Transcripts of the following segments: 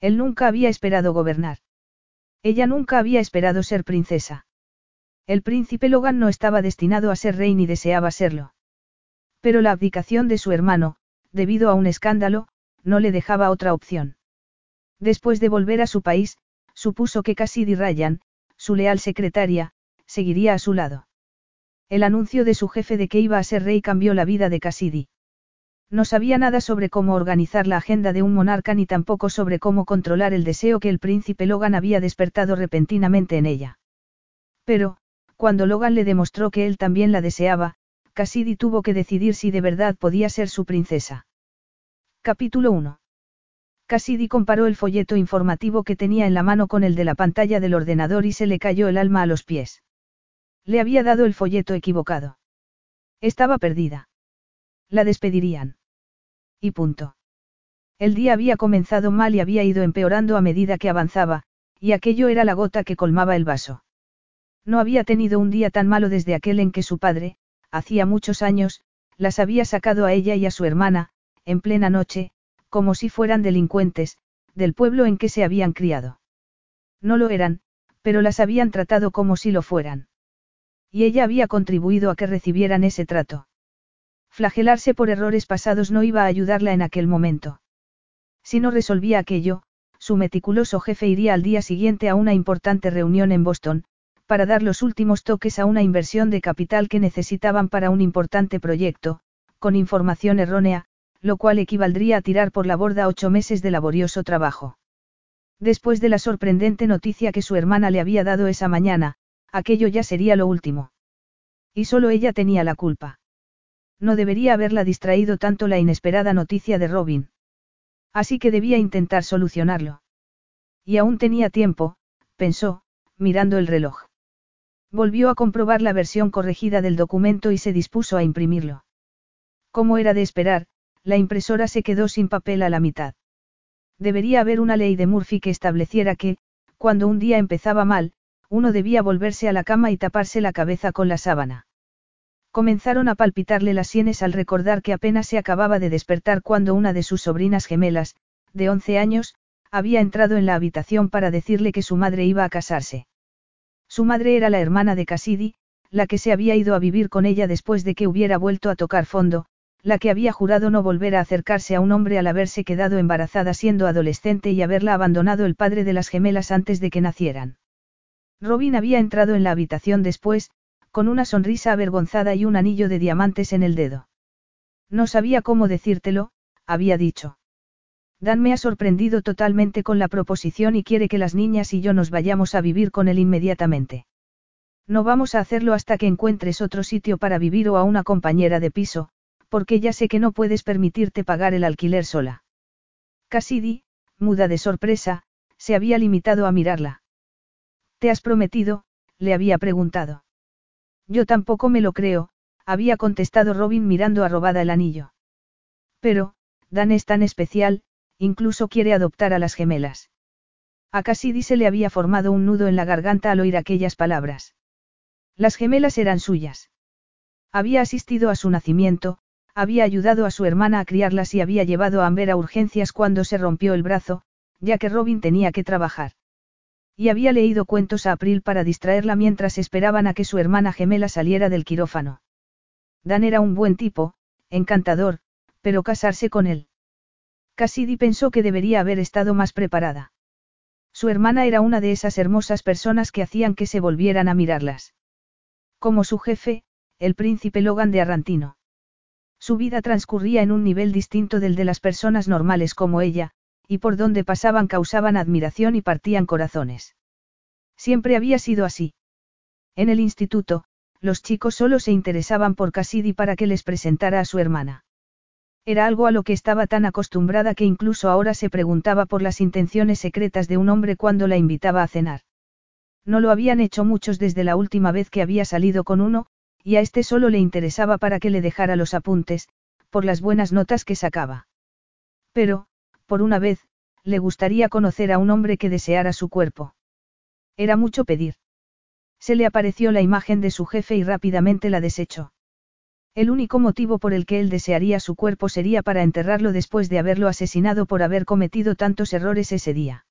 Él nunca había esperado gobernar. Ella nunca había esperado ser princesa. El príncipe Logan no estaba destinado a ser rey ni deseaba serlo. Pero la abdicación de su hermano, debido a un escándalo, no le dejaba otra opción. Después de volver a su país, supuso que Cassidy Ryan, su leal secretaria, seguiría a su lado. El anuncio de su jefe de que iba a ser rey cambió la vida de Cassidy. No sabía nada sobre cómo organizar la agenda de un monarca ni tampoco sobre cómo controlar el deseo que el príncipe Logan había despertado repentinamente en ella. Pero, cuando Logan le demostró que él también la deseaba, Cassidy tuvo que decidir si de verdad podía ser su princesa. Capítulo 1. Cassidy comparó el folleto informativo que tenía en la mano con el de la pantalla del ordenador y se le cayó el alma a los pies. Le había dado el folleto equivocado. Estaba perdida. La despedirían. Y punto. El día había comenzado mal y había ido empeorando a medida que avanzaba, y aquello era la gota que colmaba el vaso. No había tenido un día tan malo desde aquel en que su padre, hacía muchos años, las había sacado a ella y a su hermana, en plena noche, como si fueran delincuentes, del pueblo en que se habían criado. No lo eran, pero las habían tratado como si lo fueran. Y ella había contribuido a que recibieran ese trato. Flagelarse por errores pasados no iba a ayudarla en aquel momento. Si no resolvía aquello, su meticuloso jefe iría al día siguiente a una importante reunión en Boston, para dar los últimos toques a una inversión de capital que necesitaban para un importante proyecto, con información errónea, lo cual equivaldría a tirar por la borda ocho meses de laborioso trabajo. Después de la sorprendente noticia que su hermana le había dado esa mañana, aquello ya sería lo último. Y solo ella tenía la culpa. No debería haberla distraído tanto la inesperada noticia de Robin. Así que debía intentar solucionarlo. Y aún tenía tiempo, pensó, mirando el reloj. Volvió a comprobar la versión corregida del documento y se dispuso a imprimirlo. Como era de esperar, la impresora se quedó sin papel a la mitad. Debería haber una ley de Murphy que estableciera que, cuando un día empezaba mal, uno debía volverse a la cama y taparse la cabeza con la sábana. Comenzaron a palpitarle las sienes al recordar que apenas se acababa de despertar cuando una de sus sobrinas gemelas, de 11 años, había entrado en la habitación para decirle que su madre iba a casarse. Su madre era la hermana de Cassidy, la que se había ido a vivir con ella después de que hubiera vuelto a tocar fondo, la que había jurado no volver a acercarse a un hombre al haberse quedado embarazada siendo adolescente y haberla abandonado el padre de las gemelas antes de que nacieran. Robin había entrado en la habitación después, con una sonrisa avergonzada y un anillo de diamantes en el dedo. No sabía cómo decírtelo, había dicho. Dan me ha sorprendido totalmente con la proposición y quiere que las niñas y yo nos vayamos a vivir con él inmediatamente. No vamos a hacerlo hasta que encuentres otro sitio para vivir o a una compañera de piso, porque ya sé que no puedes permitirte pagar el alquiler sola. Cassidy, muda de sorpresa, se había limitado a mirarla. ¿Te has prometido? le había preguntado. Yo tampoco me lo creo, había contestado Robin mirando arrobada el anillo. Pero, Dan es tan especial, incluso quiere adoptar a las gemelas. A Cassidy se le había formado un nudo en la garganta al oír aquellas palabras. Las gemelas eran suyas. Había asistido a su nacimiento, había ayudado a su hermana a criarlas y había llevado a Amber a urgencias cuando se rompió el brazo, ya que Robin tenía que trabajar. Y había leído cuentos a April para distraerla mientras esperaban a que su hermana gemela saliera del quirófano. Dan era un buen tipo, encantador, pero casarse con él. Cassidy pensó que debería haber estado más preparada. Su hermana era una de esas hermosas personas que hacían que se volvieran a mirarlas. Como su jefe, el príncipe Logan de Arrantino. Su vida transcurría en un nivel distinto del de las personas normales como ella, y por donde pasaban causaban admiración y partían corazones. Siempre había sido así. En el instituto, los chicos solo se interesaban por Cassidy para que les presentara a su hermana. Era algo a lo que estaba tan acostumbrada que incluso ahora se preguntaba por las intenciones secretas de un hombre cuando la invitaba a cenar. No lo habían hecho muchos desde la última vez que había salido con uno, y a este solo le interesaba para que le dejara los apuntes, por las buenas notas que sacaba. Pero, por una vez, le gustaría conocer a un hombre que deseara su cuerpo. Era mucho pedir. Se le apareció la imagen de su jefe y rápidamente la desechó. El único motivo por el que él desearía su cuerpo sería para enterrarlo después de haberlo asesinado por haber cometido tantos errores ese día.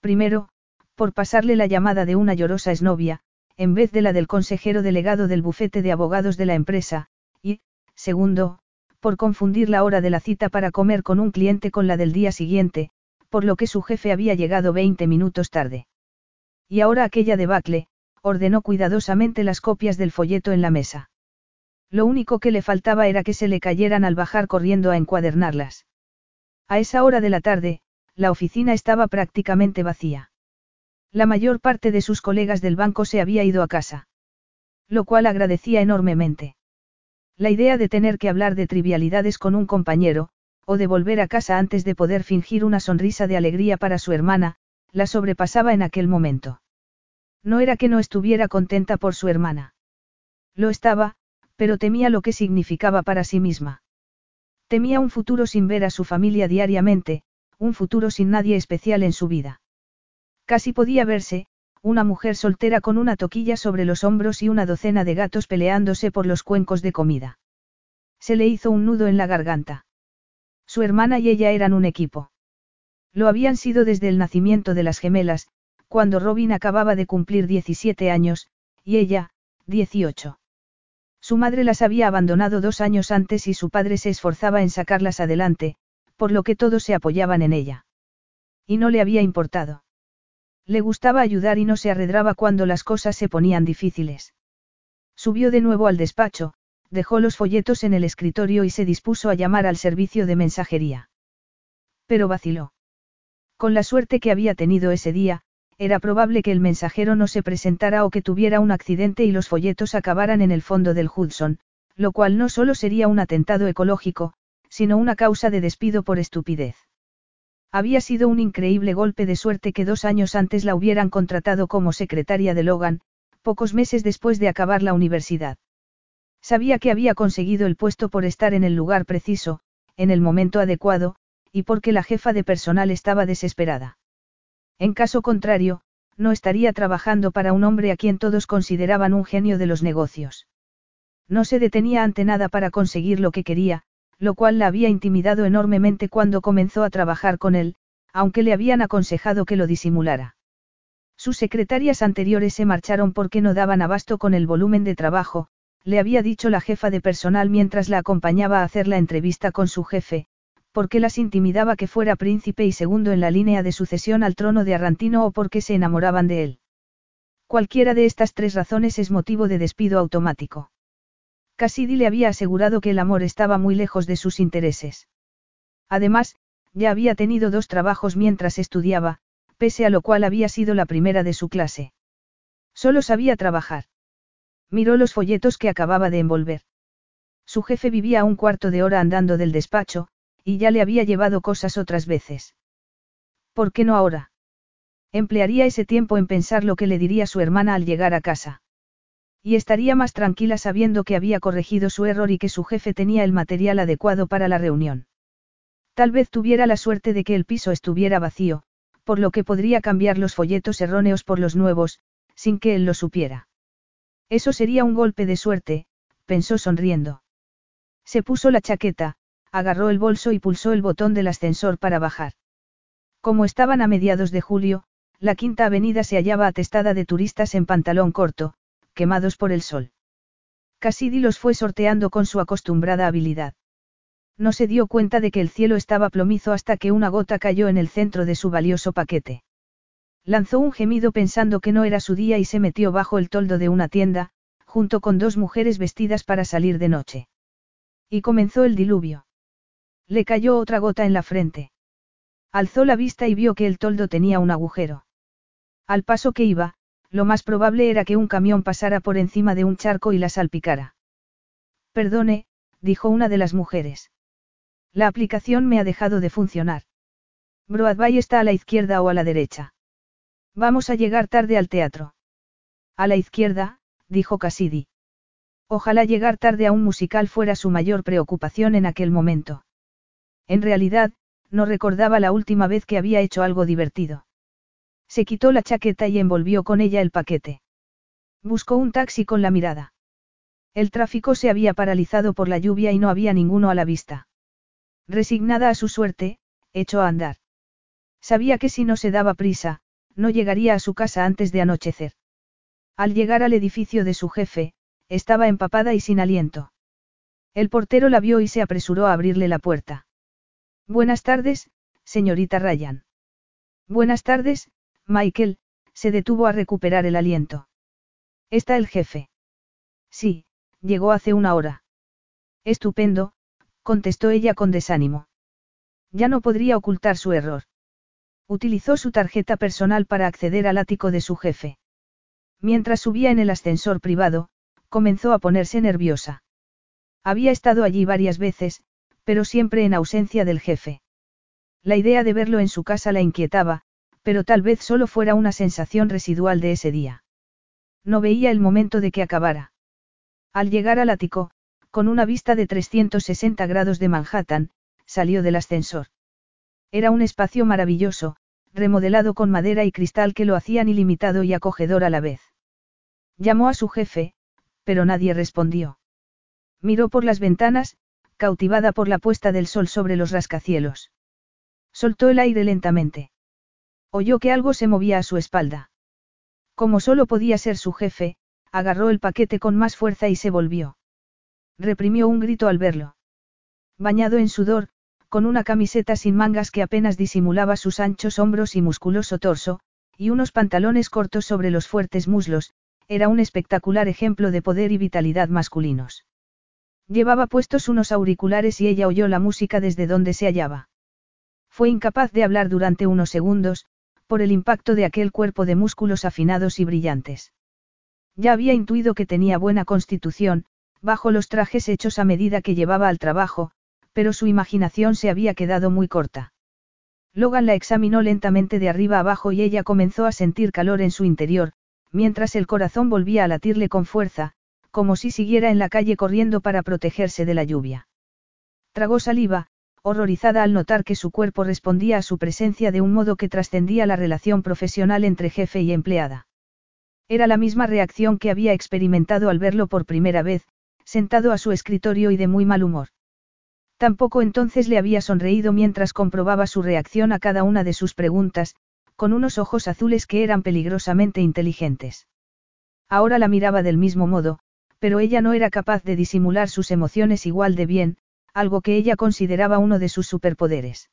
Primero, por pasarle la llamada de una llorosa esnovia, en vez de la del consejero delegado del bufete de abogados de la empresa, y, segundo, por confundir la hora de la cita para comer con un cliente con la del día siguiente, por lo que su jefe había llegado 20 minutos tarde. Y ahora aquella debacle, ordenó cuidadosamente las copias del folleto en la mesa. Lo único que le faltaba era que se le cayeran al bajar corriendo a encuadernarlas. A esa hora de la tarde, la oficina estaba prácticamente vacía. La mayor parte de sus colegas del banco se había ido a casa. Lo cual agradecía enormemente. La idea de tener que hablar de trivialidades con un compañero, o de volver a casa antes de poder fingir una sonrisa de alegría para su hermana, la sobrepasaba en aquel momento. No era que no estuviera contenta por su hermana. Lo estaba, pero temía lo que significaba para sí misma. Temía un futuro sin ver a su familia diariamente, un futuro sin nadie especial en su vida. Casi podía verse, una mujer soltera con una toquilla sobre los hombros y una docena de gatos peleándose por los cuencos de comida. Se le hizo un nudo en la garganta. Su hermana y ella eran un equipo. Lo habían sido desde el nacimiento de las gemelas, cuando Robin acababa de cumplir 17 años, y ella, 18. Su madre las había abandonado dos años antes y su padre se esforzaba en sacarlas adelante, por lo que todos se apoyaban en ella. Y no le había importado. Le gustaba ayudar y no se arredraba cuando las cosas se ponían difíciles. Subió de nuevo al despacho, dejó los folletos en el escritorio y se dispuso a llamar al servicio de mensajería. Pero vaciló. Con la suerte que había tenido ese día, era probable que el mensajero no se presentara o que tuviera un accidente y los folletos acabaran en el fondo del Hudson, lo cual no solo sería un atentado ecológico, sino una causa de despido por estupidez. Había sido un increíble golpe de suerte que dos años antes la hubieran contratado como secretaria de Logan, pocos meses después de acabar la universidad. Sabía que había conseguido el puesto por estar en el lugar preciso, en el momento adecuado, y porque la jefa de personal estaba desesperada. En caso contrario, no estaría trabajando para un hombre a quien todos consideraban un genio de los negocios. No se detenía ante nada para conseguir lo que quería, lo cual la había intimidado enormemente cuando comenzó a trabajar con él, aunque le habían aconsejado que lo disimulara. Sus secretarias anteriores se marcharon porque no daban abasto con el volumen de trabajo, le había dicho la jefa de personal mientras la acompañaba a hacer la entrevista con su jefe, porque las intimidaba que fuera príncipe y segundo en la línea de sucesión al trono de Arrantino o porque se enamoraban de él. Cualquiera de estas tres razones es motivo de despido automático. Cassidy le había asegurado que el amor estaba muy lejos de sus intereses. Además, ya había tenido dos trabajos mientras estudiaba, pese a lo cual había sido la primera de su clase. Solo sabía trabajar. Miró los folletos que acababa de envolver. Su jefe vivía un cuarto de hora andando del despacho, y ya le había llevado cosas otras veces. ¿Por qué no ahora? Emplearía ese tiempo en pensar lo que le diría su hermana al llegar a casa. Y estaría más tranquila sabiendo que había corregido su error y que su jefe tenía el material adecuado para la reunión. Tal vez tuviera la suerte de que el piso estuviera vacío, por lo que podría cambiar los folletos erróneos por los nuevos, sin que él lo supiera. Eso sería un golpe de suerte, pensó sonriendo. Se puso la chaqueta, agarró el bolso y pulsó el botón del ascensor para bajar. Como estaban a mediados de julio, la quinta avenida se hallaba atestada de turistas en pantalón corto, quemados por el sol. Cassidy los fue sorteando con su acostumbrada habilidad. No se dio cuenta de que el cielo estaba plomizo hasta que una gota cayó en el centro de su valioso paquete. Lanzó un gemido pensando que no era su día y se metió bajo el toldo de una tienda, junto con dos mujeres vestidas para salir de noche. Y comenzó el diluvio. Le cayó otra gota en la frente. Alzó la vista y vio que el toldo tenía un agujero. Al paso que iba, lo más probable era que un camión pasara por encima de un charco y la salpicara. Perdone, dijo una de las mujeres. La aplicación me ha dejado de funcionar. Broadway está a la izquierda o a la derecha. Vamos a llegar tarde al teatro. A la izquierda, dijo Cassidy. Ojalá llegar tarde a un musical fuera su mayor preocupación en aquel momento. En realidad, no recordaba la última vez que había hecho algo divertido. Se quitó la chaqueta y envolvió con ella el paquete. Buscó un taxi con la mirada. El tráfico se había paralizado por la lluvia y no había ninguno a la vista. Resignada a su suerte, echó a andar. Sabía que si no se daba prisa, no llegaría a su casa antes de anochecer. Al llegar al edificio de su jefe, estaba empapada y sin aliento. El portero la vio y se apresuró a abrirle la puerta. Buenas tardes, señorita Ryan. Buenas tardes, Michael, se detuvo a recuperar el aliento. ¿Está el jefe? Sí, llegó hace una hora. Estupendo, contestó ella con desánimo. Ya no podría ocultar su error. Utilizó su tarjeta personal para acceder al ático de su jefe. Mientras subía en el ascensor privado, comenzó a ponerse nerviosa. Había estado allí varias veces, pero siempre en ausencia del jefe. La idea de verlo en su casa la inquietaba, pero tal vez solo fuera una sensación residual de ese día. No veía el momento de que acabara. Al llegar al ático, con una vista de 360 grados de Manhattan, salió del ascensor. Era un espacio maravilloso, remodelado con madera y cristal que lo hacían ilimitado y acogedor a la vez. Llamó a su jefe, pero nadie respondió. Miró por las ventanas, cautivada por la puesta del sol sobre los rascacielos. Soltó el aire lentamente. Oyó que algo se movía a su espalda. Como solo podía ser su jefe, agarró el paquete con más fuerza y se volvió. Reprimió un grito al verlo. Bañado en sudor, con una camiseta sin mangas que apenas disimulaba sus anchos hombros y musculoso torso, y unos pantalones cortos sobre los fuertes muslos, era un espectacular ejemplo de poder y vitalidad masculinos. Llevaba puestos unos auriculares y ella oyó la música desde donde se hallaba. Fue incapaz de hablar durante unos segundos, por el impacto de aquel cuerpo de músculos afinados y brillantes. Ya había intuido que tenía buena constitución, bajo los trajes hechos a medida que llevaba al trabajo, pero su imaginación se había quedado muy corta. Logan la examinó lentamente de arriba abajo y ella comenzó a sentir calor en su interior, mientras el corazón volvía a latirle con fuerza, como si siguiera en la calle corriendo para protegerse de la lluvia. Tragó saliva, horrorizada al notar que su cuerpo respondía a su presencia de un modo que trascendía la relación profesional entre jefe y empleada. Era la misma reacción que había experimentado al verlo por primera vez, sentado a su escritorio y de muy mal humor. Tampoco entonces le había sonreído mientras comprobaba su reacción a cada una de sus preguntas, con unos ojos azules que eran peligrosamente inteligentes. Ahora la miraba del mismo modo, pero ella no era capaz de disimular sus emociones igual de bien, algo que ella consideraba uno de sus superpoderes.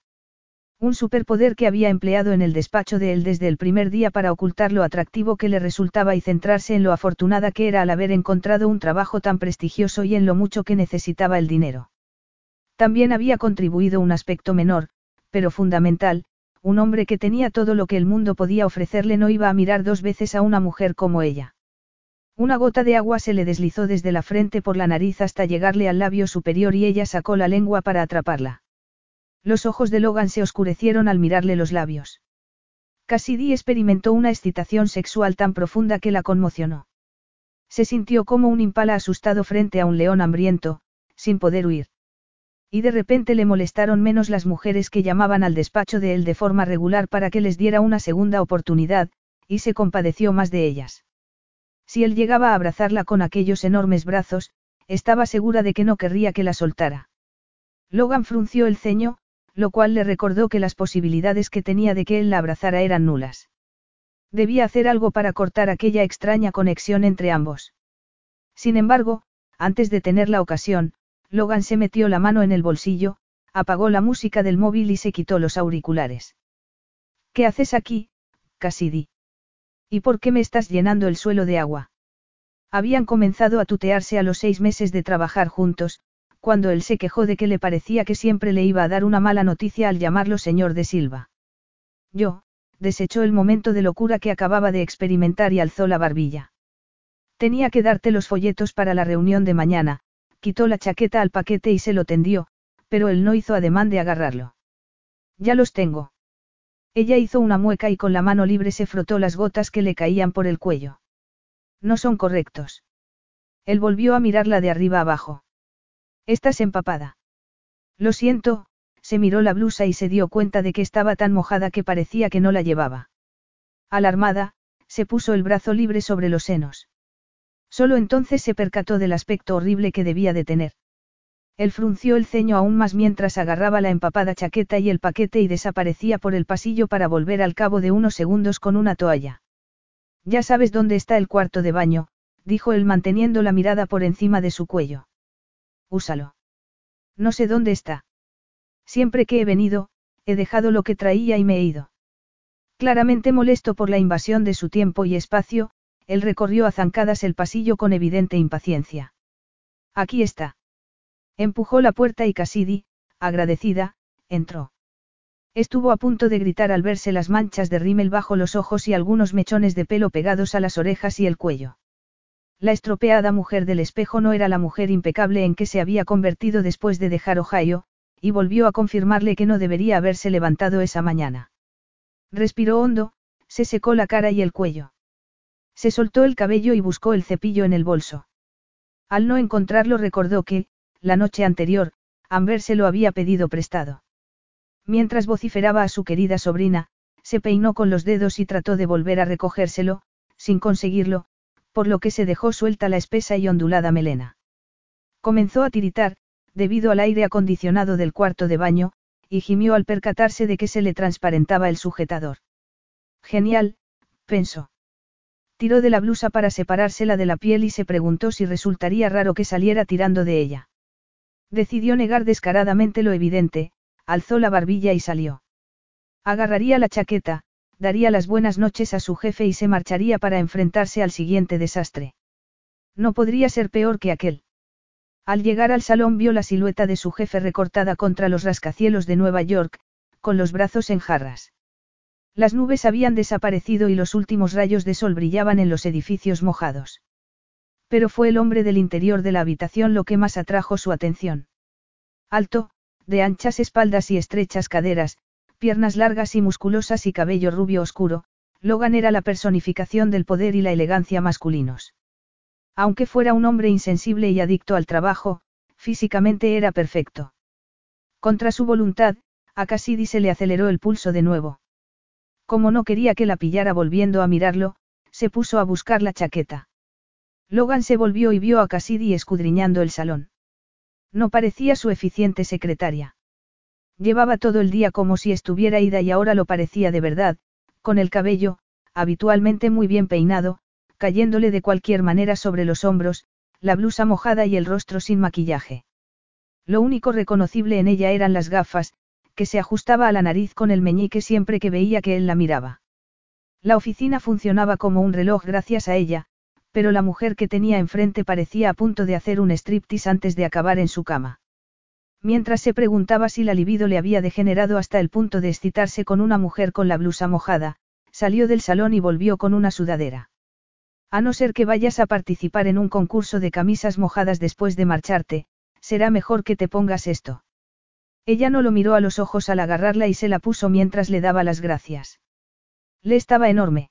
Un superpoder que había empleado en el despacho de él desde el primer día para ocultar lo atractivo que le resultaba y centrarse en lo afortunada que era al haber encontrado un trabajo tan prestigioso y en lo mucho que necesitaba el dinero. También había contribuido un aspecto menor, pero fundamental, un hombre que tenía todo lo que el mundo podía ofrecerle no iba a mirar dos veces a una mujer como ella. Una gota de agua se le deslizó desde la frente por la nariz hasta llegarle al labio superior y ella sacó la lengua para atraparla. Los ojos de Logan se oscurecieron al mirarle los labios. Cassidy experimentó una excitación sexual tan profunda que la conmocionó. Se sintió como un impala asustado frente a un león hambriento, sin poder huir. Y de repente le molestaron menos las mujeres que llamaban al despacho de él de forma regular para que les diera una segunda oportunidad, y se compadeció más de ellas. Si él llegaba a abrazarla con aquellos enormes brazos, estaba segura de que no querría que la soltara. Logan frunció el ceño, lo cual le recordó que las posibilidades que tenía de que él la abrazara eran nulas. Debía hacer algo para cortar aquella extraña conexión entre ambos. Sin embargo, antes de tener la ocasión, Logan se metió la mano en el bolsillo, apagó la música del móvil y se quitó los auriculares. ¿Qué haces aquí, Cassidy? ¿Y por qué me estás llenando el suelo de agua? Habían comenzado a tutearse a los seis meses de trabajar juntos, cuando él se quejó de que le parecía que siempre le iba a dar una mala noticia al llamarlo señor de Silva. Yo, desechó el momento de locura que acababa de experimentar y alzó la barbilla. Tenía que darte los folletos para la reunión de mañana, quitó la chaqueta al paquete y se lo tendió, pero él no hizo ademán de agarrarlo. Ya los tengo. Ella hizo una mueca y con la mano libre se frotó las gotas que le caían por el cuello. No son correctos. Él volvió a mirarla de arriba abajo. Estás empapada. Lo siento, se miró la blusa y se dio cuenta de que estaba tan mojada que parecía que no la llevaba. Alarmada, se puso el brazo libre sobre los senos. Solo entonces se percató del aspecto horrible que debía de tener. Él frunció el ceño aún más mientras agarraba la empapada chaqueta y el paquete y desaparecía por el pasillo para volver al cabo de unos segundos con una toalla. Ya sabes dónde está el cuarto de baño, dijo él manteniendo la mirada por encima de su cuello. Úsalo. No sé dónde está. Siempre que he venido, he dejado lo que traía y me he ido. Claramente molesto por la invasión de su tiempo y espacio, él recorrió a zancadas el pasillo con evidente impaciencia. Aquí está. Empujó la puerta y Cassidy, agradecida, entró. Estuvo a punto de gritar al verse las manchas de rímel bajo los ojos y algunos mechones de pelo pegados a las orejas y el cuello. La estropeada mujer del espejo no era la mujer impecable en que se había convertido después de dejar Ohio, y volvió a confirmarle que no debería haberse levantado esa mañana. Respiró hondo, se secó la cara y el cuello. Se soltó el cabello y buscó el cepillo en el bolso. Al no encontrarlo recordó que, la noche anterior, Amber se lo había pedido prestado. Mientras vociferaba a su querida sobrina, se peinó con los dedos y trató de volver a recogérselo, sin conseguirlo, por lo que se dejó suelta la espesa y ondulada melena. Comenzó a tiritar, debido al aire acondicionado del cuarto de baño, y gimió al percatarse de que se le transparentaba el sujetador. Genial, pensó. Tiró de la blusa para separársela de la piel y se preguntó si resultaría raro que saliera tirando de ella. Decidió negar descaradamente lo evidente, alzó la barbilla y salió. Agarraría la chaqueta, daría las buenas noches a su jefe y se marcharía para enfrentarse al siguiente desastre. No podría ser peor que aquel. Al llegar al salón vio la silueta de su jefe recortada contra los rascacielos de Nueva York, con los brazos en jarras. Las nubes habían desaparecido y los últimos rayos de sol brillaban en los edificios mojados. Pero fue el hombre del interior de la habitación lo que más atrajo su atención. Alto, de anchas espaldas y estrechas caderas, piernas largas y musculosas y cabello rubio oscuro, Logan era la personificación del poder y la elegancia masculinos. Aunque fuera un hombre insensible y adicto al trabajo, físicamente era perfecto. Contra su voluntad, a Cassidy se le aceleró el pulso de nuevo. Como no quería que la pillara volviendo a mirarlo, se puso a buscar la chaqueta. Logan se volvió y vio a Cassidy escudriñando el salón. No parecía su eficiente secretaria. Llevaba todo el día como si estuviera ida y ahora lo parecía de verdad, con el cabello, habitualmente muy bien peinado, cayéndole de cualquier manera sobre los hombros, la blusa mojada y el rostro sin maquillaje. Lo único reconocible en ella eran las gafas, que se ajustaba a la nariz con el meñique siempre que veía que él la miraba. La oficina funcionaba como un reloj gracias a ella, pero la mujer que tenía enfrente parecía a punto de hacer un striptease antes de acabar en su cama. Mientras se preguntaba si la libido le había degenerado hasta el punto de excitarse con una mujer con la blusa mojada, salió del salón y volvió con una sudadera. A no ser que vayas a participar en un concurso de camisas mojadas después de marcharte, será mejor que te pongas esto. Ella no lo miró a los ojos al agarrarla y se la puso mientras le daba las gracias. Le estaba enorme.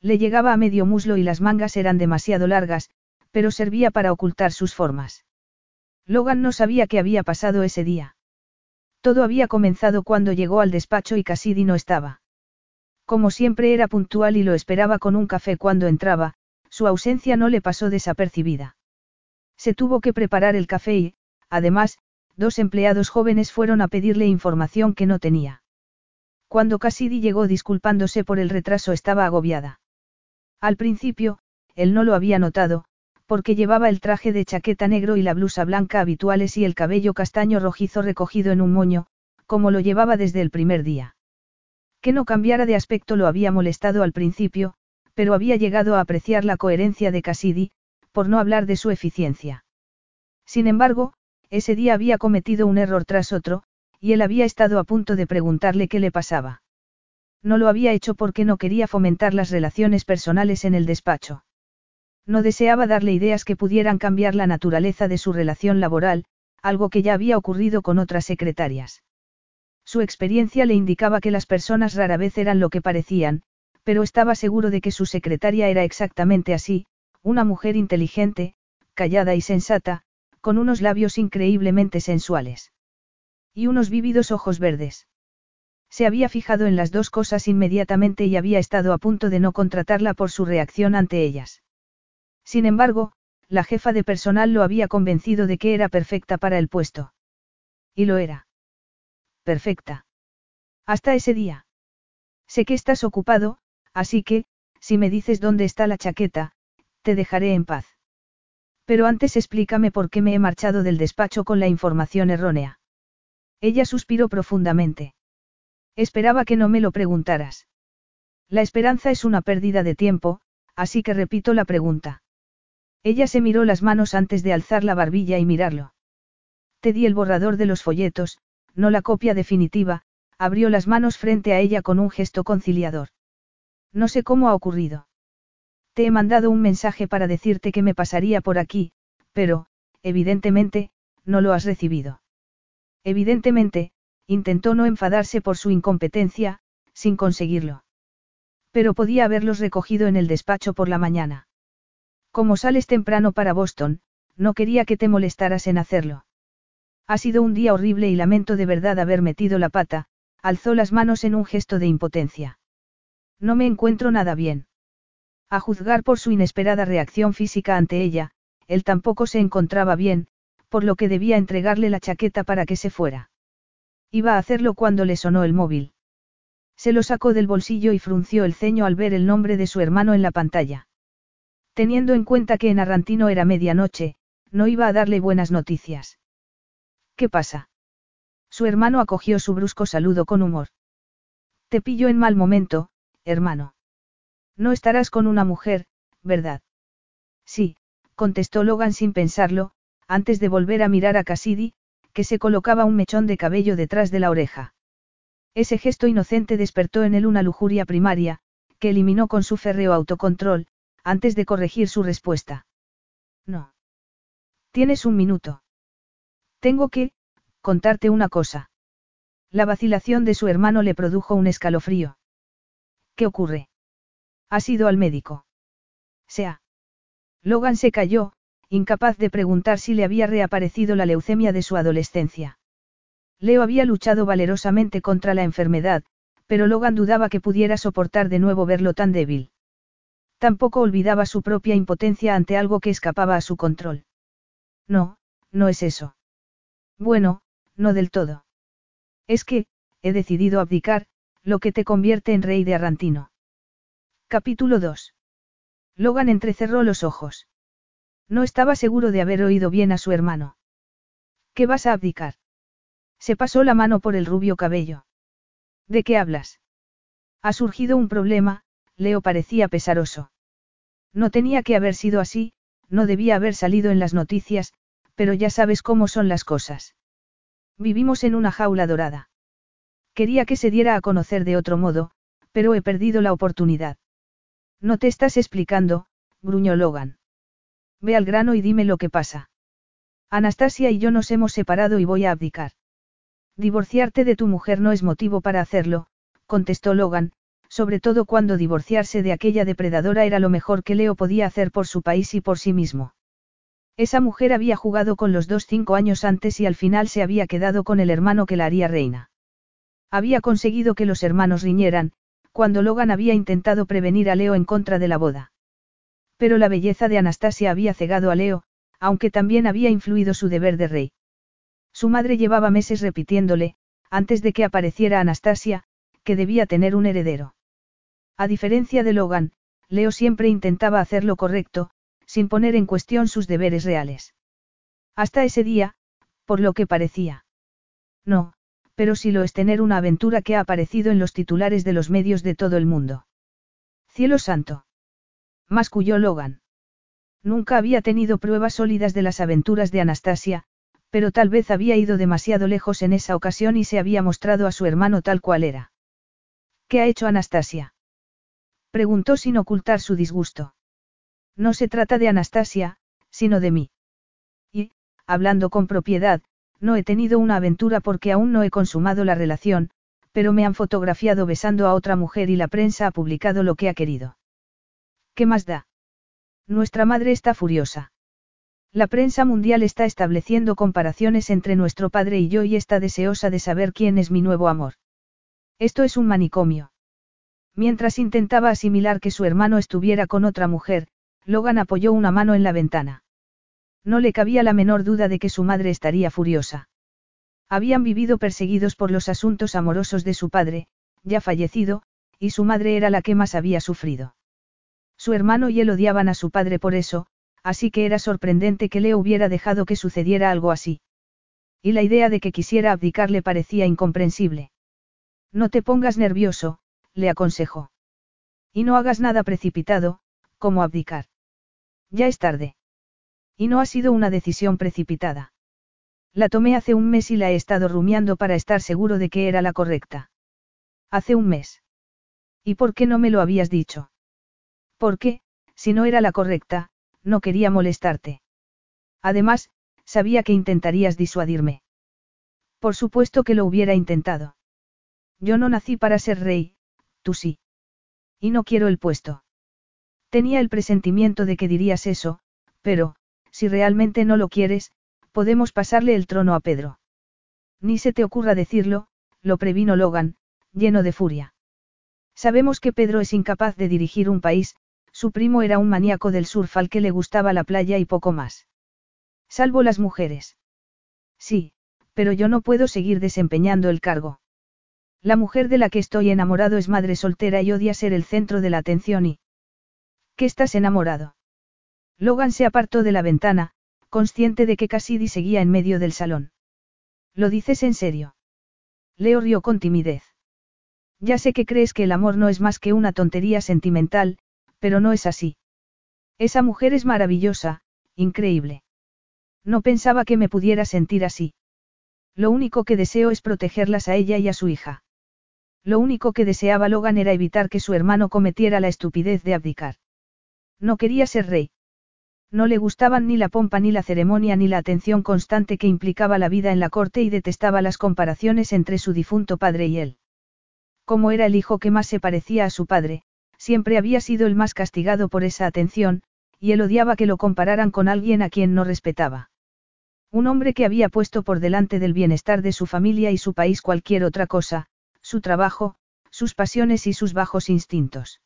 Le llegaba a medio muslo y las mangas eran demasiado largas, pero servía para ocultar sus formas. Logan no sabía qué había pasado ese día. Todo había comenzado cuando llegó al despacho y Cassidy no estaba. Como siempre era puntual y lo esperaba con un café cuando entraba, su ausencia no le pasó desapercibida. Se tuvo que preparar el café y, además, dos empleados jóvenes fueron a pedirle información que no tenía. Cuando Cassidy llegó disculpándose por el retraso estaba agobiada. Al principio, él no lo había notado, porque llevaba el traje de chaqueta negro y la blusa blanca habituales y el cabello castaño rojizo recogido en un moño, como lo llevaba desde el primer día. Que no cambiara de aspecto lo había molestado al principio, pero había llegado a apreciar la coherencia de Cassidy, por no hablar de su eficiencia. Sin embargo, ese día había cometido un error tras otro, y él había estado a punto de preguntarle qué le pasaba. No lo había hecho porque no quería fomentar las relaciones personales en el despacho. No deseaba darle ideas que pudieran cambiar la naturaleza de su relación laboral, algo que ya había ocurrido con otras secretarias. Su experiencia le indicaba que las personas rara vez eran lo que parecían, pero estaba seguro de que su secretaria era exactamente así, una mujer inteligente, callada y sensata, con unos labios increíblemente sensuales. Y unos vívidos ojos verdes. Se había fijado en las dos cosas inmediatamente y había estado a punto de no contratarla por su reacción ante ellas. Sin embargo, la jefa de personal lo había convencido de que era perfecta para el puesto. Y lo era. Perfecta. Hasta ese día. Sé que estás ocupado, así que, si me dices dónde está la chaqueta, te dejaré en paz. Pero antes explícame por qué me he marchado del despacho con la información errónea. Ella suspiró profundamente. Esperaba que no me lo preguntaras. La esperanza es una pérdida de tiempo, así que repito la pregunta. Ella se miró las manos antes de alzar la barbilla y mirarlo. Te di el borrador de los folletos, no la copia definitiva, abrió las manos frente a ella con un gesto conciliador. No sé cómo ha ocurrido. Te he mandado un mensaje para decirte que me pasaría por aquí, pero, evidentemente, no lo has recibido. Evidentemente, intentó no enfadarse por su incompetencia, sin conseguirlo. Pero podía haberlos recogido en el despacho por la mañana. Como sales temprano para Boston, no quería que te molestaras en hacerlo. Ha sido un día horrible y lamento de verdad haber metido la pata, alzó las manos en un gesto de impotencia. No me encuentro nada bien. A juzgar por su inesperada reacción física ante ella, él tampoco se encontraba bien, por lo que debía entregarle la chaqueta para que se fuera. Iba a hacerlo cuando le sonó el móvil. Se lo sacó del bolsillo y frunció el ceño al ver el nombre de su hermano en la pantalla. Teniendo en cuenta que en Arrantino era medianoche, no iba a darle buenas noticias. ¿Qué pasa? Su hermano acogió su brusco saludo con humor. Te pillo en mal momento, hermano. No estarás con una mujer, ¿verdad? Sí, contestó Logan sin pensarlo, antes de volver a mirar a Cassidy, que se colocaba un mechón de cabello detrás de la oreja. Ese gesto inocente despertó en él una lujuria primaria, que eliminó con su férreo autocontrol, antes de corregir su respuesta. No. Tienes un minuto. Tengo que, contarte una cosa. La vacilación de su hermano le produjo un escalofrío. ¿Qué ocurre? Ha sido al médico. Sea. Logan se cayó, incapaz de preguntar si le había reaparecido la leucemia de su adolescencia. Leo había luchado valerosamente contra la enfermedad, pero Logan dudaba que pudiera soportar de nuevo verlo tan débil. Tampoco olvidaba su propia impotencia ante algo que escapaba a su control. No, no es eso. Bueno, no del todo. Es que, he decidido abdicar, lo que te convierte en rey de Arrantino. Capítulo 2. Logan entrecerró los ojos. No estaba seguro de haber oído bien a su hermano. ¿Qué vas a abdicar? Se pasó la mano por el rubio cabello. ¿De qué hablas? Ha surgido un problema, Leo parecía pesaroso. No tenía que haber sido así, no debía haber salido en las noticias, pero ya sabes cómo son las cosas. Vivimos en una jaula dorada. Quería que se diera a conocer de otro modo, pero he perdido la oportunidad. No te estás explicando, gruñó Logan. Ve al grano y dime lo que pasa. Anastasia y yo nos hemos separado y voy a abdicar. Divorciarte de tu mujer no es motivo para hacerlo, contestó Logan, sobre todo cuando divorciarse de aquella depredadora era lo mejor que Leo podía hacer por su país y por sí mismo. Esa mujer había jugado con los dos cinco años antes y al final se había quedado con el hermano que la haría reina. Había conseguido que los hermanos riñeran, cuando Logan había intentado prevenir a Leo en contra de la boda. Pero la belleza de Anastasia había cegado a Leo, aunque también había influido su deber de rey. Su madre llevaba meses repitiéndole, antes de que apareciera Anastasia, que debía tener un heredero. A diferencia de Logan, Leo siempre intentaba hacer lo correcto, sin poner en cuestión sus deberes reales. Hasta ese día, por lo que parecía. No, pero sí lo es tener una aventura que ha aparecido en los titulares de los medios de todo el mundo. Cielo santo masculló Logan. Nunca había tenido pruebas sólidas de las aventuras de Anastasia, pero tal vez había ido demasiado lejos en esa ocasión y se había mostrado a su hermano tal cual era. ¿Qué ha hecho Anastasia? Preguntó sin ocultar su disgusto. No se trata de Anastasia, sino de mí. Y, hablando con propiedad, no he tenido una aventura porque aún no he consumado la relación, pero me han fotografiado besando a otra mujer y la prensa ha publicado lo que ha querido. ¿Qué más da? Nuestra madre está furiosa. La prensa mundial está estableciendo comparaciones entre nuestro padre y yo y está deseosa de saber quién es mi nuevo amor. Esto es un manicomio. Mientras intentaba asimilar que su hermano estuviera con otra mujer, Logan apoyó una mano en la ventana. No le cabía la menor duda de que su madre estaría furiosa. Habían vivido perseguidos por los asuntos amorosos de su padre, ya fallecido, y su madre era la que más había sufrido. Su hermano y él odiaban a su padre por eso, así que era sorprendente que Leo hubiera dejado que sucediera algo así. Y la idea de que quisiera abdicar le parecía incomprensible. No te pongas nervioso, le aconsejó. Y no hagas nada precipitado, como abdicar. Ya es tarde. Y no ha sido una decisión precipitada. La tomé hace un mes y la he estado rumiando para estar seguro de que era la correcta. Hace un mes. ¿Y por qué no me lo habías dicho? Porque, si no era la correcta, no quería molestarte. Además, sabía que intentarías disuadirme. Por supuesto que lo hubiera intentado. Yo no nací para ser rey, tú sí. Y no quiero el puesto. Tenía el presentimiento de que dirías eso, pero, si realmente no lo quieres, podemos pasarle el trono a Pedro. Ni se te ocurra decirlo, lo previno Logan, lleno de furia. Sabemos que Pedro es incapaz de dirigir un país, su primo era un maníaco del surf al que le gustaba la playa y poco más. Salvo las mujeres. Sí, pero yo no puedo seguir desempeñando el cargo. La mujer de la que estoy enamorado es madre soltera y odia ser el centro de la atención y... ¿Qué estás enamorado? Logan se apartó de la ventana, consciente de que Cassidy seguía en medio del salón. ¿Lo dices en serio? Leo rió con timidez. Ya sé que crees que el amor no es más que una tontería sentimental, pero no es así. Esa mujer es maravillosa, increíble. No pensaba que me pudiera sentir así. Lo único que deseo es protegerlas a ella y a su hija. Lo único que deseaba Logan era evitar que su hermano cometiera la estupidez de abdicar. No quería ser rey. No le gustaban ni la pompa ni la ceremonia ni la atención constante que implicaba la vida en la corte y detestaba las comparaciones entre su difunto padre y él. Como era el hijo que más se parecía a su padre, siempre había sido el más castigado por esa atención, y él odiaba que lo compararan con alguien a quien no respetaba. Un hombre que había puesto por delante del bienestar de su familia y su país cualquier otra cosa, su trabajo, sus pasiones y sus bajos instintos.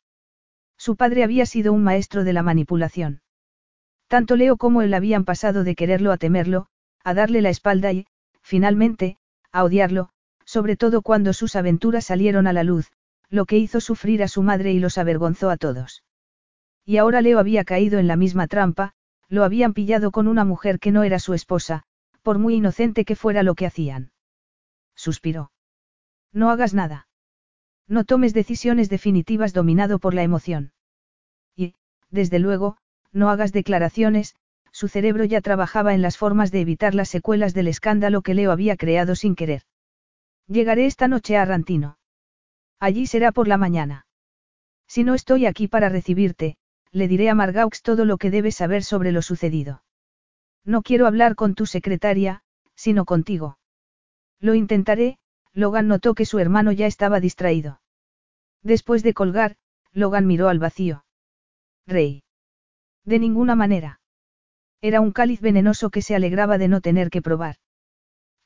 Su padre había sido un maestro de la manipulación. Tanto Leo como él habían pasado de quererlo a temerlo, a darle la espalda y, finalmente, a odiarlo, sobre todo cuando sus aventuras salieron a la luz, lo que hizo sufrir a su madre y los avergonzó a todos. Y ahora Leo había caído en la misma trampa, lo habían pillado con una mujer que no era su esposa, por muy inocente que fuera lo que hacían. Suspiró. No hagas nada. No tomes decisiones definitivas dominado por la emoción. Y, desde luego, no hagas declaraciones, su cerebro ya trabajaba en las formas de evitar las secuelas del escándalo que Leo había creado sin querer. Llegaré esta noche a Rantino. Allí será por la mañana. Si no estoy aquí para recibirte, le diré a Margaux todo lo que debes saber sobre lo sucedido. No quiero hablar con tu secretaria, sino contigo. Lo intentaré, Logan notó que su hermano ya estaba distraído. Después de colgar, Logan miró al vacío. Rey. De ninguna manera. Era un cáliz venenoso que se alegraba de no tener que probar.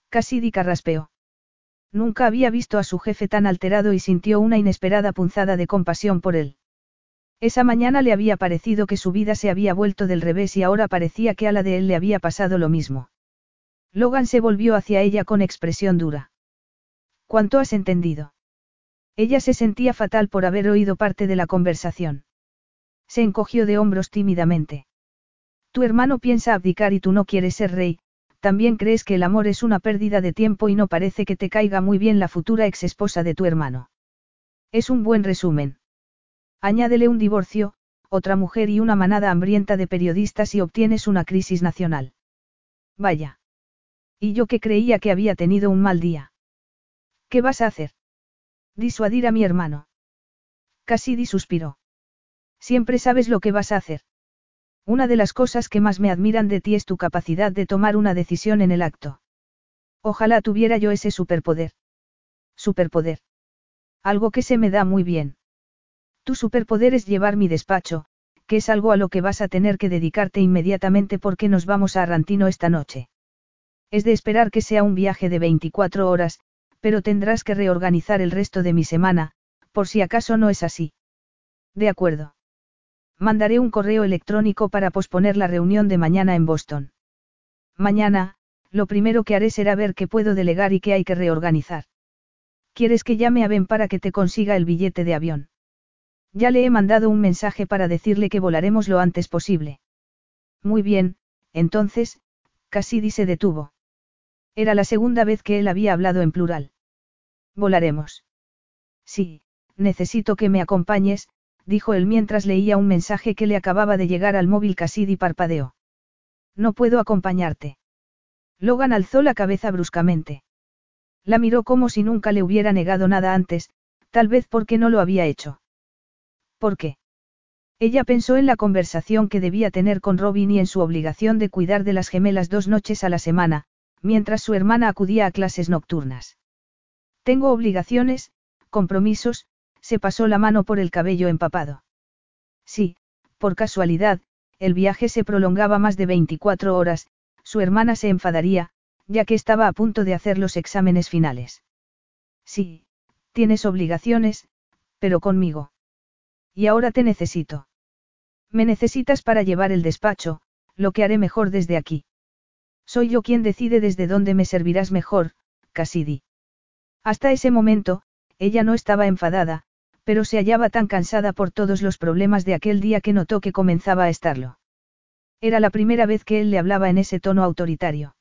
Cassidy carraspeó. Nunca había visto a su jefe tan alterado y sintió una inesperada punzada de compasión por él. Esa mañana le había parecido que su vida se había vuelto del revés y ahora parecía que a la de él le había pasado lo mismo. Logan se volvió hacia ella con expresión dura. ¿Cuánto has entendido? Ella se sentía fatal por haber oído parte de la conversación. Se encogió de hombros tímidamente. Tu hermano piensa abdicar y tú no quieres ser rey, también crees que el amor es una pérdida de tiempo y no parece que te caiga muy bien la futura ex esposa de tu hermano. Es un buen resumen. Añádele un divorcio, otra mujer y una manada hambrienta de periodistas y obtienes una crisis nacional. Vaya. Y yo que creía que había tenido un mal día. ¿Qué vas a hacer? Disuadir a mi hermano. Cassidy suspiró. Siempre sabes lo que vas a hacer. Una de las cosas que más me admiran de ti es tu capacidad de tomar una decisión en el acto. Ojalá tuviera yo ese superpoder. Superpoder. Algo que se me da muy bien. Tu superpoder es llevar mi despacho, que es algo a lo que vas a tener que dedicarte inmediatamente porque nos vamos a Arrantino esta noche. Es de esperar que sea un viaje de 24 horas, pero tendrás que reorganizar el resto de mi semana, por si acaso no es así. De acuerdo. Mandaré un correo electrónico para posponer la reunión de mañana en Boston. Mañana, lo primero que haré será ver qué puedo delegar y qué hay que reorganizar. ¿Quieres que llame a Ben para que te consiga el billete de avión? Ya le he mandado un mensaje para decirle que volaremos lo antes posible. Muy bien, entonces, Cassidy se detuvo. Era la segunda vez que él había hablado en plural. Volaremos. Sí, necesito que me acompañes, dijo él mientras leía un mensaje que le acababa de llegar al móvil Cassidy parpadeó. No puedo acompañarte. Logan alzó la cabeza bruscamente. La miró como si nunca le hubiera negado nada antes, tal vez porque no lo había hecho. ¿Por qué? Ella pensó en la conversación que debía tener con Robin y en su obligación de cuidar de las gemelas dos noches a la semana, mientras su hermana acudía a clases nocturnas. Tengo obligaciones, compromisos, se pasó la mano por el cabello empapado. Sí, por casualidad, el viaje se prolongaba más de 24 horas, su hermana se enfadaría, ya que estaba a punto de hacer los exámenes finales. Sí, tienes obligaciones, pero conmigo. Y ahora te necesito. Me necesitas para llevar el despacho, lo que haré mejor desde aquí. Soy yo quien decide desde dónde me servirás mejor, Cassidy. Hasta ese momento, ella no estaba enfadada, pero se hallaba tan cansada por todos los problemas de aquel día que notó que comenzaba a estarlo. Era la primera vez que él le hablaba en ese tono autoritario.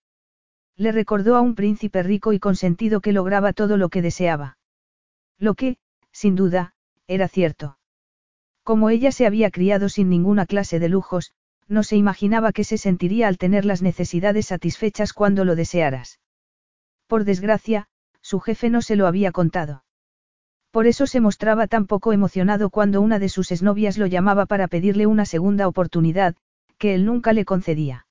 Le recordó a un príncipe rico y consentido que lograba todo lo que deseaba. Lo que, sin duda, era cierto. Como ella se había criado sin ninguna clase de lujos, no se imaginaba que se sentiría al tener las necesidades satisfechas cuando lo desearas. Por desgracia, su jefe no se lo había contado. Por eso se mostraba tan poco emocionado cuando una de sus exnovias lo llamaba para pedirle una segunda oportunidad, que él nunca le concedía.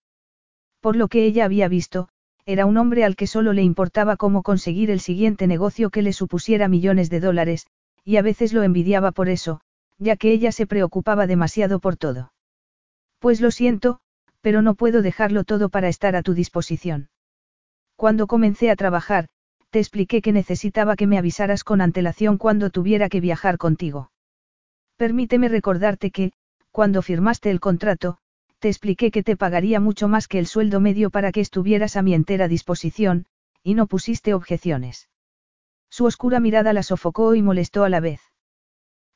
Por lo que ella había visto, era un hombre al que solo le importaba cómo conseguir el siguiente negocio que le supusiera millones de dólares, y a veces lo envidiaba por eso, ya que ella se preocupaba demasiado por todo. Pues lo siento, pero no puedo dejarlo todo para estar a tu disposición. Cuando comencé a trabajar, te expliqué que necesitaba que me avisaras con antelación cuando tuviera que viajar contigo. Permíteme recordarte que, cuando firmaste el contrato, te expliqué que te pagaría mucho más que el sueldo medio para que estuvieras a mi entera disposición, y no pusiste objeciones. Su oscura mirada la sofocó y molestó a la vez.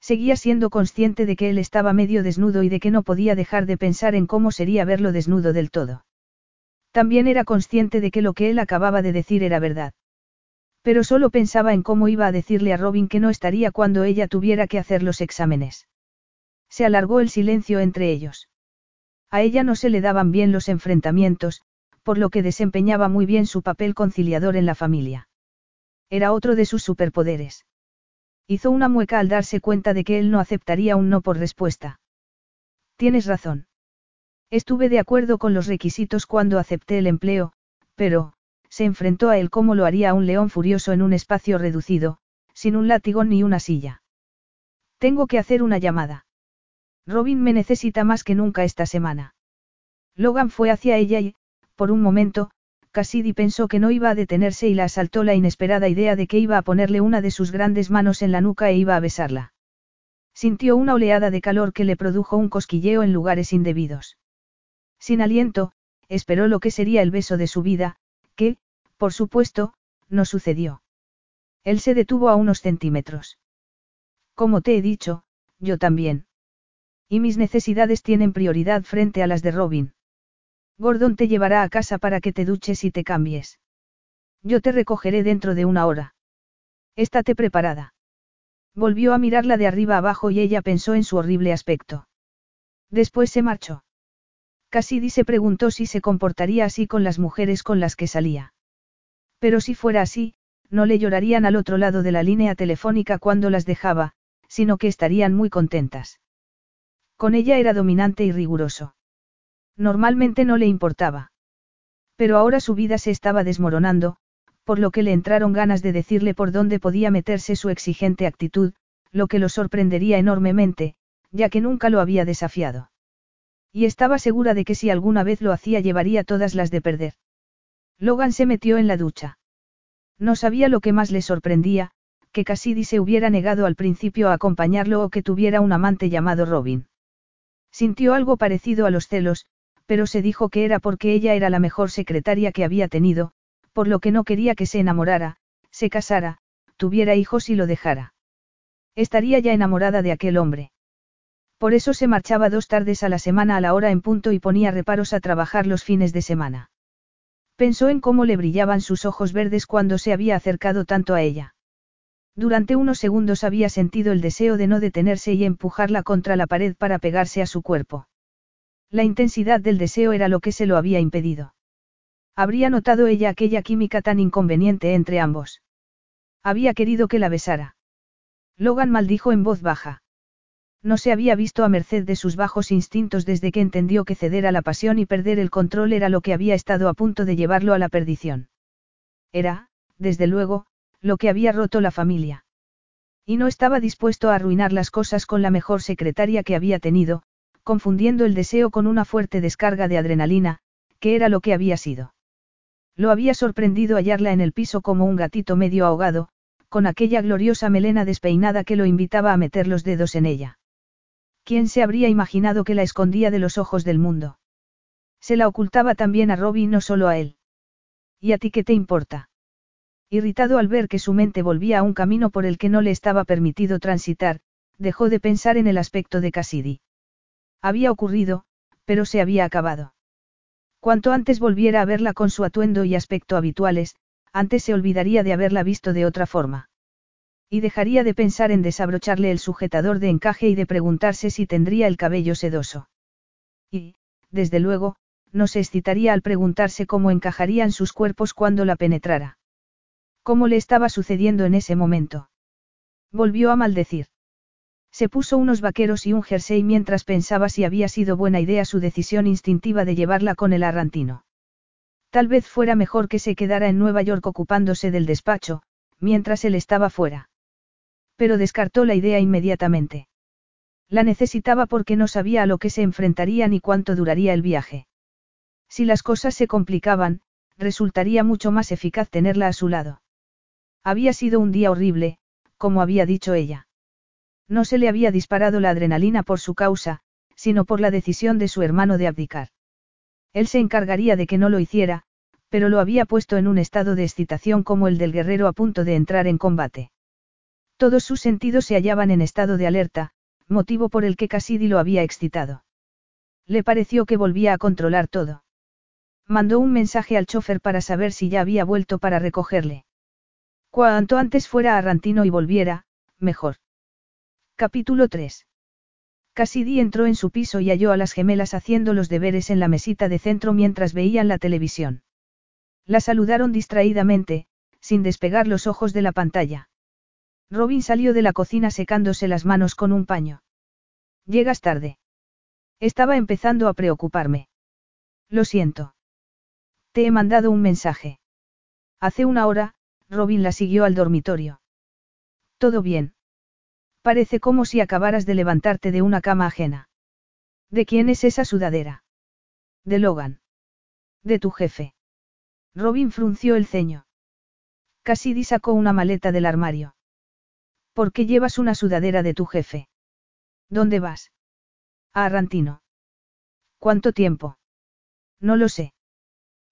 Seguía siendo consciente de que él estaba medio desnudo y de que no podía dejar de pensar en cómo sería verlo desnudo del todo. También era consciente de que lo que él acababa de decir era verdad. Pero solo pensaba en cómo iba a decirle a Robin que no estaría cuando ella tuviera que hacer los exámenes. Se alargó el silencio entre ellos. A ella no se le daban bien los enfrentamientos, por lo que desempeñaba muy bien su papel conciliador en la familia. Era otro de sus superpoderes. Hizo una mueca al darse cuenta de que él no aceptaría un no por respuesta. Tienes razón. Estuve de acuerdo con los requisitos cuando acepté el empleo, pero, se enfrentó a él como lo haría un león furioso en un espacio reducido, sin un látigo ni una silla. Tengo que hacer una llamada. Robin me necesita más que nunca esta semana. Logan fue hacia ella y, por un momento, Cassidy pensó que no iba a detenerse y la asaltó la inesperada idea de que iba a ponerle una de sus grandes manos en la nuca e iba a besarla. Sintió una oleada de calor que le produjo un cosquilleo en lugares indebidos. Sin aliento, esperó lo que sería el beso de su vida, que, por supuesto, no sucedió. Él se detuvo a unos centímetros. Como te he dicho, yo también. Y mis necesidades tienen prioridad frente a las de Robin. Gordon te llevará a casa para que te duches y te cambies. Yo te recogeré dentro de una hora. Estate preparada. Volvió a mirarla de arriba abajo y ella pensó en su horrible aspecto. Después se marchó. Cassidy se preguntó si se comportaría así con las mujeres con las que salía. Pero si fuera así, no le llorarían al otro lado de la línea telefónica cuando las dejaba, sino que estarían muy contentas. Con ella era dominante y riguroso. Normalmente no le importaba. Pero ahora su vida se estaba desmoronando, por lo que le entraron ganas de decirle por dónde podía meterse su exigente actitud, lo que lo sorprendería enormemente, ya que nunca lo había desafiado. Y estaba segura de que si alguna vez lo hacía llevaría todas las de perder. Logan se metió en la ducha. No sabía lo que más le sorprendía, que Cassidy se hubiera negado al principio a acompañarlo o que tuviera un amante llamado Robin. Sintió algo parecido a los celos, pero se dijo que era porque ella era la mejor secretaria que había tenido, por lo que no quería que se enamorara, se casara, tuviera hijos y lo dejara. Estaría ya enamorada de aquel hombre. Por eso se marchaba dos tardes a la semana a la hora en punto y ponía reparos a trabajar los fines de semana. Pensó en cómo le brillaban sus ojos verdes cuando se había acercado tanto a ella. Durante unos segundos había sentido el deseo de no detenerse y empujarla contra la pared para pegarse a su cuerpo. La intensidad del deseo era lo que se lo había impedido. Habría notado ella aquella química tan inconveniente entre ambos. Había querido que la besara. Logan maldijo en voz baja. No se había visto a merced de sus bajos instintos desde que entendió que ceder a la pasión y perder el control era lo que había estado a punto de llevarlo a la perdición. Era, desde luego, lo que había roto la familia. Y no estaba dispuesto a arruinar las cosas con la mejor secretaria que había tenido, confundiendo el deseo con una fuerte descarga de adrenalina, que era lo que había sido. Lo había sorprendido hallarla en el piso como un gatito medio ahogado, con aquella gloriosa melena despeinada que lo invitaba a meter los dedos en ella. ¿Quién se habría imaginado que la escondía de los ojos del mundo? Se la ocultaba también a Robbie y no solo a él. ¿Y a ti qué te importa? Irritado al ver que su mente volvía a un camino por el que no le estaba permitido transitar, dejó de pensar en el aspecto de Cassidy. Había ocurrido, pero se había acabado. Cuanto antes volviera a verla con su atuendo y aspecto habituales, antes se olvidaría de haberla visto de otra forma. Y dejaría de pensar en desabrocharle el sujetador de encaje y de preguntarse si tendría el cabello sedoso. Y, desde luego, no se excitaría al preguntarse cómo encajarían sus cuerpos cuando la penetrara. ¿Cómo le estaba sucediendo en ese momento? Volvió a maldecir. Se puso unos vaqueros y un jersey mientras pensaba si había sido buena idea su decisión instintiva de llevarla con el arrantino. Tal vez fuera mejor que se quedara en Nueva York ocupándose del despacho, mientras él estaba fuera. Pero descartó la idea inmediatamente. La necesitaba porque no sabía a lo que se enfrentaría ni cuánto duraría el viaje. Si las cosas se complicaban, resultaría mucho más eficaz tenerla a su lado. Había sido un día horrible, como había dicho ella. No se le había disparado la adrenalina por su causa, sino por la decisión de su hermano de abdicar. Él se encargaría de que no lo hiciera, pero lo había puesto en un estado de excitación como el del guerrero a punto de entrar en combate. Todos sus sentidos se hallaban en estado de alerta, motivo por el que Cassidy lo había excitado. Le pareció que volvía a controlar todo. Mandó un mensaje al chofer para saber si ya había vuelto para recogerle. Cuanto antes fuera a Rantino y volviera, mejor. Capítulo 3. Cassidy entró en su piso y halló a las gemelas haciendo los deberes en la mesita de centro mientras veían la televisión. La saludaron distraídamente, sin despegar los ojos de la pantalla. Robin salió de la cocina secándose las manos con un paño. Llegas tarde. Estaba empezando a preocuparme. Lo siento. Te he mandado un mensaje. Hace una hora, Robin la siguió al dormitorio. Todo bien. Parece como si acabaras de levantarte de una cama ajena. ¿De quién es esa sudadera? De Logan. De tu jefe. Robin frunció el ceño. Cassidy sacó una maleta del armario. ¿Por qué llevas una sudadera de tu jefe? ¿Dónde vas? A Arrantino. ¿Cuánto tiempo? No lo sé.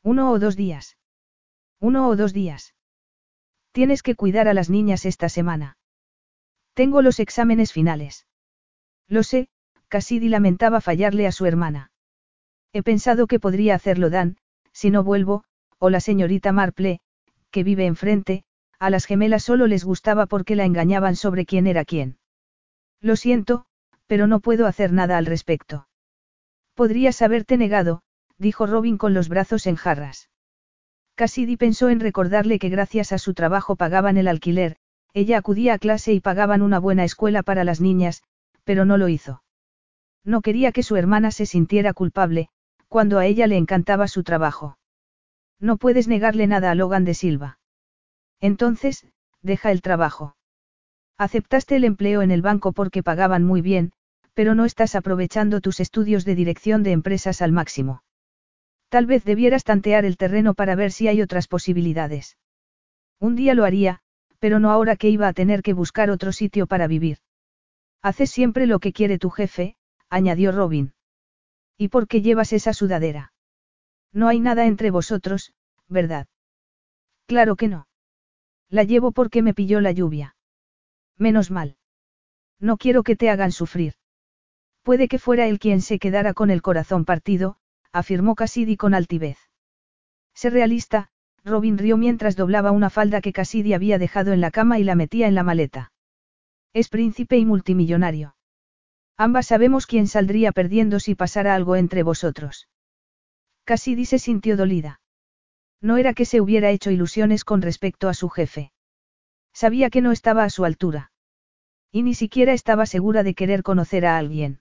Uno o dos días. Uno o dos días. Tienes que cuidar a las niñas esta semana. Tengo los exámenes finales. Lo sé, Cassidy lamentaba fallarle a su hermana. He pensado que podría hacerlo Dan, si no vuelvo, o la señorita Marple, que vive enfrente, a las gemelas solo les gustaba porque la engañaban sobre quién era quién. Lo siento, pero no puedo hacer nada al respecto. Podrías haberte negado, dijo Robin con los brazos en jarras. Cassidy pensó en recordarle que gracias a su trabajo pagaban el alquiler, ella acudía a clase y pagaban una buena escuela para las niñas, pero no lo hizo. No quería que su hermana se sintiera culpable, cuando a ella le encantaba su trabajo. No puedes negarle nada a Logan de Silva. Entonces, deja el trabajo. Aceptaste el empleo en el banco porque pagaban muy bien, pero no estás aprovechando tus estudios de dirección de empresas al máximo. Tal vez debieras tantear el terreno para ver si hay otras posibilidades. Un día lo haría, pero no ahora que iba a tener que buscar otro sitio para vivir. Haces siempre lo que quiere tu jefe, añadió Robin. ¿Y por qué llevas esa sudadera? No hay nada entre vosotros, ¿verdad? Claro que no. La llevo porque me pilló la lluvia. Menos mal. No quiero que te hagan sufrir. Puede que fuera él quien se quedara con el corazón partido, afirmó Cassidy con altivez. Sé realista, Robin rió mientras doblaba una falda que Cassidy había dejado en la cama y la metía en la maleta. Es príncipe y multimillonario. Ambas sabemos quién saldría perdiendo si pasara algo entre vosotros. Cassidy se sintió dolida. No era que se hubiera hecho ilusiones con respecto a su jefe. Sabía que no estaba a su altura. Y ni siquiera estaba segura de querer conocer a alguien.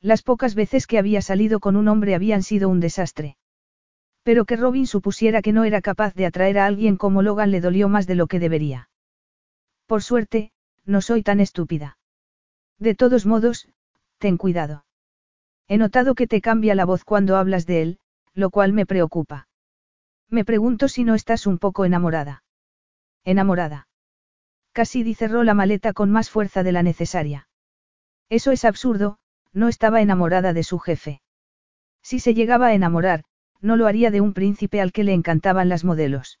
Las pocas veces que había salido con un hombre habían sido un desastre. Pero que Robin supusiera que no era capaz de atraer a alguien como Logan le dolió más de lo que debería. Por suerte, no soy tan estúpida. De todos modos, ten cuidado. He notado que te cambia la voz cuando hablas de él, lo cual me preocupa. Me pregunto si no estás un poco enamorada. Enamorada. Cassidy cerró la maleta con más fuerza de la necesaria. Eso es absurdo, no estaba enamorada de su jefe. Si se llegaba a enamorar, no lo haría de un príncipe al que le encantaban las modelos.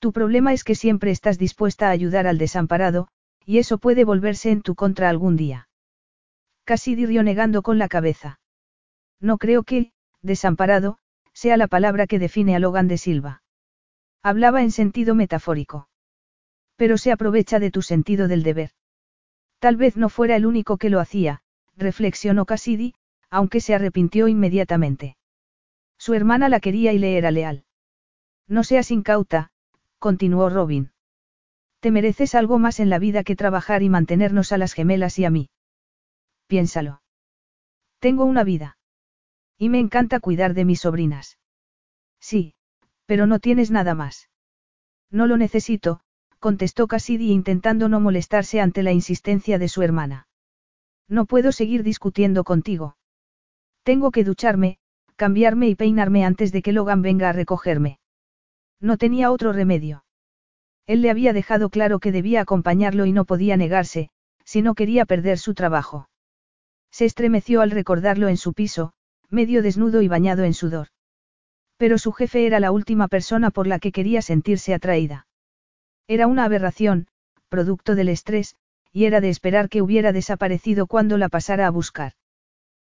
Tu problema es que siempre estás dispuesta a ayudar al desamparado, y eso puede volverse en tu contra algún día. Cassidy rió negando con la cabeza. No creo que, desamparado, sea la palabra que define a Logan de Silva. Hablaba en sentido metafórico. Pero se aprovecha de tu sentido del deber. Tal vez no fuera el único que lo hacía, reflexionó Cassidy, aunque se arrepintió inmediatamente. Su hermana la quería y le era leal. No seas incauta, continuó Robin. Te mereces algo más en la vida que trabajar y mantenernos a las gemelas y a mí. Piénsalo. Tengo una vida. Y me encanta cuidar de mis sobrinas. Sí, pero no tienes nada más. No lo necesito, contestó Cassidy intentando no molestarse ante la insistencia de su hermana. No puedo seguir discutiendo contigo. Tengo que ducharme, cambiarme y peinarme antes de que Logan venga a recogerme. No tenía otro remedio. Él le había dejado claro que debía acompañarlo y no podía negarse, si no quería perder su trabajo. Se estremeció al recordarlo en su piso, medio desnudo y bañado en sudor. Pero su jefe era la última persona por la que quería sentirse atraída. Era una aberración, producto del estrés, y era de esperar que hubiera desaparecido cuando la pasara a buscar.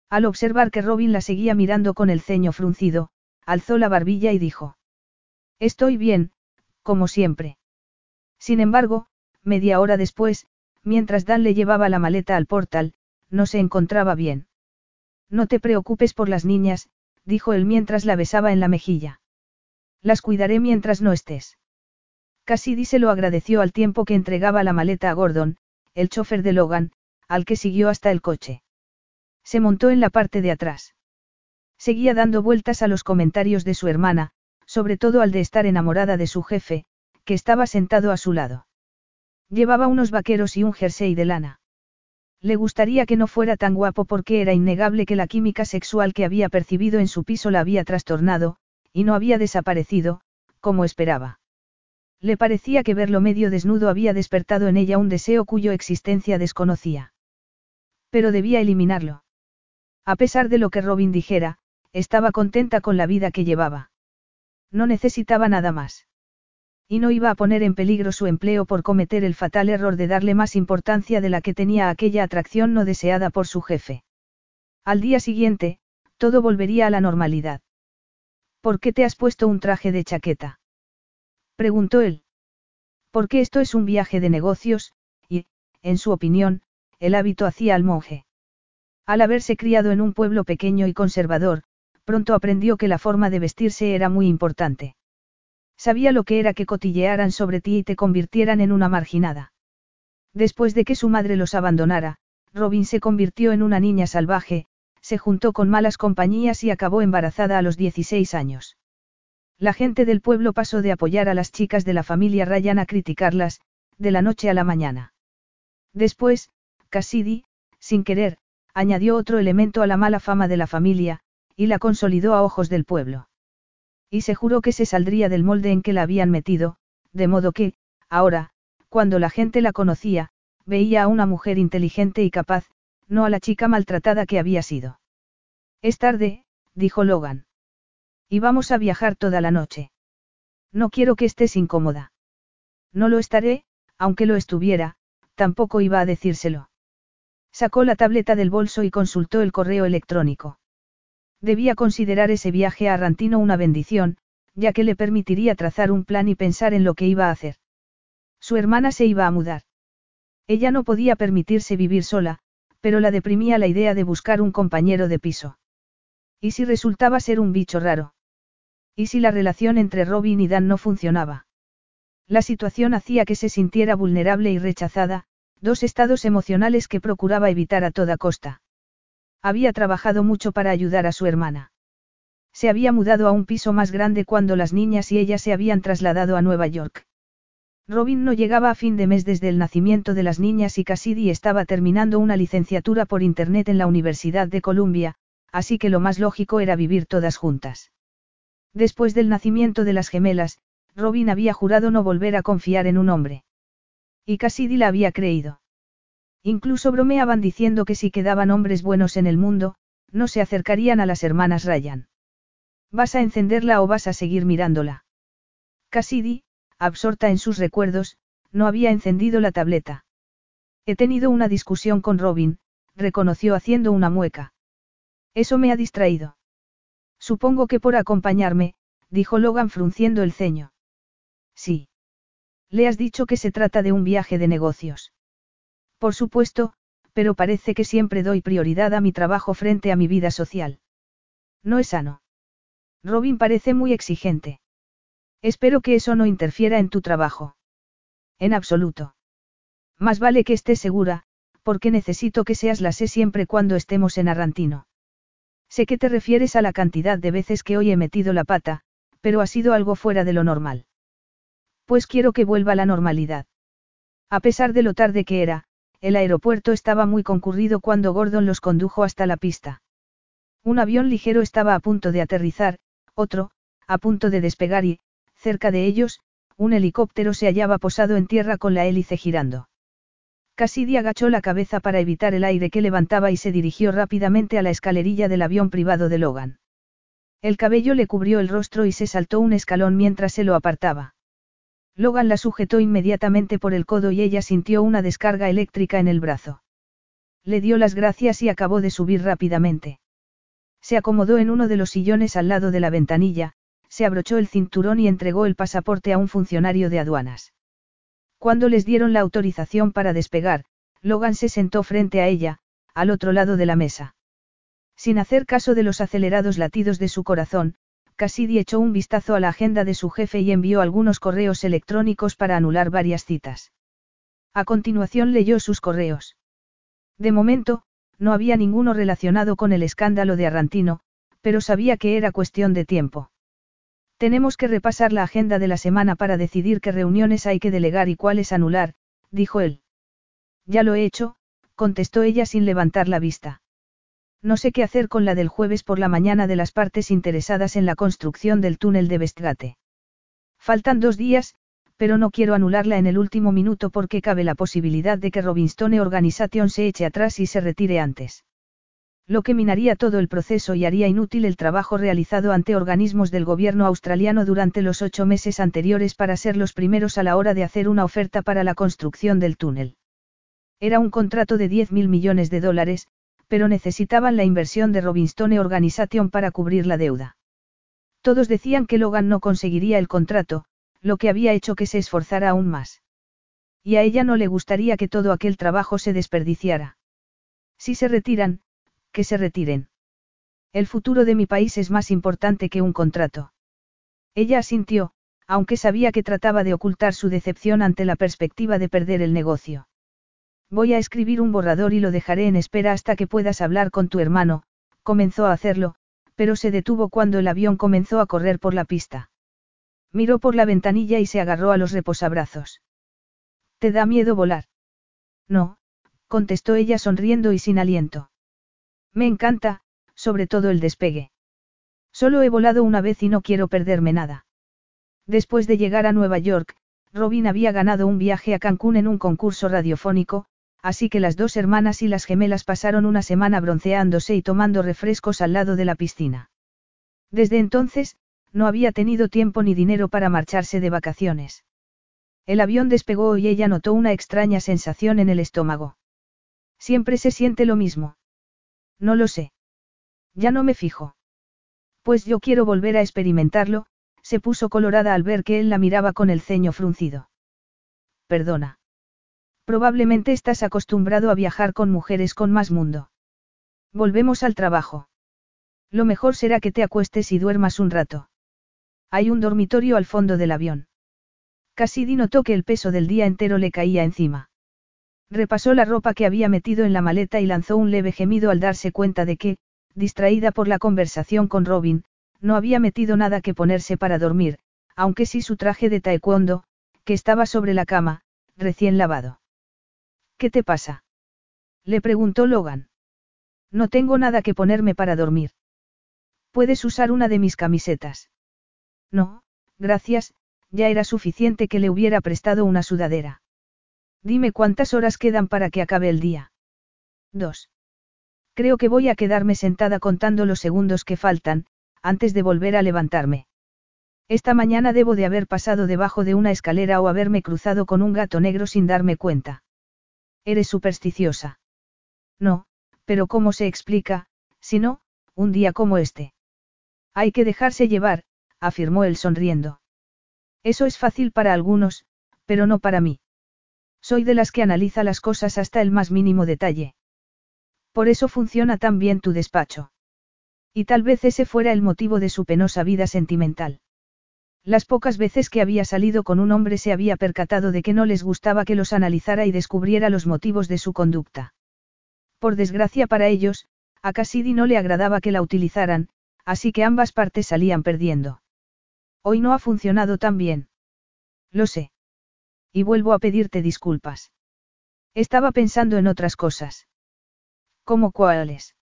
Al observar que Robin la seguía mirando con el ceño fruncido, alzó la barbilla y dijo. Estoy bien, como siempre. Sin embargo, media hora después, mientras Dan le llevaba la maleta al portal, no se encontraba bien. No te preocupes por las niñas, dijo él mientras la besaba en la mejilla. Las cuidaré mientras no estés. Cassidy se lo agradeció al tiempo que entregaba la maleta a Gordon, el chofer de Logan, al que siguió hasta el coche. Se montó en la parte de atrás. Seguía dando vueltas a los comentarios de su hermana, sobre todo al de estar enamorada de su jefe, que estaba sentado a su lado. Llevaba unos vaqueros y un jersey de lana. Le gustaría que no fuera tan guapo porque era innegable que la química sexual que había percibido en su piso la había trastornado, y no había desaparecido, como esperaba. Le parecía que verlo medio desnudo había despertado en ella un deseo cuyo existencia desconocía. Pero debía eliminarlo. A pesar de lo que Robin dijera, estaba contenta con la vida que llevaba. No necesitaba nada más. Y no iba a poner en peligro su empleo por cometer el fatal error de darle más importancia de la que tenía aquella atracción no deseada por su jefe. Al día siguiente, todo volvería a la normalidad. ¿Por qué te has puesto un traje de chaqueta? preguntó él. Porque esto es un viaje de negocios, y, en su opinión, el hábito hacía al monje. Al haberse criado en un pueblo pequeño y conservador, pronto aprendió que la forma de vestirse era muy importante. Sabía lo que era que cotillearan sobre ti y te convirtieran en una marginada. Después de que su madre los abandonara, Robin se convirtió en una niña salvaje, se juntó con malas compañías y acabó embarazada a los 16 años. La gente del pueblo pasó de apoyar a las chicas de la familia Ryan a criticarlas, de la noche a la mañana. Después, Cassidy, sin querer, añadió otro elemento a la mala fama de la familia, y la consolidó a ojos del pueblo. Y se juró que se saldría del molde en que la habían metido, de modo que, ahora, cuando la gente la conocía, veía a una mujer inteligente y capaz, no a la chica maltratada que había sido. Es tarde, dijo Logan. Y vamos a viajar toda la noche. No quiero que estés incómoda. No lo estaré, aunque lo estuviera, tampoco iba a decírselo. Sacó la tableta del bolso y consultó el correo electrónico. Debía considerar ese viaje a Arrantino una bendición, ya que le permitiría trazar un plan y pensar en lo que iba a hacer. Su hermana se iba a mudar. Ella no podía permitirse vivir sola, pero la deprimía la idea de buscar un compañero de piso. ¿Y si resultaba ser un bicho raro? ¿Y si la relación entre Robin y Dan no funcionaba? La situación hacía que se sintiera vulnerable y rechazada, dos estados emocionales que procuraba evitar a toda costa. Había trabajado mucho para ayudar a su hermana. Se había mudado a un piso más grande cuando las niñas y ella se habían trasladado a Nueva York. Robin no llegaba a fin de mes desde el nacimiento de las niñas y Cassidy estaba terminando una licenciatura por Internet en la Universidad de Columbia, así que lo más lógico era vivir todas juntas. Después del nacimiento de las gemelas, Robin había jurado no volver a confiar en un hombre. Y Cassidy la había creído. Incluso bromeaban diciendo que si quedaban hombres buenos en el mundo, no se acercarían a las hermanas Ryan. ¿Vas a encenderla o vas a seguir mirándola? Cassidy, absorta en sus recuerdos, no había encendido la tableta. He tenido una discusión con Robin, reconoció haciendo una mueca. Eso me ha distraído. Supongo que por acompañarme, dijo Logan frunciendo el ceño. Sí. Le has dicho que se trata de un viaje de negocios. Por supuesto, pero parece que siempre doy prioridad a mi trabajo frente a mi vida social. No es sano. Robin parece muy exigente. Espero que eso no interfiera en tu trabajo. En absoluto. Más vale que estés segura, porque necesito que seas la sé siempre cuando estemos en Arrantino. Sé que te refieres a la cantidad de veces que hoy he metido la pata, pero ha sido algo fuera de lo normal. Pues quiero que vuelva a la normalidad. A pesar de lo tarde que era, el aeropuerto estaba muy concurrido cuando Gordon los condujo hasta la pista. Un avión ligero estaba a punto de aterrizar, otro, a punto de despegar y, Cerca de ellos, un helicóptero se hallaba posado en tierra con la hélice girando. Cassidy agachó la cabeza para evitar el aire que levantaba y se dirigió rápidamente a la escalerilla del avión privado de Logan. El cabello le cubrió el rostro y se saltó un escalón mientras se lo apartaba. Logan la sujetó inmediatamente por el codo y ella sintió una descarga eléctrica en el brazo. Le dio las gracias y acabó de subir rápidamente. Se acomodó en uno de los sillones al lado de la ventanilla, se abrochó el cinturón y entregó el pasaporte a un funcionario de aduanas. Cuando les dieron la autorización para despegar, Logan se sentó frente a ella, al otro lado de la mesa. Sin hacer caso de los acelerados latidos de su corazón, Cassidy echó un vistazo a la agenda de su jefe y envió algunos correos electrónicos para anular varias citas. A continuación leyó sus correos. De momento, no había ninguno relacionado con el escándalo de Arrantino, pero sabía que era cuestión de tiempo. Tenemos que repasar la agenda de la semana para decidir qué reuniones hay que delegar y cuáles anular, dijo él. Ya lo he hecho, contestó ella sin levantar la vista. No sé qué hacer con la del jueves por la mañana de las partes interesadas en la construcción del túnel de Westgate. Faltan dos días, pero no quiero anularla en el último minuto porque cabe la posibilidad de que Robinstone Organization se eche atrás y se retire antes lo que minaría todo el proceso y haría inútil el trabajo realizado ante organismos del gobierno australiano durante los ocho meses anteriores para ser los primeros a la hora de hacer una oferta para la construcción del túnel. Era un contrato de 10 mil millones de dólares, pero necesitaban la inversión de Robinstone Organization para cubrir la deuda. Todos decían que Logan no conseguiría el contrato, lo que había hecho que se esforzara aún más. Y a ella no le gustaría que todo aquel trabajo se desperdiciara. Si se retiran, que se retiren. El futuro de mi país es más importante que un contrato. Ella asintió, aunque sabía que trataba de ocultar su decepción ante la perspectiva de perder el negocio. Voy a escribir un borrador y lo dejaré en espera hasta que puedas hablar con tu hermano, comenzó a hacerlo, pero se detuvo cuando el avión comenzó a correr por la pista. Miró por la ventanilla y se agarró a los reposabrazos. ¿Te da miedo volar? No, contestó ella sonriendo y sin aliento. Me encanta, sobre todo el despegue. Solo he volado una vez y no quiero perderme nada. Después de llegar a Nueva York, Robin había ganado un viaje a Cancún en un concurso radiofónico, así que las dos hermanas y las gemelas pasaron una semana bronceándose y tomando refrescos al lado de la piscina. Desde entonces, no había tenido tiempo ni dinero para marcharse de vacaciones. El avión despegó y ella notó una extraña sensación en el estómago. Siempre se siente lo mismo. No lo sé. Ya no me fijo. Pues yo quiero volver a experimentarlo, se puso colorada al ver que él la miraba con el ceño fruncido. Perdona. Probablemente estás acostumbrado a viajar con mujeres con más mundo. Volvemos al trabajo. Lo mejor será que te acuestes y duermas un rato. Hay un dormitorio al fondo del avión. Cassidy notó que el peso del día entero le caía encima. Repasó la ropa que había metido en la maleta y lanzó un leve gemido al darse cuenta de que, distraída por la conversación con Robin, no había metido nada que ponerse para dormir, aunque sí su traje de taekwondo, que estaba sobre la cama, recién lavado. ¿Qué te pasa? Le preguntó Logan. No tengo nada que ponerme para dormir. Puedes usar una de mis camisetas. No, gracias, ya era suficiente que le hubiera prestado una sudadera. Dime cuántas horas quedan para que acabe el día. Dos. Creo que voy a quedarme sentada contando los segundos que faltan, antes de volver a levantarme. Esta mañana debo de haber pasado debajo de una escalera o haberme cruzado con un gato negro sin darme cuenta. ¿Eres supersticiosa? No, pero ¿cómo se explica, si no, un día como este? Hay que dejarse llevar, afirmó él sonriendo. Eso es fácil para algunos, pero no para mí. Soy de las que analiza las cosas hasta el más mínimo detalle. Por eso funciona tan bien tu despacho. Y tal vez ese fuera el motivo de su penosa vida sentimental. Las pocas veces que había salido con un hombre se había percatado de que no les gustaba que los analizara y descubriera los motivos de su conducta. Por desgracia para ellos, a Cassidy no le agradaba que la utilizaran, así que ambas partes salían perdiendo. Hoy no ha funcionado tan bien. Lo sé. Y vuelvo a pedirte disculpas. Estaba pensando en otras cosas. ¿Cómo cuáles?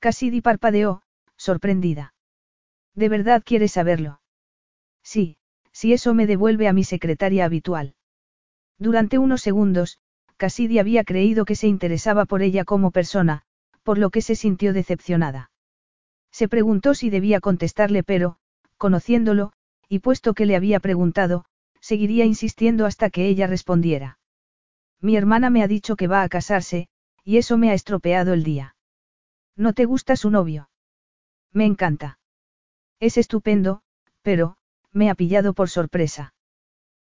Cassidy parpadeó, sorprendida. ¿De verdad quieres saberlo? Sí, si eso me devuelve a mi secretaria habitual. Durante unos segundos, Cassidy había creído que se interesaba por ella como persona, por lo que se sintió decepcionada. Se preguntó si debía contestarle pero, conociéndolo, y puesto que le había preguntado, seguiría insistiendo hasta que ella respondiera. Mi hermana me ha dicho que va a casarse, y eso me ha estropeado el día. ¿No te gusta su novio? Me encanta. Es estupendo, pero, me ha pillado por sorpresa.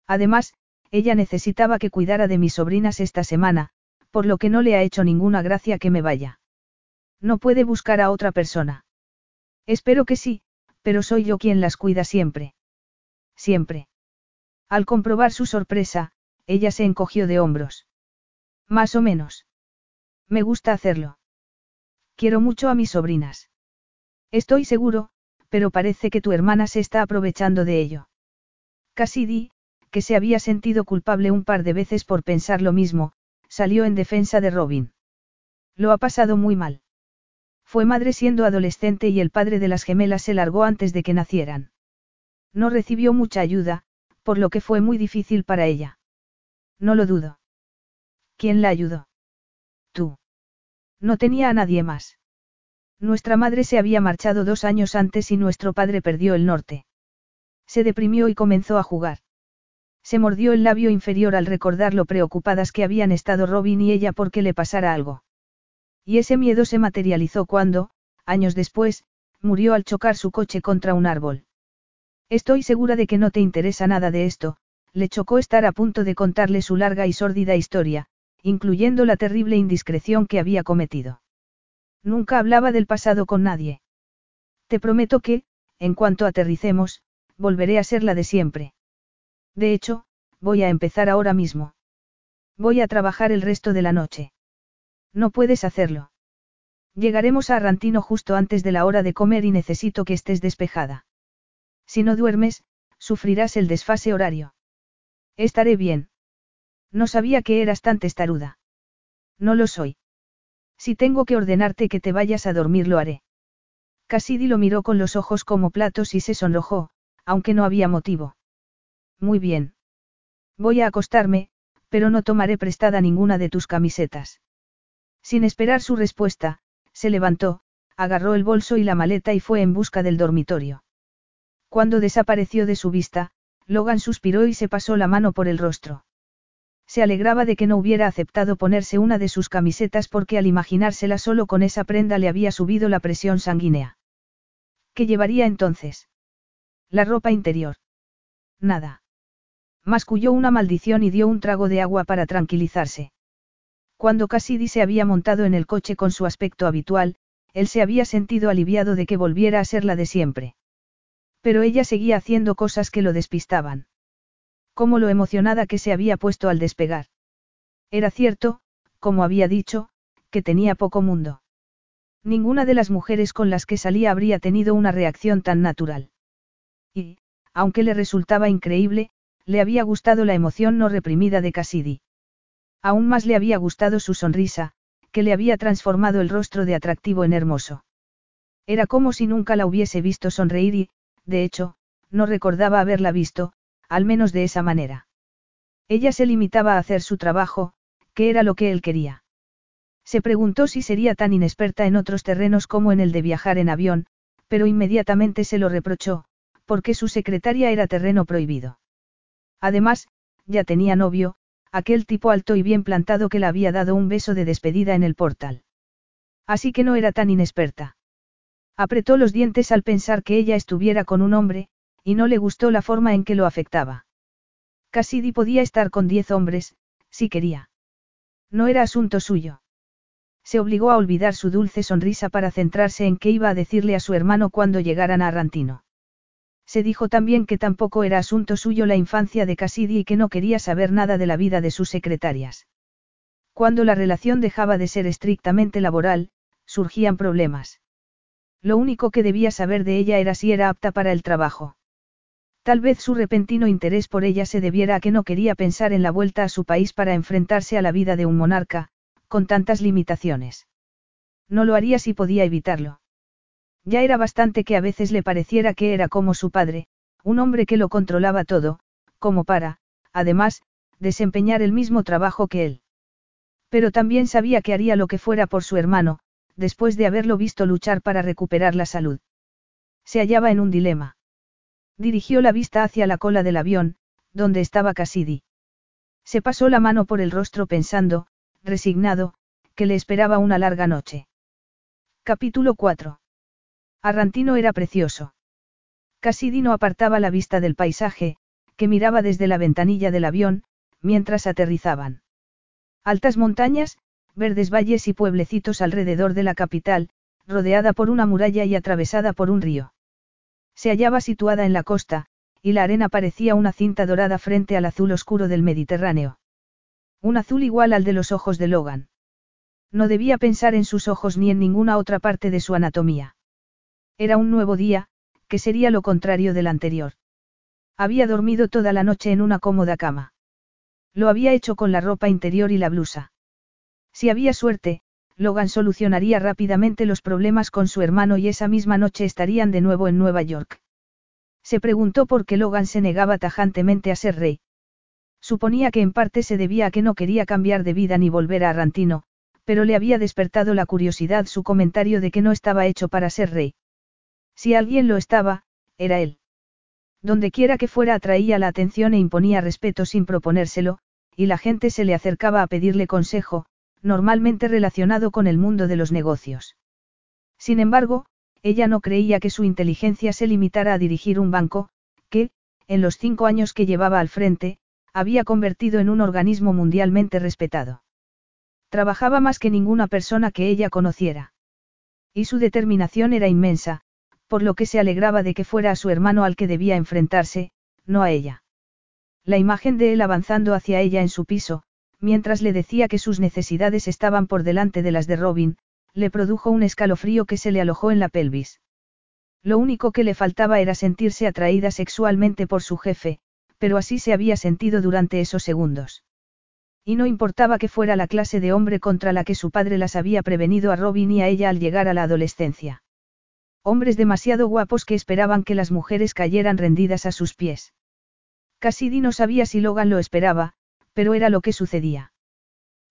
Además, ella necesitaba que cuidara de mis sobrinas esta semana, por lo que no le ha hecho ninguna gracia que me vaya. No puede buscar a otra persona. Espero que sí, pero soy yo quien las cuida siempre. Siempre. Al comprobar su sorpresa, ella se encogió de hombros. Más o menos. Me gusta hacerlo. Quiero mucho a mis sobrinas. Estoy seguro, pero parece que tu hermana se está aprovechando de ello. Cassidy, que se había sentido culpable un par de veces por pensar lo mismo, salió en defensa de Robin. Lo ha pasado muy mal. Fue madre siendo adolescente y el padre de las gemelas se largó antes de que nacieran. No recibió mucha ayuda, por lo que fue muy difícil para ella. No lo dudo. ¿Quién la ayudó? Tú. No tenía a nadie más. Nuestra madre se había marchado dos años antes y nuestro padre perdió el norte. Se deprimió y comenzó a jugar. Se mordió el labio inferior al recordar lo preocupadas que habían estado Robin y ella porque le pasara algo. Y ese miedo se materializó cuando, años después, murió al chocar su coche contra un árbol. Estoy segura de que no te interesa nada de esto, le chocó estar a punto de contarle su larga y sórdida historia, incluyendo la terrible indiscreción que había cometido. Nunca hablaba del pasado con nadie. Te prometo que, en cuanto aterricemos, volveré a ser la de siempre. De hecho, voy a empezar ahora mismo. Voy a trabajar el resto de la noche. No puedes hacerlo. Llegaremos a Arrantino justo antes de la hora de comer y necesito que estés despejada. Si no duermes, sufrirás el desfase horario. Estaré bien. No sabía que eras tan testaruda. No lo soy. Si tengo que ordenarte que te vayas a dormir, lo haré. Cassidy lo miró con los ojos como platos y se sonrojó, aunque no había motivo. Muy bien. Voy a acostarme, pero no tomaré prestada ninguna de tus camisetas. Sin esperar su respuesta, se levantó, agarró el bolso y la maleta y fue en busca del dormitorio. Cuando desapareció de su vista, Logan suspiró y se pasó la mano por el rostro. Se alegraba de que no hubiera aceptado ponerse una de sus camisetas porque al imaginársela solo con esa prenda le había subido la presión sanguínea. ¿Qué llevaría entonces? La ropa interior. Nada. Masculló una maldición y dio un trago de agua para tranquilizarse. Cuando Cassidy se había montado en el coche con su aspecto habitual, él se había sentido aliviado de que volviera a ser la de siempre. Pero ella seguía haciendo cosas que lo despistaban. Como lo emocionada que se había puesto al despegar. Era cierto, como había dicho, que tenía poco mundo. Ninguna de las mujeres con las que salía habría tenido una reacción tan natural. Y, aunque le resultaba increíble, le había gustado la emoción no reprimida de Cassidy. Aún más le había gustado su sonrisa, que le había transformado el rostro de atractivo en hermoso. Era como si nunca la hubiese visto sonreír y, de hecho, no recordaba haberla visto, al menos de esa manera. Ella se limitaba a hacer su trabajo, que era lo que él quería. Se preguntó si sería tan inexperta en otros terrenos como en el de viajar en avión, pero inmediatamente se lo reprochó, porque su secretaria era terreno prohibido. Además, ya tenía novio, aquel tipo alto y bien plantado que le había dado un beso de despedida en el portal. Así que no era tan inexperta. Apretó los dientes al pensar que ella estuviera con un hombre, y no le gustó la forma en que lo afectaba. Cassidy podía estar con diez hombres, si quería. No era asunto suyo. Se obligó a olvidar su dulce sonrisa para centrarse en qué iba a decirle a su hermano cuando llegaran a Arrantino. Se dijo también que tampoco era asunto suyo la infancia de Cassidy y que no quería saber nada de la vida de sus secretarias. Cuando la relación dejaba de ser estrictamente laboral, surgían problemas. Lo único que debía saber de ella era si era apta para el trabajo. Tal vez su repentino interés por ella se debiera a que no quería pensar en la vuelta a su país para enfrentarse a la vida de un monarca, con tantas limitaciones. No lo haría si podía evitarlo. Ya era bastante que a veces le pareciera que era como su padre, un hombre que lo controlaba todo, como para, además, desempeñar el mismo trabajo que él. Pero también sabía que haría lo que fuera por su hermano, después de haberlo visto luchar para recuperar la salud. Se hallaba en un dilema. Dirigió la vista hacia la cola del avión, donde estaba Cassidy. Se pasó la mano por el rostro pensando, resignado, que le esperaba una larga noche. Capítulo 4. Arrantino era precioso. Cassidy no apartaba la vista del paisaje, que miraba desde la ventanilla del avión, mientras aterrizaban. Altas montañas, verdes valles y pueblecitos alrededor de la capital, rodeada por una muralla y atravesada por un río. Se hallaba situada en la costa, y la arena parecía una cinta dorada frente al azul oscuro del Mediterráneo. Un azul igual al de los ojos de Logan. No debía pensar en sus ojos ni en ninguna otra parte de su anatomía. Era un nuevo día, que sería lo contrario del anterior. Había dormido toda la noche en una cómoda cama. Lo había hecho con la ropa interior y la blusa. Si había suerte, Logan solucionaría rápidamente los problemas con su hermano y esa misma noche estarían de nuevo en Nueva York. Se preguntó por qué Logan se negaba tajantemente a ser rey. Suponía que en parte se debía a que no quería cambiar de vida ni volver a Arrantino, pero le había despertado la curiosidad su comentario de que no estaba hecho para ser rey. Si alguien lo estaba, era él. Dondequiera que fuera atraía la atención e imponía respeto sin proponérselo, y la gente se le acercaba a pedirle consejo, normalmente relacionado con el mundo de los negocios. Sin embargo, ella no creía que su inteligencia se limitara a dirigir un banco, que, en los cinco años que llevaba al frente, había convertido en un organismo mundialmente respetado. Trabajaba más que ninguna persona que ella conociera. Y su determinación era inmensa, por lo que se alegraba de que fuera a su hermano al que debía enfrentarse, no a ella. La imagen de él avanzando hacia ella en su piso, mientras le decía que sus necesidades estaban por delante de las de Robin, le produjo un escalofrío que se le alojó en la pelvis. Lo único que le faltaba era sentirse atraída sexualmente por su jefe, pero así se había sentido durante esos segundos. Y no importaba que fuera la clase de hombre contra la que su padre las había prevenido a Robin y a ella al llegar a la adolescencia. Hombres demasiado guapos que esperaban que las mujeres cayeran rendidas a sus pies. Cassidy no sabía si Logan lo esperaba, pero era lo que sucedía.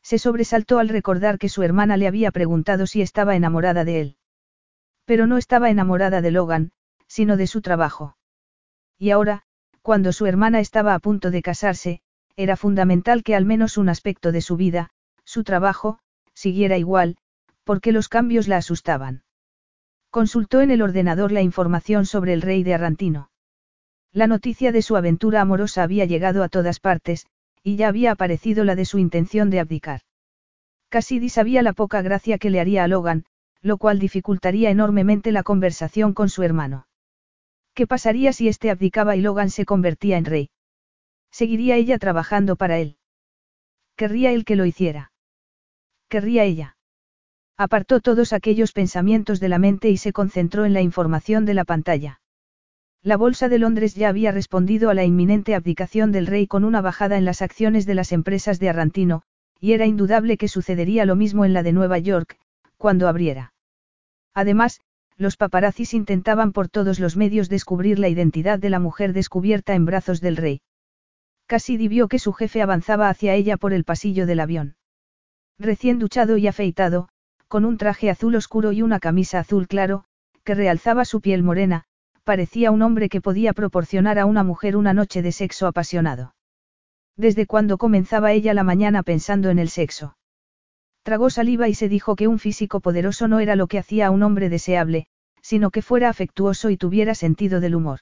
Se sobresaltó al recordar que su hermana le había preguntado si estaba enamorada de él. Pero no estaba enamorada de Logan, sino de su trabajo. Y ahora, cuando su hermana estaba a punto de casarse, era fundamental que al menos un aspecto de su vida, su trabajo, siguiera igual, porque los cambios la asustaban. Consultó en el ordenador la información sobre el rey de Arrantino. La noticia de su aventura amorosa había llegado a todas partes, y ya había aparecido la de su intención de abdicar. Cassidy sabía la poca gracia que le haría a Logan, lo cual dificultaría enormemente la conversación con su hermano. ¿Qué pasaría si éste abdicaba y Logan se convertía en rey? ¿Seguiría ella trabajando para él? ¿Querría él que lo hiciera? ¿Querría ella? Apartó todos aquellos pensamientos de la mente y se concentró en la información de la pantalla. La Bolsa de Londres ya había respondido a la inminente abdicación del rey con una bajada en las acciones de las empresas de Arrantino, y era indudable que sucedería lo mismo en la de Nueva York, cuando abriera. Además, los paparazzis intentaban por todos los medios descubrir la identidad de la mujer descubierta en brazos del rey. Cassidy vio que su jefe avanzaba hacia ella por el pasillo del avión. Recién duchado y afeitado, con un traje azul oscuro y una camisa azul claro, que realzaba su piel morena, parecía un hombre que podía proporcionar a una mujer una noche de sexo apasionado. Desde cuando comenzaba ella la mañana pensando en el sexo. Tragó saliva y se dijo que un físico poderoso no era lo que hacía a un hombre deseable, sino que fuera afectuoso y tuviera sentido del humor.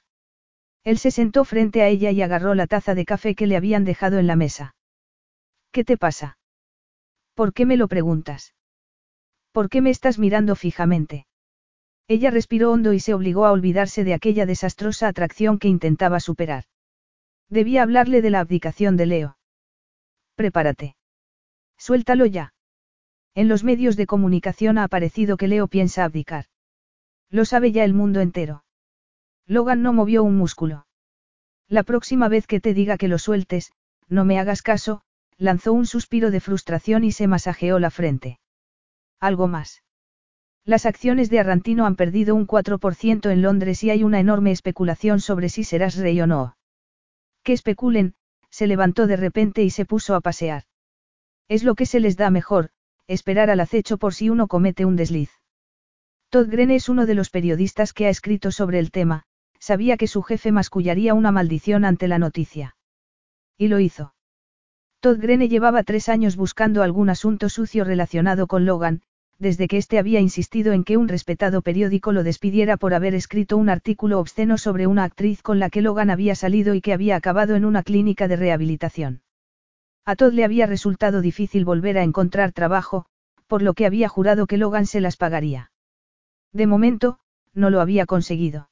Él se sentó frente a ella y agarró la taza de café que le habían dejado en la mesa. ¿Qué te pasa? ¿Por qué me lo preguntas? ¿Por qué me estás mirando fijamente? Ella respiró hondo y se obligó a olvidarse de aquella desastrosa atracción que intentaba superar. Debía hablarle de la abdicación de Leo. Prepárate. Suéltalo ya. En los medios de comunicación ha aparecido que Leo piensa abdicar. Lo sabe ya el mundo entero. Logan no movió un músculo. La próxima vez que te diga que lo sueltes, no me hagas caso, lanzó un suspiro de frustración y se masajeó la frente. Algo más. Las acciones de Arrantino han perdido un 4% en Londres y hay una enorme especulación sobre si serás rey o no. Que especulen, se levantó de repente y se puso a pasear. Es lo que se les da mejor, esperar al acecho por si uno comete un desliz. Todd Grene es uno de los periodistas que ha escrito sobre el tema, sabía que su jefe mascullaría una maldición ante la noticia. Y lo hizo. Todd Grene llevaba tres años buscando algún asunto sucio relacionado con Logan, desde que éste había insistido en que un respetado periódico lo despidiera por haber escrito un artículo obsceno sobre una actriz con la que Logan había salido y que había acabado en una clínica de rehabilitación. A Todd le había resultado difícil volver a encontrar trabajo, por lo que había jurado que Logan se las pagaría. De momento, no lo había conseguido.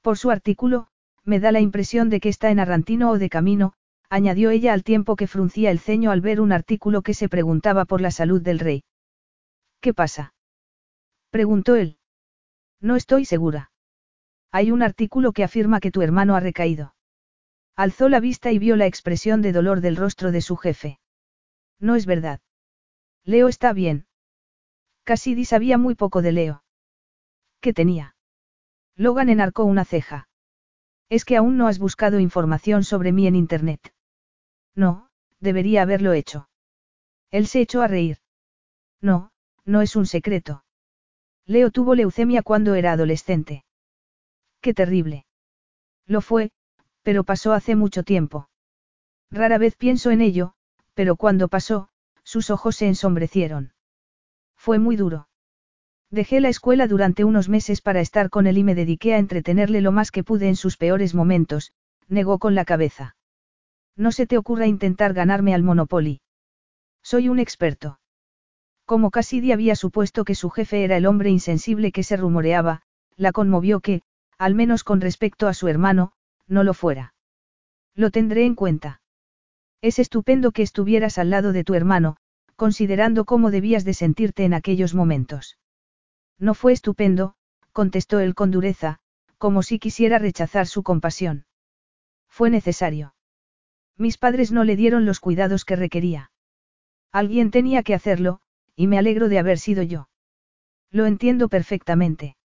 Por su artículo, me da la impresión de que está en Arrantino o de camino, añadió ella al tiempo que fruncía el ceño al ver un artículo que se preguntaba por la salud del rey. ¿Qué pasa? Preguntó él. No estoy segura. Hay un artículo que afirma que tu hermano ha recaído. Alzó la vista y vio la expresión de dolor del rostro de su jefe. No es verdad. Leo está bien. Cassidy sabía muy poco de Leo. ¿Qué tenía? Logan enarcó una ceja. Es que aún no has buscado información sobre mí en Internet. No, debería haberlo hecho. Él se echó a reír. No, no es un secreto. Leo tuvo leucemia cuando era adolescente. Qué terrible. Lo fue, pero pasó hace mucho tiempo. Rara vez pienso en ello, pero cuando pasó, sus ojos se ensombrecieron. Fue muy duro. Dejé la escuela durante unos meses para estar con él y me dediqué a entretenerle lo más que pude en sus peores momentos, negó con la cabeza. No se te ocurra intentar ganarme al Monopoly. Soy un experto. Como Cassidy había supuesto que su jefe era el hombre insensible que se rumoreaba, la conmovió que, al menos con respecto a su hermano, no lo fuera. Lo tendré en cuenta. Es estupendo que estuvieras al lado de tu hermano, considerando cómo debías de sentirte en aquellos momentos. No fue estupendo, contestó él con dureza, como si quisiera rechazar su compasión. Fue necesario. Mis padres no le dieron los cuidados que requería. Alguien tenía que hacerlo, y me alegro de haber sido yo. Lo entiendo perfectamente.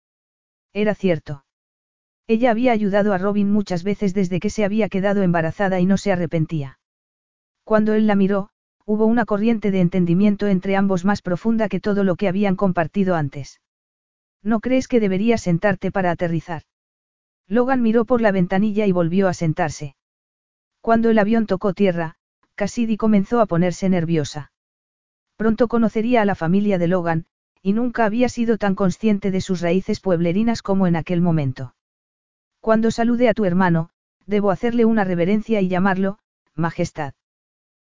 Era cierto. Ella había ayudado a Robin muchas veces desde que se había quedado embarazada y no se arrepentía. Cuando él la miró, hubo una corriente de entendimiento entre ambos más profunda que todo lo que habían compartido antes. ¿No crees que deberías sentarte para aterrizar? Logan miró por la ventanilla y volvió a sentarse. Cuando el avión tocó tierra, Cassidy comenzó a ponerse nerviosa. Pronto conocería a la familia de Logan, y nunca había sido tan consciente de sus raíces pueblerinas como en aquel momento. Cuando salude a tu hermano, debo hacerle una reverencia y llamarlo, Majestad.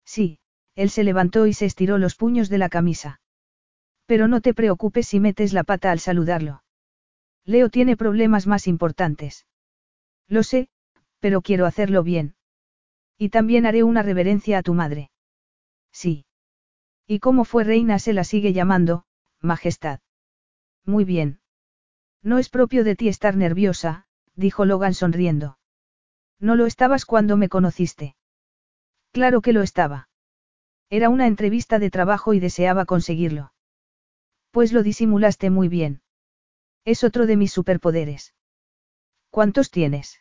Sí, él se levantó y se estiró los puños de la camisa. Pero no te preocupes si metes la pata al saludarlo. Leo tiene problemas más importantes. Lo sé, pero quiero hacerlo bien. Y también haré una reverencia a tu madre. Sí. ¿Y cómo fue reina se la sigue llamando, Majestad? Muy bien. No es propio de ti estar nerviosa, dijo Logan sonriendo. No lo estabas cuando me conociste. Claro que lo estaba. Era una entrevista de trabajo y deseaba conseguirlo. Pues lo disimulaste muy bien. Es otro de mis superpoderes. ¿Cuántos tienes?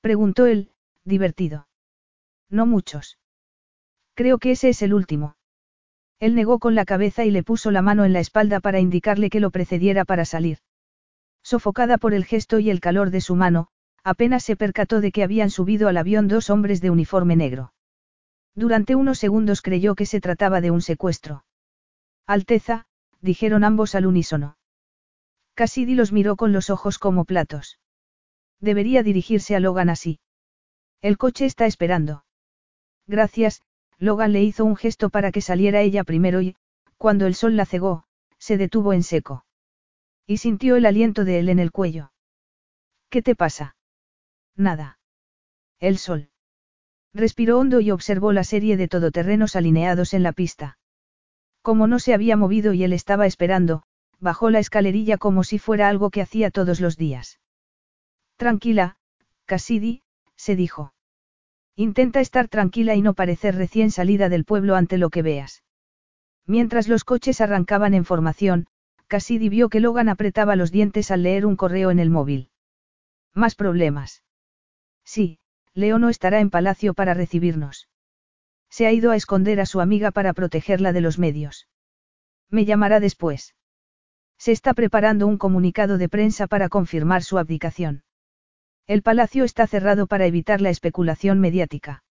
Preguntó él, divertido. No muchos. Creo que ese es el último. Él negó con la cabeza y le puso la mano en la espalda para indicarle que lo precediera para salir. Sofocada por el gesto y el calor de su mano, apenas se percató de que habían subido al avión dos hombres de uniforme negro. Durante unos segundos creyó que se trataba de un secuestro. Alteza, dijeron ambos al unísono. Cassidy los miró con los ojos como platos. Debería dirigirse a Logan así. El coche está esperando. Gracias, Logan le hizo un gesto para que saliera ella primero y, cuando el sol la cegó, se detuvo en seco. Y sintió el aliento de él en el cuello. ¿Qué te pasa? Nada. El sol. Respiró hondo y observó la serie de todoterrenos alineados en la pista. Como no se había movido y él estaba esperando, bajó la escalerilla como si fuera algo que hacía todos los días. Tranquila, Cassidy, se dijo. Intenta estar tranquila y no parecer recién salida del pueblo ante lo que veas. Mientras los coches arrancaban en formación, Cassidy vio que Logan apretaba los dientes al leer un correo en el móvil. Más problemas. Sí, Leo no estará en palacio para recibirnos. Se ha ido a esconder a su amiga para protegerla de los medios. Me llamará después. Se está preparando un comunicado de prensa para confirmar su abdicación. El palacio está cerrado para evitar la especulación mediática.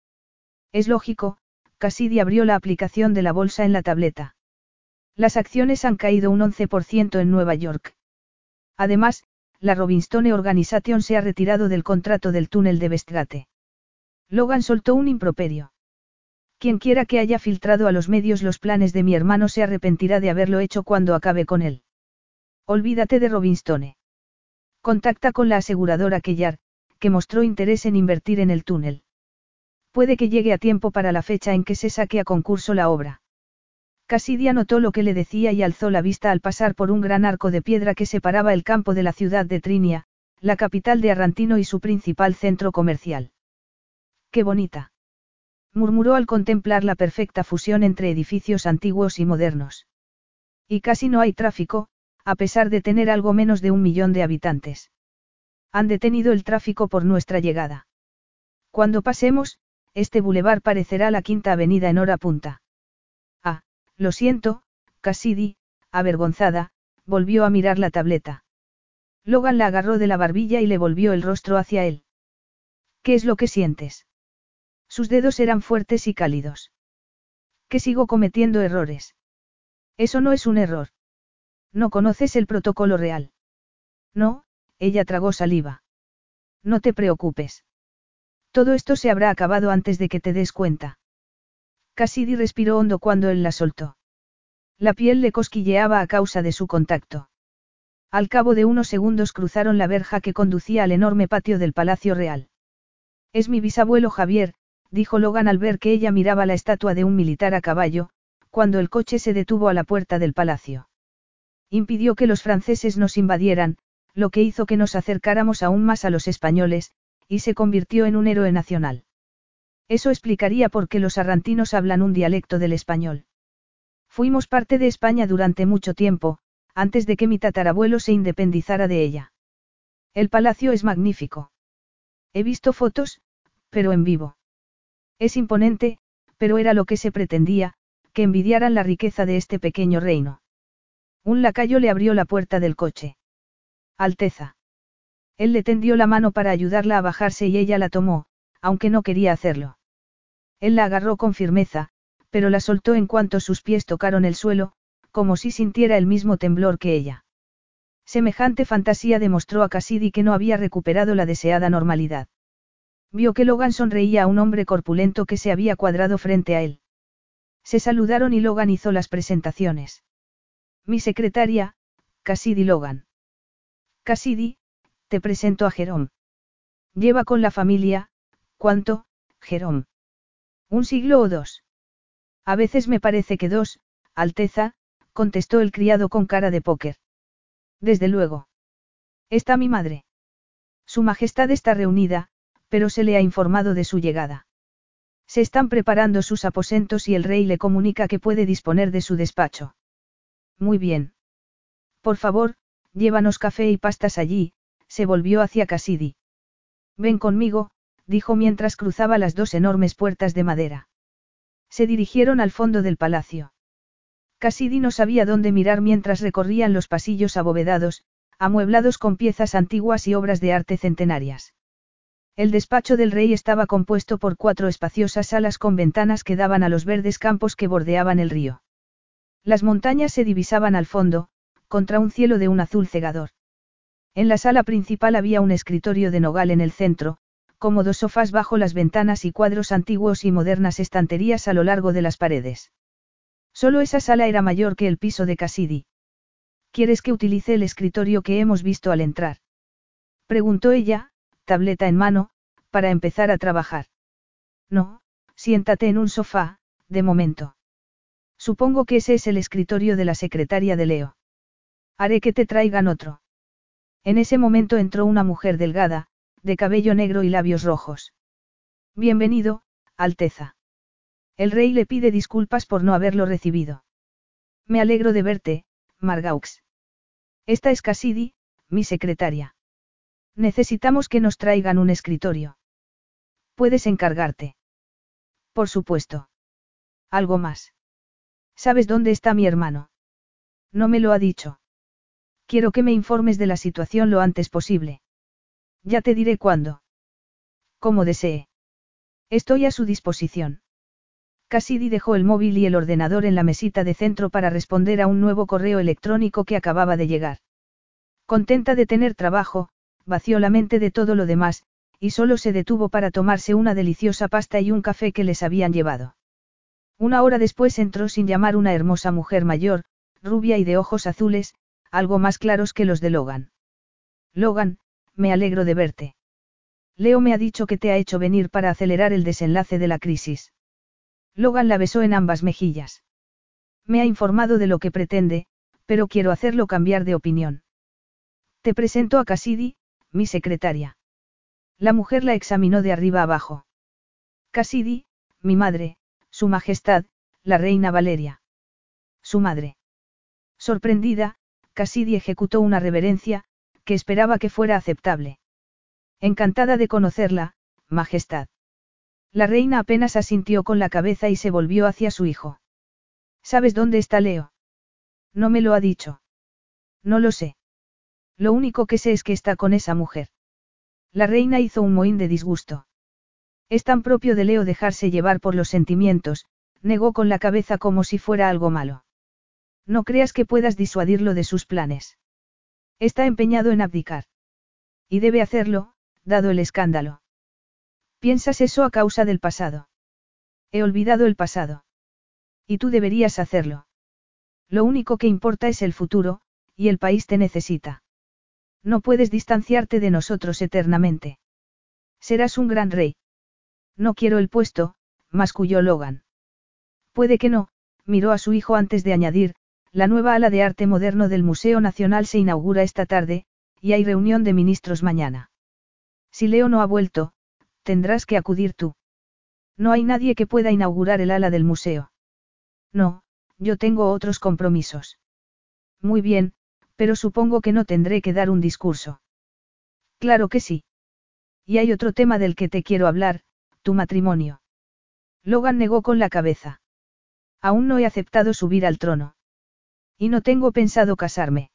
Es lógico, Cassidy abrió la aplicación de la bolsa en la tableta. Las acciones han caído un 11% en Nueva York. Además, la Robinstone Organization se ha retirado del contrato del túnel de Westgate. Logan soltó un improperio. Quien quiera que haya filtrado a los medios los planes de mi hermano se arrepentirá de haberlo hecho cuando acabe con él. Olvídate de Robinstone. Contacta con la aseguradora Kellar, que mostró interés en invertir en el túnel. Puede que llegue a tiempo para la fecha en que se saque a concurso la obra. Cassidy notó lo que le decía y alzó la vista al pasar por un gran arco de piedra que separaba el campo de la ciudad de Trinia, la capital de Arrantino y su principal centro comercial. ¡Qué bonita! murmuró al contemplar la perfecta fusión entre edificios antiguos y modernos. Y casi no hay tráfico, a pesar de tener algo menos de un millón de habitantes. Han detenido el tráfico por nuestra llegada. Cuando pasemos, este bulevar parecerá la quinta avenida en hora punta. Ah, lo siento, Cassidy, avergonzada, volvió a mirar la tableta. Logan la agarró de la barbilla y le volvió el rostro hacia él. ¿Qué es lo que sientes? Sus dedos eran fuertes y cálidos. Que sigo cometiendo errores. Eso no es un error. No conoces el protocolo real. No, ella tragó saliva. No te preocupes. Todo esto se habrá acabado antes de que te des cuenta. Cassidy respiró hondo cuando él la soltó. La piel le cosquilleaba a causa de su contacto. Al cabo de unos segundos cruzaron la verja que conducía al enorme patio del Palacio Real. Es mi bisabuelo Javier, dijo Logan al ver que ella miraba la estatua de un militar a caballo, cuando el coche se detuvo a la puerta del palacio. Impidió que los franceses nos invadieran, lo que hizo que nos acercáramos aún más a los españoles, y se convirtió en un héroe nacional. Eso explicaría por qué los arrantinos hablan un dialecto del español. Fuimos parte de España durante mucho tiempo, antes de que mi tatarabuelo se independizara de ella. El palacio es magnífico. He visto fotos, pero en vivo. Es imponente, pero era lo que se pretendía, que envidiaran la riqueza de este pequeño reino. Un lacayo le abrió la puerta del coche. Alteza. Él le tendió la mano para ayudarla a bajarse y ella la tomó, aunque no quería hacerlo. Él la agarró con firmeza, pero la soltó en cuanto sus pies tocaron el suelo, como si sintiera el mismo temblor que ella. Semejante fantasía demostró a Cassidy que no había recuperado la deseada normalidad. Vio que Logan sonreía a un hombre corpulento que se había cuadrado frente a él. Se saludaron y Logan hizo las presentaciones. Mi secretaria, Cassidy Logan. Cassidy, te presento a Jerome. Lleva con la familia, ¿cuánto, Jerome? ¿Un siglo o dos? A veces me parece que dos, Alteza, contestó el criado con cara de póker. Desde luego. Está mi madre. Su Majestad está reunida, pero se le ha informado de su llegada. Se están preparando sus aposentos y el rey le comunica que puede disponer de su despacho. Muy bien. Por favor, llévanos café y pastas allí, se volvió hacia Cassidy. Ven conmigo, dijo mientras cruzaba las dos enormes puertas de madera. Se dirigieron al fondo del palacio. Cassidy no sabía dónde mirar mientras recorrían los pasillos abovedados, amueblados con piezas antiguas y obras de arte centenarias. El despacho del rey estaba compuesto por cuatro espaciosas salas con ventanas que daban a los verdes campos que bordeaban el río. Las montañas se divisaban al fondo, contra un cielo de un azul cegador. En la sala principal había un escritorio de nogal en el centro, cómodos sofás bajo las ventanas y cuadros antiguos y modernas estanterías a lo largo de las paredes. Solo esa sala era mayor que el piso de Cassidy. ¿Quieres que utilice el escritorio que hemos visto al entrar? Preguntó ella, tableta en mano, para empezar a trabajar. No, siéntate en un sofá, de momento. Supongo que ese es el escritorio de la secretaria de Leo. Haré que te traigan otro. En ese momento entró una mujer delgada, de cabello negro y labios rojos. Bienvenido, Alteza. El rey le pide disculpas por no haberlo recibido. Me alegro de verte, Margaux. Esta es Cassidy, mi secretaria. Necesitamos que nos traigan un escritorio. Puedes encargarte. Por supuesto. Algo más. ¿Sabes dónde está mi hermano? No me lo ha dicho. Quiero que me informes de la situación lo antes posible. Ya te diré cuándo. Como desee. Estoy a su disposición. Cassidy dejó el móvil y el ordenador en la mesita de centro para responder a un nuevo correo electrónico que acababa de llegar. Contenta de tener trabajo, vació la mente de todo lo demás, y solo se detuvo para tomarse una deliciosa pasta y un café que les habían llevado. Una hora después entró sin llamar una hermosa mujer mayor, rubia y de ojos azules, algo más claros que los de Logan. Logan, me alegro de verte. Leo me ha dicho que te ha hecho venir para acelerar el desenlace de la crisis. Logan la besó en ambas mejillas. Me ha informado de lo que pretende, pero quiero hacerlo cambiar de opinión. Te presento a Cassidy, mi secretaria. La mujer la examinó de arriba abajo. Cassidy, mi madre, su majestad, la reina Valeria. Su madre. Sorprendida, Cassidy ejecutó una reverencia, que esperaba que fuera aceptable. Encantada de conocerla, majestad. La reina apenas asintió con la cabeza y se volvió hacia su hijo. ¿Sabes dónde está Leo? No me lo ha dicho. No lo sé. Lo único que sé es que está con esa mujer. La reina hizo un mohín de disgusto. Es tan propio de Leo dejarse llevar por los sentimientos, negó con la cabeza como si fuera algo malo. No creas que puedas disuadirlo de sus planes. Está empeñado en abdicar. Y debe hacerlo, dado el escándalo. Piensas eso a causa del pasado. He olvidado el pasado. Y tú deberías hacerlo. Lo único que importa es el futuro, y el país te necesita. No puedes distanciarte de nosotros eternamente. Serás un gran rey. No quiero el puesto, masculló Logan. Puede que no, miró a su hijo antes de añadir, la nueva ala de arte moderno del Museo Nacional se inaugura esta tarde, y hay reunión de ministros mañana. Si Leo no ha vuelto, tendrás que acudir tú. No hay nadie que pueda inaugurar el ala del museo. No, yo tengo otros compromisos. Muy bien, pero supongo que no tendré que dar un discurso. Claro que sí. Y hay otro tema del que te quiero hablar, tu matrimonio. Logan negó con la cabeza. Aún no he aceptado subir al trono. Y no tengo pensado casarme.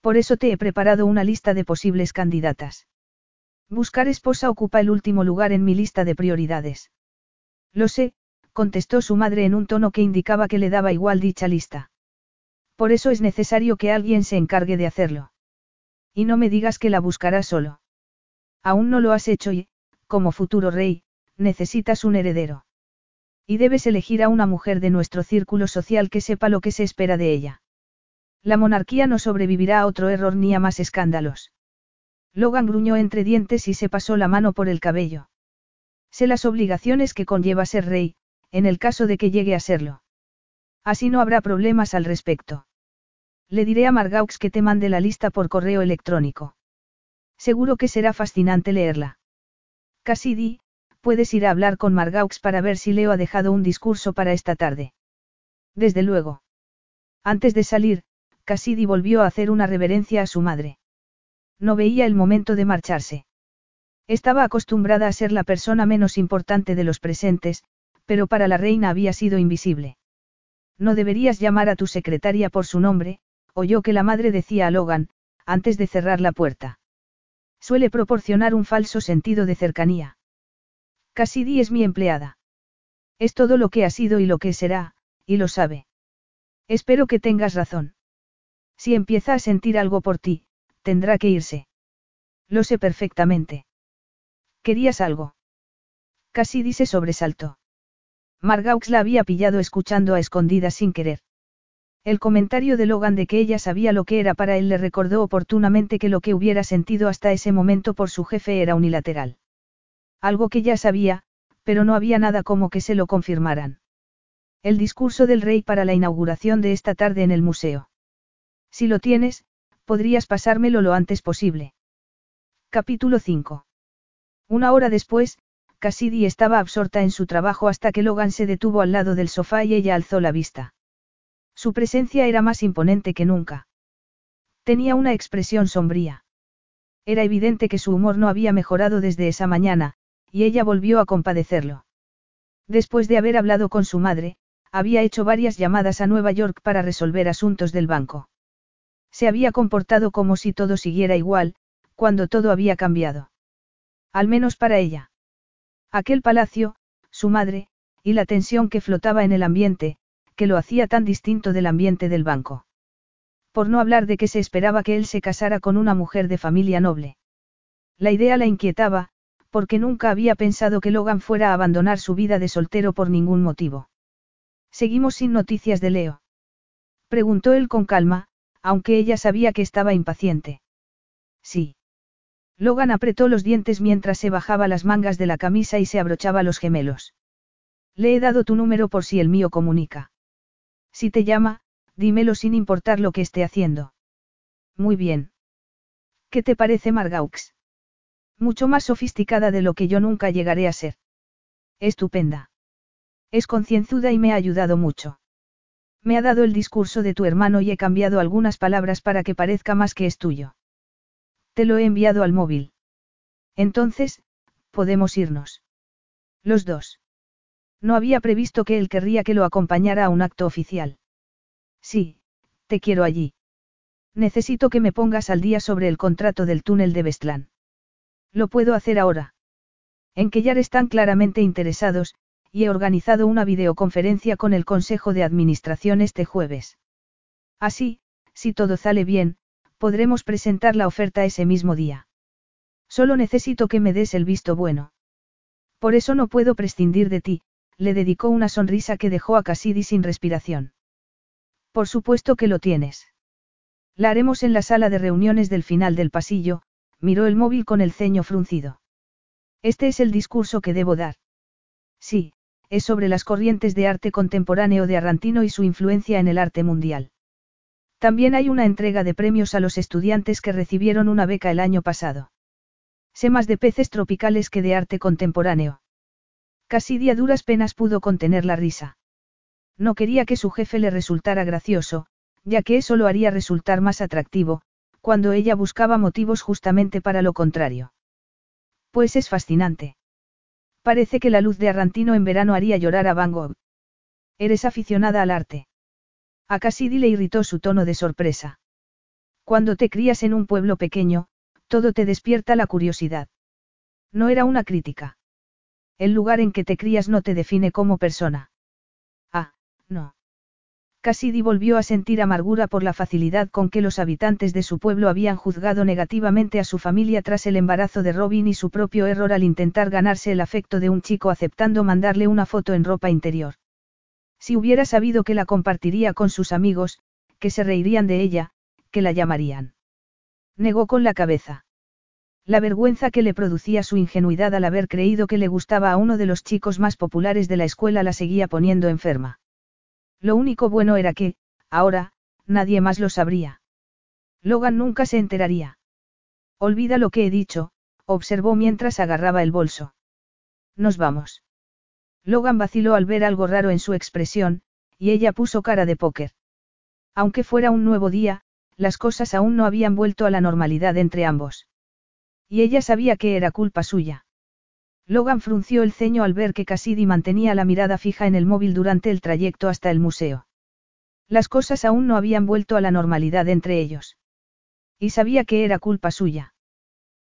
Por eso te he preparado una lista de posibles candidatas. Buscar esposa ocupa el último lugar en mi lista de prioridades. Lo sé, contestó su madre en un tono que indicaba que le daba igual dicha lista. Por eso es necesario que alguien se encargue de hacerlo. Y no me digas que la buscarás solo. Aún no lo has hecho y, como futuro rey, necesitas un heredero. Y debes elegir a una mujer de nuestro círculo social que sepa lo que se espera de ella. La monarquía no sobrevivirá a otro error ni a más escándalos. Logan gruñó entre dientes y se pasó la mano por el cabello. Sé las obligaciones que conlleva ser rey, en el caso de que llegue a serlo. Así no habrá problemas al respecto. Le diré a Margaux que te mande la lista por correo electrónico. Seguro que será fascinante leerla. Cassidy, puedes ir a hablar con Margaux para ver si Leo ha dejado un discurso para esta tarde. Desde luego. Antes de salir, Cassidy volvió a hacer una reverencia a su madre. No veía el momento de marcharse. Estaba acostumbrada a ser la persona menos importante de los presentes, pero para la reina había sido invisible. No deberías llamar a tu secretaria por su nombre, oyó que la madre decía a Logan, antes de cerrar la puerta. Suele proporcionar un falso sentido de cercanía. Cassidy es mi empleada. Es todo lo que ha sido y lo que será, y lo sabe. Espero que tengas razón. Si empieza a sentir algo por ti, tendrá que irse. Lo sé perfectamente. ¿Querías algo? Cassidy se sobresaltó. Margaux la había pillado escuchando a escondidas sin querer. El comentario de Logan de que ella sabía lo que era para él le recordó oportunamente que lo que hubiera sentido hasta ese momento por su jefe era unilateral. Algo que ya sabía, pero no había nada como que se lo confirmaran. El discurso del rey para la inauguración de esta tarde en el museo. Si lo tienes, podrías pasármelo lo antes posible. Capítulo 5. Una hora después, Cassidy estaba absorta en su trabajo hasta que Logan se detuvo al lado del sofá y ella alzó la vista. Su presencia era más imponente que nunca. Tenía una expresión sombría. Era evidente que su humor no había mejorado desde esa mañana, y ella volvió a compadecerlo. Después de haber hablado con su madre, había hecho varias llamadas a Nueva York para resolver asuntos del banco. Se había comportado como si todo siguiera igual, cuando todo había cambiado. Al menos para ella. Aquel palacio, su madre, y la tensión que flotaba en el ambiente, que lo hacía tan distinto del ambiente del banco. Por no hablar de que se esperaba que él se casara con una mujer de familia noble. La idea la inquietaba, porque nunca había pensado que Logan fuera a abandonar su vida de soltero por ningún motivo. Seguimos sin noticias de Leo. Preguntó él con calma, aunque ella sabía que estaba impaciente. Sí. Logan apretó los dientes mientras se bajaba las mangas de la camisa y se abrochaba los gemelos. Le he dado tu número por si el mío comunica. Si te llama, dímelo sin importar lo que esté haciendo. Muy bien. ¿Qué te parece Margaux? Mucho más sofisticada de lo que yo nunca llegaré a ser. Estupenda. Es concienzuda y me ha ayudado mucho. Me ha dado el discurso de tu hermano y he cambiado algunas palabras para que parezca más que es tuyo. Te lo he enviado al móvil. Entonces, podemos irnos. Los dos. No había previsto que él querría que lo acompañara a un acto oficial. Sí, te quiero allí. Necesito que me pongas al día sobre el contrato del túnel de Bestlán. Lo puedo hacer ahora. En que ya están claramente interesados, y he organizado una videoconferencia con el Consejo de Administración este jueves. Así, si todo sale bien, podremos presentar la oferta ese mismo día. Solo necesito que me des el visto bueno. Por eso no puedo prescindir de ti, le dedicó una sonrisa que dejó a Cassidy sin respiración. Por supuesto que lo tienes. La haremos en la sala de reuniones del final del pasillo, miró el móvil con el ceño fruncido. Este es el discurso que debo dar. Sí, es sobre las corrientes de arte contemporáneo de Arrantino y su influencia en el arte mundial. También hay una entrega de premios a los estudiantes que recibieron una beca el año pasado. Sé más de peces tropicales que de arte contemporáneo. Casi a duras penas pudo contener la risa. No quería que su jefe le resultara gracioso, ya que eso lo haría resultar más atractivo, cuando ella buscaba motivos justamente para lo contrario. Pues es fascinante. Parece que la luz de Arrantino en verano haría llorar a Van Gogh. Eres aficionada al arte. A Cassidy le irritó su tono de sorpresa. Cuando te crías en un pueblo pequeño, todo te despierta la curiosidad. No era una crítica. El lugar en que te crías no te define como persona. Ah, no. Cassidy volvió a sentir amargura por la facilidad con que los habitantes de su pueblo habían juzgado negativamente a su familia tras el embarazo de Robin y su propio error al intentar ganarse el afecto de un chico aceptando mandarle una foto en ropa interior. Si hubiera sabido que la compartiría con sus amigos, que se reirían de ella, que la llamarían. Negó con la cabeza. La vergüenza que le producía su ingenuidad al haber creído que le gustaba a uno de los chicos más populares de la escuela la seguía poniendo enferma. Lo único bueno era que, ahora, nadie más lo sabría. Logan nunca se enteraría. Olvida lo que he dicho, observó mientras agarraba el bolso. Nos vamos. Logan vaciló al ver algo raro en su expresión, y ella puso cara de póker. Aunque fuera un nuevo día, las cosas aún no habían vuelto a la normalidad entre ambos. Y ella sabía que era culpa suya. Logan frunció el ceño al ver que Cassidy mantenía la mirada fija en el móvil durante el trayecto hasta el museo. Las cosas aún no habían vuelto a la normalidad entre ellos. Y sabía que era culpa suya.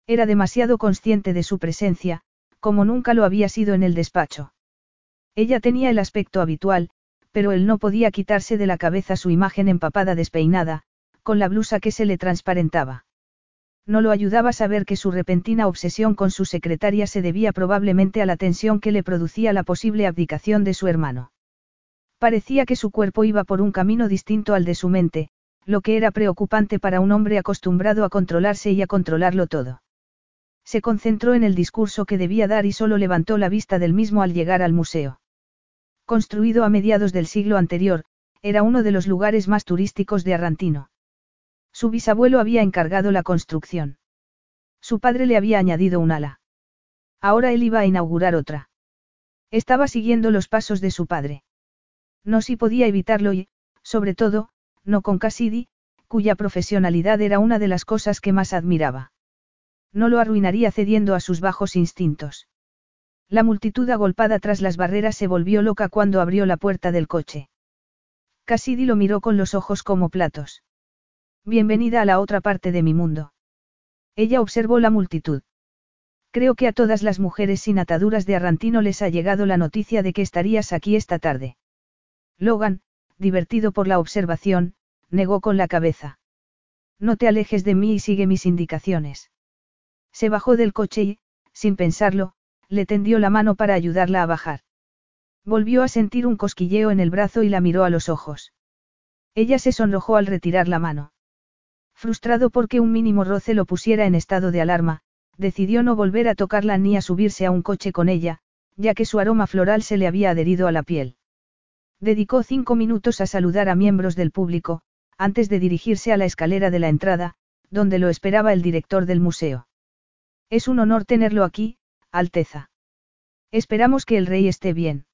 Era demasiado consciente de su presencia, como nunca lo había sido en el despacho. Ella tenía el aspecto habitual, pero él no podía quitarse de la cabeza su imagen empapada despeinada, con la blusa que se le transparentaba. No lo ayudaba saber que su repentina obsesión con su secretaria se debía probablemente a la tensión que le producía la posible abdicación de su hermano. Parecía que su cuerpo iba por un camino distinto al de su mente, lo que era preocupante para un hombre acostumbrado a controlarse y a controlarlo todo. Se concentró en el discurso que debía dar y solo levantó la vista del mismo al llegar al museo. Construido a mediados del siglo anterior, era uno de los lugares más turísticos de Arrantino. Su bisabuelo había encargado la construcción. Su padre le había añadido un ala. Ahora él iba a inaugurar otra. Estaba siguiendo los pasos de su padre. No si podía evitarlo y, sobre todo, no con Cassidy, cuya profesionalidad era una de las cosas que más admiraba. No lo arruinaría cediendo a sus bajos instintos. La multitud agolpada tras las barreras se volvió loca cuando abrió la puerta del coche. Cassidy lo miró con los ojos como platos. Bienvenida a la otra parte de mi mundo. Ella observó la multitud. Creo que a todas las mujeres sin ataduras de Arrantino les ha llegado la noticia de que estarías aquí esta tarde. Logan, divertido por la observación, negó con la cabeza. No te alejes de mí y sigue mis indicaciones. Se bajó del coche y, sin pensarlo, le tendió la mano para ayudarla a bajar. Volvió a sentir un cosquilleo en el brazo y la miró a los ojos. Ella se sonrojó al retirar la mano. Frustrado porque un mínimo roce lo pusiera en estado de alarma, decidió no volver a tocarla ni a subirse a un coche con ella, ya que su aroma floral se le había adherido a la piel. Dedicó cinco minutos a saludar a miembros del público, antes de dirigirse a la escalera de la entrada, donde lo esperaba el director del museo. Es un honor tenerlo aquí, Alteza. Esperamos que el rey esté bien.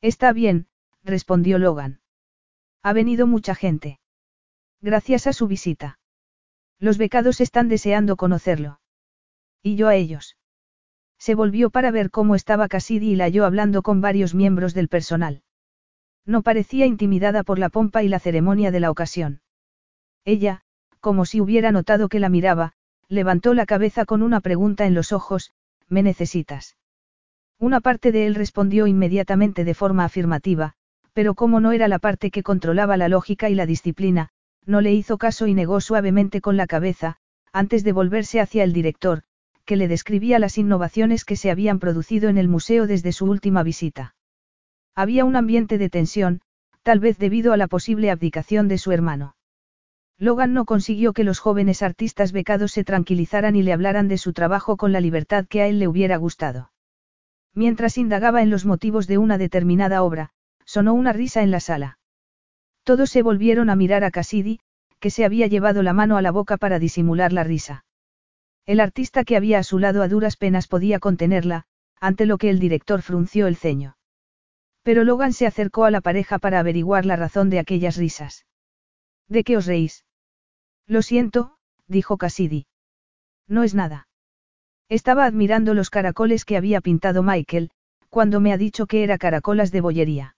Está bien, respondió Logan. Ha venido mucha gente. Gracias a su visita. Los becados están deseando conocerlo. Y yo a ellos. Se volvió para ver cómo estaba Cassidy y la halló hablando con varios miembros del personal. No parecía intimidada por la pompa y la ceremonia de la ocasión. Ella, como si hubiera notado que la miraba, levantó la cabeza con una pregunta en los ojos, ¿me necesitas? Una parte de él respondió inmediatamente de forma afirmativa, pero como no era la parte que controlaba la lógica y la disciplina, no le hizo caso y negó suavemente con la cabeza, antes de volverse hacia el director, que le describía las innovaciones que se habían producido en el museo desde su última visita. Había un ambiente de tensión, tal vez debido a la posible abdicación de su hermano. Logan no consiguió que los jóvenes artistas becados se tranquilizaran y le hablaran de su trabajo con la libertad que a él le hubiera gustado. Mientras indagaba en los motivos de una determinada obra, sonó una risa en la sala. Todos se volvieron a mirar a Cassidy, que se había llevado la mano a la boca para disimular la risa. El artista que había a su lado a duras penas podía contenerla, ante lo que el director frunció el ceño. Pero Logan se acercó a la pareja para averiguar la razón de aquellas risas. ¿De qué os reís? Lo siento, dijo Cassidy. No es nada. Estaba admirando los caracoles que había pintado Michael, cuando me ha dicho que era caracolas de bollería.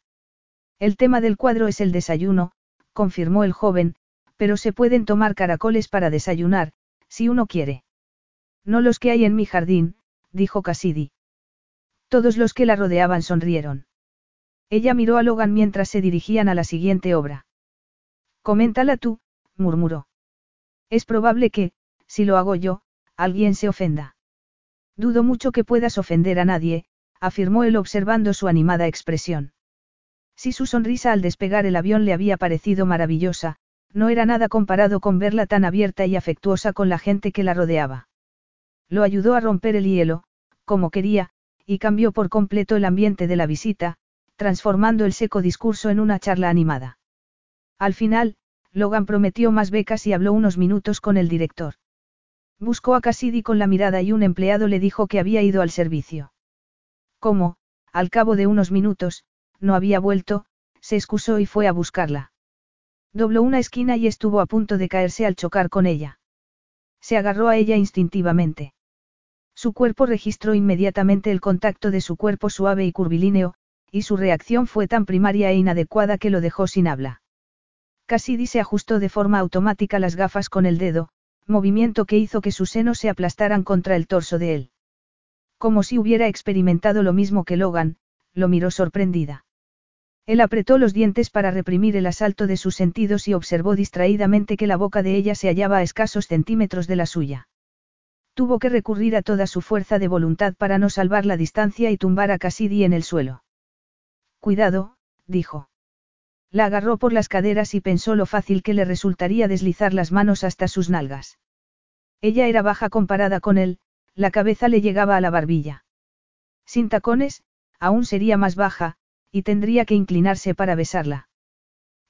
El tema del cuadro es el desayuno, confirmó el joven, pero se pueden tomar caracoles para desayunar, si uno quiere. No los que hay en mi jardín, dijo Cassidy. Todos los que la rodeaban sonrieron. Ella miró a Logan mientras se dirigían a la siguiente obra. Coméntala tú, murmuró. Es probable que, si lo hago yo, alguien se ofenda. Dudo mucho que puedas ofender a nadie, afirmó él observando su animada expresión. Si su sonrisa al despegar el avión le había parecido maravillosa, no era nada comparado con verla tan abierta y afectuosa con la gente que la rodeaba. Lo ayudó a romper el hielo, como quería, y cambió por completo el ambiente de la visita, transformando el seco discurso en una charla animada. Al final, Logan prometió más becas y habló unos minutos con el director. Buscó a Cassidy con la mirada y un empleado le dijo que había ido al servicio. Como, al cabo de unos minutos, no había vuelto, se excusó y fue a buscarla. Dobló una esquina y estuvo a punto de caerse al chocar con ella. Se agarró a ella instintivamente. Su cuerpo registró inmediatamente el contacto de su cuerpo suave y curvilíneo, y su reacción fue tan primaria e inadecuada que lo dejó sin habla. Cassidy se ajustó de forma automática las gafas con el dedo, movimiento que hizo que sus senos se aplastaran contra el torso de él. Como si hubiera experimentado lo mismo que Logan, lo miró sorprendida. Él apretó los dientes para reprimir el asalto de sus sentidos y observó distraídamente que la boca de ella se hallaba a escasos centímetros de la suya. Tuvo que recurrir a toda su fuerza de voluntad para no salvar la distancia y tumbar a Cassidy en el suelo. Cuidado, dijo. La agarró por las caderas y pensó lo fácil que le resultaría deslizar las manos hasta sus nalgas. Ella era baja comparada con él, la cabeza le llegaba a la barbilla. Sin tacones, aún sería más baja, y tendría que inclinarse para besarla.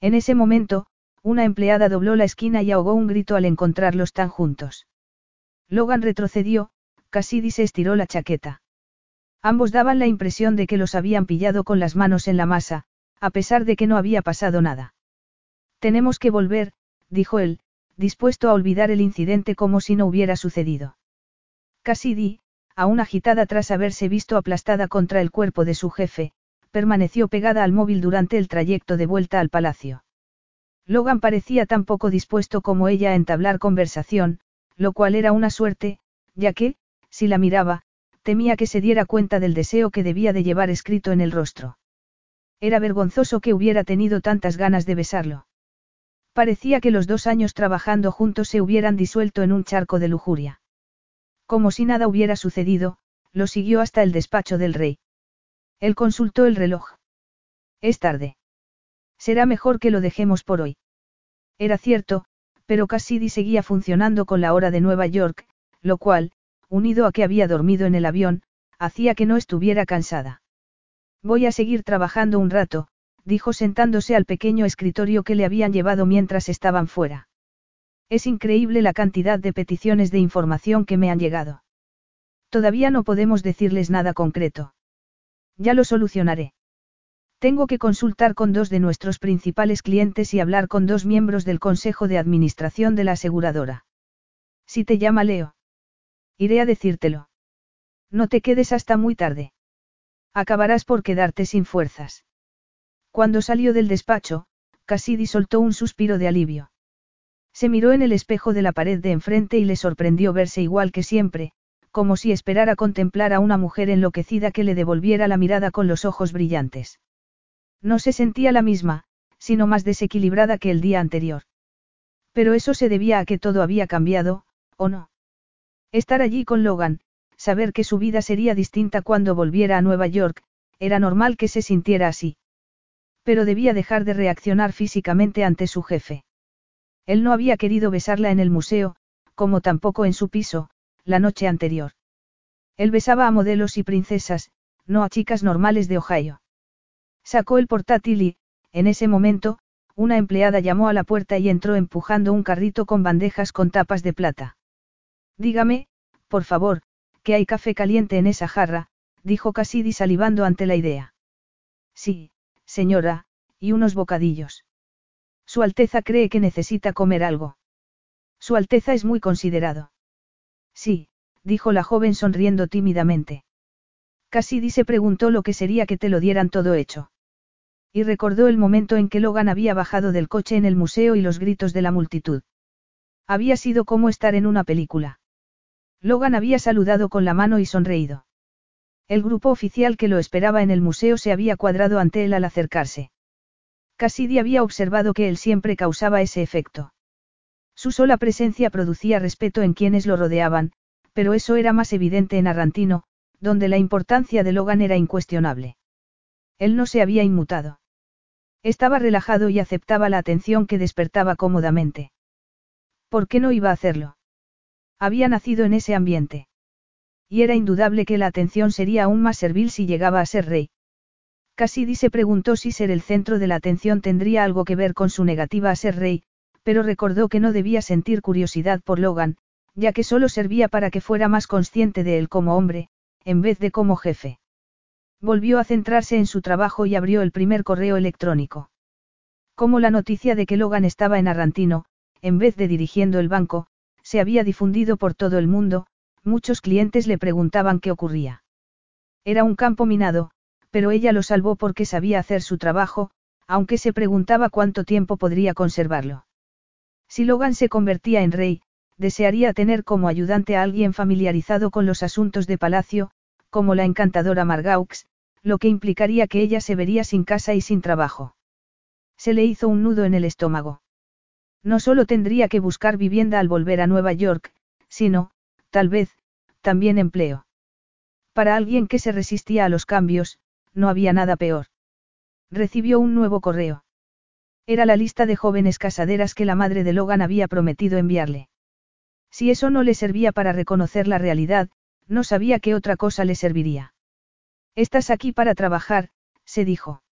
En ese momento, una empleada dobló la esquina y ahogó un grito al encontrarlos tan juntos. Logan retrocedió, Cassidy se estiró la chaqueta. Ambos daban la impresión de que los habían pillado con las manos en la masa, a pesar de que no había pasado nada. Tenemos que volver, dijo él, dispuesto a olvidar el incidente como si no hubiera sucedido. Cassidy, aún agitada tras haberse visto aplastada contra el cuerpo de su jefe, permaneció pegada al móvil durante el trayecto de vuelta al palacio. Logan parecía tan poco dispuesto como ella a entablar conversación, lo cual era una suerte, ya que, si la miraba, temía que se diera cuenta del deseo que debía de llevar escrito en el rostro. Era vergonzoso que hubiera tenido tantas ganas de besarlo. Parecía que los dos años trabajando juntos se hubieran disuelto en un charco de lujuria. Como si nada hubiera sucedido, lo siguió hasta el despacho del rey. Él consultó el reloj. Es tarde. Será mejor que lo dejemos por hoy. Era cierto, pero Cassidy seguía funcionando con la hora de Nueva York, lo cual, unido a que había dormido en el avión, hacía que no estuviera cansada. Voy a seguir trabajando un rato, dijo sentándose al pequeño escritorio que le habían llevado mientras estaban fuera. Es increíble la cantidad de peticiones de información que me han llegado. Todavía no podemos decirles nada concreto. Ya lo solucionaré. Tengo que consultar con dos de nuestros principales clientes y hablar con dos miembros del Consejo de Administración de la aseguradora. Si te llama Leo. Iré a decírtelo. No te quedes hasta muy tarde. Acabarás por quedarte sin fuerzas. Cuando salió del despacho, Cassidy soltó un suspiro de alivio. Se miró en el espejo de la pared de enfrente y le sorprendió verse igual que siempre, como si esperara contemplar a una mujer enloquecida que le devolviera la mirada con los ojos brillantes. No se sentía la misma, sino más desequilibrada que el día anterior. Pero eso se debía a que todo había cambiado, ¿o no? Estar allí con Logan, saber que su vida sería distinta cuando volviera a Nueva York, era normal que se sintiera así. Pero debía dejar de reaccionar físicamente ante su jefe. Él no había querido besarla en el museo, como tampoco en su piso, la noche anterior. Él besaba a modelos y princesas, no a chicas normales de Ohio. Sacó el portátil y, en ese momento, una empleada llamó a la puerta y entró empujando un carrito con bandejas con tapas de plata. Dígame, por favor, que hay café caliente en esa jarra, dijo Cassidy salivando ante la idea. Sí, señora, y unos bocadillos. Su Alteza cree que necesita comer algo. Su Alteza es muy considerado. Sí, dijo la joven sonriendo tímidamente. Cassidy se preguntó lo que sería que te lo dieran todo hecho. Y recordó el momento en que Logan había bajado del coche en el museo y los gritos de la multitud. Había sido como estar en una película. Logan había saludado con la mano y sonreído. El grupo oficial que lo esperaba en el museo se había cuadrado ante él al acercarse. Cassidy había observado que él siempre causaba ese efecto. Su sola presencia producía respeto en quienes lo rodeaban, pero eso era más evidente en Arrantino, donde la importancia de Logan era incuestionable. Él no se había inmutado. Estaba relajado y aceptaba la atención que despertaba cómodamente. ¿Por qué no iba a hacerlo? Había nacido en ese ambiente. Y era indudable que la atención sería aún más servil si llegaba a ser rey. Cassidy se preguntó si ser el centro de la atención tendría algo que ver con su negativa a ser rey, pero recordó que no debía sentir curiosidad por Logan, ya que solo servía para que fuera más consciente de él como hombre, en vez de como jefe. Volvió a centrarse en su trabajo y abrió el primer correo electrónico. Como la noticia de que Logan estaba en Arrantino, en vez de dirigiendo el banco, se había difundido por todo el mundo, muchos clientes le preguntaban qué ocurría. Era un campo minado, pero ella lo salvó porque sabía hacer su trabajo, aunque se preguntaba cuánto tiempo podría conservarlo. Si Logan se convertía en rey, desearía tener como ayudante a alguien familiarizado con los asuntos de palacio, como la encantadora Margaux, lo que implicaría que ella se vería sin casa y sin trabajo. Se le hizo un nudo en el estómago. No solo tendría que buscar vivienda al volver a Nueva York, sino, tal vez, también empleo. Para alguien que se resistía a los cambios, no había nada peor. Recibió un nuevo correo. Era la lista de jóvenes casaderas que la madre de Logan había prometido enviarle. Si eso no le servía para reconocer la realidad, no sabía qué otra cosa le serviría. Estás aquí para trabajar, se dijo.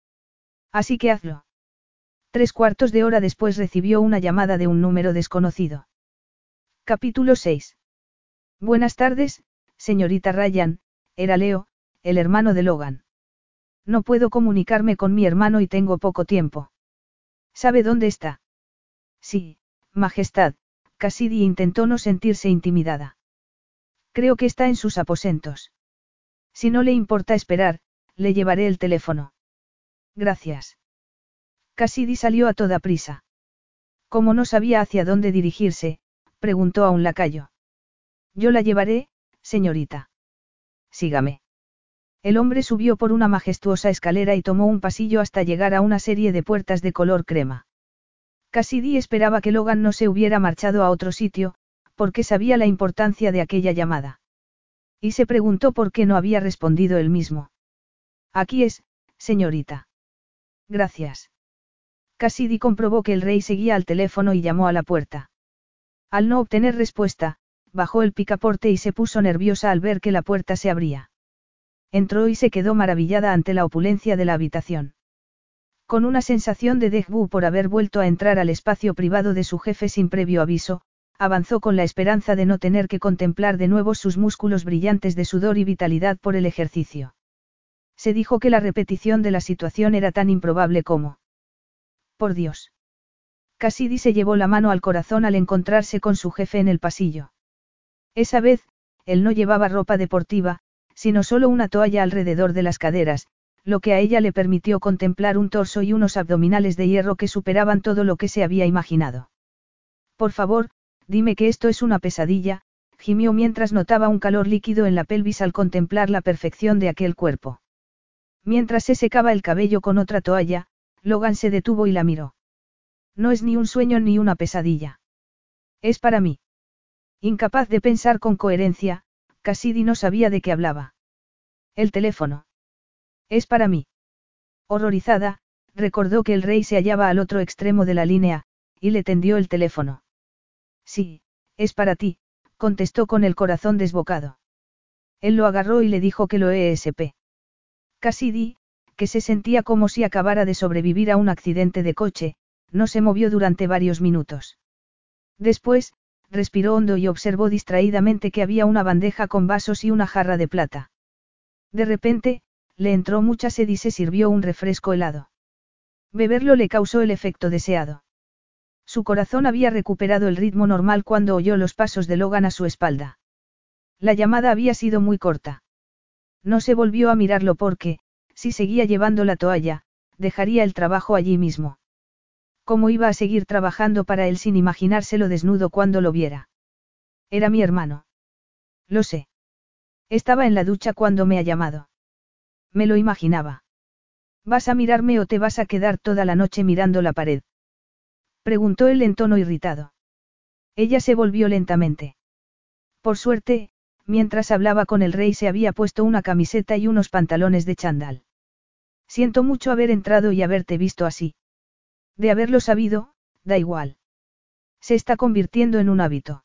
Así que hazlo. Tres cuartos de hora después recibió una llamada de un número desconocido. Capítulo 6. Buenas tardes, señorita Ryan, era Leo, el hermano de Logan. No puedo comunicarme con mi hermano y tengo poco tiempo. ¿Sabe dónde está? Sí, Majestad, Cassidy intentó no sentirse intimidada. Creo que está en sus aposentos. Si no le importa esperar, le llevaré el teléfono. Gracias. Cassidy salió a toda prisa. Como no sabía hacia dónde dirigirse, preguntó a un lacayo. Yo la llevaré, señorita. Sígame. El hombre subió por una majestuosa escalera y tomó un pasillo hasta llegar a una serie de puertas de color crema. Cassidy esperaba que Logan no se hubiera marchado a otro sitio, porque sabía la importancia de aquella llamada. Y se preguntó por qué no había respondido él mismo. Aquí es, señorita. Gracias. Cassidy comprobó que el rey seguía al teléfono y llamó a la puerta. Al no obtener respuesta, bajó el picaporte y se puso nerviosa al ver que la puerta se abría. Entró y se quedó maravillada ante la opulencia de la habitación. Con una sensación de déjà por haber vuelto a entrar al espacio privado de su jefe sin previo aviso, avanzó con la esperanza de no tener que contemplar de nuevo sus músculos brillantes de sudor y vitalidad por el ejercicio. Se dijo que la repetición de la situación era tan improbable como. Por Dios. Cassidy se llevó la mano al corazón al encontrarse con su jefe en el pasillo. Esa vez, él no llevaba ropa deportiva, sino solo una toalla alrededor de las caderas, lo que a ella le permitió contemplar un torso y unos abdominales de hierro que superaban todo lo que se había imaginado. Por favor, Dime que esto es una pesadilla, gimió mientras notaba un calor líquido en la pelvis al contemplar la perfección de aquel cuerpo. Mientras se secaba el cabello con otra toalla, Logan se detuvo y la miró. No es ni un sueño ni una pesadilla. Es para mí. Incapaz de pensar con coherencia, Cassidy no sabía de qué hablaba. El teléfono. Es para mí. Horrorizada, recordó que el rey se hallaba al otro extremo de la línea, y le tendió el teléfono. Sí, es para ti, contestó con el corazón desbocado. Él lo agarró y le dijo que lo ESP. Cassidy, que se sentía como si acabara de sobrevivir a un accidente de coche, no se movió durante varios minutos. Después, respiró hondo y observó distraídamente que había una bandeja con vasos y una jarra de plata. De repente, le entró mucha sed y se sirvió un refresco helado. Beberlo le causó el efecto deseado. Su corazón había recuperado el ritmo normal cuando oyó los pasos de Logan a su espalda. La llamada había sido muy corta. No se volvió a mirarlo porque, si seguía llevando la toalla, dejaría el trabajo allí mismo. ¿Cómo iba a seguir trabajando para él sin imaginárselo desnudo cuando lo viera? Era mi hermano. Lo sé. Estaba en la ducha cuando me ha llamado. Me lo imaginaba. ¿Vas a mirarme o te vas a quedar toda la noche mirando la pared? Preguntó él en tono irritado. Ella se volvió lentamente. Por suerte, mientras hablaba con el rey se había puesto una camiseta y unos pantalones de chandal. Siento mucho haber entrado y haberte visto así. De haberlo sabido, da igual. Se está convirtiendo en un hábito.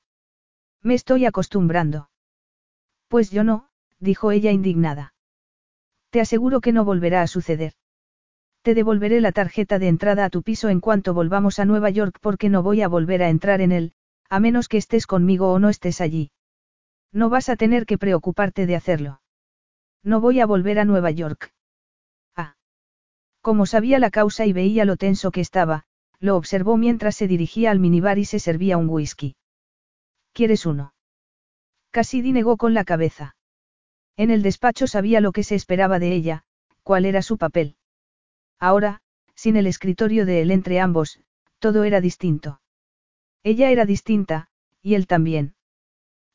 Me estoy acostumbrando. Pues yo no, dijo ella indignada. Te aseguro que no volverá a suceder. Te devolveré la tarjeta de entrada a tu piso en cuanto volvamos a Nueva York porque no voy a volver a entrar en él, a menos que estés conmigo o no estés allí. No vas a tener que preocuparte de hacerlo. No voy a volver a Nueva York. Como sabía la causa y veía lo tenso que estaba, lo observó mientras se dirigía al minibar y se servía un whisky. ¿Quieres uno? Cassidy negó con la cabeza. En el despacho sabía lo que se esperaba de ella, cuál era su papel. Ahora, sin el escritorio de él entre ambos, todo era distinto. Ella era distinta, y él también.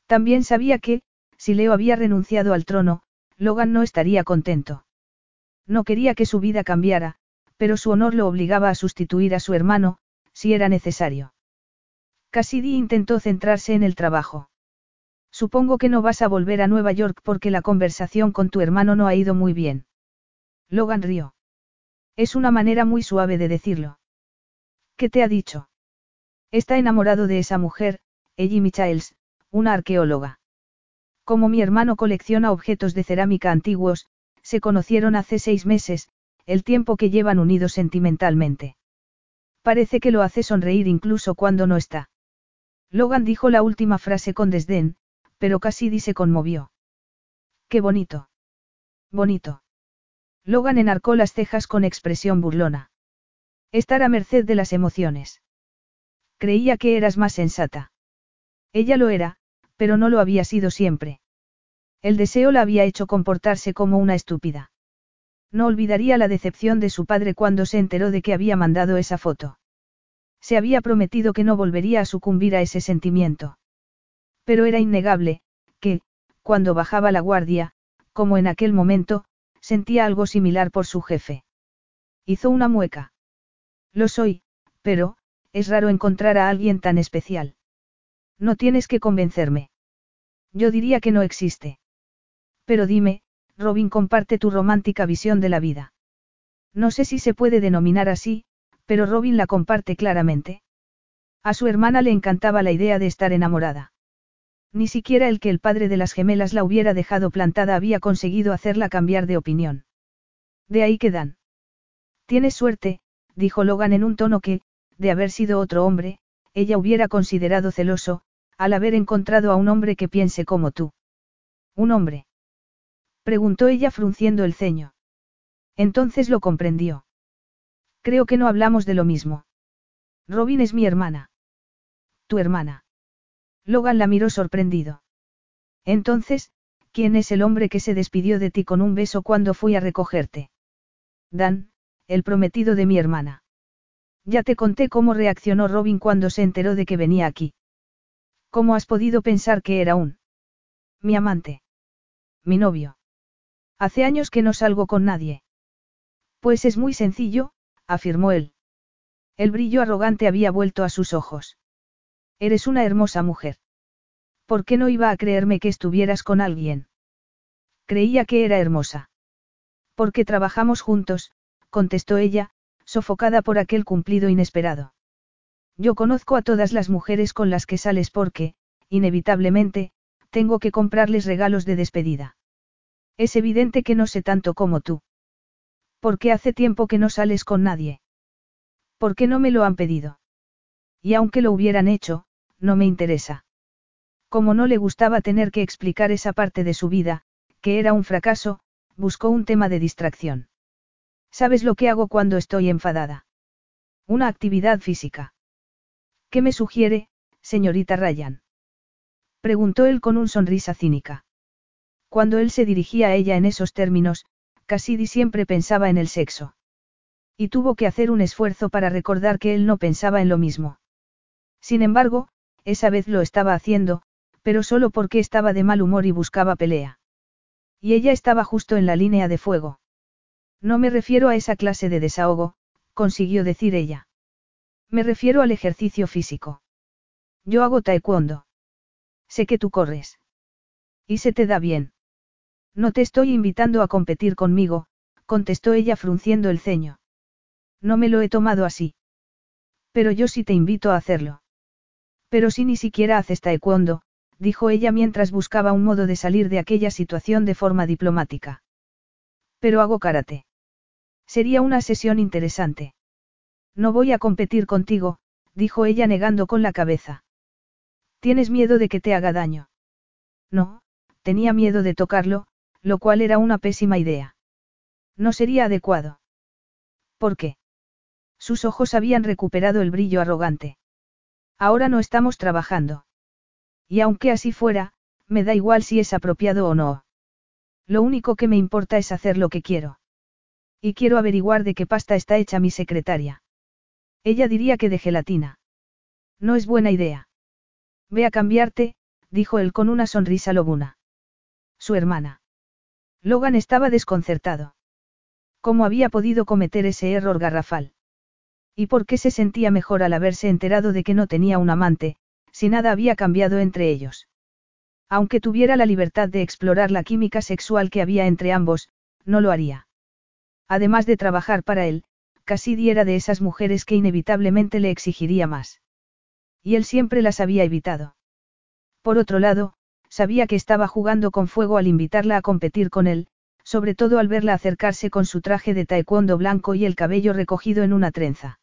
También sabía que, si Leo había renunciado al trono, Logan no estaría contento. No quería que su vida cambiara, pero su honor lo obligaba a sustituir a su hermano, si era necesario. Cassidy intentó centrarse en el trabajo. Supongo que no vas a volver a Nueva York porque la conversación con tu hermano no ha ido muy bien. Logan rió. Es una manera muy suave de decirlo. ¿Qué te ha dicho? Está enamorado de esa mujer, Ellie Michaels, una arqueóloga. Como mi hermano colecciona objetos de cerámica antiguos, se conocieron hace seis meses, el tiempo que llevan unidos sentimentalmente. Parece que lo hace sonreír incluso cuando no está. Logan dijo la última frase con desdén, pero Cassidy se conmovió. Qué bonito. Bonito. Logan enarcó las cejas con expresión burlona. Estar a merced de las emociones. Creía que eras más sensata. Ella lo era, pero no lo había sido siempre. El deseo la había hecho comportarse como una estúpida. No olvidaría la decepción de su padre cuando se enteró de que había mandado esa foto. Se había prometido que no volvería a sucumbir a ese sentimiento. Pero era innegable, que, cuando bajaba la guardia, como en aquel momento, sentía algo similar por su jefe. Hizo una mueca. Lo soy, pero, es raro encontrar a alguien tan especial. No tienes que convencerme. Yo diría que no existe. Pero dime, Robin comparte tu romántica visión de la vida. No sé si se puede denominar así, pero Robin la comparte claramente. A su hermana le encantaba la idea de estar enamorada. Ni siquiera el que el padre de las gemelas la hubiera dejado plantada había conseguido hacerla cambiar de opinión. De ahí que dan. Tienes suerte, dijo Logan en un tono que, de haber sido otro hombre, ella hubiera considerado celoso, al haber encontrado a un hombre que piense como tú. ¿Un hombre? Preguntó ella frunciendo el ceño. Entonces lo comprendió. Creo que no hablamos de lo mismo. Robin es mi hermana. Tu hermana. Logan la miró sorprendido. Entonces, ¿quién es el hombre que se despidió de ti con un beso cuando fui a recogerte? Dan, el prometido de mi hermana. Ya te conté cómo reaccionó Robin cuando se enteró de que venía aquí. ¿Cómo has podido pensar que era un... Mi amante. Mi novio. Hace años que no salgo con nadie. Pues es muy sencillo, afirmó él. El brillo arrogante había vuelto a sus ojos. Eres una hermosa mujer. ¿Por qué no iba a creerme que estuvieras con alguien? Creía que era hermosa. Porque trabajamos juntos, contestó ella, sofocada por aquel cumplido inesperado. Yo conozco a todas las mujeres con las que sales porque, inevitablemente, tengo que comprarles regalos de despedida. Es evidente que no sé tanto como tú. ¿Por qué hace tiempo que no sales con nadie? ¿Por qué no me lo han pedido? Y aunque lo hubieran hecho, no me interesa. Como no le gustaba tener que explicar esa parte de su vida, que era un fracaso, buscó un tema de distracción. ¿Sabes lo que hago cuando estoy enfadada? Una actividad física. ¿Qué me sugiere, señorita Ryan? Preguntó él con un sonrisa cínica. Cuando él se dirigía a ella en esos términos, Cassidy siempre pensaba en el sexo. Y tuvo que hacer un esfuerzo para recordar que él no pensaba en lo mismo. Sin embargo, esa vez lo estaba haciendo, pero solo porque estaba de mal humor y buscaba pelea. Y ella estaba justo en la línea de fuego. No me refiero a esa clase de desahogo, consiguió decir ella. Me refiero al ejercicio físico. Yo hago taekwondo. Sé que tú corres. Y se te da bien. No te estoy invitando a competir conmigo, contestó ella frunciendo el ceño. No me lo he tomado así. Pero yo sí te invito a hacerlo. Pero si ni siquiera haces taekwondo, dijo ella mientras buscaba un modo de salir de aquella situación de forma diplomática. Pero hago karate. Sería una sesión interesante. No voy a competir contigo, dijo ella negando con la cabeza. ¿Tienes miedo de que te haga daño? No, tenía miedo de tocarlo, lo cual era una pésima idea. No sería adecuado. ¿Por qué? Sus ojos habían recuperado el brillo arrogante. Ahora no estamos trabajando. Y aunque así fuera, me da igual si es apropiado o no. Lo único que me importa es hacer lo que quiero. Y quiero averiguar de qué pasta está hecha mi secretaria. Ella diría que de gelatina. No es buena idea. Ve a cambiarte, dijo él con una sonrisa lobuna. Su hermana. Logan estaba desconcertado. ¿Cómo había podido cometer ese error garrafal? ¿Y por qué se sentía mejor al haberse enterado de que no tenía un amante, si nada había cambiado entre ellos? Aunque tuviera la libertad de explorar la química sexual que había entre ambos, no lo haría. Además de trabajar para él, Cassidy era de esas mujeres que inevitablemente le exigiría más. Y él siempre las había evitado. Por otro lado, sabía que estaba jugando con fuego al invitarla a competir con él, sobre todo al verla acercarse con su traje de taekwondo blanco y el cabello recogido en una trenza.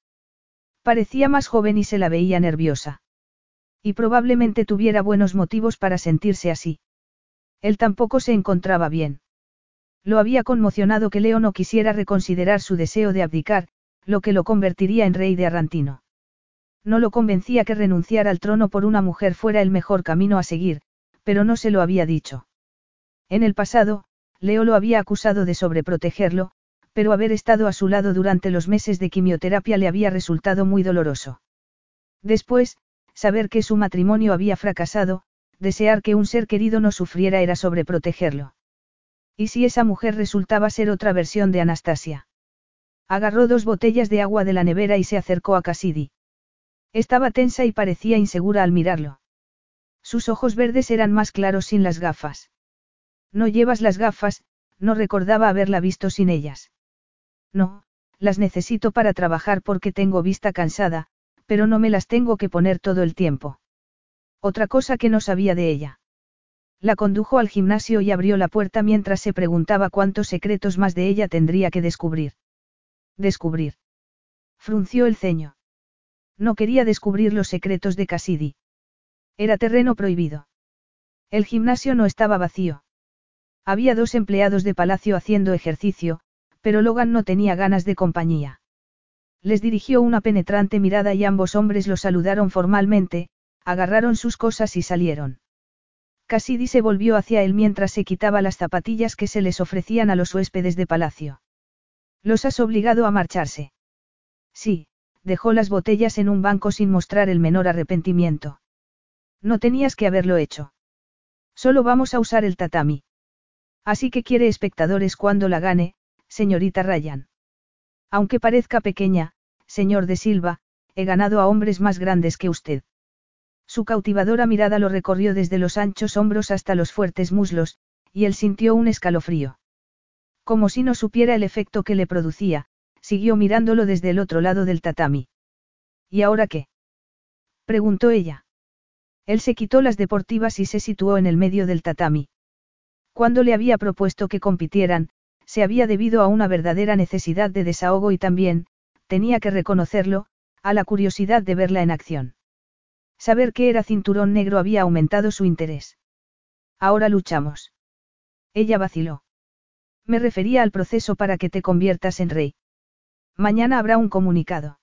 Parecía más joven y se la veía nerviosa. Y probablemente tuviera buenos motivos para sentirse así. Él tampoco se encontraba bien. Lo había conmocionado que Leo no quisiera reconsiderar su deseo de abdicar, lo que lo convertiría en rey de Arrantino. No lo convencía que renunciar al trono por una mujer fuera el mejor camino a seguir, pero no se lo había dicho. En el pasado, Leo lo había acusado de sobreprotegerlo, pero haber estado a su lado durante los meses de quimioterapia le había resultado muy doloroso. Después, saber que su matrimonio había fracasado, desear que un ser querido no sufriera era sobreprotegerlo. ¿Y si esa mujer resultaba ser otra versión de Anastasia? Agarró dos botellas de agua de la nevera y se acercó a Cassidy. Estaba tensa y parecía insegura al mirarlo. Sus ojos verdes eran más claros sin las gafas. No llevas las gafas, no recordaba haberla visto sin ellas. No, las necesito para trabajar porque tengo vista cansada, pero no me las tengo que poner todo el tiempo. Otra cosa que no sabía de ella. La condujo al gimnasio y abrió la puerta mientras se preguntaba cuántos secretos más de ella tendría que descubrir. Descubrir. Frunció el ceño. No quería descubrir los secretos de Cassidy. Era terreno prohibido. El gimnasio no estaba vacío. Había dos empleados de palacio haciendo ejercicio, pero Logan no tenía ganas de compañía. Les dirigió una penetrante mirada y ambos hombres lo saludaron formalmente, agarraron sus cosas y salieron. Cassidy se volvió hacia él mientras se quitaba las zapatillas que se les ofrecían a los huéspedes de palacio. ¿Los has obligado a marcharse? Sí, dejó las botellas en un banco sin mostrar el menor arrepentimiento. No tenías que haberlo hecho. Solo vamos a usar el tatami. Así que quiere espectadores cuando la gane, señorita Ryan. Aunque parezca pequeña, señor de Silva, he ganado a hombres más grandes que usted. Su cautivadora mirada lo recorrió desde los anchos hombros hasta los fuertes muslos, y él sintió un escalofrío. Como si no supiera el efecto que le producía, siguió mirándolo desde el otro lado del tatami. ¿Y ahora qué? preguntó ella. Él se quitó las deportivas y se situó en el medio del tatami. Cuando le había propuesto que compitieran, se había debido a una verdadera necesidad de desahogo y también, tenía que reconocerlo, a la curiosidad de verla en acción. Saber que era cinturón negro había aumentado su interés. Ahora luchamos. Ella vaciló. Me refería al proceso para que te conviertas en rey. Mañana habrá un comunicado.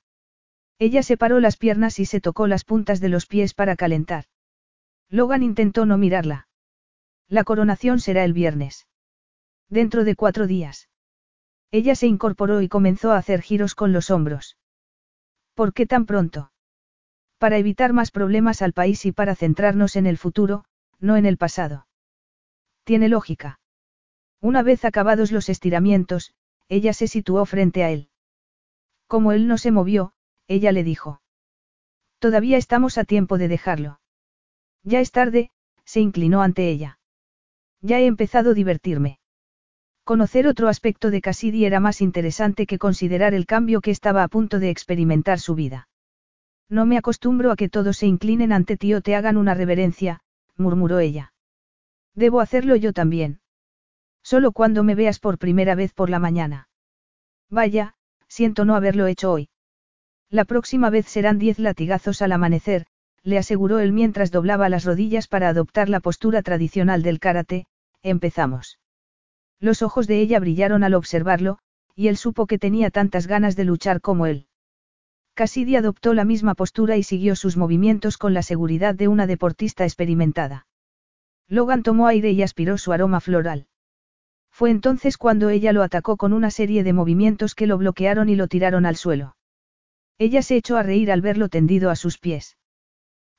Ella separó las piernas y se tocó las puntas de los pies para calentar. Logan intentó no mirarla. La coronación será el viernes. Dentro de cuatro días. Ella se incorporó y comenzó a hacer giros con los hombros. ¿Por qué tan pronto? Para evitar más problemas al país y para centrarnos en el futuro, no en el pasado. Tiene lógica. Una vez acabados los estiramientos, ella se situó frente a él. Como él no se movió, ella le dijo. Todavía estamos a tiempo de dejarlo. Ya es tarde, se inclinó ante ella. Ya he empezado a divertirme. Conocer otro aspecto de Cassidy era más interesante que considerar el cambio que estaba a punto de experimentar su vida. No me acostumbro a que todos se inclinen ante ti o te hagan una reverencia, murmuró ella. Debo hacerlo yo también. Solo cuando me veas por primera vez por la mañana. Vaya, siento no haberlo hecho hoy. La próxima vez serán diez latigazos al amanecer, le aseguró él mientras doblaba las rodillas para adoptar la postura tradicional del karate, empezamos. Los ojos de ella brillaron al observarlo, y él supo que tenía tantas ganas de luchar como él. Cassidy adoptó la misma postura y siguió sus movimientos con la seguridad de una deportista experimentada. Logan tomó aire y aspiró su aroma floral. Fue entonces cuando ella lo atacó con una serie de movimientos que lo bloquearon y lo tiraron al suelo. Ella se echó a reír al verlo tendido a sus pies.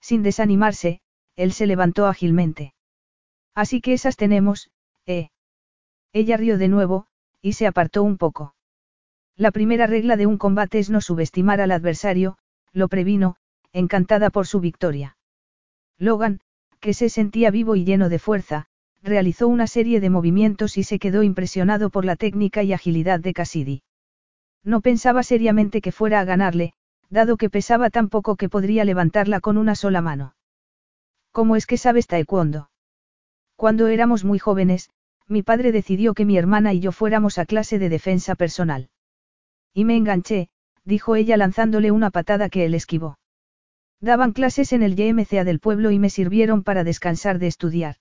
Sin desanimarse, él se levantó ágilmente. Así que esas tenemos, ¿eh? Ella rió de nuevo, y se apartó un poco. La primera regla de un combate es no subestimar al adversario, lo previno, encantada por su victoria. Logan, que se sentía vivo y lleno de fuerza, realizó una serie de movimientos y se quedó impresionado por la técnica y agilidad de Cassidy. No pensaba seriamente que fuera a ganarle, dado que pesaba tan poco que podría levantarla con una sola mano. ¿Cómo es que sabes taekwondo? Cuando éramos muy jóvenes, mi padre decidió que mi hermana y yo fuéramos a clase de defensa personal. Y me enganché, dijo ella lanzándole una patada que él esquivó. Daban clases en el YMCA del pueblo y me sirvieron para descansar de estudiar.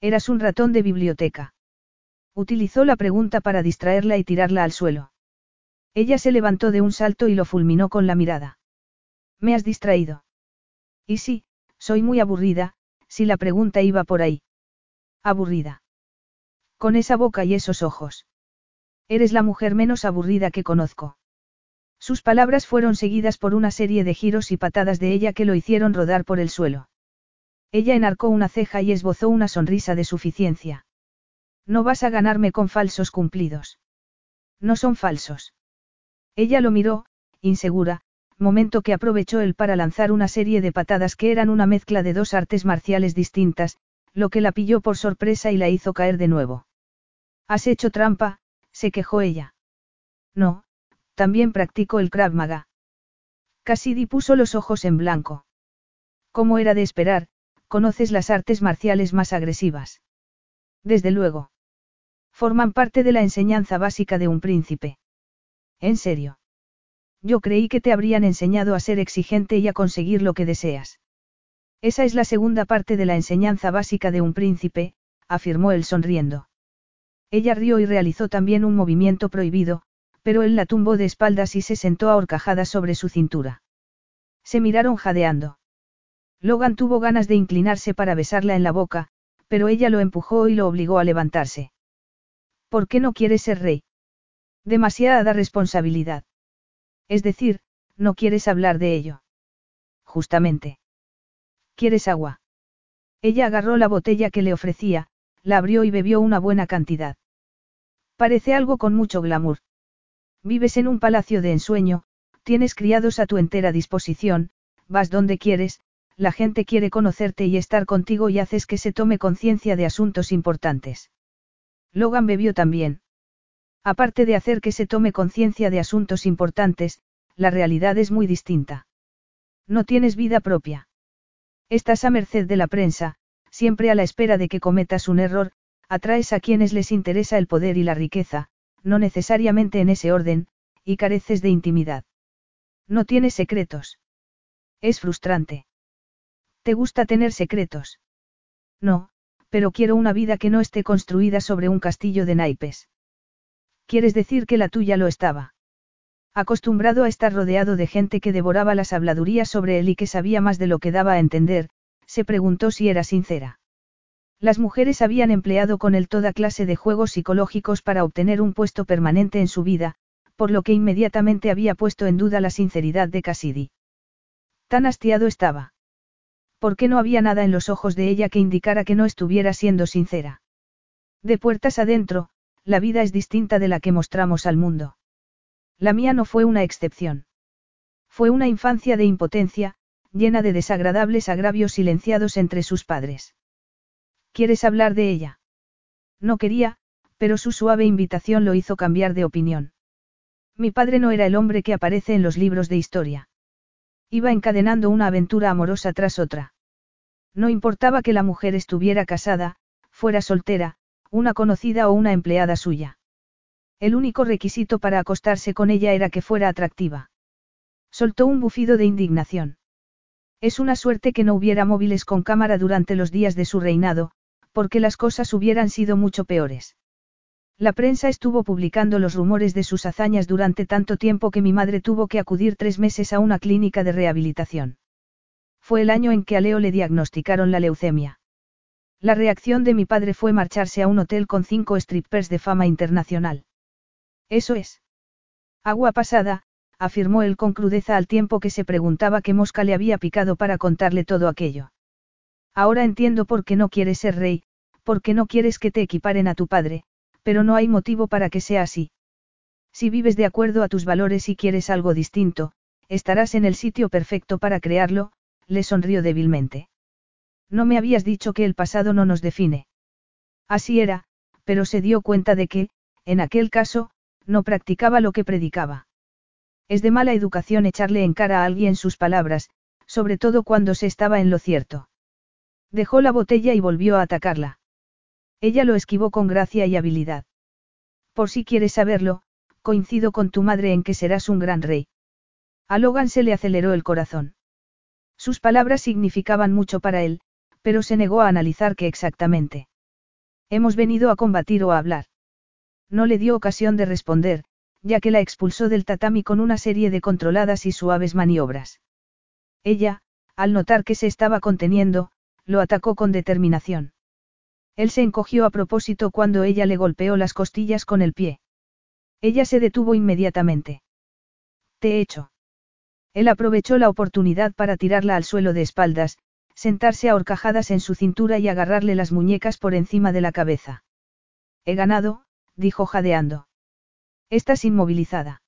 Eras un ratón de biblioteca. Utilizó la pregunta para distraerla y tirarla al suelo. Ella se levantó de un salto y lo fulminó con la mirada. Me has distraído. Y sí, soy muy aburrida, si la pregunta iba por ahí. Aburrida. Con esa boca y esos ojos. Eres la mujer menos aburrida que conozco. Sus palabras fueron seguidas por una serie de giros y patadas de ella que lo hicieron rodar por el suelo. Ella enarcó una ceja y esbozó una sonrisa de suficiencia. No vas a ganarme con falsos cumplidos. No son falsos. Ella lo miró, insegura, momento que aprovechó él para lanzar una serie de patadas que eran una mezcla de dos artes marciales distintas, lo que la pilló por sorpresa y la hizo caer de nuevo. Has hecho trampa, se quejó ella. No, también practico el Krav Maga. Cassidy puso los ojos en blanco. Como era de esperar, conoces las artes marciales más agresivas. Desde luego. Forman parte de la enseñanza básica de un príncipe. ¿En serio? Yo creí que te habrían enseñado a ser exigente y a conseguir lo que deseas. Esa es la segunda parte de la enseñanza básica de un príncipe, afirmó él sonriendo. Ella rió y realizó también un movimiento prohibido, pero él la tumbó de espaldas y se sentó ahorcajada sobre su cintura. Se miraron jadeando. Logan tuvo ganas de inclinarse para besarla en la boca, pero ella lo empujó y lo obligó a levantarse. ¿Por qué no quieres ser rey? Demasiada responsabilidad. Es decir, no quieres hablar de ello. Justamente. ¿Quieres agua? Ella agarró la botella que le ofrecía, la abrió y bebió una buena cantidad. Parece algo con mucho glamour. Vives en un palacio de ensueño, tienes criados a tu entera disposición, vas donde quieres, la gente quiere conocerte y estar contigo y haces que se tome conciencia de asuntos importantes. Logan bebió también. Aparte de hacer que se tome conciencia de asuntos importantes, la realidad es muy distinta. No tienes vida propia. Estás a merced de la prensa, siempre a la espera de que cometas un error, atraes a quienes les interesa el poder y la riqueza, no necesariamente en ese orden, y careces de intimidad. No tienes secretos. Es frustrante. ¿Te gusta tener secretos? No, pero quiero una vida que no esté construida sobre un castillo de naipes. ¿Quieres decir que la tuya lo estaba? Acostumbrado a estar rodeado de gente que devoraba las habladurías sobre él y que sabía más de lo que daba a entender, se preguntó si era sincera. Las mujeres habían empleado con él toda clase de juegos psicológicos para obtener un puesto permanente en su vida, por lo que inmediatamente había puesto en duda la sinceridad de Cassidy. Tan hastiado estaba. ¿Por qué no había nada en los ojos de ella que indicara que no estuviera siendo sincera? De puertas adentro, la vida es distinta de la que mostramos al mundo. La mía no fue una excepción. Fue una infancia de impotencia, llena de desagradables agravios silenciados entre sus padres. ¿Quieres hablar de ella? No quería, pero su suave invitación lo hizo cambiar de opinión. Mi padre no era el hombre que aparece en los libros de historia. Iba encadenando una aventura amorosa tras otra. No importaba que la mujer estuviera casada, fuera soltera, una conocida o una empleada suya. El único requisito para acostarse con ella era que fuera atractiva. Soltó un bufido de indignación. Es una suerte que no hubiera móviles con cámara durante los días de su reinado, porque las cosas hubieran sido mucho peores. La prensa estuvo publicando los rumores de sus hazañas durante tanto tiempo que mi madre tuvo que acudir tres meses a una clínica de rehabilitación. Fue el año en que a Leo le diagnosticaron la leucemia. La reacción de mi padre fue marcharse a un hotel con cinco strippers de fama internacional. Eso es. Agua pasada, afirmó él con crudeza al tiempo que se preguntaba qué mosca le había picado para contarle todo aquello. Ahora entiendo por qué no quieres ser rey, por qué no quieres que te equiparen a tu padre, pero no hay motivo para que sea así. Si vives de acuerdo a tus valores y quieres algo distinto, estarás en el sitio perfecto para crearlo, le sonrió débilmente. No me habías dicho que el pasado no nos define. Así era, pero se dio cuenta de que, en aquel caso, no practicaba lo que predicaba. Es de mala educación echarle en cara a alguien sus palabras, sobre todo cuando se estaba en lo cierto. Dejó la botella y volvió a atacarla. Ella lo esquivó con gracia y habilidad. Por si quieres saberlo, coincido con tu madre en que serás un gran rey. A Logan se le aceleró el corazón. Sus palabras significaban mucho para él, pero se negó a analizar qué exactamente. Hemos venido a combatir o a hablar. No le dio ocasión de responder, ya que la expulsó del tatami con una serie de controladas y suaves maniobras. Ella, al notar que se estaba conteniendo, lo atacó con determinación. Él se encogió a propósito cuando ella le golpeó las costillas con el pie. Ella se detuvo inmediatamente. Te he hecho. Él aprovechó la oportunidad para tirarla al suelo de espaldas, sentarse a horcajadas en su cintura y agarrarle las muñecas por encima de la cabeza. He ganado, dijo jadeando. Estás inmovilizada.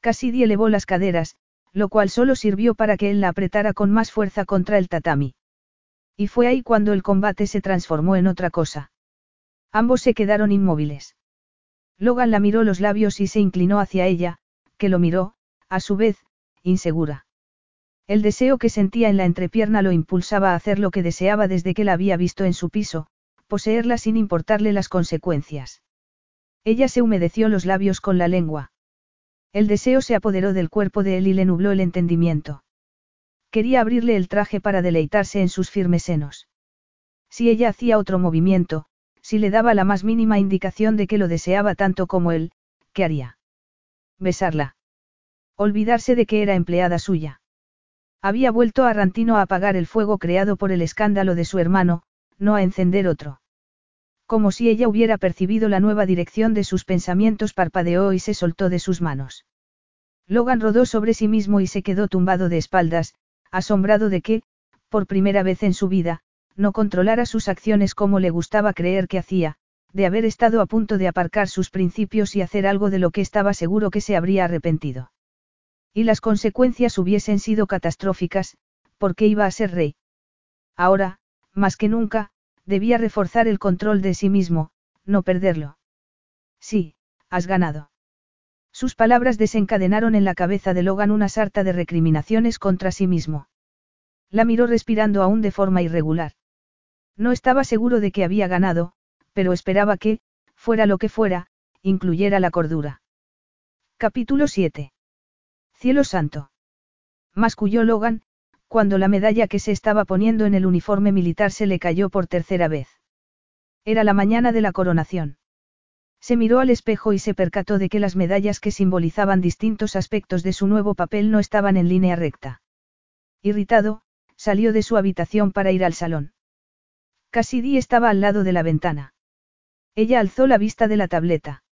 Cassidy elevó las caderas, lo cual solo sirvió para que él la apretara con más fuerza contra el tatami. Y fue ahí cuando el combate se transformó en otra cosa. Ambos se quedaron inmóviles. Logan la miró los labios y se inclinó hacia ella, que lo miró, a su vez, insegura. El deseo que sentía en la entrepierna lo impulsaba a hacer lo que deseaba desde que la había visto en su piso, poseerla sin importarle las consecuencias. Ella se humedeció los labios con la lengua. El deseo se apoderó del cuerpo de él y le nubló el entendimiento. Quería abrirle el traje para deleitarse en sus firmes senos. Si ella hacía otro movimiento, si le daba la más mínima indicación de que lo deseaba tanto como él, ¿qué haría? Besarla. Olvidarse de que era empleada suya. Había vuelto a Rantino a apagar el fuego creado por el escándalo de su hermano, no a encender otro. Como si ella hubiera percibido la nueva dirección de sus pensamientos, parpadeó y se soltó de sus manos. Logan rodó sobre sí mismo y se quedó tumbado de espaldas, asombrado de que, por primera vez en su vida, no controlara sus acciones como le gustaba creer que hacía, de haber estado a punto de aparcar sus principios y hacer algo de lo que estaba seguro que se habría arrepentido. Y las consecuencias hubiesen sido catastróficas, porque iba a ser rey. Ahora, más que nunca, debía reforzar el control de sí mismo, no perderlo. Sí, has ganado. Sus palabras desencadenaron en la cabeza de Logan una sarta de recriminaciones contra sí mismo. La miró respirando aún de forma irregular. No estaba seguro de que había ganado, pero esperaba que, fuera lo que fuera, incluyera la cordura. Capítulo 7. Cielo santo. Masculló Logan, cuando la medalla que se estaba poniendo en el uniforme militar se le cayó por tercera vez. Era la mañana de la coronación. Se miró al espejo y se percató de que las medallas que simbolizaban distintos aspectos de su nuevo papel no estaban en línea recta. Irritado, salió de su habitación para ir al salón. Cassidy estaba al lado de la ventana. Ella alzó la vista de la tableta.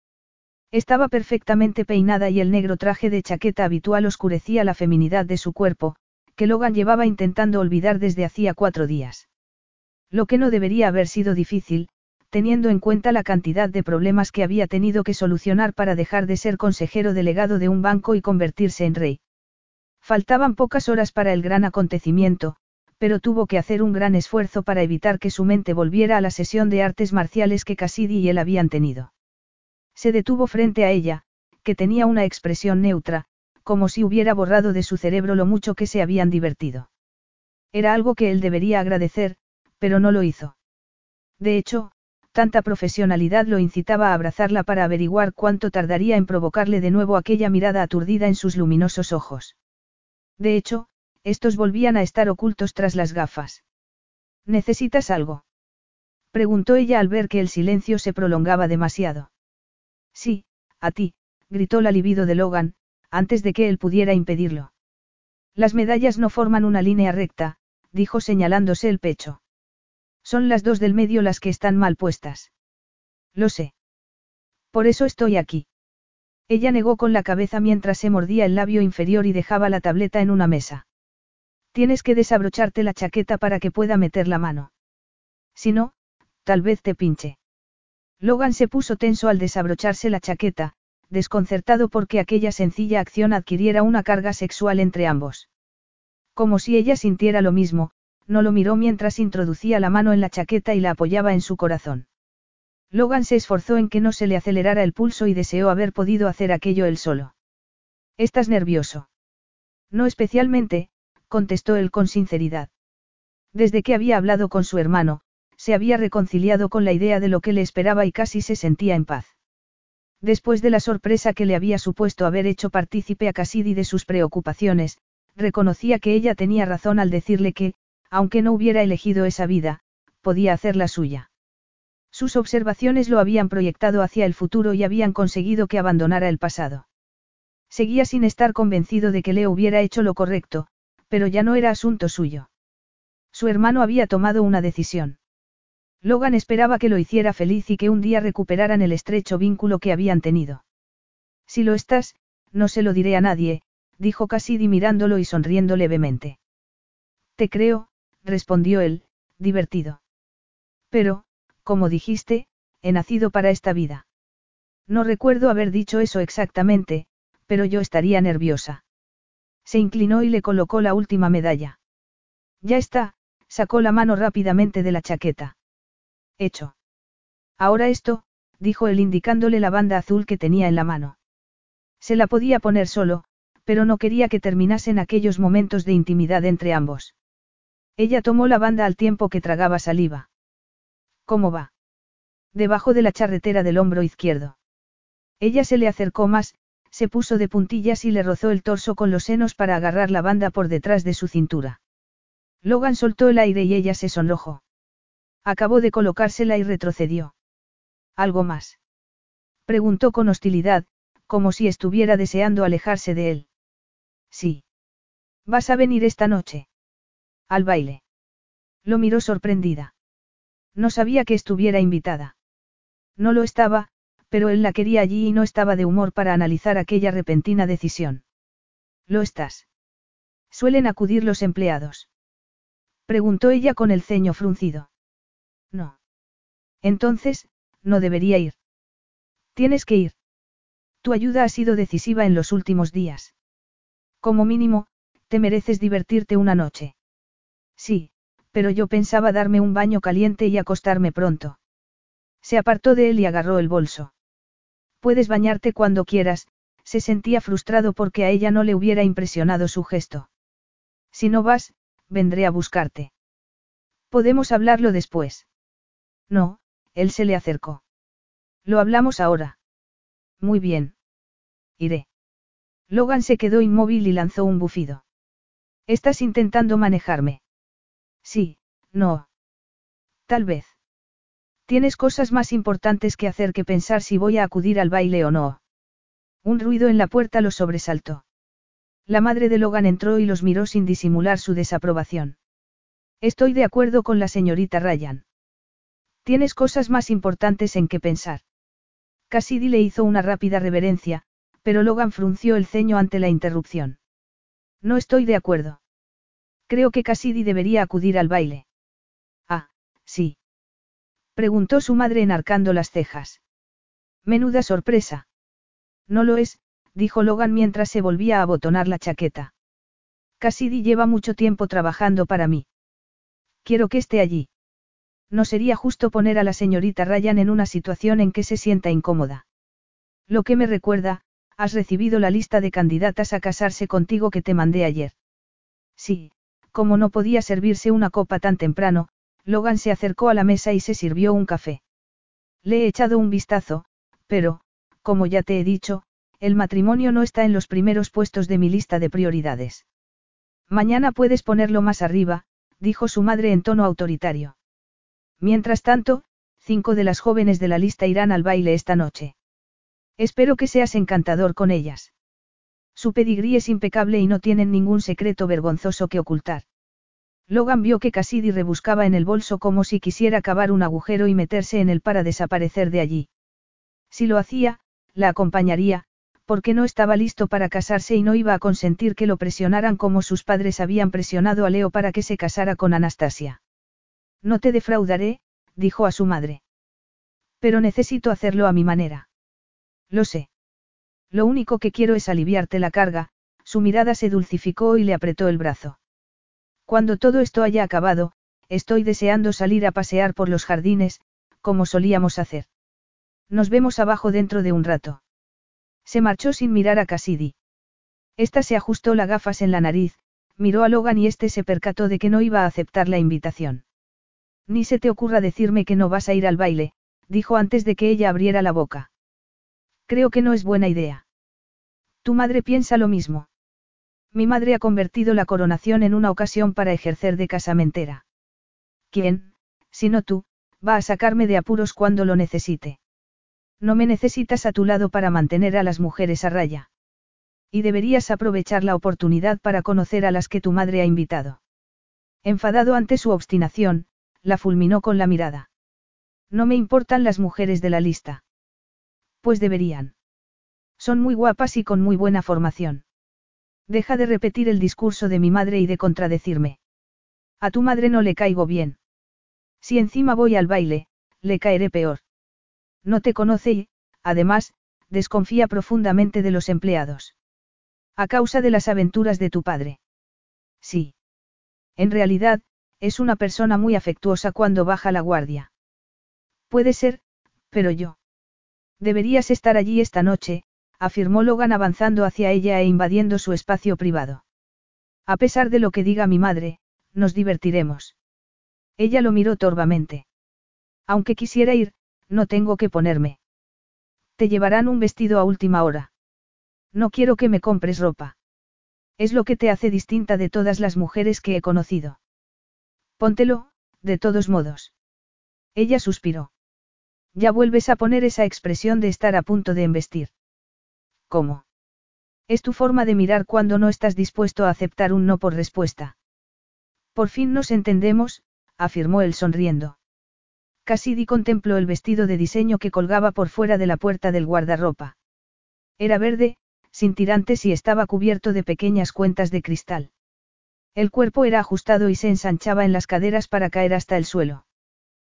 Estaba perfectamente peinada y el negro traje de chaqueta habitual oscurecía la feminidad de su cuerpo, que Logan llevaba intentando olvidar desde hacía cuatro días. Lo que no debería haber sido difícil, teniendo en cuenta la cantidad de problemas que había tenido que solucionar para dejar de ser consejero delegado de un banco y convertirse en rey. Faltaban pocas horas para el gran acontecimiento, pero tuvo que hacer un gran esfuerzo para evitar que su mente volviera a la sesión de artes marciales que Cassidy y él habían tenido. Se detuvo frente a ella, que tenía una expresión neutra, como si hubiera borrado de su cerebro lo mucho que se habían divertido. Era algo que él debería agradecer, pero no lo hizo. De hecho, tanta profesionalidad lo incitaba a abrazarla para averiguar cuánto tardaría en provocarle de nuevo aquella mirada aturdida en sus luminosos ojos. De hecho, estos volvían a estar ocultos tras las gafas. ¿Necesitas algo? preguntó ella al ver que el silencio se prolongaba demasiado. Sí, a ti, gritó la libido de Logan, antes de que él pudiera impedirlo. Las medallas no forman una línea recta, dijo señalándose el pecho. Son las dos del medio las que están mal puestas. Lo sé. Por eso estoy aquí. Ella negó con la cabeza mientras se mordía el labio inferior y dejaba la tableta en una mesa. Tienes que desabrocharte la chaqueta para que pueda meter la mano. Si no, tal vez te pinche. Logan se puso tenso al desabrocharse la chaqueta, desconcertado porque aquella sencilla acción adquiriera una carga sexual entre ambos. Como si ella sintiera lo mismo, no lo miró mientras introducía la mano en la chaqueta y la apoyaba en su corazón. Logan se esforzó en que no se le acelerara el pulso y deseó haber podido hacer aquello él solo. ¿Estás nervioso? No especialmente, contestó él con sinceridad. Desde que había hablado con su hermano, se había reconciliado con la idea de lo que le esperaba y casi se sentía en paz. Después de la sorpresa que le había supuesto haber hecho partícipe a Cassidy de sus preocupaciones, reconocía que ella tenía razón al decirle que, aunque no hubiera elegido esa vida, podía hacer la suya. Sus observaciones lo habían proyectado hacia el futuro y habían conseguido que abandonara el pasado. Seguía sin estar convencido de que Leo hubiera hecho lo correcto, pero ya no era asunto suyo. Su hermano había tomado una decisión. Logan esperaba que lo hiciera feliz y que un día recuperaran el estrecho vínculo que habían tenido. Si lo estás, no se lo diré a nadie, dijo Cassidy mirándolo y sonriendo levemente. Te creo, respondió él, divertido. Pero, como dijiste, he nacido para esta vida. No recuerdo haber dicho eso exactamente, pero yo estaría nerviosa. Se inclinó y le colocó la última medalla. Ya está, sacó la mano rápidamente de la chaqueta. Hecho. Ahora esto, dijo él indicándole la banda azul que tenía en la mano. Se la podía poner solo, pero no quería que terminasen aquellos momentos de intimidad entre ambos. Ella tomó la banda al tiempo que tragaba saliva. ¿Cómo va? Debajo de la charretera del hombro izquierdo. Ella se le acercó más, se puso de puntillas y le rozó el torso con los senos para agarrar la banda por detrás de su cintura. Logan soltó el aire y ella se sonrojó. Acabó de colocársela y retrocedió. ¿Algo más? Preguntó con hostilidad, como si estuviera deseando alejarse de él. Sí. ¿Vas a venir esta noche? Al baile. Lo miró sorprendida. No sabía que estuviera invitada. No lo estaba, pero él la quería allí y no estaba de humor para analizar aquella repentina decisión. ¿Lo estás? ¿Suelen acudir los empleados? Preguntó ella con el ceño fruncido. No. Entonces, no debería ir. Tienes que ir. Tu ayuda ha sido decisiva en los últimos días. Como mínimo, te mereces divertirte una noche. Sí, pero yo pensaba darme un baño caliente y acostarme pronto. Se apartó de él y agarró el bolso. Puedes bañarte cuando quieras, se sentía frustrado porque a ella no le hubiera impresionado su gesto. Si no vas, vendré a buscarte. Podemos hablarlo después. No, él se le acercó. Lo hablamos ahora. Muy bien. Iré. Logan se quedó inmóvil y lanzó un bufido. ¿Estás intentando manejarme? Sí, no. Tal vez. Tienes cosas más importantes que hacer que pensar si voy a acudir al baile o no. Un ruido en la puerta los sobresaltó. La madre de Logan entró y los miró sin disimular su desaprobación. Estoy de acuerdo con la señorita Ryan. Tienes cosas más importantes en que pensar. Cassidy le hizo una rápida reverencia, pero Logan frunció el ceño ante la interrupción. No estoy de acuerdo. Creo que Cassidy debería acudir al baile. Ah, sí. Preguntó su madre enarcando las cejas. Menuda sorpresa. No lo es, dijo Logan mientras se volvía a abotonar la chaqueta. Cassidy lleva mucho tiempo trabajando para mí. Quiero que esté allí. No sería justo poner a la señorita Ryan en una situación en que se sienta incómoda. Lo que me recuerda, has recibido la lista de candidatas a casarse contigo que te mandé ayer. Sí, como no podía servirse una copa tan temprano, Logan se acercó a la mesa y se sirvió un café. Le he echado un vistazo, pero, como ya te he dicho, el matrimonio no está en los primeros puestos de mi lista de prioridades. Mañana puedes ponerlo más arriba, dijo su madre en tono autoritario. Mientras tanto, cinco de las jóvenes de la lista irán al baile esta noche. Espero que seas encantador con ellas. Su pedigrí es impecable y no tienen ningún secreto vergonzoso que ocultar. Logan vio que Cassidy rebuscaba en el bolso como si quisiera cavar un agujero y meterse en él para desaparecer de allí. Si lo hacía, la acompañaría, porque no estaba listo para casarse y no iba a consentir que lo presionaran como sus padres habían presionado a Leo para que se casara con Anastasia. No te defraudaré, dijo a su madre. Pero necesito hacerlo a mi manera. Lo sé. Lo único que quiero es aliviarte la carga, su mirada se dulcificó y le apretó el brazo. Cuando todo esto haya acabado, estoy deseando salir a pasear por los jardines, como solíamos hacer. Nos vemos abajo dentro de un rato. Se marchó sin mirar a Cassidy. Esta se ajustó las gafas en la nariz, miró a Logan y este se percató de que no iba a aceptar la invitación. Ni se te ocurra decirme que no vas a ir al baile, dijo antes de que ella abriera la boca. Creo que no es buena idea. Tu madre piensa lo mismo. Mi madre ha convertido la coronación en una ocasión para ejercer de casamentera. ¿Quién, si no tú, va a sacarme de apuros cuando lo necesite? No me necesitas a tu lado para mantener a las mujeres a raya. Y deberías aprovechar la oportunidad para conocer a las que tu madre ha invitado. Enfadado ante su obstinación, la fulminó con la mirada. No me importan las mujeres de la lista. Pues deberían. Son muy guapas y con muy buena formación. Deja de repetir el discurso de mi madre y de contradecirme. A tu madre no le caigo bien. Si encima voy al baile, le caeré peor. No te conoce y, además, desconfía profundamente de los empleados. A causa de las aventuras de tu padre. Sí. En realidad, es una persona muy afectuosa cuando baja la guardia. Puede ser, pero yo. Deberías estar allí esta noche, afirmó Logan avanzando hacia ella e invadiendo su espacio privado. A pesar de lo que diga mi madre, nos divertiremos. Ella lo miró torvamente. Aunque quisiera ir, no tengo que ponerme. Te llevarán un vestido a última hora. No quiero que me compres ropa. Es lo que te hace distinta de todas las mujeres que he conocido. Póntelo, de todos modos. Ella suspiró. Ya vuelves a poner esa expresión de estar a punto de embestir. ¿Cómo? Es tu forma de mirar cuando no estás dispuesto a aceptar un no por respuesta. Por fin nos entendemos, afirmó él sonriendo. Cassidy contempló el vestido de diseño que colgaba por fuera de la puerta del guardarropa. Era verde, sin tirantes y estaba cubierto de pequeñas cuentas de cristal. El cuerpo era ajustado y se ensanchaba en las caderas para caer hasta el suelo.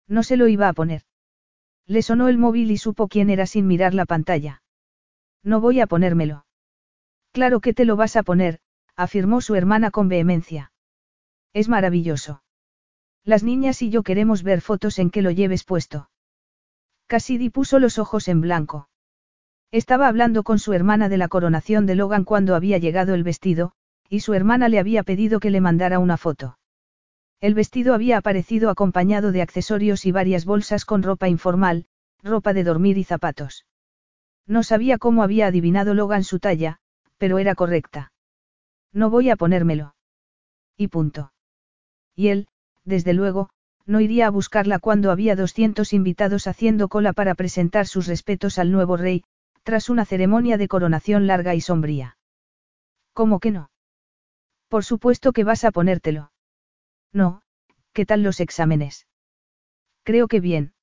No se lo iba a poner. Le sonó el móvil y supo quién era sin mirar la pantalla. No voy a ponérmelo. Claro que te lo vas a poner, afirmó su hermana con vehemencia. Es maravilloso. Las niñas y yo queremos ver fotos en que lo lleves puesto. Cassidy puso los ojos en blanco. Estaba hablando con su hermana de la coronación de Logan cuando había llegado el vestido, y su hermana le había pedido que le mandara una foto. El vestido había aparecido acompañado de accesorios y varias bolsas con ropa informal, ropa de dormir y zapatos. No sabía cómo había adivinado Logan su talla, pero era correcta. No voy a ponérmelo. Y punto. Y él, desde luego, no iría a buscarla cuando había 200 invitados haciendo cola para presentar sus respetos al nuevo rey, tras una ceremonia de coronación larga y sombría. ¿Cómo que no? Por supuesto que vas a ponértelo. No, ¿qué tal los exámenes? Creo que bien.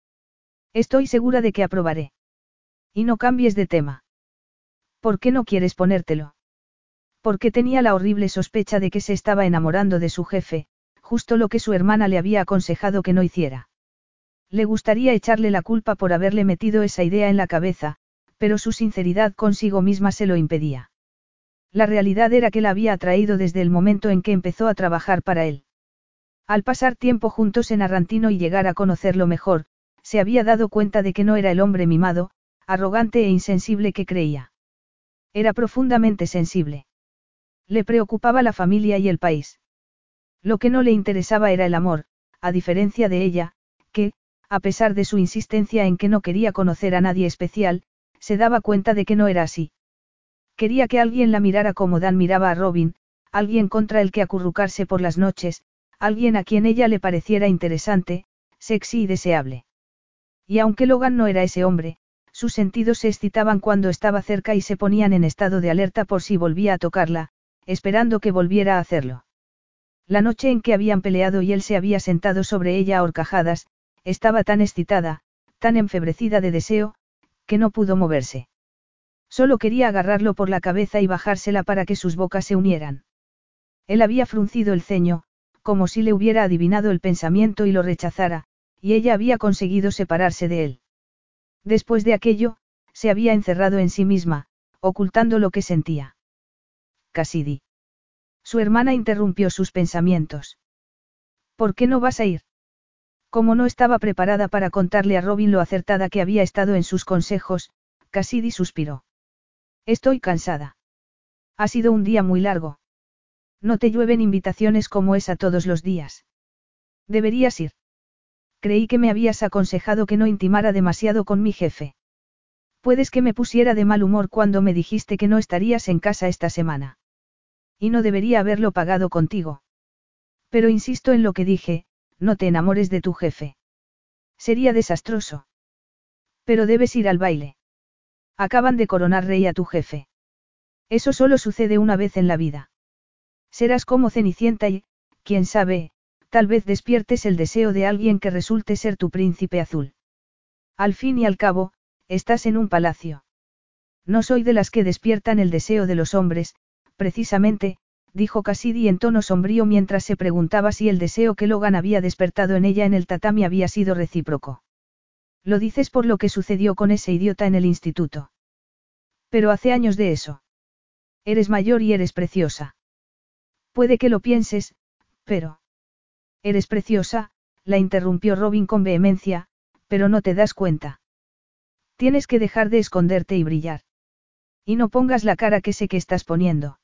Estoy segura de que aprobaré. Y no cambies de tema. ¿Por qué no quieres ponértelo? Porque tenía la horrible sospecha de que se estaba enamorando de su jefe, justo lo que su hermana le había aconsejado que no hiciera. Le gustaría echarle la culpa por haberle metido esa idea en la cabeza, pero su sinceridad consigo misma se lo impedía. La realidad era que la había atraído desde el momento en que empezó a trabajar para él. Al pasar tiempo juntos en Arrantino y llegar a conocerlo mejor, se había dado cuenta de que no era el hombre mimado, arrogante e insensible que creía. Era profundamente sensible. Le preocupaba la familia y el país. Lo que no le interesaba era el amor, a diferencia de ella, que, a pesar de su insistencia en que no quería conocer a nadie especial, se daba cuenta de que no era así. Quería que alguien la mirara como Dan miraba a Robin, alguien contra el que acurrucarse por las noches, alguien a quien ella le pareciera interesante, sexy y deseable. Y aunque Logan no era ese hombre, sus sentidos se excitaban cuando estaba cerca y se ponían en estado de alerta por si volvía a tocarla, esperando que volviera a hacerlo. La noche en que habían peleado y él se había sentado sobre ella a horcajadas, estaba tan excitada, tan enfebrecida de deseo, que no pudo moverse. Solo quería agarrarlo por la cabeza y bajársela para que sus bocas se unieran. Él había fruncido el ceño, como si le hubiera adivinado el pensamiento y lo rechazara, y ella había conseguido separarse de él. Después de aquello, se había encerrado en sí misma, ocultando lo que sentía. Cassidy. Su hermana interrumpió sus pensamientos. ¿Por qué no vas a ir? Como no estaba preparada para contarle a Robin lo acertada que había estado en sus consejos, Cassidy suspiró. Estoy cansada. Ha sido un día muy largo. No te llueven invitaciones como esa todos los días. Deberías ir. Creí que me habías aconsejado que no intimara demasiado con mi jefe. Puedes que me pusiera de mal humor cuando me dijiste que no estarías en casa esta semana. Y no debería haberlo pagado contigo. Pero insisto en lo que dije, no te enamores de tu jefe. Sería desastroso. Pero debes ir al baile. Acaban de coronar rey a tu jefe. Eso solo sucede una vez en la vida. Serás como Cenicienta y, quién sabe, tal vez despiertes el deseo de alguien que resulte ser tu príncipe azul. Al fin y al cabo, estás en un palacio. No soy de las que despiertan el deseo de los hombres, precisamente, dijo Cassidy en tono sombrío mientras se preguntaba si el deseo que Logan había despertado en ella en el tatami había sido recíproco. Lo dices por lo que sucedió con ese idiota en el instituto. Pero hace años de eso. Eres mayor y eres preciosa. Puede que lo pienses, pero... Eres preciosa, la interrumpió Robin con vehemencia, pero no te das cuenta. Tienes que dejar de esconderte y brillar. Y no pongas la cara que sé que estás poniendo.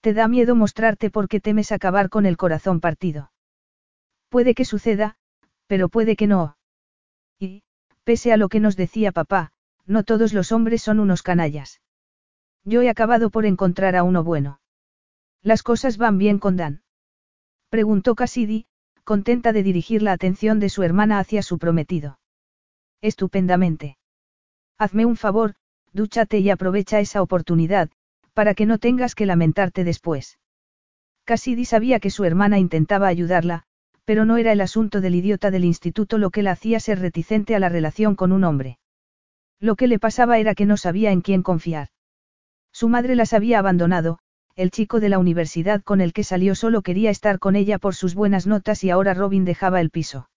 Te da miedo mostrarte porque temes acabar con el corazón partido. Puede que suceda, pero puede que no. Y, pese a lo que nos decía papá, no todos los hombres son unos canallas. Yo he acabado por encontrar a uno bueno. Las cosas van bien con Dan. Preguntó Cassidy, contenta de dirigir la atención de su hermana hacia su prometido. Estupendamente. Hazme un favor, dúchate y aprovecha esa oportunidad, para que no tengas que lamentarte después. Cassidy sabía que su hermana intentaba ayudarla, pero no era el asunto del idiota del instituto lo que la hacía ser reticente a la relación con un hombre. Lo que le pasaba era que no sabía en quién confiar. Su madre las había abandonado, el chico de la universidad con el que salió solo quería estar con ella por sus buenas notas y ahora Robin dejaba el piso.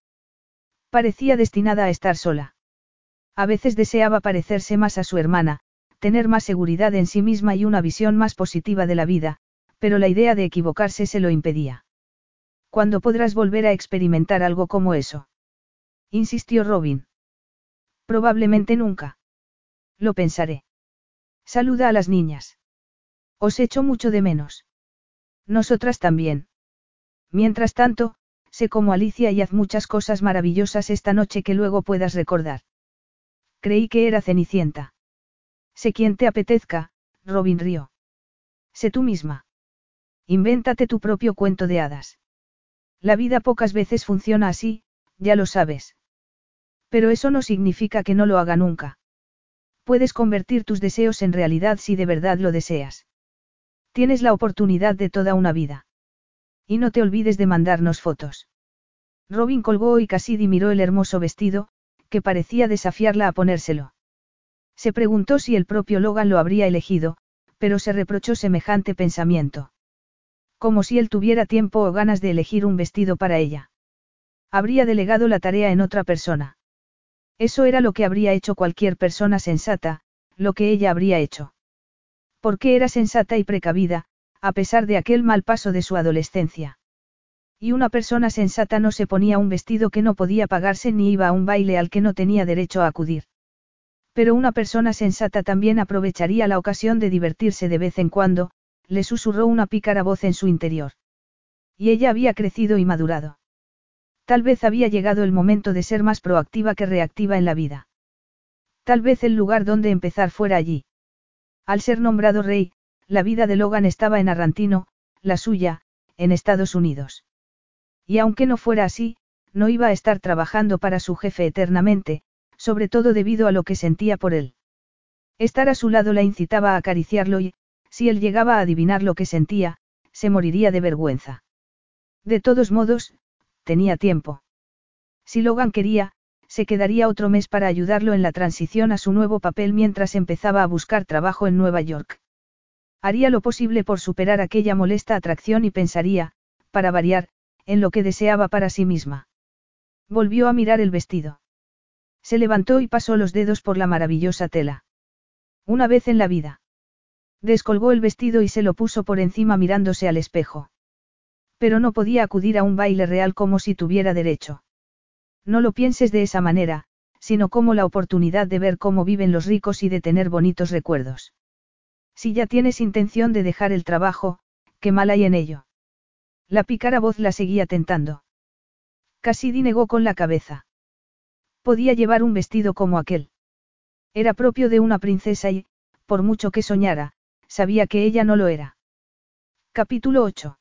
Parecía destinada a estar sola. A veces deseaba parecerse más a su hermana, tener más seguridad en sí misma y una visión más positiva de la vida, pero la idea de equivocarse se lo impedía. ¿Cuándo podrás volver a experimentar algo como eso? insistió Robin. Probablemente nunca. Lo pensaré. Saluda a las niñas. Os echo mucho de menos. Nosotras también. Mientras tanto, sé como Alicia y haz muchas cosas maravillosas esta noche que luego puedas recordar. Creí que era Cenicienta. Sé quien te apetezca, Robin rió. Sé tú misma. Invéntate tu propio cuento de hadas. La vida pocas veces funciona así, ya lo sabes. Pero eso no significa que no lo haga nunca. Puedes convertir tus deseos en realidad si de verdad lo deseas. Tienes la oportunidad de toda una vida. Y no te olvides de mandarnos fotos. Robin colgó y Cassidy miró el hermoso vestido, que parecía desafiarla a ponérselo. Se preguntó si el propio Logan lo habría elegido, pero se reprochó semejante pensamiento. Como si él tuviera tiempo o ganas de elegir un vestido para ella. Habría delegado la tarea en otra persona. Eso era lo que habría hecho cualquier persona sensata, lo que ella habría hecho. Porque era sensata y precavida, a pesar de aquel mal paso de su adolescencia. Y una persona sensata no se ponía un vestido que no podía pagarse ni iba a un baile al que no tenía derecho a acudir. Pero una persona sensata también aprovecharía la ocasión de divertirse de vez en cuando, le susurró una pícara voz en su interior. Y ella había crecido y madurado. Tal vez había llegado el momento de ser más proactiva que reactiva en la vida. Tal vez el lugar donde empezar fuera allí. Al ser nombrado rey, la vida de Logan estaba en Arrantino, la suya, en Estados Unidos. Y aunque no fuera así, no iba a estar trabajando para su jefe eternamente, sobre todo debido a lo que sentía por él. Estar a su lado la incitaba a acariciarlo y, si él llegaba a adivinar lo que sentía, se moriría de vergüenza. De todos modos, tenía tiempo. Si Logan quería, se quedaría otro mes para ayudarlo en la transición a su nuevo papel mientras empezaba a buscar trabajo en Nueva York. Haría lo posible por superar aquella molesta atracción y pensaría, para variar, en lo que deseaba para sí misma. Volvió a mirar el vestido. Se levantó y pasó los dedos por la maravillosa tela. Una vez en la vida. Descolgó el vestido y se lo puso por encima mirándose al espejo. Pero no podía acudir a un baile real como si tuviera derecho. No lo pienses de esa manera, sino como la oportunidad de ver cómo viven los ricos y de tener bonitos recuerdos. Si ya tienes intención de dejar el trabajo, qué mal hay en ello. La pícara voz la seguía tentando. Cassidy negó con la cabeza. Podía llevar un vestido como aquel. Era propio de una princesa y, por mucho que soñara, sabía que ella no lo era. Capítulo 8.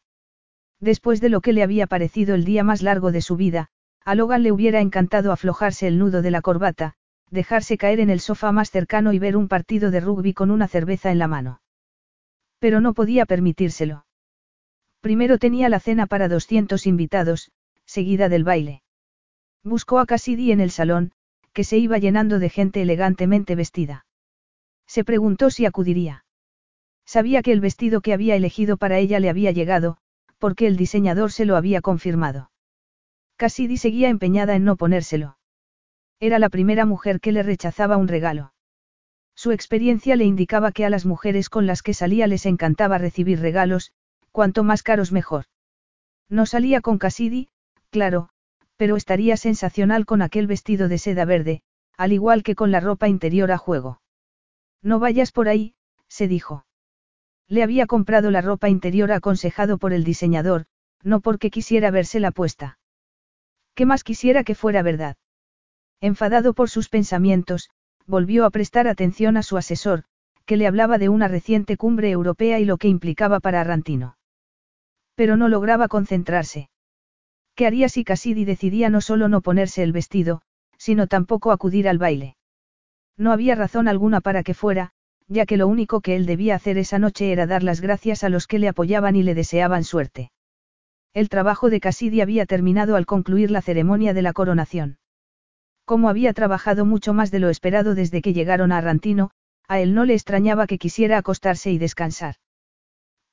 Después de lo que le había parecido el día más largo de su vida, a Logan le hubiera encantado aflojarse el nudo de la corbata, dejarse caer en el sofá más cercano y ver un partido de rugby con una cerveza en la mano. Pero no podía permitírselo. Primero tenía la cena para 200 invitados, seguida del baile. Buscó a Cassidy en el salón, que se iba llenando de gente elegantemente vestida. Se preguntó si acudiría. Sabía que el vestido que había elegido para ella le había llegado, porque el diseñador se lo había confirmado. Cassidy seguía empeñada en no ponérselo. Era la primera mujer que le rechazaba un regalo. Su experiencia le indicaba que a las mujeres con las que salía les encantaba recibir regalos, cuanto más caros mejor. No salía con Cassidy, claro, pero estaría sensacional con aquel vestido de seda verde, al igual que con la ropa interior a juego. No vayas por ahí, se dijo. Le había comprado la ropa interior aconsejado por el diseñador, no porque quisiera verse la puesta. ¿Qué más quisiera que fuera verdad? Enfadado por sus pensamientos, volvió a prestar atención a su asesor, que le hablaba de una reciente cumbre europea y lo que implicaba para Arrantino. Pero no lograba concentrarse. ¿Qué haría si Cassidy decidía no solo no ponerse el vestido, sino tampoco acudir al baile? No había razón alguna para que fuera, ya que lo único que él debía hacer esa noche era dar las gracias a los que le apoyaban y le deseaban suerte. El trabajo de Cassidy había terminado al concluir la ceremonia de la coronación. Como había trabajado mucho más de lo esperado desde que llegaron a Arrantino, a él no le extrañaba que quisiera acostarse y descansar.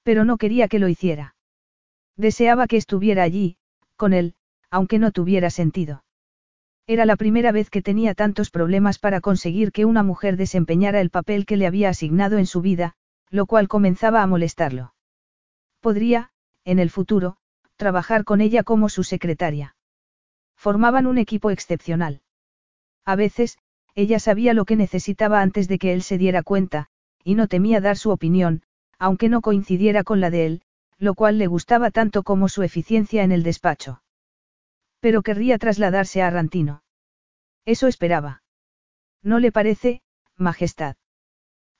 Pero no quería que lo hiciera. Deseaba que estuviera allí, con él, aunque no tuviera sentido. Era la primera vez que tenía tantos problemas para conseguir que una mujer desempeñara el papel que le había asignado en su vida, lo cual comenzaba a molestarlo. Podría, en el futuro, trabajar con ella como su secretaria. Formaban un equipo excepcional. A veces, ella sabía lo que necesitaba antes de que él se diera cuenta, y no temía dar su opinión, aunque no coincidiera con la de él, lo cual le gustaba tanto como su eficiencia en el despacho. Pero querría trasladarse a Arrantino. Eso esperaba. ¿No le parece, Majestad?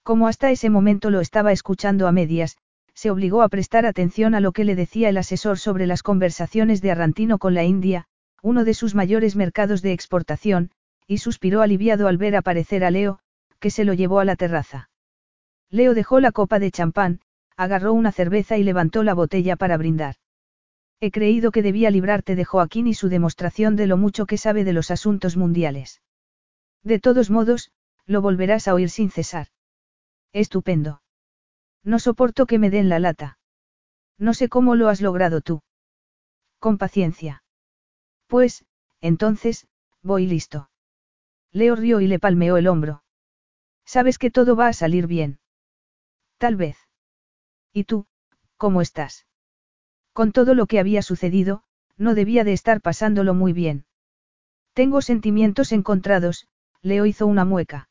Como hasta ese momento lo estaba escuchando a medias, se obligó a prestar atención a lo que le decía el asesor sobre las conversaciones de Arrantino con la India, uno de sus mayores mercados de exportación, y suspiró aliviado al ver aparecer a Leo, que se lo llevó a la terraza. Leo dejó la copa de champán, agarró una cerveza y levantó la botella para brindar. He creído que debía librarte de Joaquín y su demostración de lo mucho que sabe de los asuntos mundiales. De todos modos, lo volverás a oír sin cesar. Estupendo. No soporto que me den la lata. No sé cómo lo has logrado tú. Con paciencia. Pues, entonces, voy listo. Leo rió y le palmeó el hombro. Sabes que todo va a salir bien. Tal vez. ¿Y tú, cómo estás? Con todo lo que había sucedido, no debía de estar pasándolo muy bien. Tengo sentimientos encontrados, Leo hizo una mueca.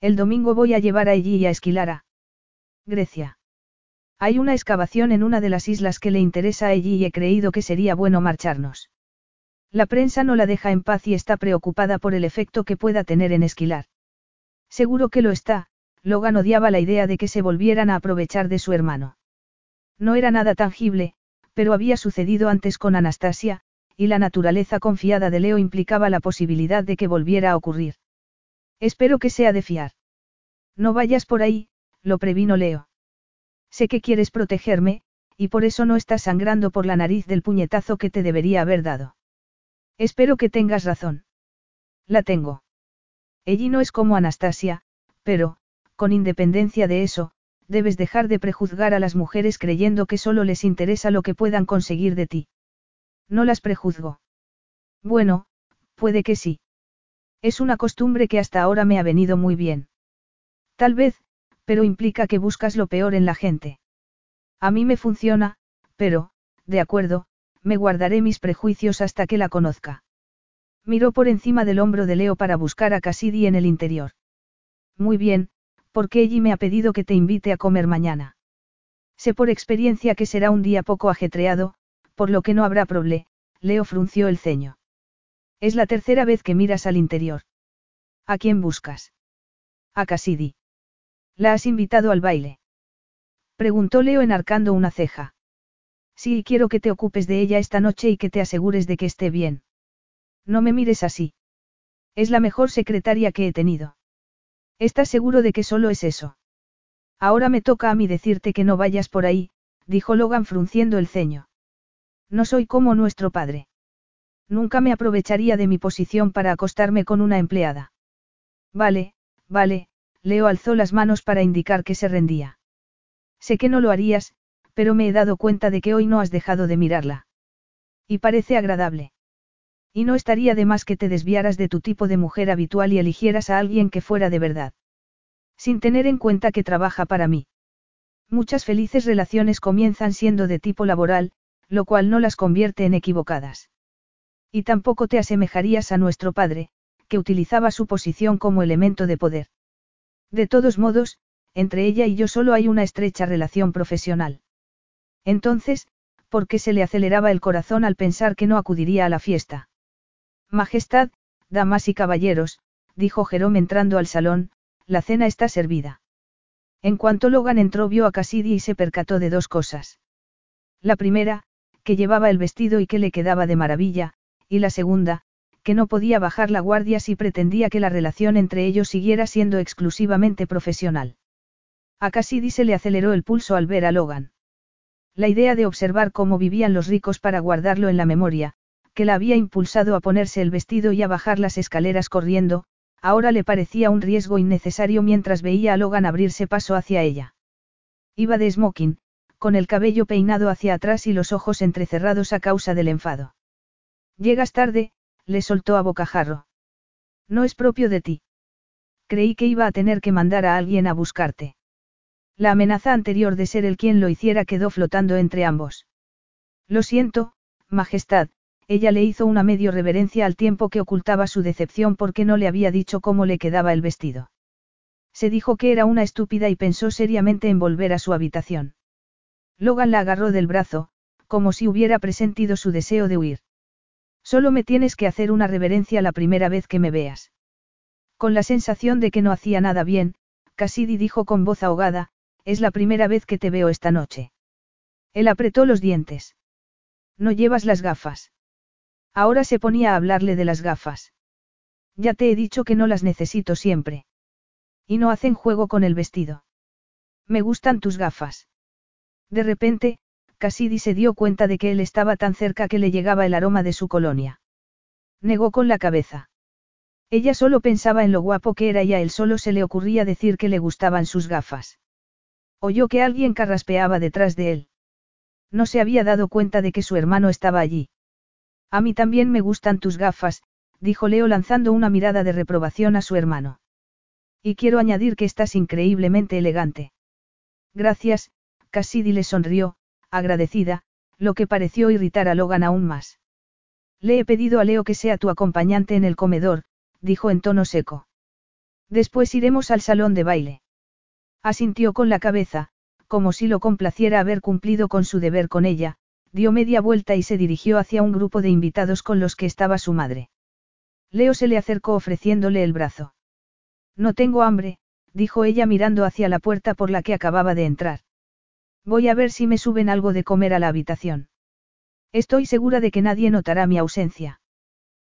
El domingo voy a llevar a allí y a esquilar a Grecia. Hay una excavación en una de las islas que le interesa a allí y he creído que sería bueno marcharnos. La prensa no la deja en paz y está preocupada por el efecto que pueda tener en esquilar. Seguro que lo está, Logan odiaba la idea de que se volvieran a aprovechar de su hermano. No era nada tangible, pero había sucedido antes con Anastasia, y la naturaleza confiada de Leo implicaba la posibilidad de que volviera a ocurrir. Espero que sea de fiar. No vayas por ahí, lo previno Leo. Sé que quieres protegerme, y por eso no estás sangrando por la nariz del puñetazo que te debería haber dado. Espero que tengas razón. La tengo. Ella no es como Anastasia, pero, con independencia de eso, debes dejar de prejuzgar a las mujeres creyendo que solo les interesa lo que puedan conseguir de ti. No las prejuzgo. Bueno, puede que sí. Es una costumbre que hasta ahora me ha venido muy bien. Tal vez, pero implica que buscas lo peor en la gente. A mí me funciona, pero, de acuerdo, me guardaré mis prejuicios hasta que la conozca. Miró por encima del hombro de Leo para buscar a Cassidy en el interior. Muy bien, porque ella me ha pedido que te invite a comer mañana. Sé por experiencia que será un día poco ajetreado, por lo que no habrá problema, Leo frunció el ceño. Es la tercera vez que miras al interior. ¿A quién buscas? A Cassidy. ¿La has invitado al baile? Preguntó Leo enarcando una ceja. Sí, quiero que te ocupes de ella esta noche y que te asegures de que esté bien. No me mires así. Es la mejor secretaria que he tenido. ¿Estás seguro de que solo es eso? Ahora me toca a mí decirte que no vayas por ahí, dijo Logan frunciendo el ceño. No soy como nuestro padre. Nunca me aprovecharía de mi posición para acostarme con una empleada. Vale, vale, Leo alzó las manos para indicar que se rendía. Sé que no lo harías, pero me he dado cuenta de que hoy no has dejado de mirarla. Y parece agradable. Y no estaría de más que te desviaras de tu tipo de mujer habitual y eligieras a alguien que fuera de verdad. Sin tener en cuenta que trabaja para mí. Muchas felices relaciones comienzan siendo de tipo laboral, lo cual no las convierte en equivocadas. Y tampoco te asemejarías a nuestro padre, que utilizaba su posición como elemento de poder. De todos modos, entre ella y yo solo hay una estrecha relación profesional. Entonces, ¿por qué se le aceleraba el corazón al pensar que no acudiría a la fiesta? Majestad, damas y caballeros, dijo Jerome entrando al salón, la cena está servida. En cuanto Logan entró vio a Cassidy y se percató de dos cosas. La primera, que llevaba el vestido y que le quedaba de maravilla, y la segunda, que no podía bajar la guardia si pretendía que la relación entre ellos siguiera siendo exclusivamente profesional. A Cassidy se le aceleró el pulso al ver a Logan. La idea de observar cómo vivían los ricos para guardarlo en la memoria, que la había impulsado a ponerse el vestido y a bajar las escaleras corriendo, ahora le parecía un riesgo innecesario mientras veía a Logan abrirse paso hacia ella. Iba de smoking, con el cabello peinado hacia atrás y los ojos entrecerrados a causa del enfado. Llegas tarde, le soltó a bocajarro. No es propio de ti. Creí que iba a tener que mandar a alguien a buscarte. La amenaza anterior de ser el quien lo hiciera quedó flotando entre ambos. Lo siento, Majestad, ella le hizo una medio reverencia al tiempo que ocultaba su decepción porque no le había dicho cómo le quedaba el vestido. Se dijo que era una estúpida y pensó seriamente en volver a su habitación. Logan la agarró del brazo, como si hubiera presentido su deseo de huir. Solo me tienes que hacer una reverencia la primera vez que me veas. Con la sensación de que no hacía nada bien, Cassidy dijo con voz ahogada, es la primera vez que te veo esta noche. Él apretó los dientes. No llevas las gafas. Ahora se ponía a hablarle de las gafas. Ya te he dicho que no las necesito siempre. Y no hacen juego con el vestido. Me gustan tus gafas. De repente, Cassidy se dio cuenta de que él estaba tan cerca que le llegaba el aroma de su colonia. Negó con la cabeza. Ella solo pensaba en lo guapo que era y a él solo se le ocurría decir que le gustaban sus gafas. Oyó que alguien carraspeaba detrás de él. No se había dado cuenta de que su hermano estaba allí. A mí también me gustan tus gafas, dijo Leo lanzando una mirada de reprobación a su hermano. Y quiero añadir que estás increíblemente elegante. Gracias, Cassidy le sonrió, agradecida, lo que pareció irritar a Logan aún más. Le he pedido a Leo que sea tu acompañante en el comedor, dijo en tono seco. Después iremos al salón de baile. Asintió con la cabeza, como si lo complaciera haber cumplido con su deber con ella, dio media vuelta y se dirigió hacia un grupo de invitados con los que estaba su madre. Leo se le acercó ofreciéndole el brazo. No tengo hambre, dijo ella mirando hacia la puerta por la que acababa de entrar. Voy a ver si me suben algo de comer a la habitación. Estoy segura de que nadie notará mi ausencia.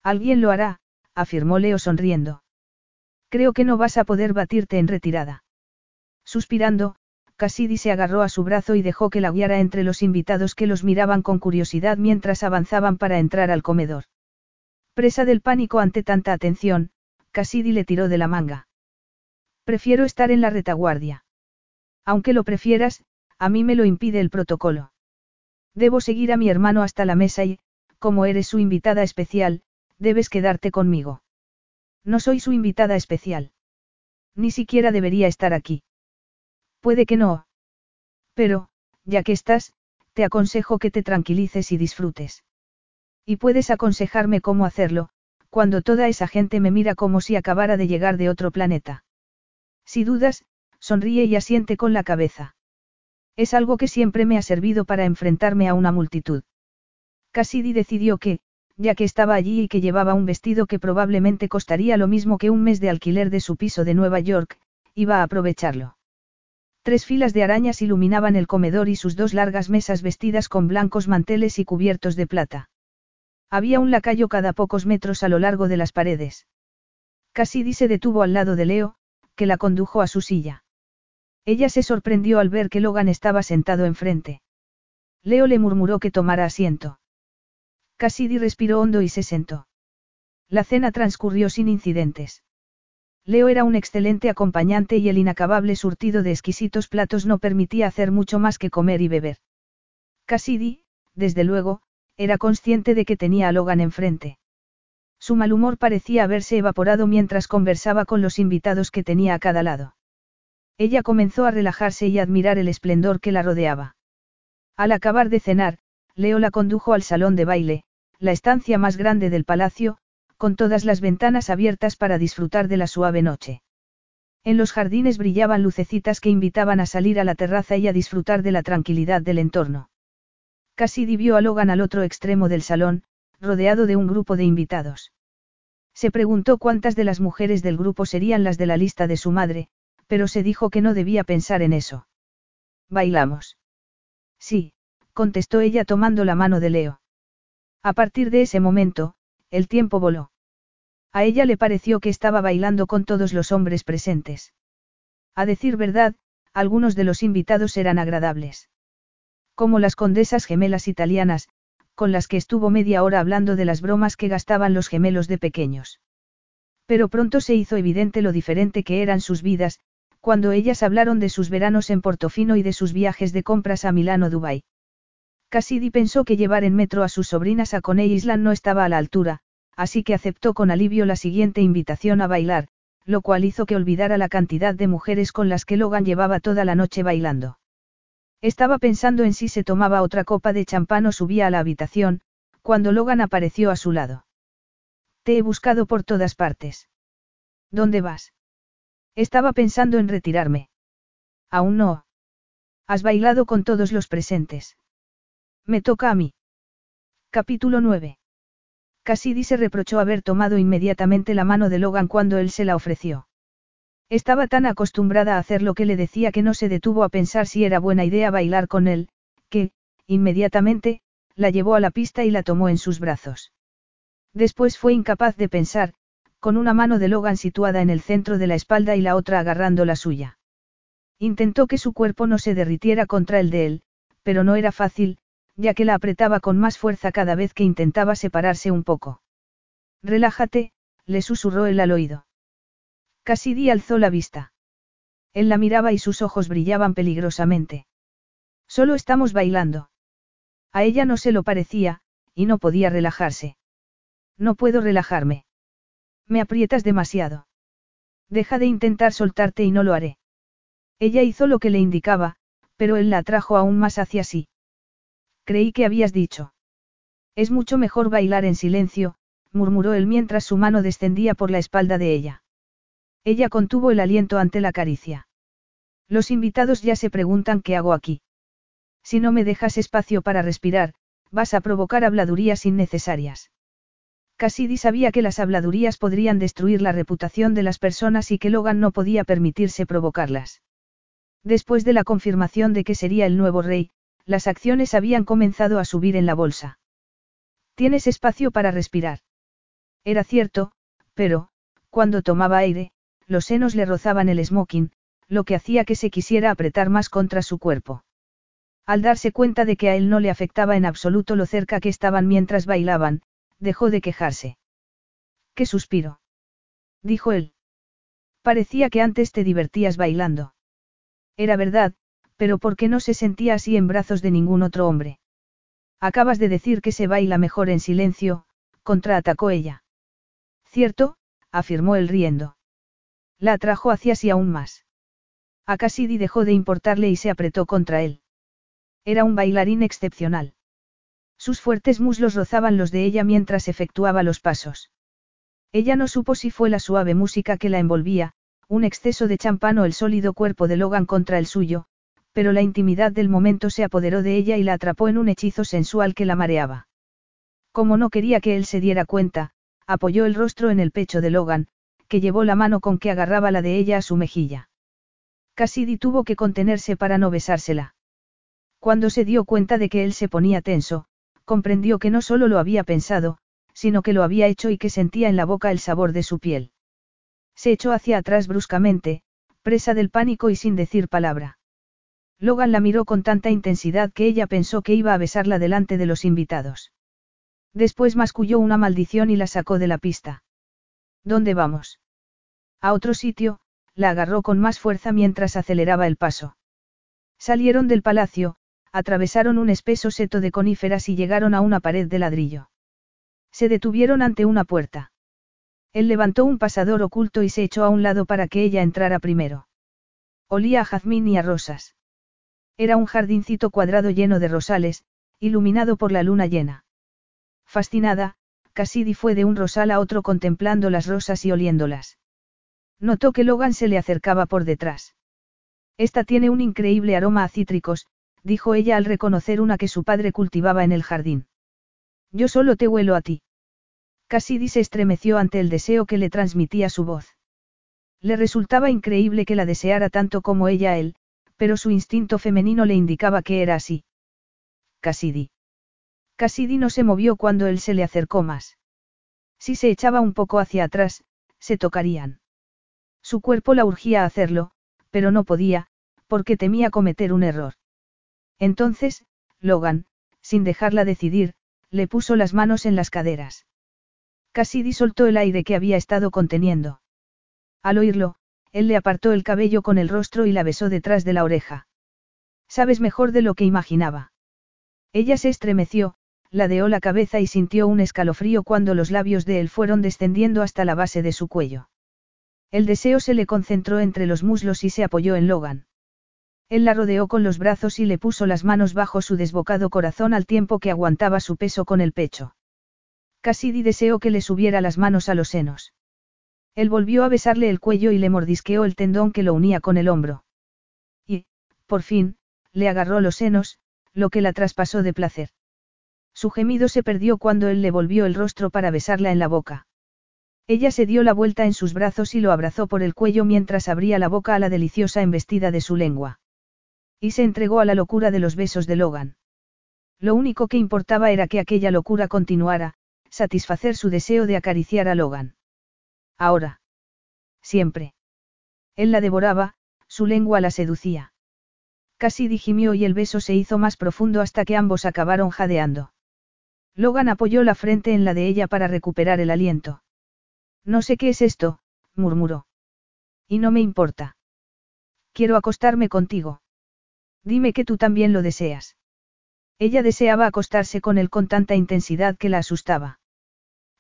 Alguien lo hará, afirmó Leo sonriendo. Creo que no vas a poder batirte en retirada. Suspirando, Cassidy se agarró a su brazo y dejó que la guiara entre los invitados que los miraban con curiosidad mientras avanzaban para entrar al comedor. Presa del pánico ante tanta atención, Cassidy le tiró de la manga. Prefiero estar en la retaguardia. Aunque lo prefieras, a mí me lo impide el protocolo. Debo seguir a mi hermano hasta la mesa y, como eres su invitada especial, debes quedarte conmigo. No soy su invitada especial. Ni siquiera debería estar aquí. Puede que no. Pero, ya que estás, te aconsejo que te tranquilices y disfrutes. Y puedes aconsejarme cómo hacerlo, cuando toda esa gente me mira como si acabara de llegar de otro planeta. Si dudas, sonríe y asiente con la cabeza. Es algo que siempre me ha servido para enfrentarme a una multitud. Cassidy decidió que, ya que estaba allí y que llevaba un vestido que probablemente costaría lo mismo que un mes de alquiler de su piso de Nueva York, iba a aprovecharlo. Tres filas de arañas iluminaban el comedor y sus dos largas mesas vestidas con blancos manteles y cubiertos de plata. Había un lacayo cada pocos metros a lo largo de las paredes. Cassidy se detuvo al lado de Leo, que la condujo a su silla. Ella se sorprendió al ver que Logan estaba sentado enfrente. Leo le murmuró que tomara asiento. Cassidy respiró hondo y se sentó. La cena transcurrió sin incidentes. Leo era un excelente acompañante y el inacabable surtido de exquisitos platos no permitía hacer mucho más que comer y beber. Cassidy, desde luego, era consciente de que tenía a Logan enfrente. Su mal humor parecía haberse evaporado mientras conversaba con los invitados que tenía a cada lado. Ella comenzó a relajarse y admirar el esplendor que la rodeaba. Al acabar de cenar, Leo la condujo al salón de baile, la estancia más grande del palacio, con todas las ventanas abiertas para disfrutar de la suave noche. En los jardines brillaban lucecitas que invitaban a salir a la terraza y a disfrutar de la tranquilidad del entorno. Cassidy vio a Logan al otro extremo del salón, rodeado de un grupo de invitados. Se preguntó cuántas de las mujeres del grupo serían las de la lista de su madre, pero se dijo que no debía pensar en eso. ¿Bailamos? Sí, contestó ella tomando la mano de Leo. A partir de ese momento, el tiempo voló. A ella le pareció que estaba bailando con todos los hombres presentes. A decir verdad, algunos de los invitados eran agradables. Como las condesas gemelas italianas, con las que estuvo media hora hablando de las bromas que gastaban los gemelos de pequeños. Pero pronto se hizo evidente lo diferente que eran sus vidas, cuando ellas hablaron de sus veranos en Portofino y de sus viajes de compras a Milán o Dubái. Cassidy pensó que llevar en metro a sus sobrinas a Coney Island no estaba a la altura, así que aceptó con alivio la siguiente invitación a bailar, lo cual hizo que olvidara la cantidad de mujeres con las que Logan llevaba toda la noche bailando. Estaba pensando en si se tomaba otra copa de champán o subía a la habitación, cuando Logan apareció a su lado. Te he buscado por todas partes. ¿Dónde vas? Estaba pensando en retirarme. Aún no. Has bailado con todos los presentes. Me toca a mí. Capítulo 9. Cassidy se reprochó haber tomado inmediatamente la mano de Logan cuando él se la ofreció. Estaba tan acostumbrada a hacer lo que le decía que no se detuvo a pensar si era buena idea bailar con él, que, inmediatamente, la llevó a la pista y la tomó en sus brazos. Después fue incapaz de pensar, con una mano de Logan situada en el centro de la espalda y la otra agarrando la suya. Intentó que su cuerpo no se derritiera contra el de él, pero no era fácil, ya que la apretaba con más fuerza cada vez que intentaba separarse un poco. Relájate, le susurró él al oído. Cassidy alzó la vista. Él la miraba y sus ojos brillaban peligrosamente. Solo estamos bailando. A ella no se lo parecía, y no podía relajarse. No puedo relajarme. Me aprietas demasiado. Deja de intentar soltarte y no lo haré. Ella hizo lo que le indicaba, pero él la atrajo aún más hacia sí. Creí que habías dicho. Es mucho mejor bailar en silencio, murmuró él mientras su mano descendía por la espalda de ella. Ella contuvo el aliento ante la caricia. Los invitados ya se preguntan qué hago aquí. Si no me dejas espacio para respirar, vas a provocar habladurías innecesarias. Cassidy sabía que las habladurías podrían destruir la reputación de las personas y que Logan no podía permitirse provocarlas. Después de la confirmación de que sería el nuevo rey, las acciones habían comenzado a subir en la bolsa. Tienes espacio para respirar. Era cierto, pero, cuando tomaba aire, los senos le rozaban el smoking, lo que hacía que se quisiera apretar más contra su cuerpo. Al darse cuenta de que a él no le afectaba en absoluto lo cerca que estaban mientras bailaban, dejó de quejarse. ¡Qué suspiro! dijo él. Parecía que antes te divertías bailando. Era verdad, pero ¿por qué no se sentía así en brazos de ningún otro hombre? Acabas de decir que se baila mejor en silencio, contraatacó ella. Cierto, afirmó él riendo. La atrajo hacia sí aún más. A Cassidy dejó de importarle y se apretó contra él. Era un bailarín excepcional. Sus fuertes muslos rozaban los de ella mientras efectuaba los pasos. Ella no supo si fue la suave música que la envolvía, un exceso de champán o el sólido cuerpo de Logan contra el suyo, pero la intimidad del momento se apoderó de ella y la atrapó en un hechizo sensual que la mareaba. Como no quería que él se diera cuenta, apoyó el rostro en el pecho de Logan, que llevó la mano con que agarraba la de ella a su mejilla. Cassidy tuvo que contenerse para no besársela. Cuando se dio cuenta de que él se ponía tenso, comprendió que no solo lo había pensado, sino que lo había hecho y que sentía en la boca el sabor de su piel. Se echó hacia atrás bruscamente, presa del pánico y sin decir palabra. Logan la miró con tanta intensidad que ella pensó que iba a besarla delante de los invitados. Después masculló una maldición y la sacó de la pista. ¿Dónde vamos? A otro sitio, la agarró con más fuerza mientras aceleraba el paso. Salieron del palacio, atravesaron un espeso seto de coníferas y llegaron a una pared de ladrillo. Se detuvieron ante una puerta. Él levantó un pasador oculto y se echó a un lado para que ella entrara primero. Olía a jazmín y a rosas. Era un jardincito cuadrado lleno de rosales, iluminado por la luna llena. Fascinada, Cassidy fue de un rosal a otro contemplando las rosas y oliéndolas. Notó que Logan se le acercaba por detrás. Esta tiene un increíble aroma a cítricos, dijo ella al reconocer una que su padre cultivaba en el jardín. Yo solo te huelo a ti. Cassidy se estremeció ante el deseo que le transmitía su voz. Le resultaba increíble que la deseara tanto como ella a él, pero su instinto femenino le indicaba que era así. Cassidy. Cassidy no se movió cuando él se le acercó más. Si se echaba un poco hacia atrás, se tocarían. Su cuerpo la urgía a hacerlo, pero no podía, porque temía cometer un error. Entonces, Logan, sin dejarla decidir, le puso las manos en las caderas. Cassidy soltó el aire que había estado conteniendo. Al oírlo, él le apartó el cabello con el rostro y la besó detrás de la oreja. Sabes mejor de lo que imaginaba. Ella se estremeció, ladeó la cabeza y sintió un escalofrío cuando los labios de él fueron descendiendo hasta la base de su cuello. El deseo se le concentró entre los muslos y se apoyó en Logan. Él la rodeó con los brazos y le puso las manos bajo su desbocado corazón al tiempo que aguantaba su peso con el pecho. Cassidy deseó que le subiera las manos a los senos. Él volvió a besarle el cuello y le mordisqueó el tendón que lo unía con el hombro. Y, por fin, le agarró los senos, lo que la traspasó de placer. Su gemido se perdió cuando él le volvió el rostro para besarla en la boca. Ella se dio la vuelta en sus brazos y lo abrazó por el cuello mientras abría la boca a la deliciosa embestida de su lengua. Y se entregó a la locura de los besos de Logan. Lo único que importaba era que aquella locura continuara, satisfacer su deseo de acariciar a Logan. Ahora. Siempre. Él la devoraba, su lengua la seducía. Casi digimió y el beso se hizo más profundo hasta que ambos acabaron jadeando. Logan apoyó la frente en la de ella para recuperar el aliento. No sé qué es esto, murmuró. Y no me importa. Quiero acostarme contigo. Dime que tú también lo deseas. Ella deseaba acostarse con él con tanta intensidad que la asustaba.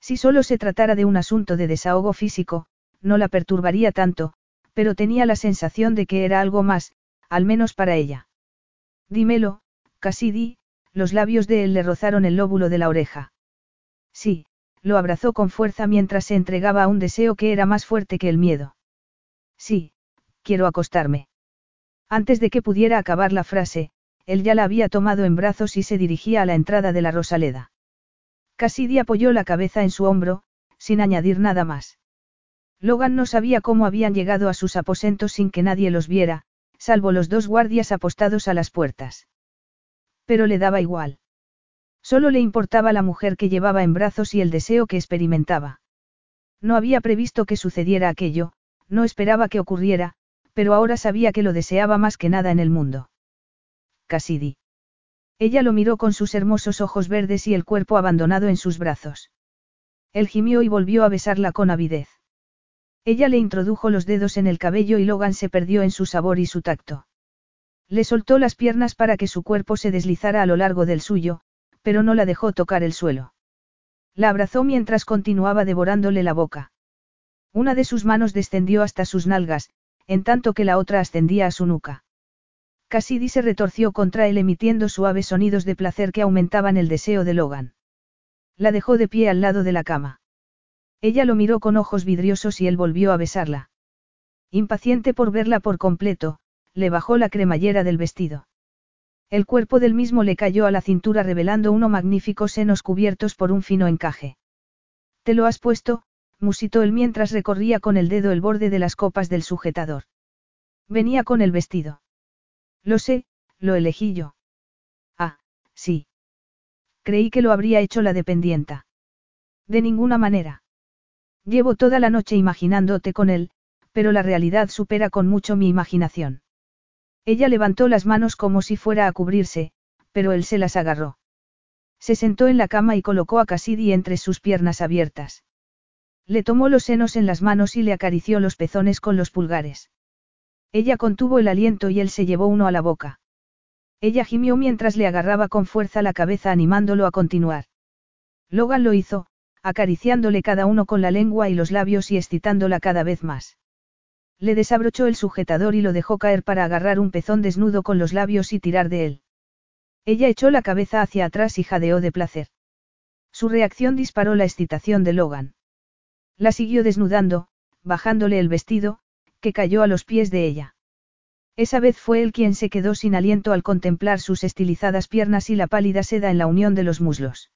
Si solo se tratara de un asunto de desahogo físico, no la perturbaría tanto, pero tenía la sensación de que era algo más, al menos para ella. Dímelo, Cassidy, los labios de él le rozaron el lóbulo de la oreja. Sí, lo abrazó con fuerza mientras se entregaba a un deseo que era más fuerte que el miedo. Sí, quiero acostarme. Antes de que pudiera acabar la frase, él ya la había tomado en brazos y se dirigía a la entrada de la Rosaleda. Cassidy apoyó la cabeza en su hombro, sin añadir nada más. Logan no sabía cómo habían llegado a sus aposentos sin que nadie los viera, salvo los dos guardias apostados a las puertas. Pero le daba igual. Solo le importaba la mujer que llevaba en brazos y el deseo que experimentaba. No había previsto que sucediera aquello, no esperaba que ocurriera, pero ahora sabía que lo deseaba más que nada en el mundo. Cassidy. Ella lo miró con sus hermosos ojos verdes y el cuerpo abandonado en sus brazos. Él gimió y volvió a besarla con avidez. Ella le introdujo los dedos en el cabello y Logan se perdió en su sabor y su tacto. Le soltó las piernas para que su cuerpo se deslizara a lo largo del suyo, pero no la dejó tocar el suelo. La abrazó mientras continuaba devorándole la boca. Una de sus manos descendió hasta sus nalgas, en tanto que la otra ascendía a su nuca. Cassidy se retorció contra él emitiendo suaves sonidos de placer que aumentaban el deseo de Logan. La dejó de pie al lado de la cama. Ella lo miró con ojos vidriosos y él volvió a besarla. Impaciente por verla por completo, le bajó la cremallera del vestido. El cuerpo del mismo le cayó a la cintura revelando unos magníficos senos cubiertos por un fino encaje. Te lo has puesto, musitó él mientras recorría con el dedo el borde de las copas del sujetador. Venía con el vestido. Lo sé, lo elegí yo. Ah, sí. Creí que lo habría hecho la dependienta. De ninguna manera. Llevo toda la noche imaginándote con él, pero la realidad supera con mucho mi imaginación. Ella levantó las manos como si fuera a cubrirse, pero él se las agarró. Se sentó en la cama y colocó a Cassidy entre sus piernas abiertas. Le tomó los senos en las manos y le acarició los pezones con los pulgares. Ella contuvo el aliento y él se llevó uno a la boca. Ella gimió mientras le agarraba con fuerza la cabeza animándolo a continuar. Logan lo hizo, acariciándole cada uno con la lengua y los labios y excitándola cada vez más. Le desabrochó el sujetador y lo dejó caer para agarrar un pezón desnudo con los labios y tirar de él. Ella echó la cabeza hacia atrás y jadeó de placer. Su reacción disparó la excitación de Logan. La siguió desnudando, bajándole el vestido, que cayó a los pies de ella. Esa vez fue él quien se quedó sin aliento al contemplar sus estilizadas piernas y la pálida seda en la unión de los muslos.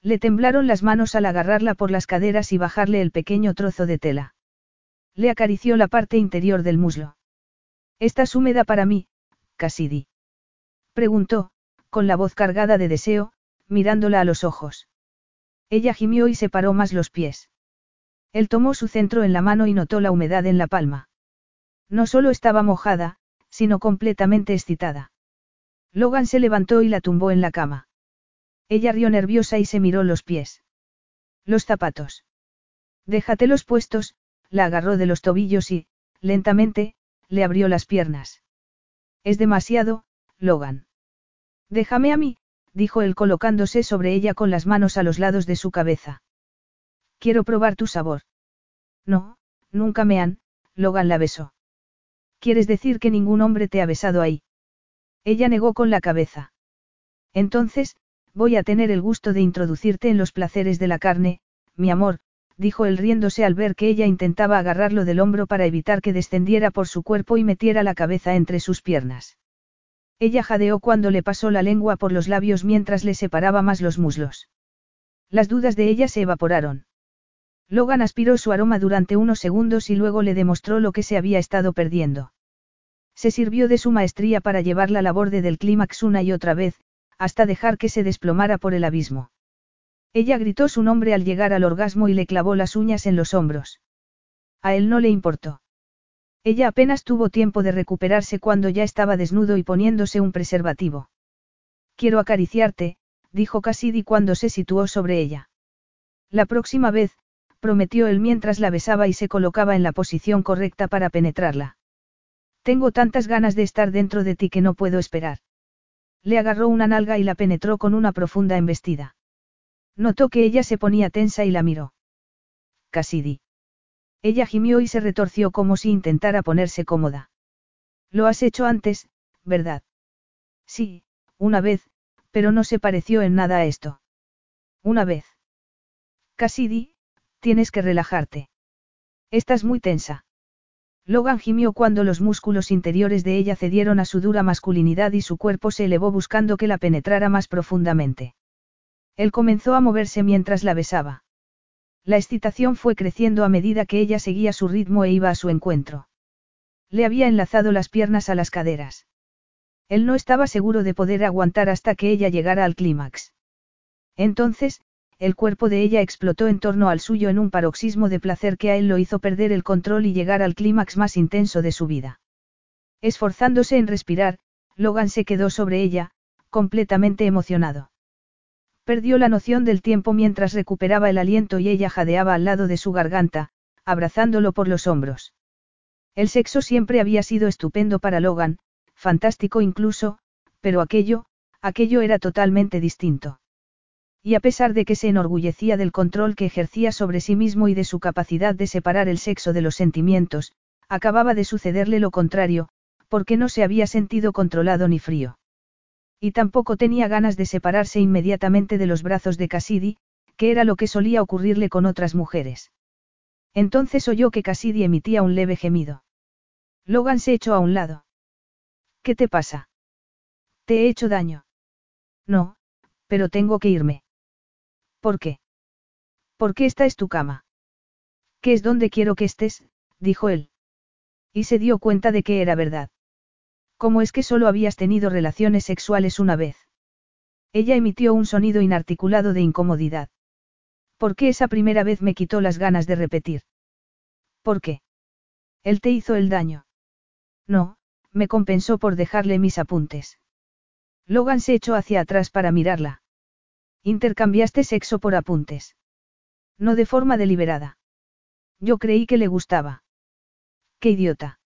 Le temblaron las manos al agarrarla por las caderas y bajarle el pequeño trozo de tela. Le acarició la parte interior del muslo. ¿Estás húmeda para mí, Cassidy? Preguntó, con la voz cargada de deseo, mirándola a los ojos. Ella gimió y separó más los pies. Él tomó su centro en la mano y notó la humedad en la palma. No solo estaba mojada, sino completamente excitada. Logan se levantó y la tumbó en la cama. Ella rió nerviosa y se miró los pies. Los zapatos. Déjatelos puestos, la agarró de los tobillos y, lentamente, le abrió las piernas. Es demasiado, Logan. Déjame a mí, dijo él colocándose sobre ella con las manos a los lados de su cabeza. Quiero probar tu sabor. No, nunca me han, Logan la besó. ¿Quieres decir que ningún hombre te ha besado ahí? Ella negó con la cabeza. Entonces, Voy a tener el gusto de introducirte en los placeres de la carne, mi amor, dijo él riéndose al ver que ella intentaba agarrarlo del hombro para evitar que descendiera por su cuerpo y metiera la cabeza entre sus piernas. Ella jadeó cuando le pasó la lengua por los labios mientras le separaba más los muslos. Las dudas de ella se evaporaron. Logan aspiró su aroma durante unos segundos y luego le demostró lo que se había estado perdiendo. Se sirvió de su maestría para llevarla a la borde del clímax una y otra vez, hasta dejar que se desplomara por el abismo. Ella gritó su nombre al llegar al orgasmo y le clavó las uñas en los hombros. A él no le importó. Ella apenas tuvo tiempo de recuperarse cuando ya estaba desnudo y poniéndose un preservativo. Quiero acariciarte, dijo Cassidy cuando se situó sobre ella. La próxima vez, prometió él mientras la besaba y se colocaba en la posición correcta para penetrarla. Tengo tantas ganas de estar dentro de ti que no puedo esperar. Le agarró una nalga y la penetró con una profunda embestida. Notó que ella se ponía tensa y la miró. Cassidy. Ella gimió y se retorció como si intentara ponerse cómoda. Lo has hecho antes, ¿verdad? Sí, una vez, pero no se pareció en nada a esto. Una vez. Cassidy, tienes que relajarte. Estás muy tensa. Logan gimió cuando los músculos interiores de ella cedieron a su dura masculinidad y su cuerpo se elevó buscando que la penetrara más profundamente. Él comenzó a moverse mientras la besaba. La excitación fue creciendo a medida que ella seguía su ritmo e iba a su encuentro. Le había enlazado las piernas a las caderas. Él no estaba seguro de poder aguantar hasta que ella llegara al clímax. Entonces, el cuerpo de ella explotó en torno al suyo en un paroxismo de placer que a él lo hizo perder el control y llegar al clímax más intenso de su vida. Esforzándose en respirar, Logan se quedó sobre ella, completamente emocionado. Perdió la noción del tiempo mientras recuperaba el aliento y ella jadeaba al lado de su garganta, abrazándolo por los hombros. El sexo siempre había sido estupendo para Logan, fantástico incluso, pero aquello, aquello era totalmente distinto. Y a pesar de que se enorgullecía del control que ejercía sobre sí mismo y de su capacidad de separar el sexo de los sentimientos, acababa de sucederle lo contrario, porque no se había sentido controlado ni frío. Y tampoco tenía ganas de separarse inmediatamente de los brazos de Cassidy, que era lo que solía ocurrirle con otras mujeres. Entonces oyó que Cassidy emitía un leve gemido. Logan se echó a un lado. ¿Qué te pasa? ¿Te he hecho daño? No, pero tengo que irme. ¿Por qué? ¿Por qué esta es tu cama? ¿Qué es donde quiero que estés? dijo él. Y se dio cuenta de que era verdad. ¿Cómo es que solo habías tenido relaciones sexuales una vez? Ella emitió un sonido inarticulado de incomodidad. ¿Por qué esa primera vez me quitó las ganas de repetir? ¿Por qué? Él te hizo el daño. No, me compensó por dejarle mis apuntes. Logan se echó hacia atrás para mirarla. Intercambiaste sexo por apuntes. No de forma deliberada. Yo creí que le gustaba. Qué idiota.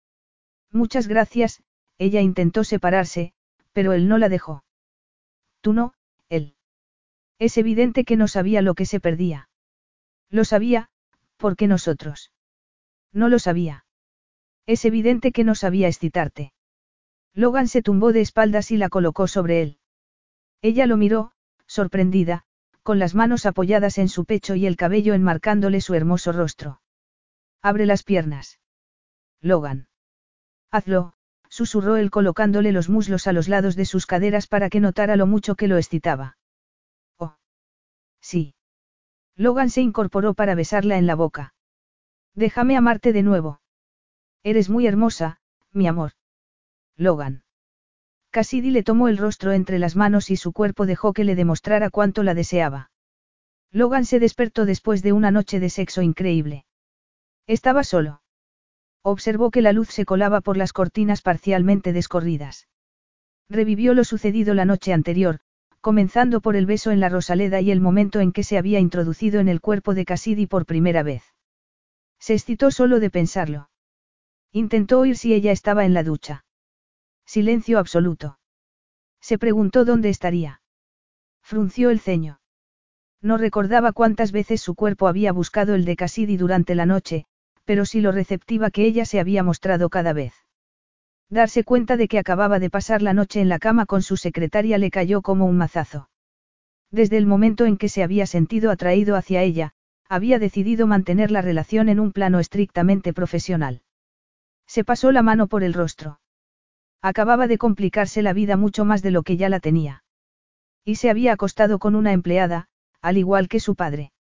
Muchas gracias, ella intentó separarse, pero él no la dejó. Tú no, él. Es evidente que no sabía lo que se perdía. Lo sabía, porque nosotros. No lo sabía. Es evidente que no sabía excitarte. Logan se tumbó de espaldas y la colocó sobre él. Ella lo miró, sorprendida, con las manos apoyadas en su pecho y el cabello enmarcándole su hermoso rostro. Abre las piernas. Logan. Hazlo, susurró él colocándole los muslos a los lados de sus caderas para que notara lo mucho que lo excitaba. Oh. Sí. Logan se incorporó para besarla en la boca. Déjame amarte de nuevo. Eres muy hermosa, mi amor. Logan. Cassidy le tomó el rostro entre las manos y su cuerpo dejó que le demostrara cuánto la deseaba. Logan se despertó después de una noche de sexo increíble. Estaba solo. Observó que la luz se colaba por las cortinas parcialmente descorridas. Revivió lo sucedido la noche anterior, comenzando por el beso en la Rosaleda y el momento en que se había introducido en el cuerpo de Cassidy por primera vez. Se excitó solo de pensarlo. Intentó oír si ella estaba en la ducha. Silencio absoluto. Se preguntó dónde estaría. Frunció el ceño. No recordaba cuántas veces su cuerpo había buscado el de Cassidy durante la noche, pero sí lo receptiva que ella se había mostrado cada vez. Darse cuenta de que acababa de pasar la noche en la cama con su secretaria le cayó como un mazazo. Desde el momento en que se había sentido atraído hacia ella, había decidido mantener la relación en un plano estrictamente profesional. Se pasó la mano por el rostro. Acababa de complicarse la vida mucho más de lo que ya la tenía. Y se había acostado con una empleada, al igual que su padre.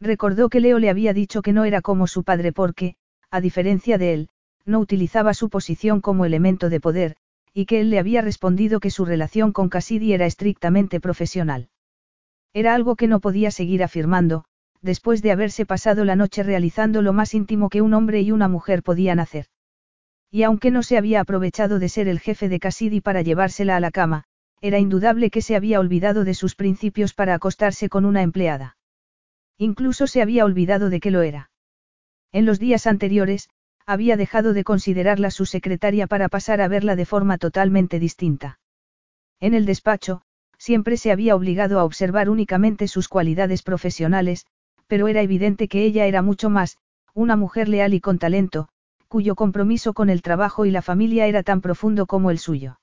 Recordó que Leo le había dicho que no era como su padre porque, a diferencia de él, no utilizaba su posición como elemento de poder, y que él le había respondido que su relación con Cassidy era estrictamente profesional. Era algo que no podía seguir afirmando, después de haberse pasado la noche realizando lo más íntimo que un hombre y una mujer podían hacer. Y aunque no se había aprovechado de ser el jefe de Cassidy para llevársela a la cama, era indudable que se había olvidado de sus principios para acostarse con una empleada. Incluso se había olvidado de que lo era. En los días anteriores, había dejado de considerarla su secretaria para pasar a verla de forma totalmente distinta. En el despacho, siempre se había obligado a observar únicamente sus cualidades profesionales, pero era evidente que ella era mucho más, una mujer leal y con talento, cuyo compromiso con el trabajo y la familia era tan profundo como el suyo.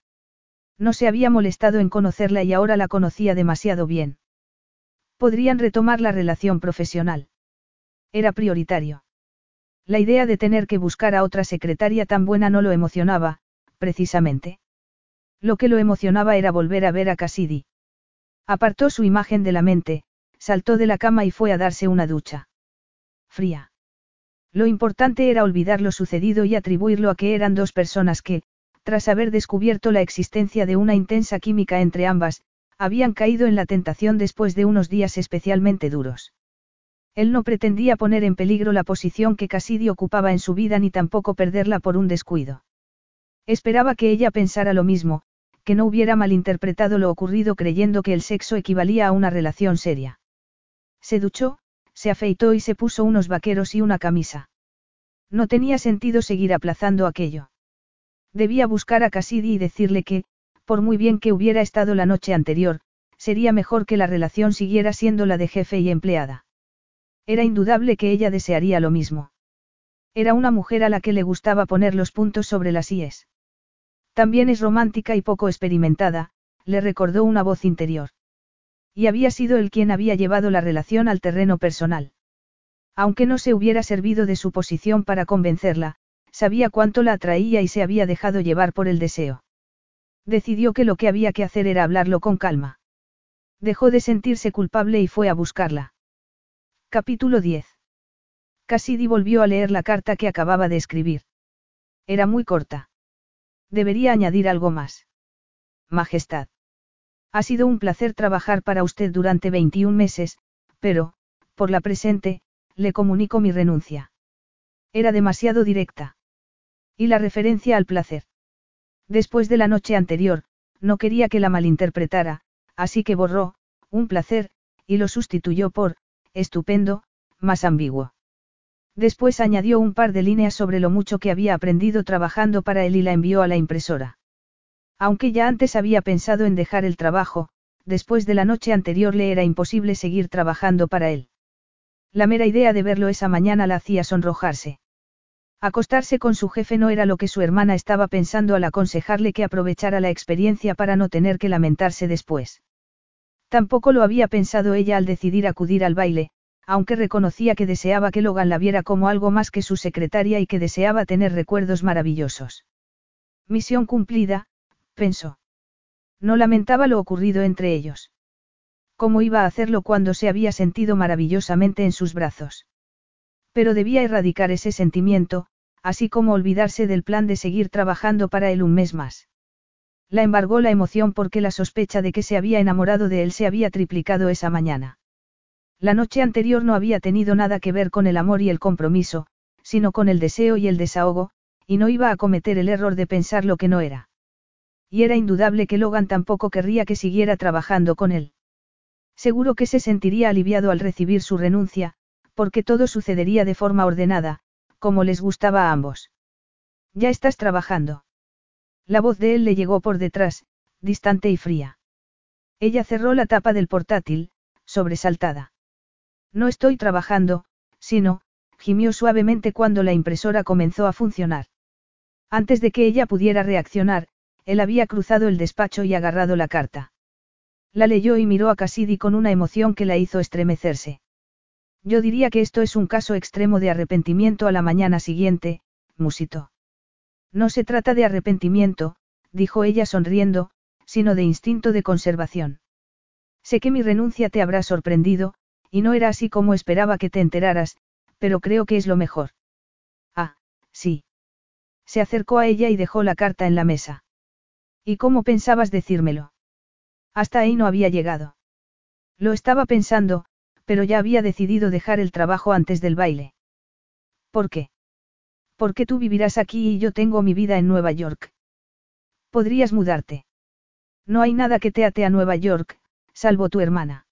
No se había molestado en conocerla y ahora la conocía demasiado bien. Podrían retomar la relación profesional. Era prioritario. La idea de tener que buscar a otra secretaria tan buena no lo emocionaba, precisamente. Lo que lo emocionaba era volver a ver a Cassidy. Apartó su imagen de la mente, saltó de la cama y fue a darse una ducha. Fría. Lo importante era olvidar lo sucedido y atribuirlo a que eran dos personas que, tras haber descubierto la existencia de una intensa química entre ambas, habían caído en la tentación después de unos días especialmente duros. Él no pretendía poner en peligro la posición que Cassidy ocupaba en su vida ni tampoco perderla por un descuido. Esperaba que ella pensara lo mismo, que no hubiera malinterpretado lo ocurrido creyendo que el sexo equivalía a una relación seria. Se duchó, se afeitó y se puso unos vaqueros y una camisa. No tenía sentido seguir aplazando aquello. Debía buscar a Cassidy y decirle que, por muy bien que hubiera estado la noche anterior, sería mejor que la relación siguiera siendo la de jefe y empleada. Era indudable que ella desearía lo mismo. Era una mujer a la que le gustaba poner los puntos sobre las IES. También es romántica y poco experimentada, le recordó una voz interior. Y había sido él quien había llevado la relación al terreno personal. Aunque no se hubiera servido de su posición para convencerla, sabía cuánto la atraía y se había dejado llevar por el deseo. Decidió que lo que había que hacer era hablarlo con calma. Dejó de sentirse culpable y fue a buscarla. Capítulo 10. Cassidy volvió a leer la carta que acababa de escribir. Era muy corta. Debería añadir algo más. Majestad. Ha sido un placer trabajar para usted durante 21 meses, pero, por la presente, le comunico mi renuncia. Era demasiado directa. Y la referencia al placer. Después de la noche anterior, no quería que la malinterpretara, así que borró, un placer, y lo sustituyó por, estupendo, más ambiguo. Después añadió un par de líneas sobre lo mucho que había aprendido trabajando para él y la envió a la impresora. Aunque ya antes había pensado en dejar el trabajo, después de la noche anterior le era imposible seguir trabajando para él. La mera idea de verlo esa mañana la hacía sonrojarse. Acostarse con su jefe no era lo que su hermana estaba pensando al aconsejarle que aprovechara la experiencia para no tener que lamentarse después. Tampoco lo había pensado ella al decidir acudir al baile, aunque reconocía que deseaba que Logan la viera como algo más que su secretaria y que deseaba tener recuerdos maravillosos. Misión cumplida, pensó. No lamentaba lo ocurrido entre ellos. ¿Cómo iba a hacerlo cuando se había sentido maravillosamente en sus brazos? Pero debía erradicar ese sentimiento, así como olvidarse del plan de seguir trabajando para él un mes más. La embargó la emoción porque la sospecha de que se había enamorado de él se había triplicado esa mañana. La noche anterior no había tenido nada que ver con el amor y el compromiso, sino con el deseo y el desahogo, y no iba a cometer el error de pensar lo que no era. Y era indudable que Logan tampoco querría que siguiera trabajando con él. Seguro que se sentiría aliviado al recibir su renuncia, porque todo sucedería de forma ordenada, como les gustaba a ambos. Ya estás trabajando. La voz de él le llegó por detrás, distante y fría. Ella cerró la tapa del portátil, sobresaltada. No estoy trabajando, sino, gimió suavemente cuando la impresora comenzó a funcionar. Antes de que ella pudiera reaccionar, él había cruzado el despacho y agarrado la carta. La leyó y miró a Cassidy con una emoción que la hizo estremecerse. Yo diría que esto es un caso extremo de arrepentimiento a la mañana siguiente, musito. No se trata de arrepentimiento, dijo ella sonriendo, sino de instinto de conservación. Sé que mi renuncia te habrá sorprendido, y no era así como esperaba que te enteraras, pero creo que es lo mejor. Ah, sí. Se acercó a ella y dejó la carta en la mesa. ¿Y cómo pensabas decírmelo? Hasta ahí no había llegado. Lo estaba pensando, pero ya había decidido dejar el trabajo antes del baile. ¿Por qué? Porque tú vivirás aquí y yo tengo mi vida en Nueva York. Podrías mudarte. No hay nada que te ate a Nueva York, salvo tu hermana.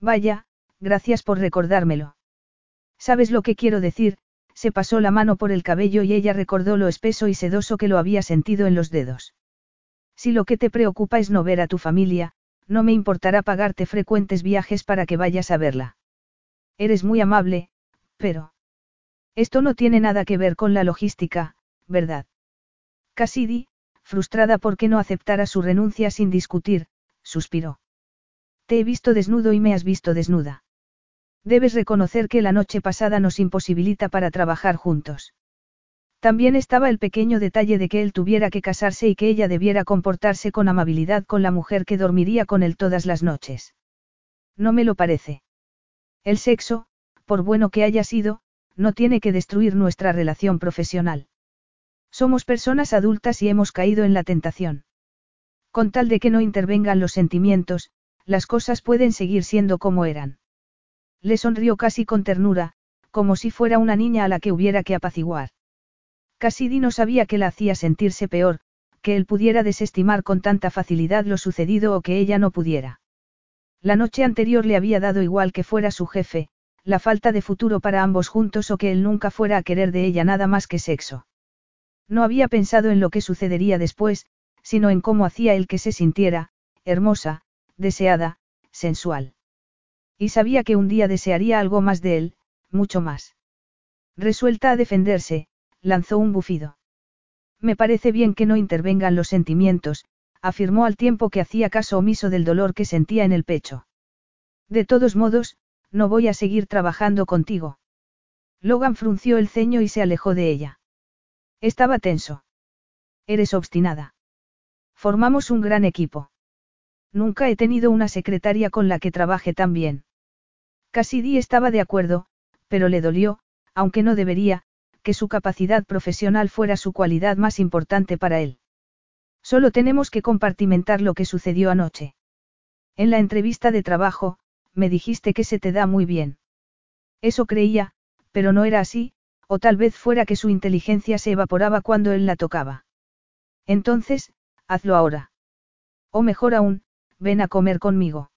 Vaya, gracias por recordármelo. ¿Sabes lo que quiero decir? Se pasó la mano por el cabello y ella recordó lo espeso y sedoso que lo había sentido en los dedos. Si lo que te preocupa es no ver a tu familia, no me importará pagarte frecuentes viajes para que vayas a verla. Eres muy amable, pero... Esto no tiene nada que ver con la logística, ¿verdad? Cassidy, frustrada porque no aceptara su renuncia sin discutir, suspiró. Te he visto desnudo y me has visto desnuda. Debes reconocer que la noche pasada nos imposibilita para trabajar juntos. También estaba el pequeño detalle de que él tuviera que casarse y que ella debiera comportarse con amabilidad con la mujer que dormiría con él todas las noches. No me lo parece. El sexo, por bueno que haya sido, no tiene que destruir nuestra relación profesional. Somos personas adultas y hemos caído en la tentación. Con tal de que no intervengan los sentimientos, las cosas pueden seguir siendo como eran. Le sonrió casi con ternura, como si fuera una niña a la que hubiera que apaciguar. Cassidy no sabía que la hacía sentirse peor, que él pudiera desestimar con tanta facilidad lo sucedido o que ella no pudiera. La noche anterior le había dado igual que fuera su jefe, la falta de futuro para ambos juntos o que él nunca fuera a querer de ella nada más que sexo. No había pensado en lo que sucedería después, sino en cómo hacía él que se sintiera, hermosa, deseada, sensual. Y sabía que un día desearía algo más de él, mucho más. Resuelta a defenderse, lanzó un bufido. Me parece bien que no intervengan los sentimientos, afirmó al tiempo que hacía caso omiso del dolor que sentía en el pecho. De todos modos, no voy a seguir trabajando contigo. Logan frunció el ceño y se alejó de ella. Estaba tenso. Eres obstinada. Formamos un gran equipo. Nunca he tenido una secretaria con la que trabaje tan bien. Cassidy estaba de acuerdo, pero le dolió, aunque no debería, que su capacidad profesional fuera su cualidad más importante para él. Solo tenemos que compartimentar lo que sucedió anoche. En la entrevista de trabajo, me dijiste que se te da muy bien. Eso creía, pero no era así, o tal vez fuera que su inteligencia se evaporaba cuando él la tocaba. Entonces, hazlo ahora. O mejor aún, ven a comer conmigo.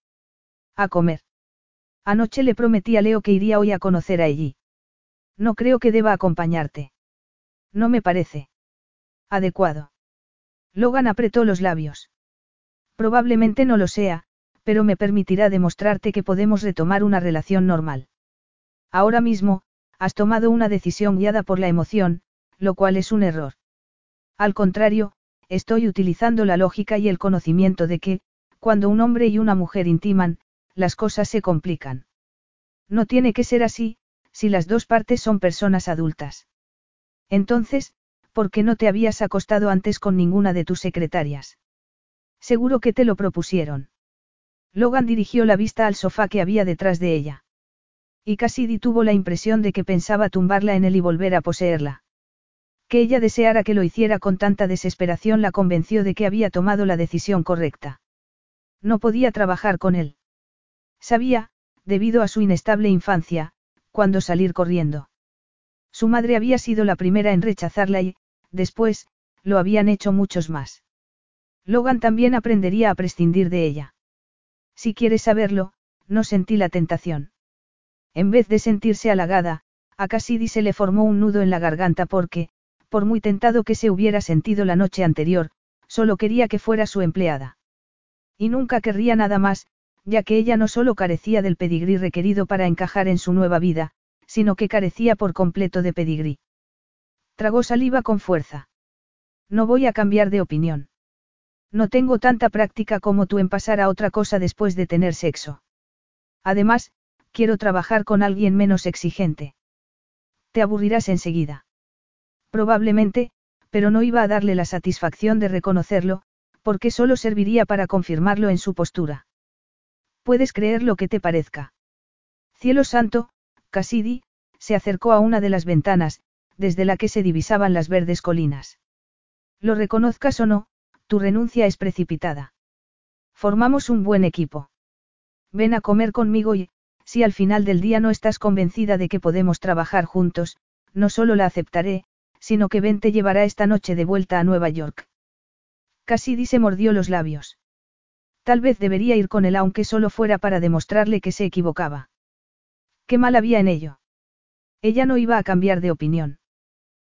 A comer. Anoche le prometí a Leo que iría hoy a conocer a allí. No creo que deba acompañarte. No me parece. Adecuado. Logan apretó los labios. Probablemente no lo sea, pero me permitirá demostrarte que podemos retomar una relación normal. Ahora mismo, has tomado una decisión guiada por la emoción, lo cual es un error. Al contrario, estoy utilizando la lógica y el conocimiento de que, cuando un hombre y una mujer intiman, las cosas se complican. No tiene que ser así, si las dos partes son personas adultas. Entonces, ¿por qué no te habías acostado antes con ninguna de tus secretarias? Seguro que te lo propusieron. Logan dirigió la vista al sofá que había detrás de ella. Y Cassidy tuvo la impresión de que pensaba tumbarla en él y volver a poseerla. Que ella deseara que lo hiciera con tanta desesperación la convenció de que había tomado la decisión correcta. No podía trabajar con él. Sabía, debido a su inestable infancia, cuándo salir corriendo. Su madre había sido la primera en rechazarla y, después, lo habían hecho muchos más. Logan también aprendería a prescindir de ella. Si quieres saberlo, no sentí la tentación. En vez de sentirse halagada, a Cassidy se le formó un nudo en la garganta porque, por muy tentado que se hubiera sentido la noche anterior, solo quería que fuera su empleada. Y nunca querría nada más, ya que ella no solo carecía del pedigrí requerido para encajar en su nueva vida, sino que carecía por completo de pedigrí. Tragó saliva con fuerza. No voy a cambiar de opinión. No tengo tanta práctica como tú en pasar a otra cosa después de tener sexo. Además, quiero trabajar con alguien menos exigente. Te aburrirás enseguida. Probablemente, pero no iba a darle la satisfacción de reconocerlo, porque solo serviría para confirmarlo en su postura. Puedes creer lo que te parezca. Cielo santo, Cassidy, se acercó a una de las ventanas, desde la que se divisaban las verdes colinas. Lo reconozcas o no, tu renuncia es precipitada. Formamos un buen equipo. Ven a comer conmigo y, si al final del día no estás convencida de que podemos trabajar juntos, no solo la aceptaré, sino que Ben te llevará esta noche de vuelta a Nueva York. Cassidy se mordió los labios. Tal vez debería ir con él aunque solo fuera para demostrarle que se equivocaba. Qué mal había en ello. Ella no iba a cambiar de opinión.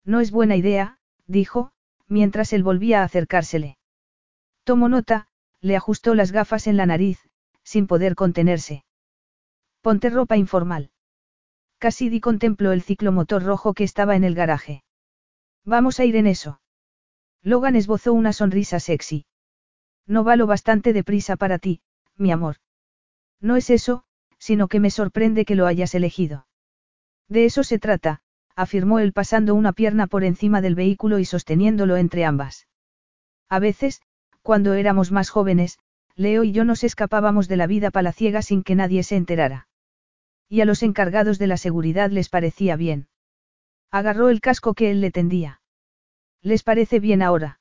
No es buena idea, dijo, mientras él volvía a acercársele. Tomó nota, le ajustó las gafas en la nariz, sin poder contenerse. Ponte ropa informal. Cassidy contempló el ciclomotor rojo que estaba en el garaje. Vamos a ir en eso. Logan esbozó una sonrisa sexy. No va lo bastante deprisa para ti, mi amor. No es eso, sino que me sorprende que lo hayas elegido. De eso se trata, afirmó él pasando una pierna por encima del vehículo y sosteniéndolo entre ambas. A veces, cuando éramos más jóvenes, Leo y yo nos escapábamos de la vida palaciega sin que nadie se enterara. Y a los encargados de la seguridad les parecía bien. Agarró el casco que él le tendía. ¿Les parece bien ahora?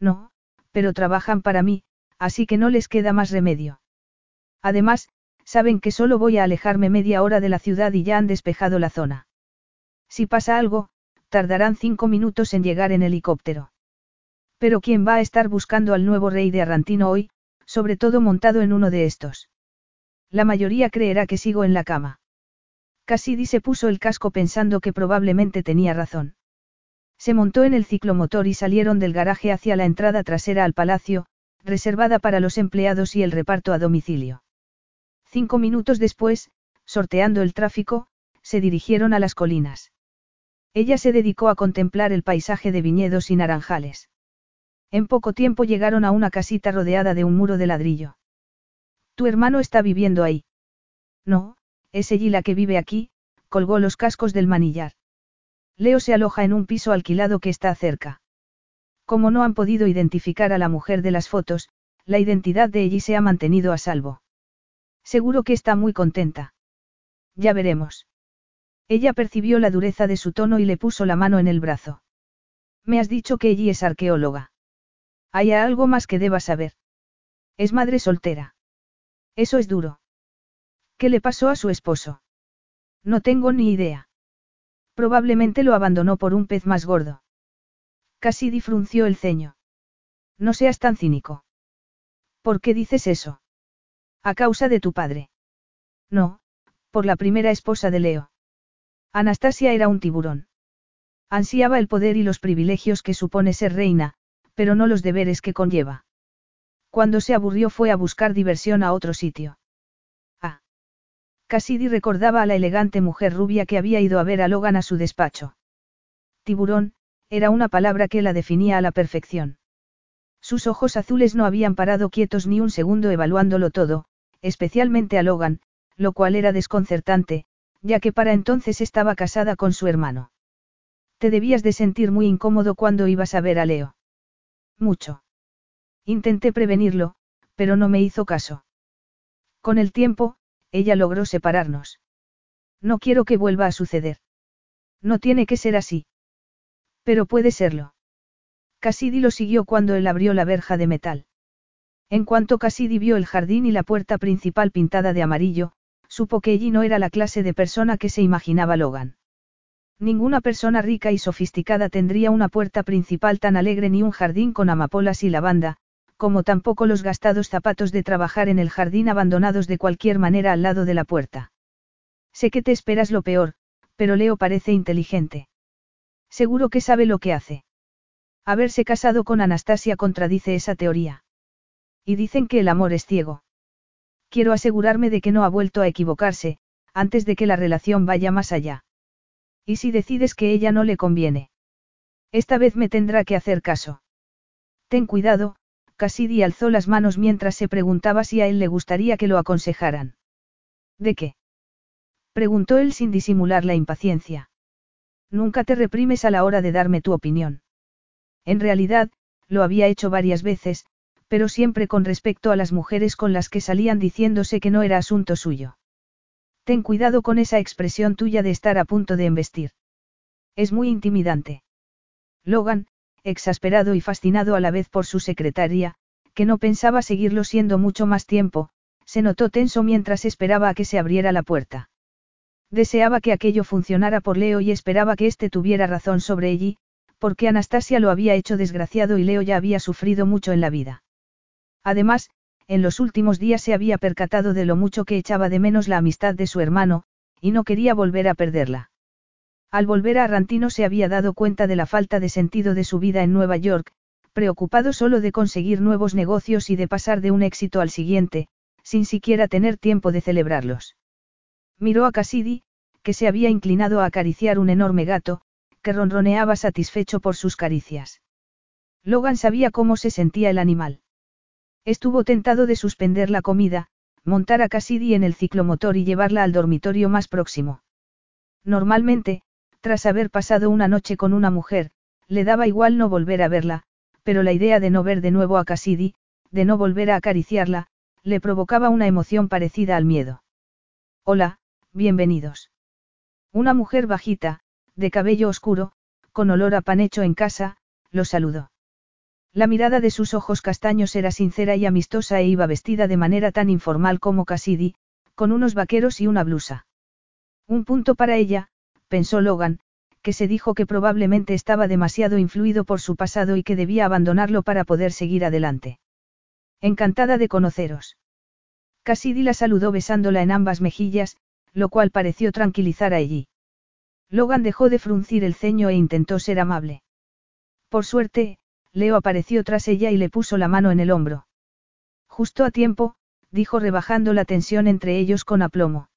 No, pero trabajan para mí, así que no les queda más remedio. Además, saben que solo voy a alejarme media hora de la ciudad y ya han despejado la zona. Si pasa algo, tardarán cinco minutos en llegar en helicóptero. Pero ¿quién va a estar buscando al nuevo rey de Arrantino hoy, sobre todo montado en uno de estos? La mayoría creerá que sigo en la cama. Cassidy se puso el casco pensando que probablemente tenía razón. Se montó en el ciclomotor y salieron del garaje hacia la entrada trasera al palacio, reservada para los empleados y el reparto a domicilio. Cinco minutos después, sorteando el tráfico, se dirigieron a las colinas. Ella se dedicó a contemplar el paisaje de viñedos y naranjales. En poco tiempo llegaron a una casita rodeada de un muro de ladrillo. ¿Tu hermano está viviendo ahí? No, es allí la que vive aquí, colgó los cascos del manillar. Leo se aloja en un piso alquilado que está cerca. Como no han podido identificar a la mujer de las fotos, la identidad de ella se ha mantenido a salvo. Seguro que está muy contenta. Ya veremos. Ella percibió la dureza de su tono y le puso la mano en el brazo. Me has dicho que ella es arqueóloga. ¿Hay algo más que deba saber? Es madre soltera. Eso es duro. ¿Qué le pasó a su esposo? No tengo ni idea. Probablemente lo abandonó por un pez más gordo. Casi difrunció el ceño. No seas tan cínico. ¿Por qué dices eso? A causa de tu padre. No, por la primera esposa de Leo. Anastasia era un tiburón. Ansiaba el poder y los privilegios que supone ser reina, pero no los deberes que conlleva. Cuando se aburrió fue a buscar diversión a otro sitio. Cassidy recordaba a la elegante mujer rubia que había ido a ver a Logan a su despacho. Tiburón, era una palabra que la definía a la perfección. Sus ojos azules no habían parado quietos ni un segundo evaluándolo todo, especialmente a Logan, lo cual era desconcertante, ya que para entonces estaba casada con su hermano. Te debías de sentir muy incómodo cuando ibas a ver a Leo. Mucho. Intenté prevenirlo, pero no me hizo caso. Con el tiempo, ella logró separarnos. No quiero que vuelva a suceder. No tiene que ser así. Pero puede serlo. Cassidy lo siguió cuando él abrió la verja de metal. En cuanto Cassidy vio el jardín y la puerta principal pintada de amarillo, supo que allí no era la clase de persona que se imaginaba Logan. Ninguna persona rica y sofisticada tendría una puerta principal tan alegre ni un jardín con amapolas y lavanda, como tampoco los gastados zapatos de trabajar en el jardín abandonados de cualquier manera al lado de la puerta. Sé que te esperas lo peor, pero Leo parece inteligente. Seguro que sabe lo que hace. Haberse casado con Anastasia contradice esa teoría. Y dicen que el amor es ciego. Quiero asegurarme de que no ha vuelto a equivocarse, antes de que la relación vaya más allá. ¿Y si decides que ella no le conviene? Esta vez me tendrá que hacer caso. Ten cuidado, Cassidy alzó las manos mientras se preguntaba si a él le gustaría que lo aconsejaran. ¿De qué? preguntó él sin disimular la impaciencia. Nunca te reprimes a la hora de darme tu opinión. En realidad, lo había hecho varias veces, pero siempre con respecto a las mujeres con las que salían diciéndose que no era asunto suyo. Ten cuidado con esa expresión tuya de estar a punto de embestir. Es muy intimidante. Logan, exasperado y fascinado a la vez por su secretaria, que no pensaba seguirlo siendo mucho más tiempo, se notó tenso mientras esperaba a que se abriera la puerta. Deseaba que aquello funcionara por Leo y esperaba que éste tuviera razón sobre ella, porque Anastasia lo había hecho desgraciado y Leo ya había sufrido mucho en la vida. Además, en los últimos días se había percatado de lo mucho que echaba de menos la amistad de su hermano, y no quería volver a perderla. Al volver a Arrantino se había dado cuenta de la falta de sentido de su vida en Nueva York, preocupado solo de conseguir nuevos negocios y de pasar de un éxito al siguiente, sin siquiera tener tiempo de celebrarlos. Miró a Cassidy, que se había inclinado a acariciar un enorme gato, que ronroneaba satisfecho por sus caricias. Logan sabía cómo se sentía el animal. Estuvo tentado de suspender la comida, montar a Cassidy en el ciclomotor y llevarla al dormitorio más próximo. Normalmente, tras haber pasado una noche con una mujer, le daba igual no volver a verla, pero la idea de no ver de nuevo a Cassidy, de no volver a acariciarla, le provocaba una emoción parecida al miedo. Hola, bienvenidos. Una mujer bajita, de cabello oscuro, con olor a pan hecho en casa, lo saludó. La mirada de sus ojos castaños era sincera y amistosa e iba vestida de manera tan informal como Cassidy, con unos vaqueros y una blusa. Un punto para ella, pensó Logan, que se dijo que probablemente estaba demasiado influido por su pasado y que debía abandonarlo para poder seguir adelante. Encantada de conoceros. Cassidy la saludó besándola en ambas mejillas, lo cual pareció tranquilizar a ella. Logan dejó de fruncir el ceño e intentó ser amable. Por suerte, Leo apareció tras ella y le puso la mano en el hombro. Justo a tiempo, dijo rebajando la tensión entre ellos con aplomo.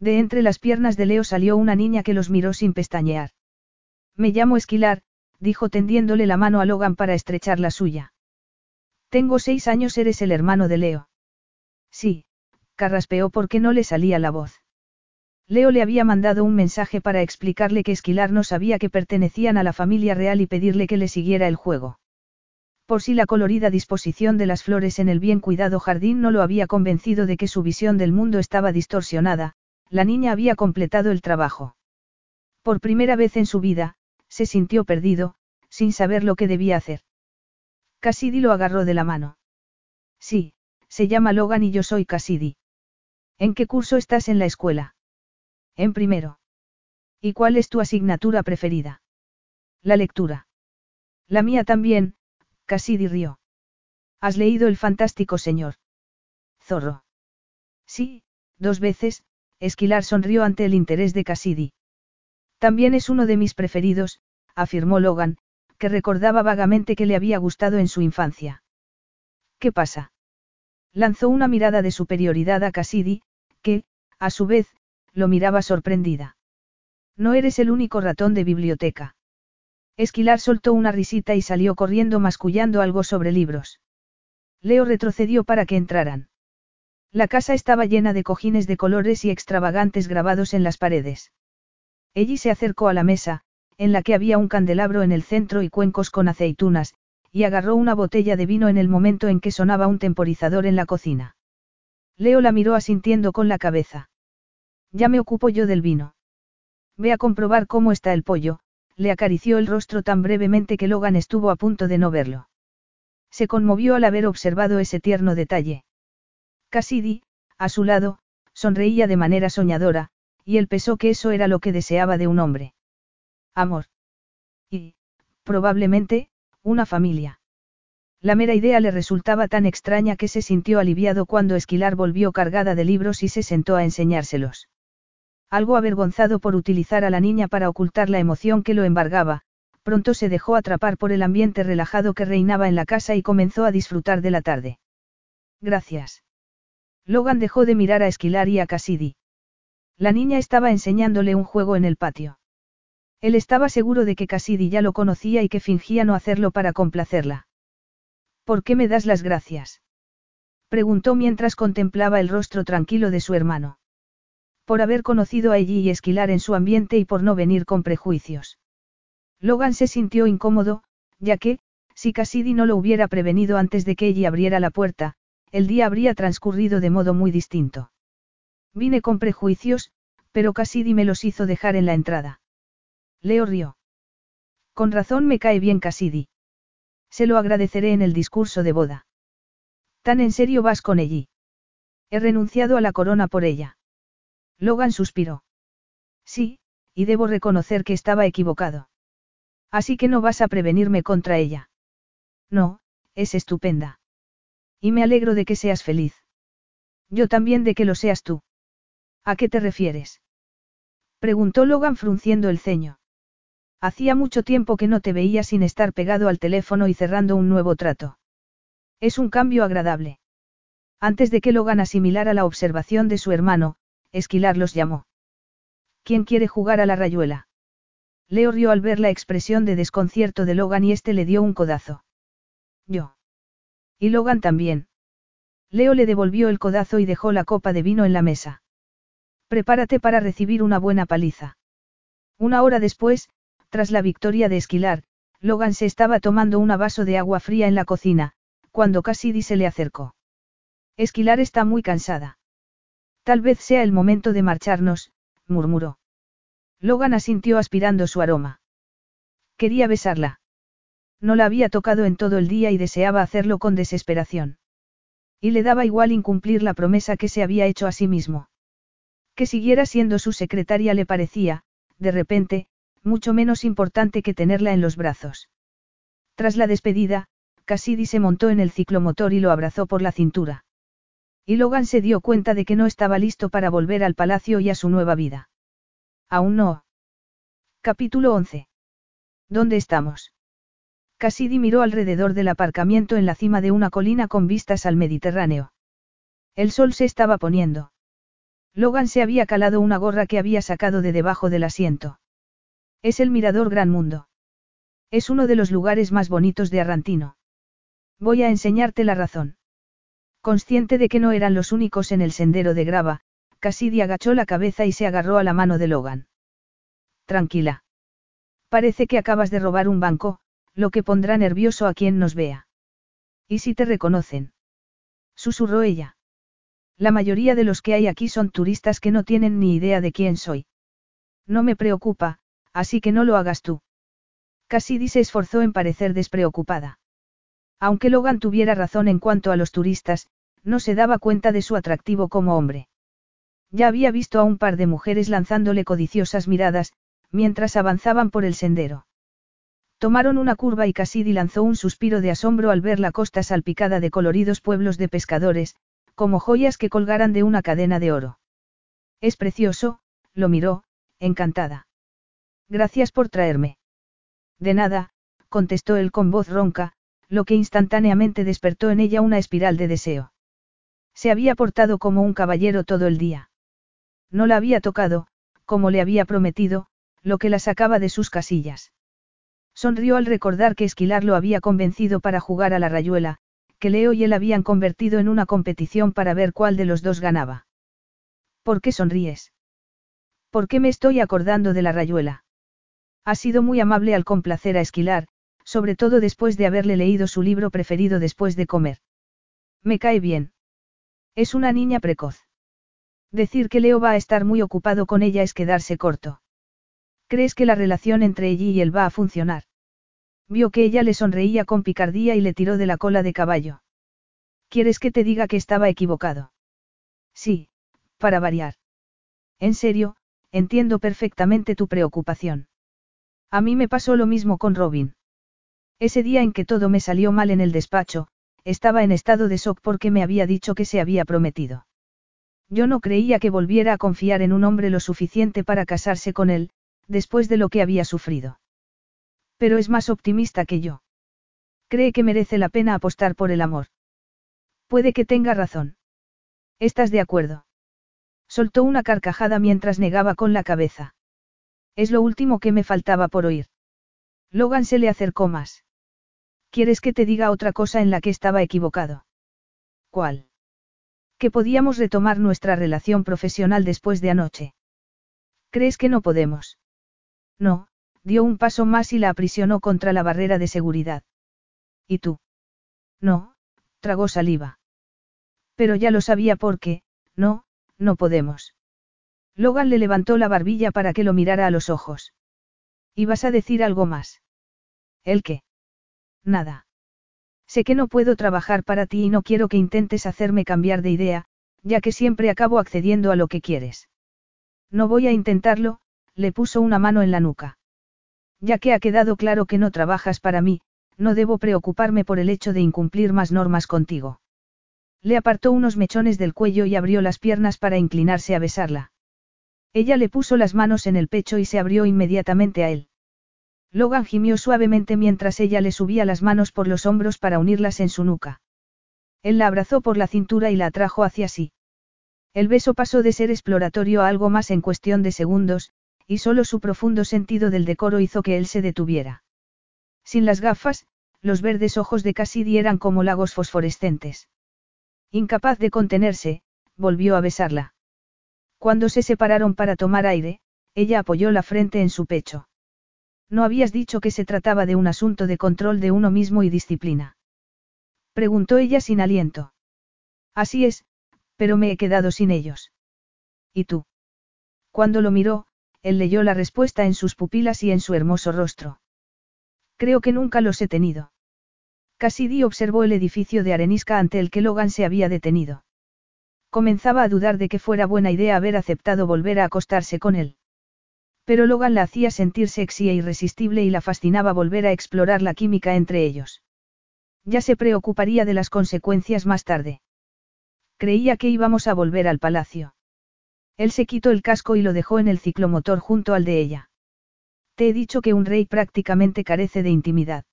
De entre las piernas de Leo salió una niña que los miró sin pestañear. Me llamo Esquilar, dijo tendiéndole la mano a Logan para estrechar la suya. Tengo seis años, eres el hermano de Leo. Sí, carraspeó porque no le salía la voz. Leo le había mandado un mensaje para explicarle que Esquilar no sabía que pertenecían a la familia real y pedirle que le siguiera el juego. Por si la colorida disposición de las flores en el bien cuidado jardín no lo había convencido de que su visión del mundo estaba distorsionada, la niña había completado el trabajo. Por primera vez en su vida, se sintió perdido, sin saber lo que debía hacer. Cassidy lo agarró de la mano. Sí, se llama Logan y yo soy Cassidy. ¿En qué curso estás en la escuela? En primero. ¿Y cuál es tu asignatura preferida? La lectura. La mía también, Cassidy rió. ¿Has leído El fantástico señor? Zorro. Sí, dos veces, Esquilar sonrió ante el interés de Cassidy. También es uno de mis preferidos, afirmó Logan, que recordaba vagamente que le había gustado en su infancia. ¿Qué pasa? Lanzó una mirada de superioridad a Cassidy, que, a su vez, lo miraba sorprendida. No eres el único ratón de biblioteca. Esquilar soltó una risita y salió corriendo mascullando algo sobre libros. Leo retrocedió para que entraran. La casa estaba llena de cojines de colores y extravagantes grabados en las paredes. Ellie se acercó a la mesa, en la que había un candelabro en el centro y cuencos con aceitunas, y agarró una botella de vino en el momento en que sonaba un temporizador en la cocina. Leo la miró asintiendo con la cabeza. Ya me ocupo yo del vino. Ve a comprobar cómo está el pollo, le acarició el rostro tan brevemente que Logan estuvo a punto de no verlo. Se conmovió al haber observado ese tierno detalle. Cassidy, a su lado, sonreía de manera soñadora, y él pensó que eso era lo que deseaba de un hombre. Amor. Y, probablemente, una familia. La mera idea le resultaba tan extraña que se sintió aliviado cuando Esquilar volvió cargada de libros y se sentó a enseñárselos. Algo avergonzado por utilizar a la niña para ocultar la emoción que lo embargaba, pronto se dejó atrapar por el ambiente relajado que reinaba en la casa y comenzó a disfrutar de la tarde. Gracias. Logan dejó de mirar a Esquilar y a Cassidy. La niña estaba enseñándole un juego en el patio. Él estaba seguro de que Cassidy ya lo conocía y que fingía no hacerlo para complacerla. ¿Por qué me das las gracias? Preguntó mientras contemplaba el rostro tranquilo de su hermano. Por haber conocido a Ellie y esquilar en su ambiente y por no venir con prejuicios. Logan se sintió incómodo, Ya que, si Cassidy no lo hubiera prevenido antes de que ella abriera la puerta, el día habría transcurrido de modo muy distinto. Vine con prejuicios, pero Cassidy me los hizo dejar en la entrada. Leo rió. Con razón me cae bien Cassidy. Se lo agradeceré en el discurso de boda. ¿Tan en serio vas con ella? He renunciado a la corona por ella. Logan suspiró. Sí, y debo reconocer que estaba equivocado. Así que no vas a prevenirme contra ella. No, es estupenda. Y me alegro de que seas feliz. Yo también de que lo seas tú. ¿A qué te refieres? Preguntó Logan frunciendo el ceño. Hacía mucho tiempo que no te veía sin estar pegado al teléfono y cerrando un nuevo trato. Es un cambio agradable. Antes de que Logan asimilara la observación de su hermano, Esquilar los llamó. ¿Quién quiere jugar a la rayuela? Leo rió al ver la expresión de desconcierto de Logan y este le dio un codazo. Yo. Y Logan también. Leo le devolvió el codazo y dejó la copa de vino en la mesa. Prepárate para recibir una buena paliza. Una hora después, tras la victoria de Esquilar, Logan se estaba tomando un vaso de agua fría en la cocina, cuando Cassidy se le acercó. Esquilar está muy cansada. Tal vez sea el momento de marcharnos, murmuró. Logan asintió aspirando su aroma. Quería besarla. No la había tocado en todo el día y deseaba hacerlo con desesperación. Y le daba igual incumplir la promesa que se había hecho a sí mismo. Que siguiera siendo su secretaria le parecía, de repente, mucho menos importante que tenerla en los brazos. Tras la despedida, Cassidy se montó en el ciclomotor y lo abrazó por la cintura. Y Logan se dio cuenta de que no estaba listo para volver al palacio y a su nueva vida. Aún no. Capítulo 11. ¿Dónde estamos? Cassidy miró alrededor del aparcamiento en la cima de una colina con vistas al Mediterráneo. El sol se estaba poniendo. Logan se había calado una gorra que había sacado de debajo del asiento. Es el mirador Gran Mundo. Es uno de los lugares más bonitos de Arrantino. Voy a enseñarte la razón. Consciente de que no eran los únicos en el sendero de grava, Cassidy agachó la cabeza y se agarró a la mano de Logan. Tranquila. Parece que acabas de robar un banco, lo que pondrá nervioso a quien nos vea. ¿Y si te reconocen? Susurró ella. La mayoría de los que hay aquí son turistas que no tienen ni idea de quién soy. No me preocupa, así que no lo hagas tú. Cassidy se esforzó en parecer despreocupada. Aunque Logan tuviera razón en cuanto a los turistas, no se daba cuenta de su atractivo como hombre. Ya había visto a un par de mujeres lanzándole codiciosas miradas, mientras avanzaban por el sendero. Tomaron una curva y Cassidy lanzó un suspiro de asombro al ver la costa salpicada de coloridos pueblos de pescadores, como joyas que colgaran de una cadena de oro. Es precioso, lo miró, encantada. Gracias por traerme. De nada, contestó él con voz ronca, lo que instantáneamente despertó en ella una espiral de deseo. Se había portado como un caballero todo el día. No la había tocado, como le había prometido, lo que la sacaba de sus casillas. Sonrió al recordar que Esquilar lo había convencido para jugar a la rayuela, que Leo y él habían convertido en una competición para ver cuál de los dos ganaba. ¿Por qué sonríes? ¿Por qué me estoy acordando de la rayuela? Ha sido muy amable al complacer a Esquilar, sobre todo después de haberle leído su libro preferido después de comer. Me cae bien. Es una niña precoz. Decir que Leo va a estar muy ocupado con ella es quedarse corto. ¿Crees que la relación entre ella y él va a funcionar? Vio que ella le sonreía con picardía y le tiró de la cola de caballo. ¿Quieres que te diga que estaba equivocado? Sí, para variar. En serio, entiendo perfectamente tu preocupación. A mí me pasó lo mismo con Robin. Ese día en que todo me salió mal en el despacho, estaba en estado de shock porque me había dicho que se había prometido. Yo no creía que volviera a confiar en un hombre lo suficiente para casarse con él, después de lo que había sufrido. Pero es más optimista que yo. Cree que merece la pena apostar por el amor. Puede que tenga razón. ¿Estás de acuerdo? Soltó una carcajada mientras negaba con la cabeza. Es lo último que me faltaba por oír. Logan se le acercó más. ¿Quieres que te diga otra cosa en la que estaba equivocado? ¿Cuál? Que podíamos retomar nuestra relación profesional después de anoche. ¿Crees que no podemos? No, dio un paso más y la aprisionó contra la barrera de seguridad. ¿Y tú? No, tragó saliva. Pero ya lo sabía porque, no, no podemos. Logan le levantó la barbilla para que lo mirara a los ojos. ¿Ibas a decir algo más? ¿El qué? Nada. Sé que no puedo trabajar para ti y no quiero que intentes hacerme cambiar de idea, ya que siempre acabo accediendo a lo que quieres. No voy a intentarlo, le puso una mano en la nuca. Ya que ha quedado claro que no trabajas para mí, no debo preocuparme por el hecho de incumplir más normas contigo. Le apartó unos mechones del cuello y abrió las piernas para inclinarse a besarla. Ella le puso las manos en el pecho y se abrió inmediatamente a él. Logan gimió suavemente mientras ella le subía las manos por los hombros para unirlas en su nuca. Él la abrazó por la cintura y la atrajo hacia sí. El beso pasó de ser exploratorio a algo más en cuestión de segundos, y solo su profundo sentido del decoro hizo que él se detuviera. Sin las gafas, los verdes ojos de Cassidy eran como lagos fosforescentes. Incapaz de contenerse, volvió a besarla. Cuando se separaron para tomar aire, ella apoyó la frente en su pecho. No habías dicho que se trataba de un asunto de control de uno mismo y disciplina. Preguntó ella sin aliento. Así es, pero me he quedado sin ellos. ¿Y tú? Cuando lo miró, él leyó la respuesta en sus pupilas y en su hermoso rostro. Creo que nunca los he tenido. Cassidy observó el edificio de arenisca ante el que Logan se había detenido. Comenzaba a dudar de que fuera buena idea haber aceptado volver a acostarse con él. Pero Logan la hacía sentir sexy e irresistible y la fascinaba volver a explorar la química entre ellos. Ya se preocuparía de las consecuencias más tarde. Creía que íbamos a volver al palacio. Él se quitó el casco y lo dejó en el ciclomotor junto al de ella. Te he dicho que un rey prácticamente carece de intimidad.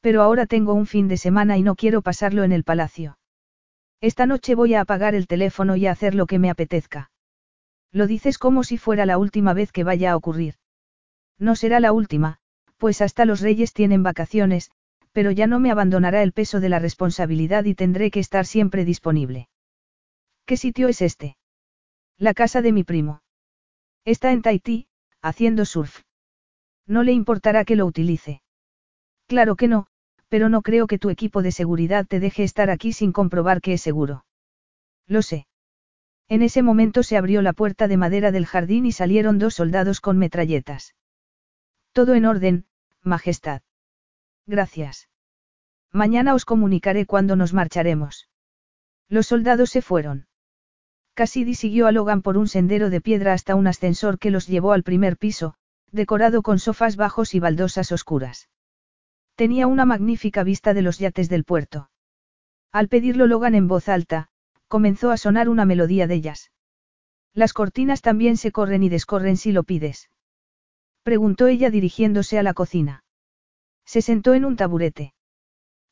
Pero ahora tengo un fin de semana y no quiero pasarlo en el palacio. Esta noche voy a apagar el teléfono y a hacer lo que me apetezca. Lo dices como si fuera la última vez que vaya a ocurrir. No será la última, pues hasta los reyes tienen vacaciones, pero ya no me abandonará el peso de la responsabilidad y tendré que estar siempre disponible. ¿Qué sitio es este? La casa de mi primo. Está en Tahití, haciendo surf. No le importará que lo utilice. Claro que no, pero no creo que tu equipo de seguridad te deje estar aquí sin comprobar que es seguro. Lo sé. En ese momento se abrió la puerta de madera del jardín y salieron dos soldados con metralletas. Todo en orden, Majestad. Gracias. Mañana os comunicaré cuándo nos marcharemos. Los soldados se fueron. Cassidy siguió a Logan por un sendero de piedra hasta un ascensor que los llevó al primer piso, decorado con sofás bajos y baldosas oscuras. Tenía una magnífica vista de los yates del puerto. Al pedirlo Logan en voz alta, comenzó a sonar una melodía de ellas. Las cortinas también se corren y descorren si lo pides. Preguntó ella dirigiéndose a la cocina. Se sentó en un taburete.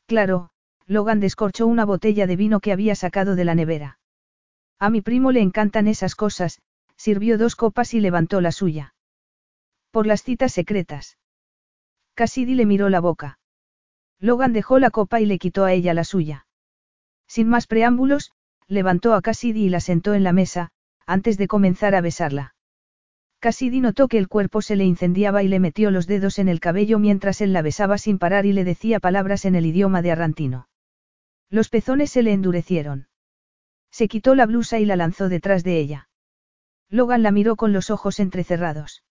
Claro, Logan descorchó una botella de vino que había sacado de la nevera. A mi primo le encantan esas cosas, sirvió dos copas y levantó la suya. Por las citas secretas. Cassidy le miró la boca. Logan dejó la copa y le quitó a ella la suya. Sin más preámbulos, levantó a Cassidy y la sentó en la mesa, antes de comenzar a besarla. Cassidy notó que el cuerpo se le incendiaba y le metió los dedos en el cabello mientras él la besaba sin parar y le decía palabras en el idioma de Arrantino. Los pezones se le endurecieron. Se quitó la blusa y la lanzó detrás de ella. Logan la miró con los ojos entrecerrados.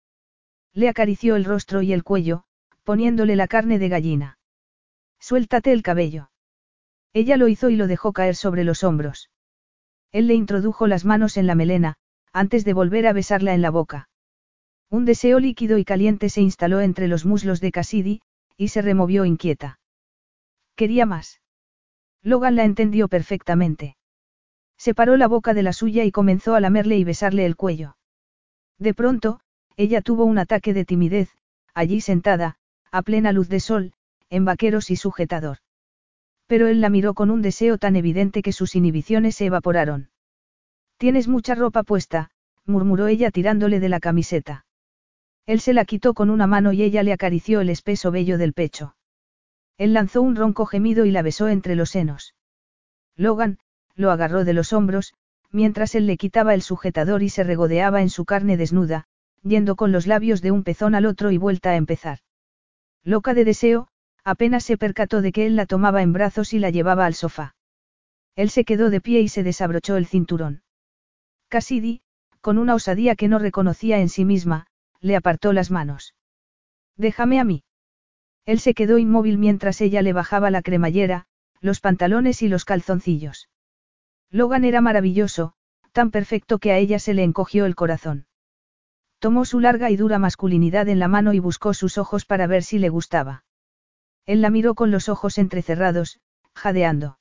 Le acarició el rostro y el cuello, poniéndole la carne de gallina. Suéltate el cabello. Ella lo hizo y lo dejó caer sobre los hombros. Él le introdujo las manos en la melena, antes de volver a besarla en la boca. Un deseo líquido y caliente se instaló entre los muslos de Cassidy, y se removió inquieta. Quería más. Logan la entendió perfectamente. Separó la boca de la suya y comenzó a lamerle y besarle el cuello. De pronto, ella tuvo un ataque de timidez, allí sentada, a plena luz de sol, en vaqueros y sujetador. Pero él la miró con un deseo tan evidente que sus inhibiciones se evaporaron. Tienes mucha ropa puesta, murmuró ella tirándole de la camiseta. Él se la quitó con una mano y ella le acarició el espeso vello del pecho. Él lanzó un ronco gemido y la besó entre los senos. Logan, lo agarró de los hombros, mientras él le quitaba el sujetador y se regodeaba en su carne desnuda, yendo con los labios de un pezón al otro y vuelta a empezar. Loca de deseo, apenas se percató de que él la tomaba en brazos y la llevaba al sofá. Él se quedó de pie y se desabrochó el cinturón. Cassidy, con una osadía que no reconocía en sí misma, le apartó las manos. Déjame a mí. Él se quedó inmóvil mientras ella le bajaba la cremallera, los pantalones y los calzoncillos. Logan era maravilloso, tan perfecto que a ella se le encogió el corazón. Tomó su larga y dura masculinidad en la mano y buscó sus ojos para ver si le gustaba. Él la miró con los ojos entrecerrados, jadeando.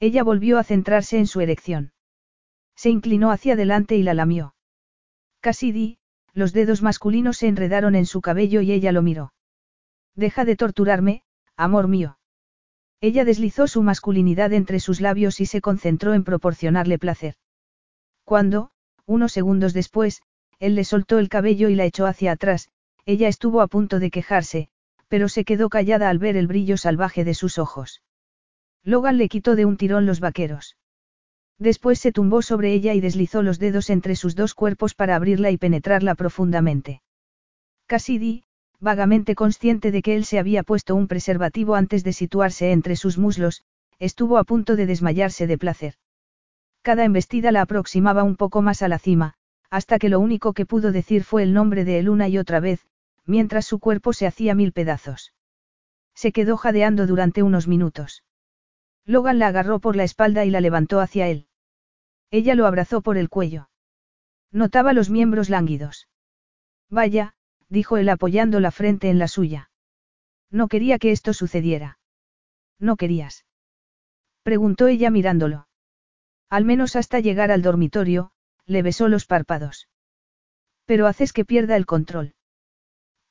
Ella volvió a centrarse en su erección. Se inclinó hacia adelante y la lamió. Cassidy, los dedos masculinos se enredaron en su cabello y ella lo miró. Deja de torturarme, amor mío. Ella deslizó su masculinidad entre sus labios y se concentró en proporcionarle placer. Cuando, unos segundos después, él le soltó el cabello y la echó hacia atrás, ella estuvo a punto de quejarse, pero se quedó callada al ver el brillo salvaje de sus ojos. Logan le quitó de un tirón los vaqueros. Después se tumbó sobre ella y deslizó los dedos entre sus dos cuerpos para abrirla y penetrarla profundamente. Cassidy, vagamente consciente de que él se había puesto un preservativo antes de situarse entre sus muslos, estuvo a punto de desmayarse de placer. Cada embestida la aproximaba un poco más a la cima, hasta que lo único que pudo decir fue el nombre de él una y otra vez, mientras su cuerpo se hacía mil pedazos. Se quedó jadeando durante unos minutos. Logan la agarró por la espalda y la levantó hacia él. Ella lo abrazó por el cuello. Notaba los miembros lánguidos. Vaya, dijo él apoyando la frente en la suya. No quería que esto sucediera. ¿No querías? Preguntó ella mirándolo. Al menos hasta llegar al dormitorio, le besó los párpados. Pero haces que pierda el control.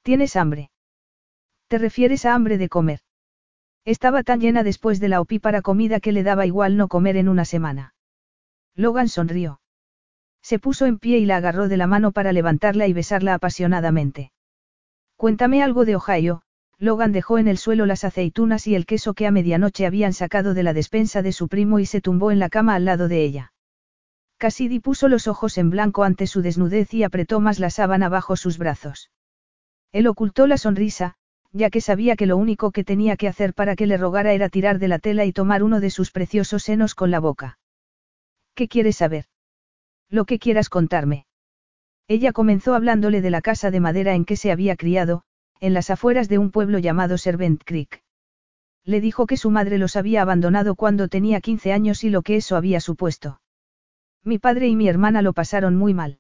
¿Tienes hambre? ¿Te refieres a hambre de comer? Estaba tan llena después de la opípara comida que le daba igual no comer en una semana. Logan sonrió. Se puso en pie y la agarró de la mano para levantarla y besarla apasionadamente. Cuéntame algo de Ohio, Logan dejó en el suelo las aceitunas y el queso que a medianoche habían sacado de la despensa de su primo y se tumbó en la cama al lado de ella. Cassidy puso los ojos en blanco ante su desnudez y apretó más la sábana bajo sus brazos. Él ocultó la sonrisa, ya que sabía que lo único que tenía que hacer para que le rogara era tirar de la tela y tomar uno de sus preciosos senos con la boca. ¿Qué quieres saber? Lo que quieras contarme. Ella comenzó hablándole de la casa de madera en que se había criado, en las afueras de un pueblo llamado Servent Creek. Le dijo que su madre los había abandonado cuando tenía 15 años y lo que eso había supuesto. Mi padre y mi hermana lo pasaron muy mal.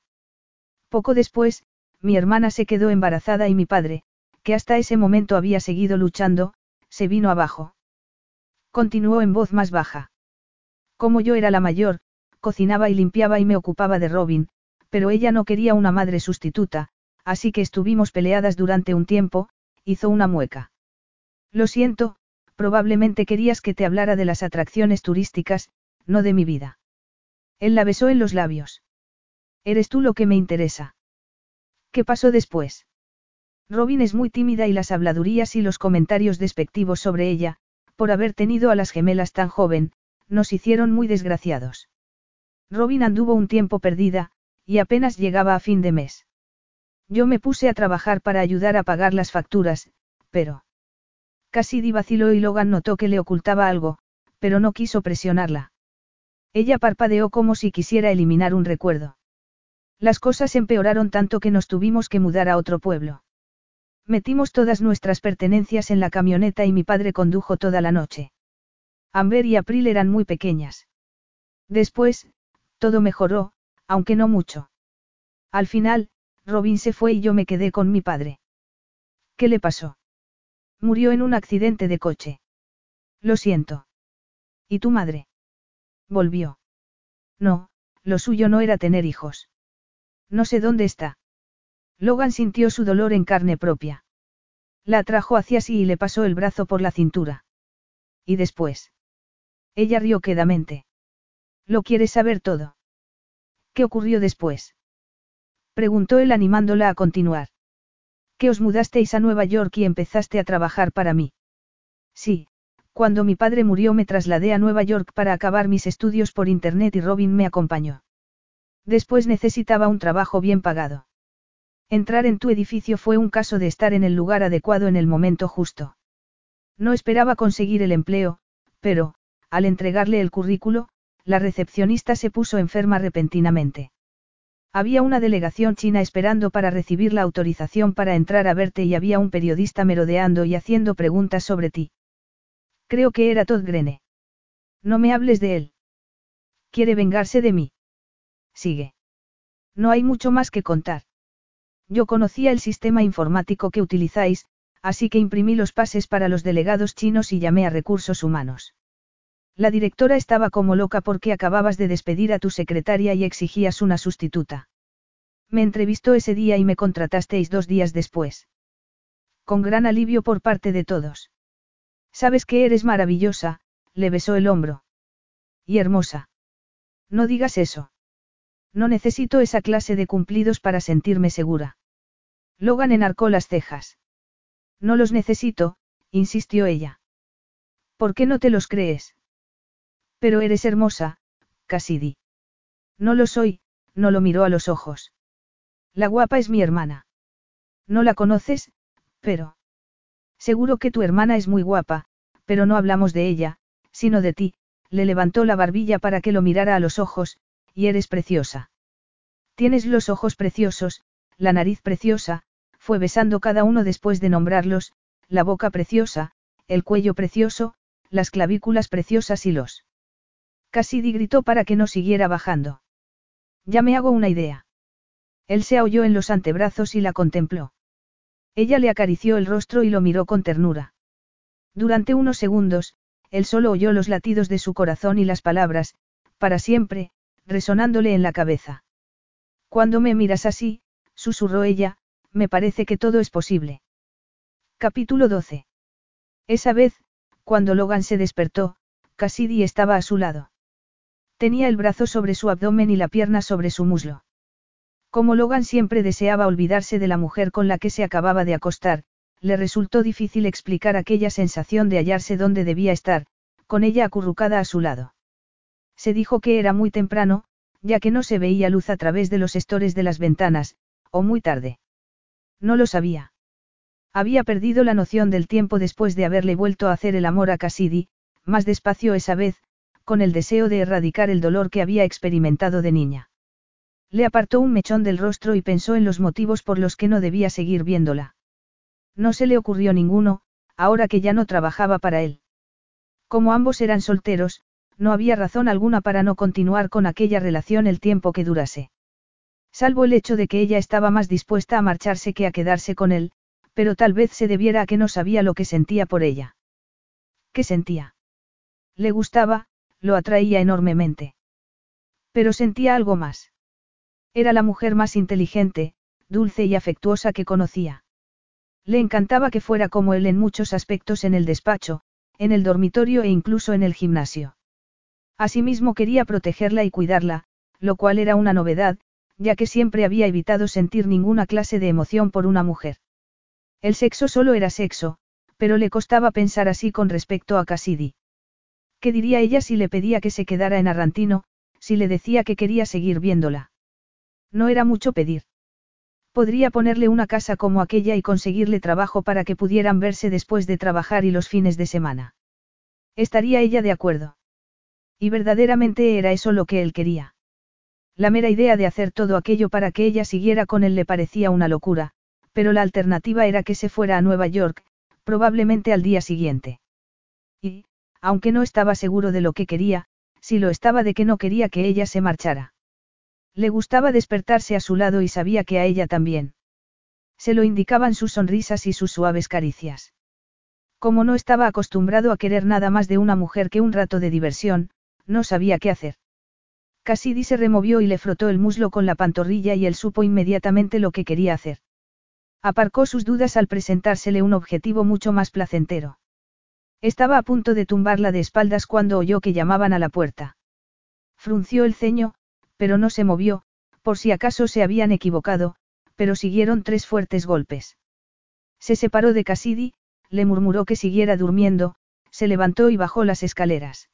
Poco después, mi hermana se quedó embarazada y mi padre, que hasta ese momento había seguido luchando, se vino abajo. Continuó en voz más baja. Como yo era la mayor, cocinaba y limpiaba y me ocupaba de Robin, pero ella no quería una madre sustituta, así que estuvimos peleadas durante un tiempo, hizo una mueca. Lo siento, probablemente querías que te hablara de las atracciones turísticas, no de mi vida. Él la besó en los labios. Eres tú lo que me interesa. ¿Qué pasó después? Robin es muy tímida y las habladurías y los comentarios despectivos sobre ella, por haber tenido a las gemelas tan joven, nos hicieron muy desgraciados. Robin anduvo un tiempo perdida, y apenas llegaba a fin de mes. Yo me puse a trabajar para ayudar a pagar las facturas, pero... Cassidy vaciló y Logan notó que le ocultaba algo, pero no quiso presionarla. Ella parpadeó como si quisiera eliminar un recuerdo. Las cosas empeoraron tanto que nos tuvimos que mudar a otro pueblo. Metimos todas nuestras pertenencias en la camioneta y mi padre condujo toda la noche. Amber y April eran muy pequeñas. Después, todo mejoró, aunque no mucho. Al final, Robin se fue y yo me quedé con mi padre. ¿Qué le pasó? Murió en un accidente de coche. Lo siento. ¿Y tu madre? Volvió. No, lo suyo no era tener hijos. No sé dónde está. Logan sintió su dolor en carne propia. La atrajo hacia sí y le pasó el brazo por la cintura. ¿Y después? Ella rió quedamente. ¿Lo quieres saber todo? ¿Qué ocurrió después? Preguntó él animándola a continuar. ¿Que os mudasteis a Nueva York y empezaste a trabajar para mí? Sí, cuando mi padre murió me trasladé a Nueva York para acabar mis estudios por Internet y Robin me acompañó. Después necesitaba un trabajo bien pagado. Entrar en tu edificio fue un caso de estar en el lugar adecuado en el momento justo. No esperaba conseguir el empleo, pero, al entregarle el currículo, la recepcionista se puso enferma repentinamente. Había una delegación china esperando para recibir la autorización para entrar a verte y había un periodista merodeando y haciendo preguntas sobre ti. Creo que era Todd Grene. No me hables de él. Quiere vengarse de mí. Sigue. No hay mucho más que contar. Yo conocía el sistema informático que utilizáis, así que imprimí los pases para los delegados chinos y llamé a recursos humanos. La directora estaba como loca porque acababas de despedir a tu secretaria y exigías una sustituta. Me entrevistó ese día y me contratasteis dos días después. Con gran alivio por parte de todos. Sabes que eres maravillosa, le besó el hombro. Y hermosa. No digas eso. No necesito esa clase de cumplidos para sentirme segura. Logan enarcó las cejas. No los necesito, insistió ella. ¿Por qué no te los crees? Pero eres hermosa, Cassidy. No lo soy, no lo miró a los ojos. La guapa es mi hermana. No la conoces, pero... Seguro que tu hermana es muy guapa, pero no hablamos de ella, sino de ti, le levantó la barbilla para que lo mirara a los ojos, y eres preciosa. Tienes los ojos preciosos, la nariz preciosa, fue besando cada uno después de nombrarlos, la boca preciosa, el cuello precioso, las clavículas preciosas y los Cassidy gritó para que no siguiera bajando. Ya me hago una idea. Él se aholló en los antebrazos y la contempló. Ella le acarició el rostro y lo miró con ternura. Durante unos segundos, él solo oyó los latidos de su corazón y las palabras, para siempre, resonándole en la cabeza. Cuando me miras así, susurró ella, me parece que todo es posible. Capítulo 12. Esa vez, cuando Logan se despertó, Cassidy estaba a su lado. Tenía el brazo sobre su abdomen y la pierna sobre su muslo. Como Logan siempre deseaba olvidarse de la mujer con la que se acababa de acostar, le resultó difícil explicar aquella sensación de hallarse donde debía estar, con ella acurrucada a su lado. Se dijo que era muy temprano, ya que no se veía luz a través de los estores de las ventanas, o muy tarde. No lo sabía. Había perdido la noción del tiempo después de haberle vuelto a hacer el amor a Cassidy, más despacio esa vez, con el deseo de erradicar el dolor que había experimentado de niña. Le apartó un mechón del rostro y pensó en los motivos por los que no debía seguir viéndola. No se le ocurrió ninguno, ahora que ya no trabajaba para él. Como ambos eran solteros, no había razón alguna para no continuar con aquella relación el tiempo que durase. Salvo el hecho de que ella estaba más dispuesta a marcharse que a quedarse con él, pero tal vez se debiera a que no sabía lo que sentía por ella. ¿Qué sentía? Le gustaba, lo atraía enormemente. Pero sentía algo más. Era la mujer más inteligente, dulce y afectuosa que conocía. Le encantaba que fuera como él en muchos aspectos en el despacho, en el dormitorio e incluso en el gimnasio. Asimismo quería protegerla y cuidarla, lo cual era una novedad, ya que siempre había evitado sentir ninguna clase de emoción por una mujer. El sexo solo era sexo, pero le costaba pensar así con respecto a Cassidy. ¿Qué diría ella si le pedía que se quedara en Arrantino, si le decía que quería seguir viéndola? No era mucho pedir. Podría ponerle una casa como aquella y conseguirle trabajo para que pudieran verse después de trabajar y los fines de semana. ¿Estaría ella de acuerdo? Y verdaderamente era eso lo que él quería. La mera idea de hacer todo aquello para que ella siguiera con él le parecía una locura, pero la alternativa era que se fuera a Nueva York, probablemente al día siguiente. Aunque no estaba seguro de lo que quería, si lo estaba de que no quería que ella se marchara. Le gustaba despertarse a su lado y sabía que a ella también. Se lo indicaban sus sonrisas y sus suaves caricias. Como no estaba acostumbrado a querer nada más de una mujer que un rato de diversión, no sabía qué hacer. Cassidy se removió y le frotó el muslo con la pantorrilla y él supo inmediatamente lo que quería hacer. Aparcó sus dudas al presentársele un objetivo mucho más placentero. Estaba a punto de tumbarla de espaldas cuando oyó que llamaban a la puerta. Frunció el ceño, pero no se movió, por si acaso se habían equivocado, pero siguieron tres fuertes golpes. Se separó de Cassidy, le murmuró que siguiera durmiendo, se levantó y bajó las escaleras.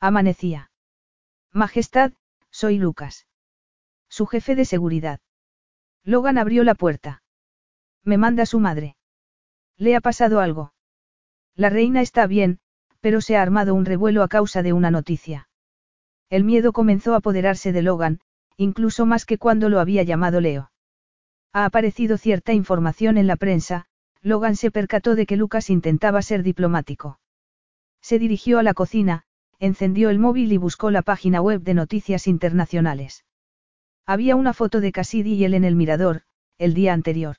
Amanecía. Majestad, soy Lucas. Su jefe de seguridad. Logan abrió la puerta. Me manda su madre. ¿Le ha pasado algo? La reina está bien, pero se ha armado un revuelo a causa de una noticia. El miedo comenzó a apoderarse de Logan, incluso más que cuando lo había llamado Leo. Ha aparecido cierta información en la prensa, Logan se percató de que Lucas intentaba ser diplomático. Se dirigió a la cocina, encendió el móvil y buscó la página web de noticias internacionales. Había una foto de Cassidy y él en el mirador, el día anterior.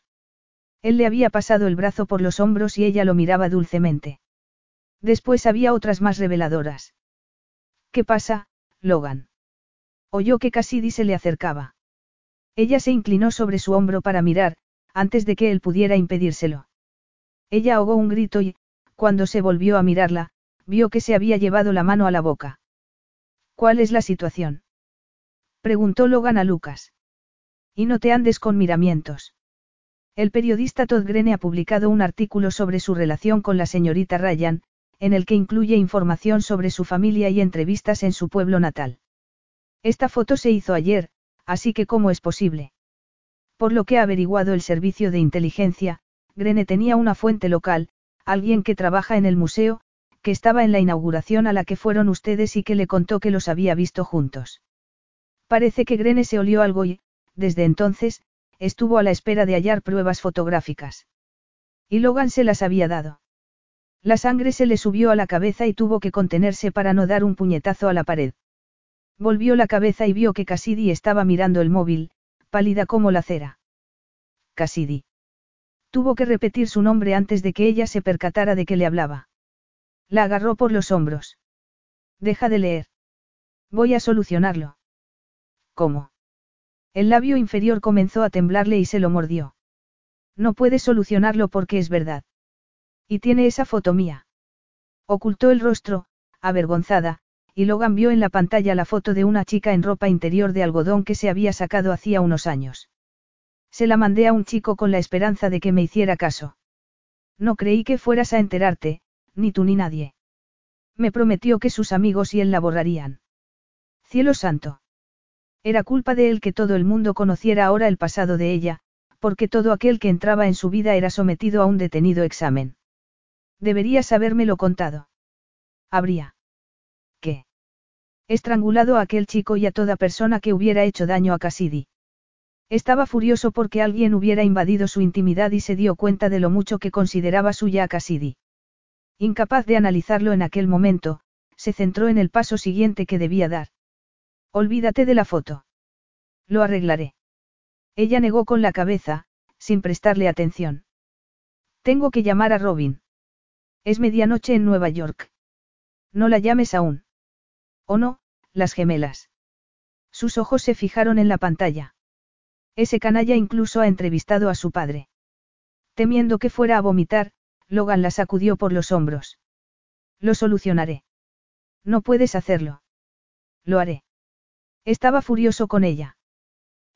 Él le había pasado el brazo por los hombros y ella lo miraba dulcemente. Después había otras más reveladoras. ¿Qué pasa, Logan? Oyó que Cassidy se le acercaba. Ella se inclinó sobre su hombro para mirar, antes de que él pudiera impedírselo. Ella ahogó un grito y, cuando se volvió a mirarla, vio que se había llevado la mano a la boca. ¿Cuál es la situación? Preguntó Logan a Lucas. Y no te andes con miramientos. El periodista Todd Grene ha publicado un artículo sobre su relación con la señorita Ryan, en el que incluye información sobre su familia y entrevistas en su pueblo natal. Esta foto se hizo ayer, así que ¿cómo es posible? Por lo que ha averiguado el servicio de inteligencia, Grene tenía una fuente local, alguien que trabaja en el museo, que estaba en la inauguración a la que fueron ustedes y que le contó que los había visto juntos. Parece que Grene se olió algo y, desde entonces, estuvo a la espera de hallar pruebas fotográficas. Y Logan se las había dado. La sangre se le subió a la cabeza y tuvo que contenerse para no dar un puñetazo a la pared. Volvió la cabeza y vio que Cassidy estaba mirando el móvil, pálida como la cera. Cassidy. Tuvo que repetir su nombre antes de que ella se percatara de que le hablaba. La agarró por los hombros. Deja de leer. Voy a solucionarlo. ¿Cómo? El labio inferior comenzó a temblarle y se lo mordió. No puede solucionarlo porque es verdad. Y tiene esa foto mía. Ocultó el rostro, avergonzada, y Logan vio en la pantalla la foto de una chica en ropa interior de algodón que se había sacado hacía unos años. Se la mandé a un chico con la esperanza de que me hiciera caso. No creí que fueras a enterarte, ni tú ni nadie. Me prometió que sus amigos y él la borrarían. Cielo santo. Era culpa de él que todo el mundo conociera ahora el pasado de ella, porque todo aquel que entraba en su vida era sometido a un detenido examen. Deberías habérmelo contado. Habría. ¿Qué? Estrangulado a aquel chico y a toda persona que hubiera hecho daño a Cassidy. Estaba furioso porque alguien hubiera invadido su intimidad y se dio cuenta de lo mucho que consideraba suya a Cassidy. Incapaz de analizarlo en aquel momento, se centró en el paso siguiente que debía dar. Olvídate de la foto. Lo arreglaré. Ella negó con la cabeza, sin prestarle atención. Tengo que llamar a Robin. Es medianoche en Nueva York. No la llames aún. ¿O no, las gemelas? Sus ojos se fijaron en la pantalla. Ese canalla incluso ha entrevistado a su padre. Temiendo que fuera a vomitar, Logan la sacudió por los hombros. Lo solucionaré. No puedes hacerlo. Lo haré. Estaba furioso con ella.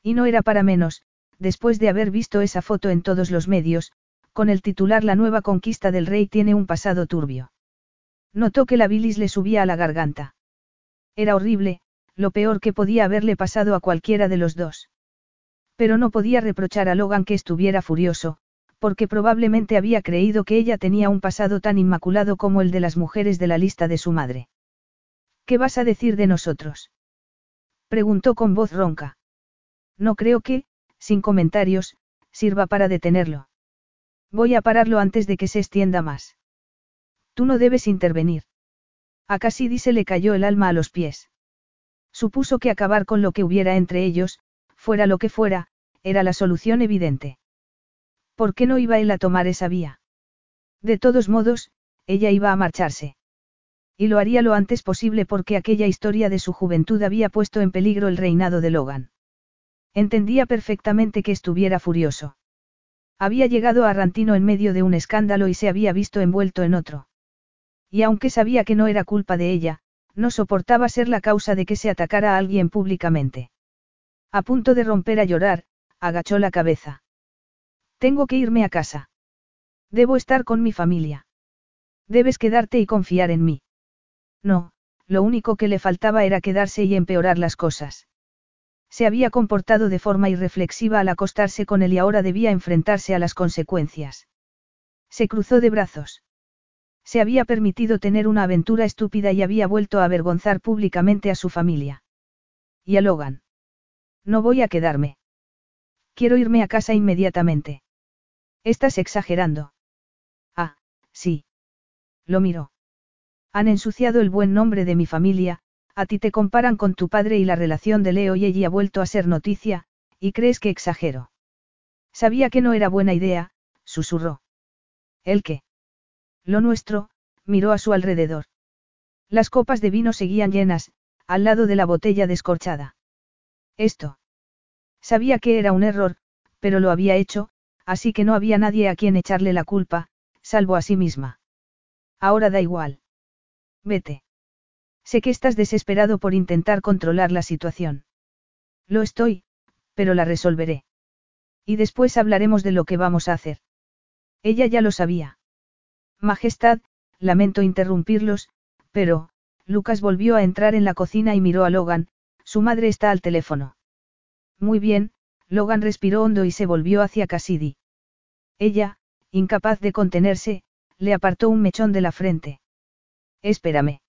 Y no era para menos, después de haber visto esa foto en todos los medios, con el titular La nueva conquista del rey tiene un pasado turbio. Notó que la bilis le subía a la garganta. Era horrible, lo peor que podía haberle pasado a cualquiera de los dos. Pero no podía reprochar a Logan que estuviera furioso, porque probablemente había creído que ella tenía un pasado tan inmaculado como el de las mujeres de la lista de su madre. ¿Qué vas a decir de nosotros? Preguntó con voz ronca. No creo que, sin comentarios, sirva para detenerlo. Voy a pararlo antes de que se extienda más. Tú no debes intervenir. A Cassidy se le cayó el alma a los pies. Supuso que acabar con lo que hubiera entre ellos, fuera lo que fuera, era la solución evidente. ¿Por qué no iba él a tomar esa vía? De todos modos, ella iba a marcharse. Y lo haría lo antes posible porque aquella historia de su juventud había puesto en peligro el reinado de Logan. Entendía perfectamente que estuviera furioso. Había llegado a Rantino en medio de un escándalo y se había visto envuelto en otro. Y aunque sabía que no era culpa de ella, no soportaba ser la causa de que se atacara a alguien públicamente. A punto de romper a llorar, agachó la cabeza. Tengo que irme a casa. Debo estar con mi familia. Debes quedarte y confiar en mí. No, lo único que le faltaba era quedarse y empeorar las cosas. Se había comportado de forma irreflexiva al acostarse con él y ahora debía enfrentarse a las consecuencias. Se cruzó de brazos. Se había permitido tener una aventura estúpida y había vuelto a avergonzar públicamente a su familia. Y a Logan. No voy a quedarme. Quiero irme a casa inmediatamente. Estás exagerando. Ah, sí. Lo miró. Han ensuciado el buen nombre de mi familia, a ti te comparan con tu padre y la relación de Leo y ella ha vuelto a ser noticia, y crees que exagero. Sabía que no era buena idea, susurró. ¿El qué? Lo nuestro, miró a su alrededor. Las copas de vino seguían llenas, al lado de la botella descorchada. Esto. Sabía que era un error, pero lo había hecho, así que no había nadie a quien echarle la culpa, salvo a sí misma. Ahora da igual. Vete. Sé que estás desesperado por intentar controlar la situación. Lo estoy, pero la resolveré. Y después hablaremos de lo que vamos a hacer. Ella ya lo sabía. Majestad, lamento interrumpirlos, pero, Lucas volvió a entrar en la cocina y miró a Logan, su madre está al teléfono. Muy bien, Logan respiró hondo y se volvió hacia Cassidy. Ella, incapaz de contenerse, le apartó un mechón de la frente. Espérame.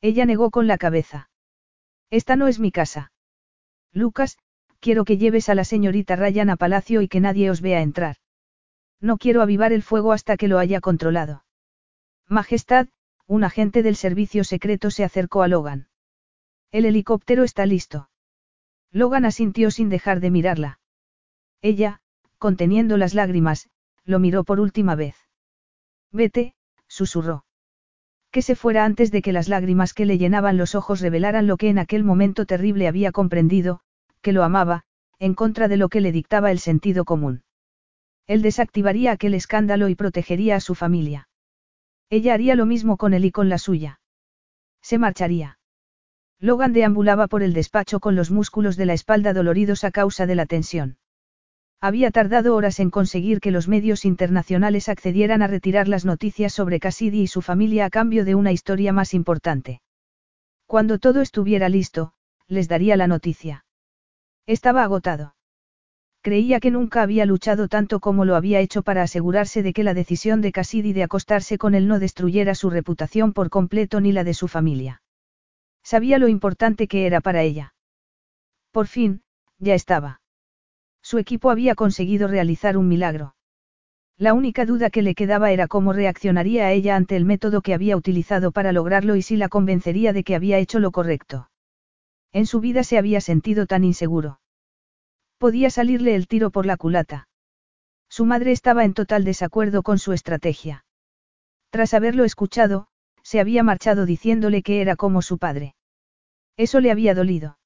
Ella negó con la cabeza. Esta no es mi casa. Lucas, quiero que lleves a la señorita Ryan a palacio y que nadie os vea entrar. No quiero avivar el fuego hasta que lo haya controlado. Majestad, un agente del servicio secreto se acercó a Logan. El helicóptero está listo. Logan asintió sin dejar de mirarla. Ella, conteniendo las lágrimas, lo miró por última vez. Vete, susurró. Que se fuera antes de que las lágrimas que le llenaban los ojos revelaran lo que en aquel momento terrible había comprendido, que lo amaba, en contra de lo que le dictaba el sentido común. Él desactivaría aquel escándalo y protegería a su familia. Ella haría lo mismo con él y con la suya. Se marcharía. Logan deambulaba por el despacho con los músculos de la espalda doloridos a causa de la tensión. Había tardado horas en conseguir que los medios internacionales accedieran a retirar las noticias sobre Cassidy y su familia a cambio de una historia más importante. Cuando todo estuviera listo, les daría la noticia. Estaba agotado. Creía que nunca había luchado tanto como lo había hecho para asegurarse de que la decisión de Cassidy de acostarse con él no destruyera su reputación por completo ni la de su familia. Sabía lo importante que era para ella. Por fin, ya estaba. Su equipo había conseguido realizar un milagro. La única duda que le quedaba era cómo reaccionaría a ella ante el método que había utilizado para lograrlo y si la convencería de que había hecho lo correcto. En su vida se había sentido tan inseguro. Podía salirle el tiro por la culata. Su madre estaba en total desacuerdo con su estrategia. Tras haberlo escuchado, se había marchado diciéndole que era como su padre. Eso le había dolido.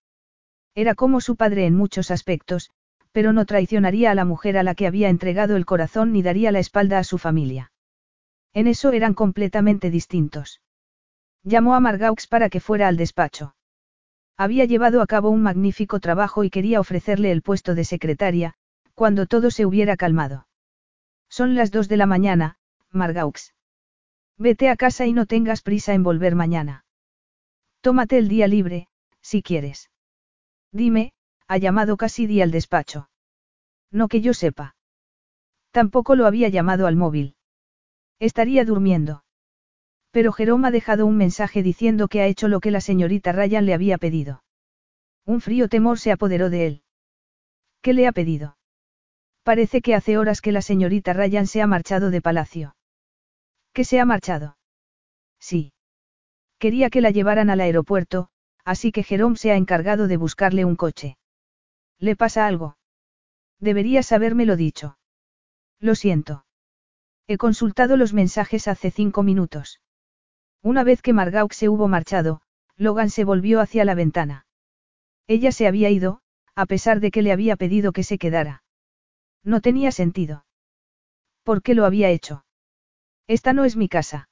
Era como su padre en muchos aspectos, pero no traicionaría a la mujer a la que había entregado el corazón ni daría la espalda a su familia. En eso eran completamente distintos. Llamó a Margaux para que fuera al despacho. Había llevado a cabo un magnífico trabajo y quería ofrecerle el puesto de secretaria, cuando todo se hubiera calmado. Son las dos de la mañana, Margaux. Vete a casa y no tengas prisa en volver mañana. Tómate el día libre, si quieres. Dime, ha llamado Cassidy al despacho. No que yo sepa. Tampoco lo había llamado al móvil. Estaría durmiendo. Pero Jerome ha dejado un mensaje diciendo que ha hecho lo que la señorita Ryan le había pedido. Un frío temor se apoderó de él. ¿Qué le ha pedido? Parece que hace horas que la señorita Ryan se ha marchado de palacio. ¿Qué se ha marchado? Sí. Quería que la llevaran al aeropuerto, así que Jerome se ha encargado de buscarle un coche. ¿Le pasa algo? Deberías habérmelo dicho. Lo siento. He consultado los mensajes hace cinco minutos. Una vez que Margaux se hubo marchado, Logan se volvió hacia la ventana. Ella se había ido, a pesar de que le había pedido que se quedara. No tenía sentido. ¿Por qué lo había hecho? Esta no es mi casa.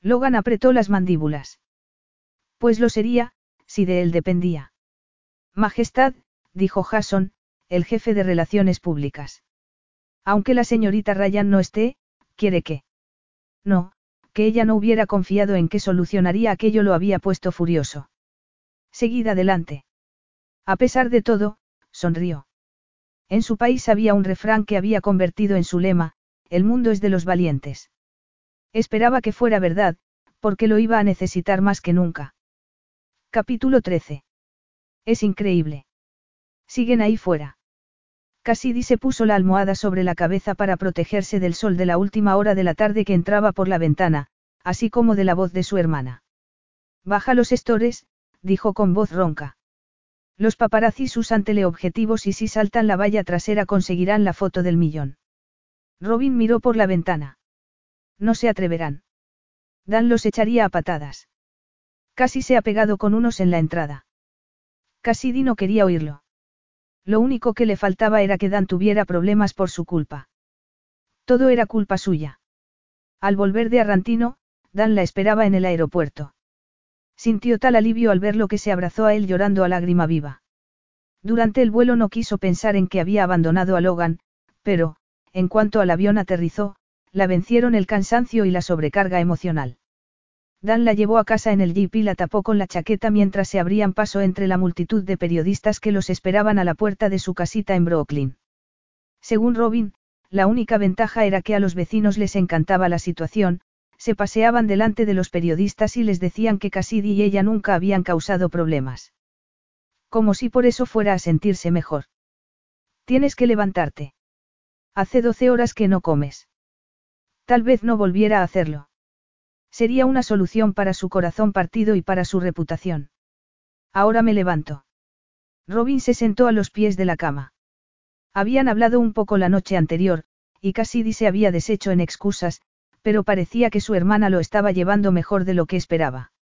Logan apretó las mandíbulas. Pues lo sería, si de él dependía. Majestad, dijo Jason, el jefe de relaciones públicas. Aunque la señorita Ryan no esté, quiere que. No, que ella no hubiera confiado en que solucionaría aquello lo había puesto furioso. Seguid adelante. A pesar de todo, sonrió. En su país había un refrán que había convertido en su lema, el mundo es de los valientes. Esperaba que fuera verdad, porque lo iba a necesitar más que nunca. Capítulo 13. Es increíble. Siguen ahí fuera. Cassidy se puso la almohada sobre la cabeza para protegerse del sol de la última hora de la tarde que entraba por la ventana, así como de la voz de su hermana. Baja los estores, dijo con voz ronca. Los paparazzis usan teleobjetivos y si saltan la valla trasera conseguirán la foto del millón. Robin miró por la ventana. No se atreverán. Dan los echaría a patadas. Casi se ha pegado con unos en la entrada. Cassidy no quería oírlo. Lo único que le faltaba era que Dan tuviera problemas por su culpa. Todo era culpa suya. Al volver de Arrantino, Dan la esperaba en el aeropuerto. Sintió tal alivio al verlo que se abrazó a él llorando a lágrima viva. Durante el vuelo no quiso pensar en que había abandonado a Logan, pero, en cuanto al avión aterrizó, la vencieron el cansancio y la sobrecarga emocional. Dan la llevó a casa en el jeep y la tapó con la chaqueta mientras se abrían paso entre la multitud de periodistas que los esperaban a la puerta de su casita en Brooklyn. Según Robin, la única ventaja era que a los vecinos les encantaba la situación, se paseaban delante de los periodistas y les decían que Cassidy y ella nunca habían causado problemas. Como si por eso fuera a sentirse mejor. Tienes que levantarte. Hace doce horas que no comes. Tal vez no volviera a hacerlo. Sería una solución para su corazón partido y para su reputación. Ahora me levanto. Robin se sentó a los pies de la cama. Habían hablado un poco la noche anterior, y Cassidy se había deshecho en excusas, pero parecía que su hermana lo estaba llevando mejor de lo que esperaba.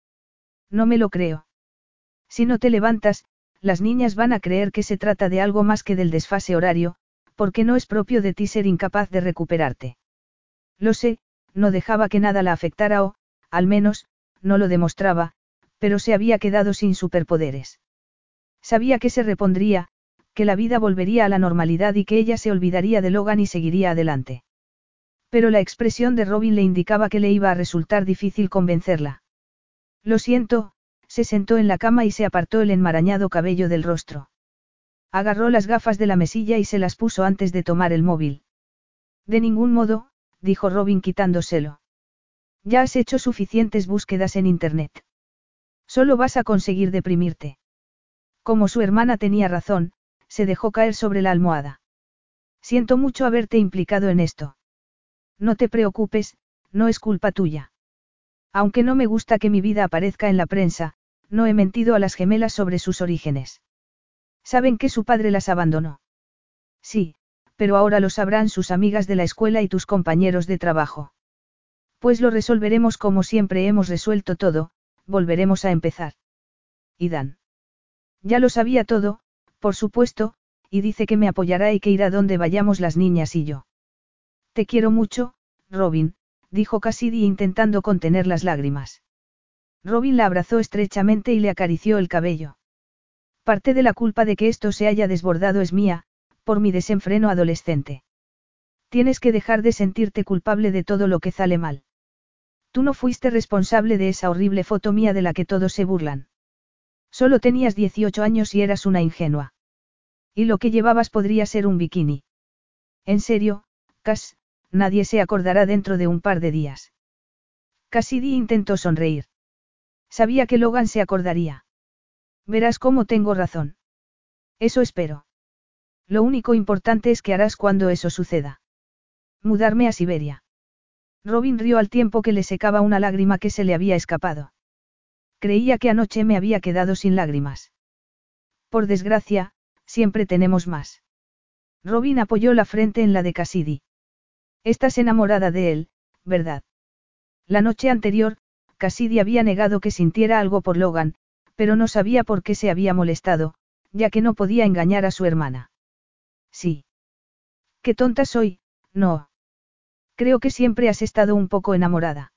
No me lo creo. Si no te levantas, las niñas van a creer que se trata de algo más que del desfase horario, porque no es propio de ti ser incapaz de recuperarte. Lo sé, no dejaba que nada la afectara o, al menos, no lo demostraba, pero se había quedado sin superpoderes. Sabía que se repondría, que la vida volvería a la normalidad y que ella se olvidaría de Logan y seguiría adelante. Pero la expresión de Robin le indicaba que le iba a resultar difícil convencerla. Lo siento, se sentó en la cama y se apartó el enmarañado cabello del rostro. Agarró las gafas de la mesilla y se las puso antes de tomar el móvil. De ningún modo, dijo Robin quitándoselo. Ya has hecho suficientes búsquedas en Internet. Solo vas a conseguir deprimirte. Como su hermana tenía razón, se dejó caer sobre la almohada. Siento mucho haberte implicado en esto. No te preocupes, no es culpa tuya. Aunque no me gusta que mi vida aparezca en la prensa, no he mentido a las gemelas sobre sus orígenes. Saben que su padre las abandonó. Sí, pero ahora lo sabrán sus amigas de la escuela y tus compañeros de trabajo. Pues lo resolveremos como siempre hemos resuelto todo, volveremos a empezar. ¿Y Dan? Ya lo sabía todo, por supuesto, y dice que me apoyará y que irá donde vayamos las niñas y yo. Te quiero mucho, Robin, dijo Cassidy intentando contener las lágrimas. Robin la abrazó estrechamente y le acarició el cabello. Parte de la culpa de que esto se haya desbordado es mía, por mi desenfreno adolescente. Tienes que dejar de sentirte culpable de todo lo que sale mal. Tú no fuiste responsable de esa horrible foto mía de la que todos se burlan. Solo tenías 18 años y eras una ingenua. Y lo que llevabas podría ser un bikini. En serio, Cass, nadie se acordará dentro de un par de días. Cassidy intentó sonreír. Sabía que Logan se acordaría. Verás cómo tengo razón. Eso espero. Lo único importante es que harás cuando eso suceda. Mudarme a Siberia. Robin rió al tiempo que le secaba una lágrima que se le había escapado. Creía que anoche me había quedado sin lágrimas. Por desgracia, siempre tenemos más. Robin apoyó la frente en la de Cassidy. Estás enamorada de él, ¿verdad? La noche anterior, Cassidy había negado que sintiera algo por Logan, pero no sabía por qué se había molestado, ya que no podía engañar a su hermana. Sí. Qué tonta soy, no. Creo que siempre has estado un poco enamorada.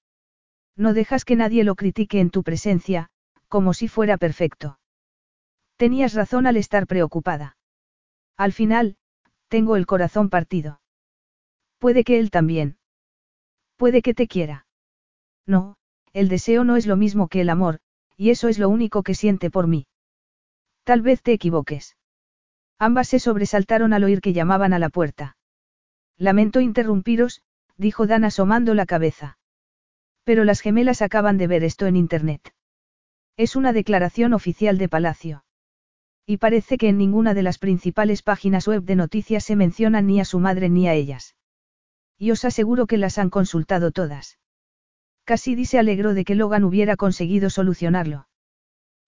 No dejas que nadie lo critique en tu presencia, como si fuera perfecto. Tenías razón al estar preocupada. Al final, tengo el corazón partido. Puede que él también. Puede que te quiera. No, el deseo no es lo mismo que el amor, y eso es lo único que siente por mí. Tal vez te equivoques. Ambas se sobresaltaron al oír que llamaban a la puerta. Lamento interrumpiros, dijo Dan asomando la cabeza. Pero las gemelas acaban de ver esto en Internet. Es una declaración oficial de Palacio. Y parece que en ninguna de las principales páginas web de noticias se mencionan ni a su madre ni a ellas. Y os aseguro que las han consultado todas. Cassidy se alegró de que Logan hubiera conseguido solucionarlo.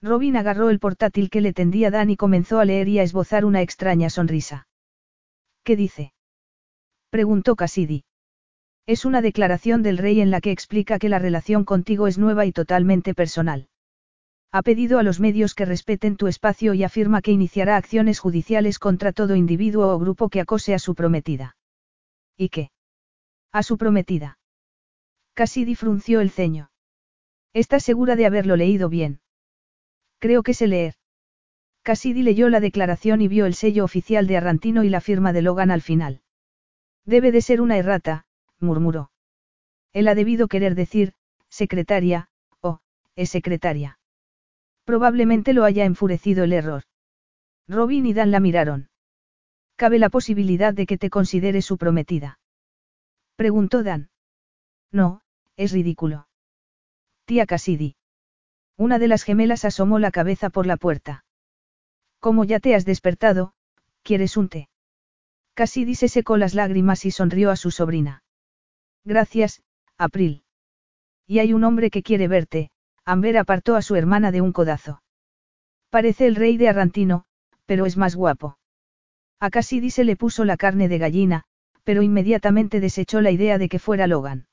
Robin agarró el portátil que le tendía Dan y comenzó a leer y a esbozar una extraña sonrisa. ¿Qué dice? preguntó Cassidy. Es una declaración del rey en la que explica que la relación contigo es nueva y totalmente personal. Ha pedido a los medios que respeten tu espacio y afirma que iniciará acciones judiciales contra todo individuo o grupo que acose a su prometida. ¿Y qué? A su prometida. Cassidy frunció el ceño. ¿Estás segura de haberlo leído bien? Creo que sé leer. Cassidy leyó la declaración y vio el sello oficial de Arrantino y la firma de Logan al final. Debe de ser una errata, murmuró. Él ha debido querer decir, secretaria, o, es secretaria. Probablemente lo haya enfurecido el error. Robin y Dan la miraron. ¿Cabe la posibilidad de que te considere su prometida? Preguntó Dan. No, es ridículo. Tía Cassidy. Una de las gemelas asomó la cabeza por la puerta. Como ya te has despertado, ¿quieres un té? Cassidy se secó las lágrimas y sonrió a su sobrina. Gracias, April. Y hay un hombre que quiere verte, Amber apartó a su hermana de un codazo. Parece el rey de Arrantino, pero es más guapo. A Cassidy se le puso la carne de gallina, pero inmediatamente desechó la idea de que fuera Logan.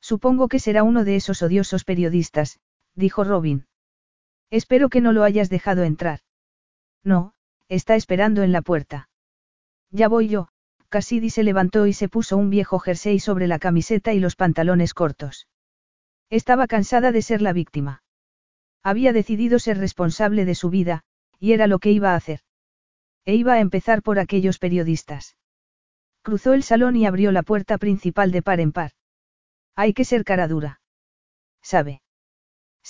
Supongo que será uno de esos odiosos periodistas, dijo Robin. Espero que no lo hayas dejado entrar. No, está esperando en la puerta. Ya voy yo, Cassidy se levantó y se puso un viejo jersey sobre la camiseta y los pantalones cortos. Estaba cansada de ser la víctima. Había decidido ser responsable de su vida, y era lo que iba a hacer. E iba a empezar por aquellos periodistas. Cruzó el salón y abrió la puerta principal de par en par. Hay que ser cara dura. ¿Sabe?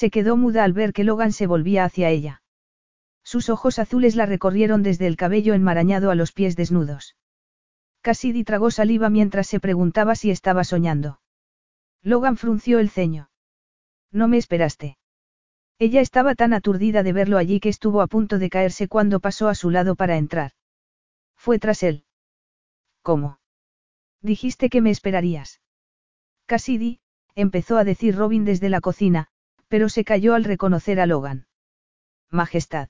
Se quedó muda al ver que Logan se volvía hacia ella. Sus ojos azules la recorrieron desde el cabello enmarañado a los pies desnudos. Cassidy tragó saliva mientras se preguntaba si estaba soñando. Logan frunció el ceño. No me esperaste. Ella estaba tan aturdida de verlo allí que estuvo a punto de caerse cuando pasó a su lado para entrar. Fue tras él. ¿Cómo? Dijiste que me esperarías. Cassidy, empezó a decir Robin desde la cocina, pero se cayó al reconocer a Logan. Majestad.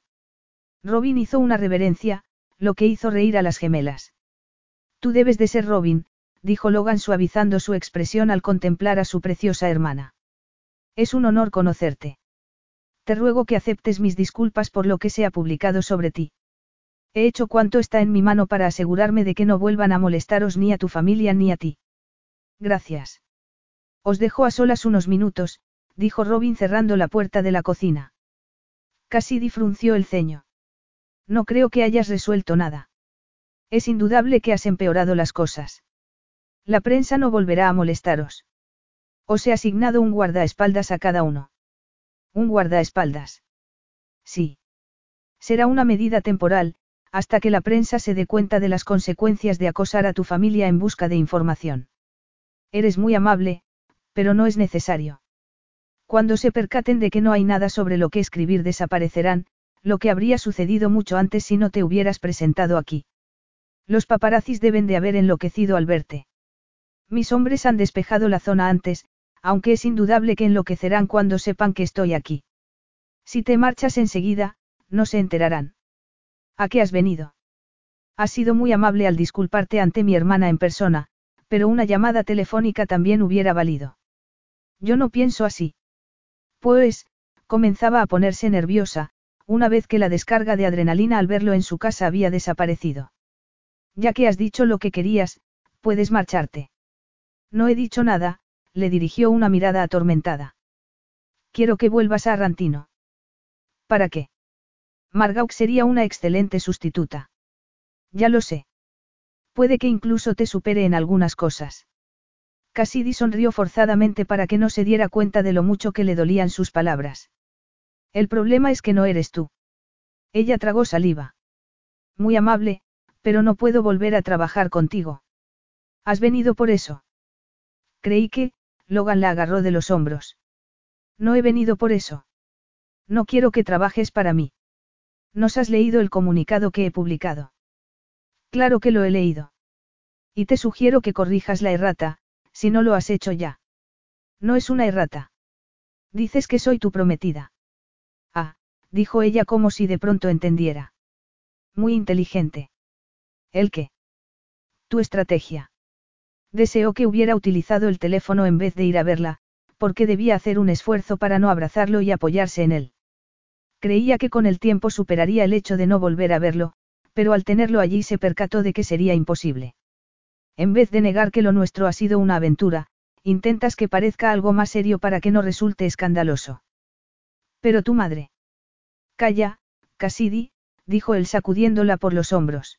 Robin hizo una reverencia, lo que hizo reír a las gemelas. Tú debes de ser Robin, dijo Logan suavizando su expresión al contemplar a su preciosa hermana. Es un honor conocerte. Te ruego que aceptes mis disculpas por lo que se ha publicado sobre ti. He hecho cuanto está en mi mano para asegurarme de que no vuelvan a molestaros ni a tu familia ni a ti. Gracias. Os dejo a solas unos minutos, dijo Robin cerrando la puerta de la cocina. Cassidy frunció el ceño. No creo que hayas resuelto nada. Es indudable que has empeorado las cosas. La prensa no volverá a molestaros. Os he asignado un guardaespaldas a cada uno. Un guardaespaldas. Sí. Será una medida temporal, hasta que la prensa se dé cuenta de las consecuencias de acosar a tu familia en busca de información. Eres muy amable, pero no es necesario. Cuando se percaten de que no hay nada sobre lo que escribir desaparecerán, lo que habría sucedido mucho antes si no te hubieras presentado aquí. Los paparazzis deben de haber enloquecido al verte. Mis hombres han despejado la zona antes, aunque es indudable que enloquecerán cuando sepan que estoy aquí. Si te marchas enseguida, no se enterarán. ¿A qué has venido? Has sido muy amable al disculparte ante mi hermana en persona, pero una llamada telefónica también hubiera valido. Yo no pienso así. Pues, comenzaba a ponerse nerviosa, una vez que la descarga de adrenalina al verlo en su casa había desaparecido. Ya que has dicho lo que querías, puedes marcharte. No he dicho nada, le dirigió una mirada atormentada. Quiero que vuelvas a Rantino. ¿Para qué? Margauk sería una excelente sustituta. Ya lo sé. Puede que incluso te supere en algunas cosas. Cassidy sonrió forzadamente para que no se diera cuenta de lo mucho que le dolían sus palabras. El problema es que no eres tú. Ella tragó saliva. Muy amable, pero no puedo volver a trabajar contigo. ¿Has venido por eso? Creí que, Logan la agarró de los hombros. No he venido por eso. No quiero que trabajes para mí. ¿Nos has leído el comunicado que he publicado? Claro que lo he leído. Y te sugiero que corrijas la errata, si no lo has hecho ya. No es una errata. Dices que soy tu prometida. Ah, dijo ella como si de pronto entendiera. Muy inteligente. ¿El qué? Tu estrategia. Deseó que hubiera utilizado el teléfono en vez de ir a verla, porque debía hacer un esfuerzo para no abrazarlo y apoyarse en él. Creía que con el tiempo superaría el hecho de no volver a verlo, pero al tenerlo allí se percató de que sería imposible. En vez de negar que lo nuestro ha sido una aventura, intentas que parezca algo más serio para que no resulte escandaloso. Pero tu madre. Calla, Cassidy, dijo él sacudiéndola por los hombros.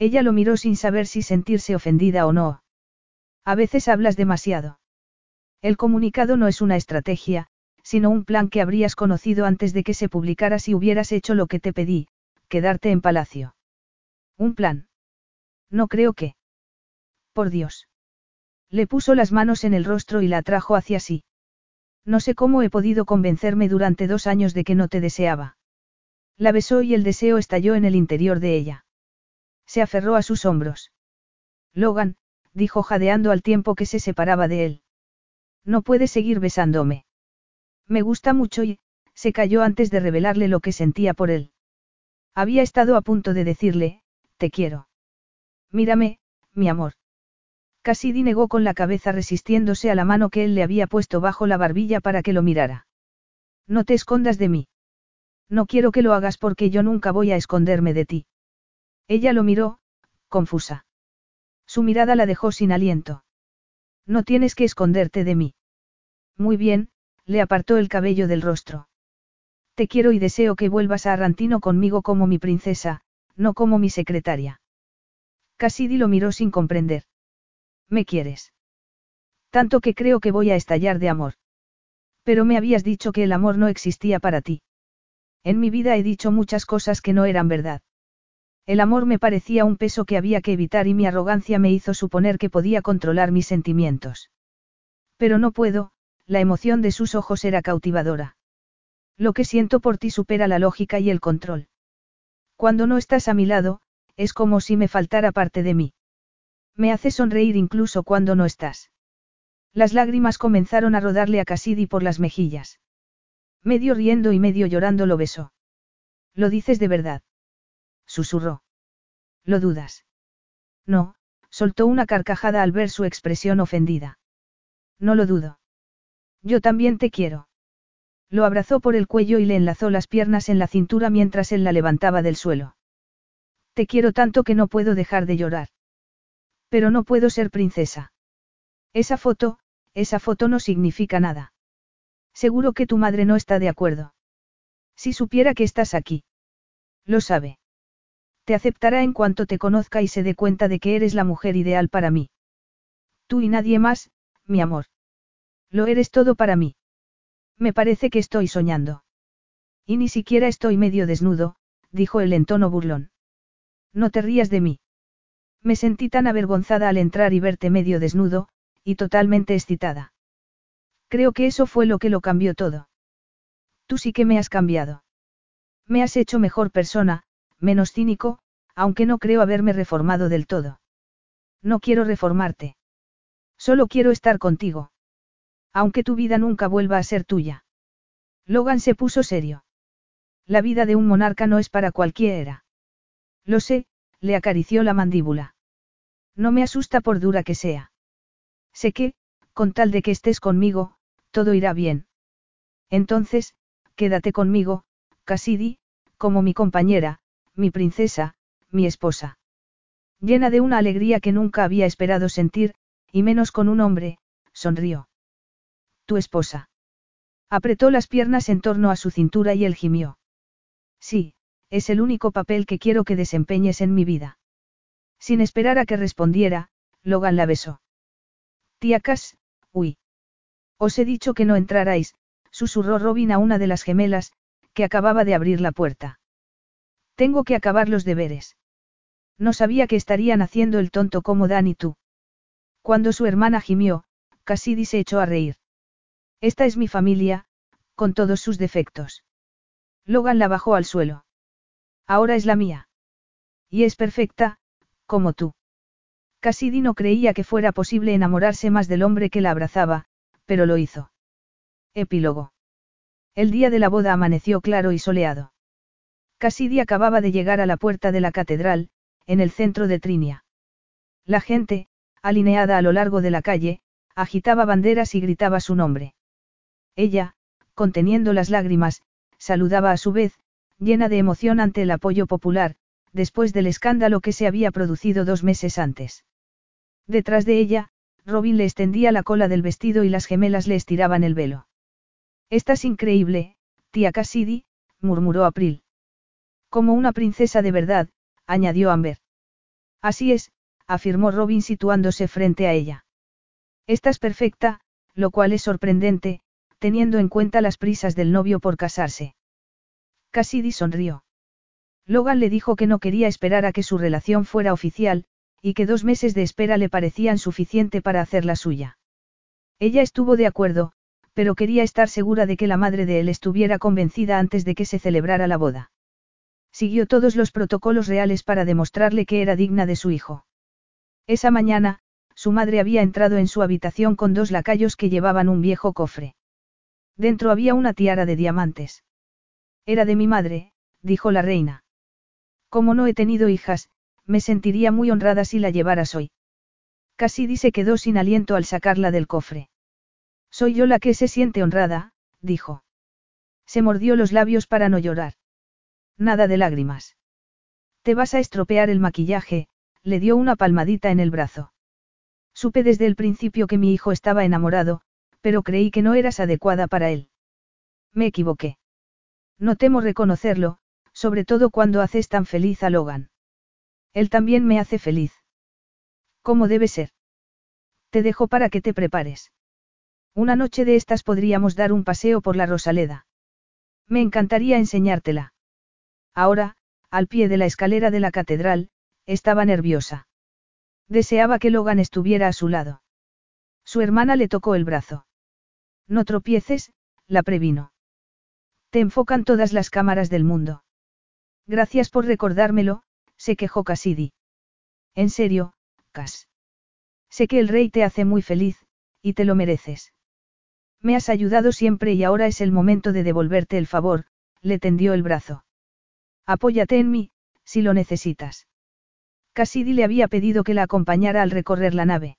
Ella lo miró sin saber si sentirse ofendida o no. A veces hablas demasiado. El comunicado no es una estrategia, sino un plan que habrías conocido antes de que se publicara si hubieras hecho lo que te pedí, quedarte en palacio. ¿Un plan? No creo que. Por Dios. Le puso las manos en el rostro y la atrajo hacia sí. No sé cómo he podido convencerme durante dos años de que no te deseaba. La besó y el deseo estalló en el interior de ella. Se aferró a sus hombros. Logan, dijo jadeando al tiempo que se separaba de él. No puedes seguir besándome. Me gusta mucho y, se calló antes de revelarle lo que sentía por él. Había estado a punto de decirle, te quiero. Mírame, mi amor. Cassidy negó con la cabeza resistiéndose a la mano que él le había puesto bajo la barbilla para que lo mirara. No te escondas de mí. No quiero que lo hagas porque yo nunca voy a esconderme de ti. Ella lo miró, confusa. Su mirada la dejó sin aliento. No tienes que esconderte de mí. Muy bien, le apartó el cabello del rostro. Te quiero y deseo que vuelvas a Arrantino conmigo como mi princesa, no como mi secretaria. Cassidy lo miró sin comprender. ¿Me quieres? Tanto que creo que voy a estallar de amor. Pero me habías dicho que el amor no existía para ti. En mi vida he dicho muchas cosas que no eran verdad. El amor me parecía un peso que había que evitar y mi arrogancia me hizo suponer que podía controlar mis sentimientos. Pero no puedo, la emoción de sus ojos era cautivadora. Lo que siento por ti supera la lógica y el control. Cuando no estás a mi lado, es como si me faltara parte de mí. Me hace sonreír incluso cuando no estás. Las lágrimas comenzaron a rodarle a Cassidy por las mejillas. Medio riendo y medio llorando lo besó. ¿Lo dices de verdad? Susurró. ¿Lo dudas? No, soltó una carcajada al ver su expresión ofendida. No lo dudo. Yo también te quiero. Lo abrazó por el cuello y le enlazó las piernas en la cintura mientras él la levantaba del suelo. Te quiero tanto que no puedo dejar de llorar. Pero no puedo ser princesa. Esa foto, esa foto no significa nada. Seguro que tu madre no está de acuerdo. Si supiera que estás aquí. Lo sabe. Te aceptará en cuanto te conozca y se dé cuenta de que eres la mujer ideal para mí. Tú y nadie más, mi amor. Lo eres todo para mí. Me parece que estoy soñando. Y ni siquiera estoy medio desnudo, dijo él en tono burlón. No te rías de mí. Me sentí tan avergonzada al entrar y verte medio desnudo, y totalmente excitada. Creo que eso fue lo que lo cambió todo. Tú sí que me has cambiado. Me has hecho mejor persona, menos cínico, aunque no creo haberme reformado del todo. No quiero reformarte. Solo quiero estar contigo. Aunque tu vida nunca vuelva a ser tuya. Logan se puso serio. La vida de un monarca no es para cualquiera. Lo sé, le acarició la mandíbula. No me asusta por dura que sea. Sé que, con tal de que estés conmigo, todo irá bien. Entonces, quédate conmigo, Cassidy, como mi compañera, mi princesa, mi esposa. Llena de una alegría que nunca había esperado sentir, y menos con un hombre, sonrió. Tu esposa. Apretó las piernas en torno a su cintura y él gimió. Sí, es el único papel que quiero que desempeñes en mi vida. Sin esperar a que respondiera, Logan la besó. Tía Cass, uy. Os he dicho que no entrarais, susurró Robin a una de las gemelas, que acababa de abrir la puerta. Tengo que acabar los deberes. No sabía que estarían haciendo el tonto como Dan y tú. Cuando su hermana gimió, Cassidy se echó a reír. Esta es mi familia, con todos sus defectos. Logan la bajó al suelo. Ahora es la mía. Y es perfecta, como tú. Cassidy no creía que fuera posible enamorarse más del hombre que la abrazaba, pero lo hizo. Epílogo. El día de la boda amaneció claro y soleado. Cassidy acababa de llegar a la puerta de la catedral, en el centro de Trinia. La gente, alineada a lo largo de la calle, agitaba banderas y gritaba su nombre. Ella, conteniendo las lágrimas, saludaba a su vez, llena de emoción ante el apoyo popular, después del escándalo que se había producido dos meses antes. Detrás de ella, Robin le extendía la cola del vestido y las gemelas le estiraban el velo. Estás increíble, tía Cassidy, murmuró April. Como una princesa de verdad, añadió Amber. Así es, afirmó Robin situándose frente a ella. Estás perfecta, lo cual es sorprendente, teniendo en cuenta las prisas del novio por casarse. Cassidy sonrió. Logan le dijo que no quería esperar a que su relación fuera oficial, y que dos meses de espera le parecían suficiente para hacer la suya. Ella estuvo de acuerdo, pero quería estar segura de que la madre de él estuviera convencida antes de que se celebrara la boda. Siguió todos los protocolos reales para demostrarle que era digna de su hijo. Esa mañana, su madre había entrado en su habitación con dos lacayos que llevaban un viejo cofre. Dentro había una tiara de diamantes. Era de mi madre, dijo la reina. Como no he tenido hijas, me sentiría muy honrada si la llevaras hoy. Cassidy se quedó sin aliento al sacarla del cofre. Soy yo la que se siente honrada, dijo. Se mordió los labios para no llorar. Nada de lágrimas. Te vas a estropear el maquillaje, le dio una palmadita en el brazo. Supe desde el principio que mi hijo estaba enamorado, pero creí que no eras adecuada para él. Me equivoqué. No temo reconocerlo, sobre todo cuando haces tan feliz a Logan. Él también me hace feliz. ¿Cómo debe ser? Te dejo para que te prepares. Una noche de estas podríamos dar un paseo por la Rosaleda. Me encantaría enseñártela. Ahora, al pie de la escalera de la catedral, estaba nerviosa. Deseaba que Logan estuviera a su lado. Su hermana le tocó el brazo. No tropieces, la previno. Te enfocan todas las cámaras del mundo. Gracias por recordármelo, se quejó Cassidy. En serio, Cas. Sé que el rey te hace muy feliz, y te lo mereces. Me has ayudado siempre y ahora es el momento de devolverte el favor, le tendió el brazo. Apóyate en mí, si lo necesitas. Cassidy le había pedido que la acompañara al recorrer la nave.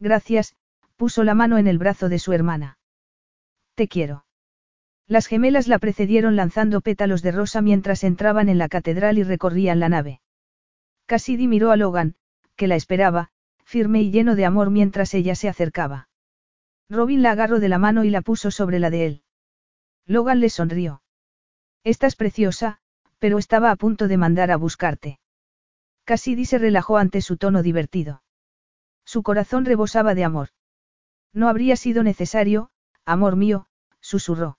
Gracias, puso la mano en el brazo de su hermana. Te quiero. Las gemelas la precedieron lanzando pétalos de rosa mientras entraban en la catedral y recorrían la nave. Cassidy miró a Logan, que la esperaba, firme y lleno de amor mientras ella se acercaba. Robin la agarró de la mano y la puso sobre la de él. Logan le sonrió. Estás preciosa, pero estaba a punto de mandar a buscarte. Cassidy se relajó ante su tono divertido. Su corazón rebosaba de amor. No habría sido necesario, amor mío, susurró.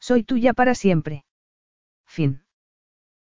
Soy tuya para siempre. Fin.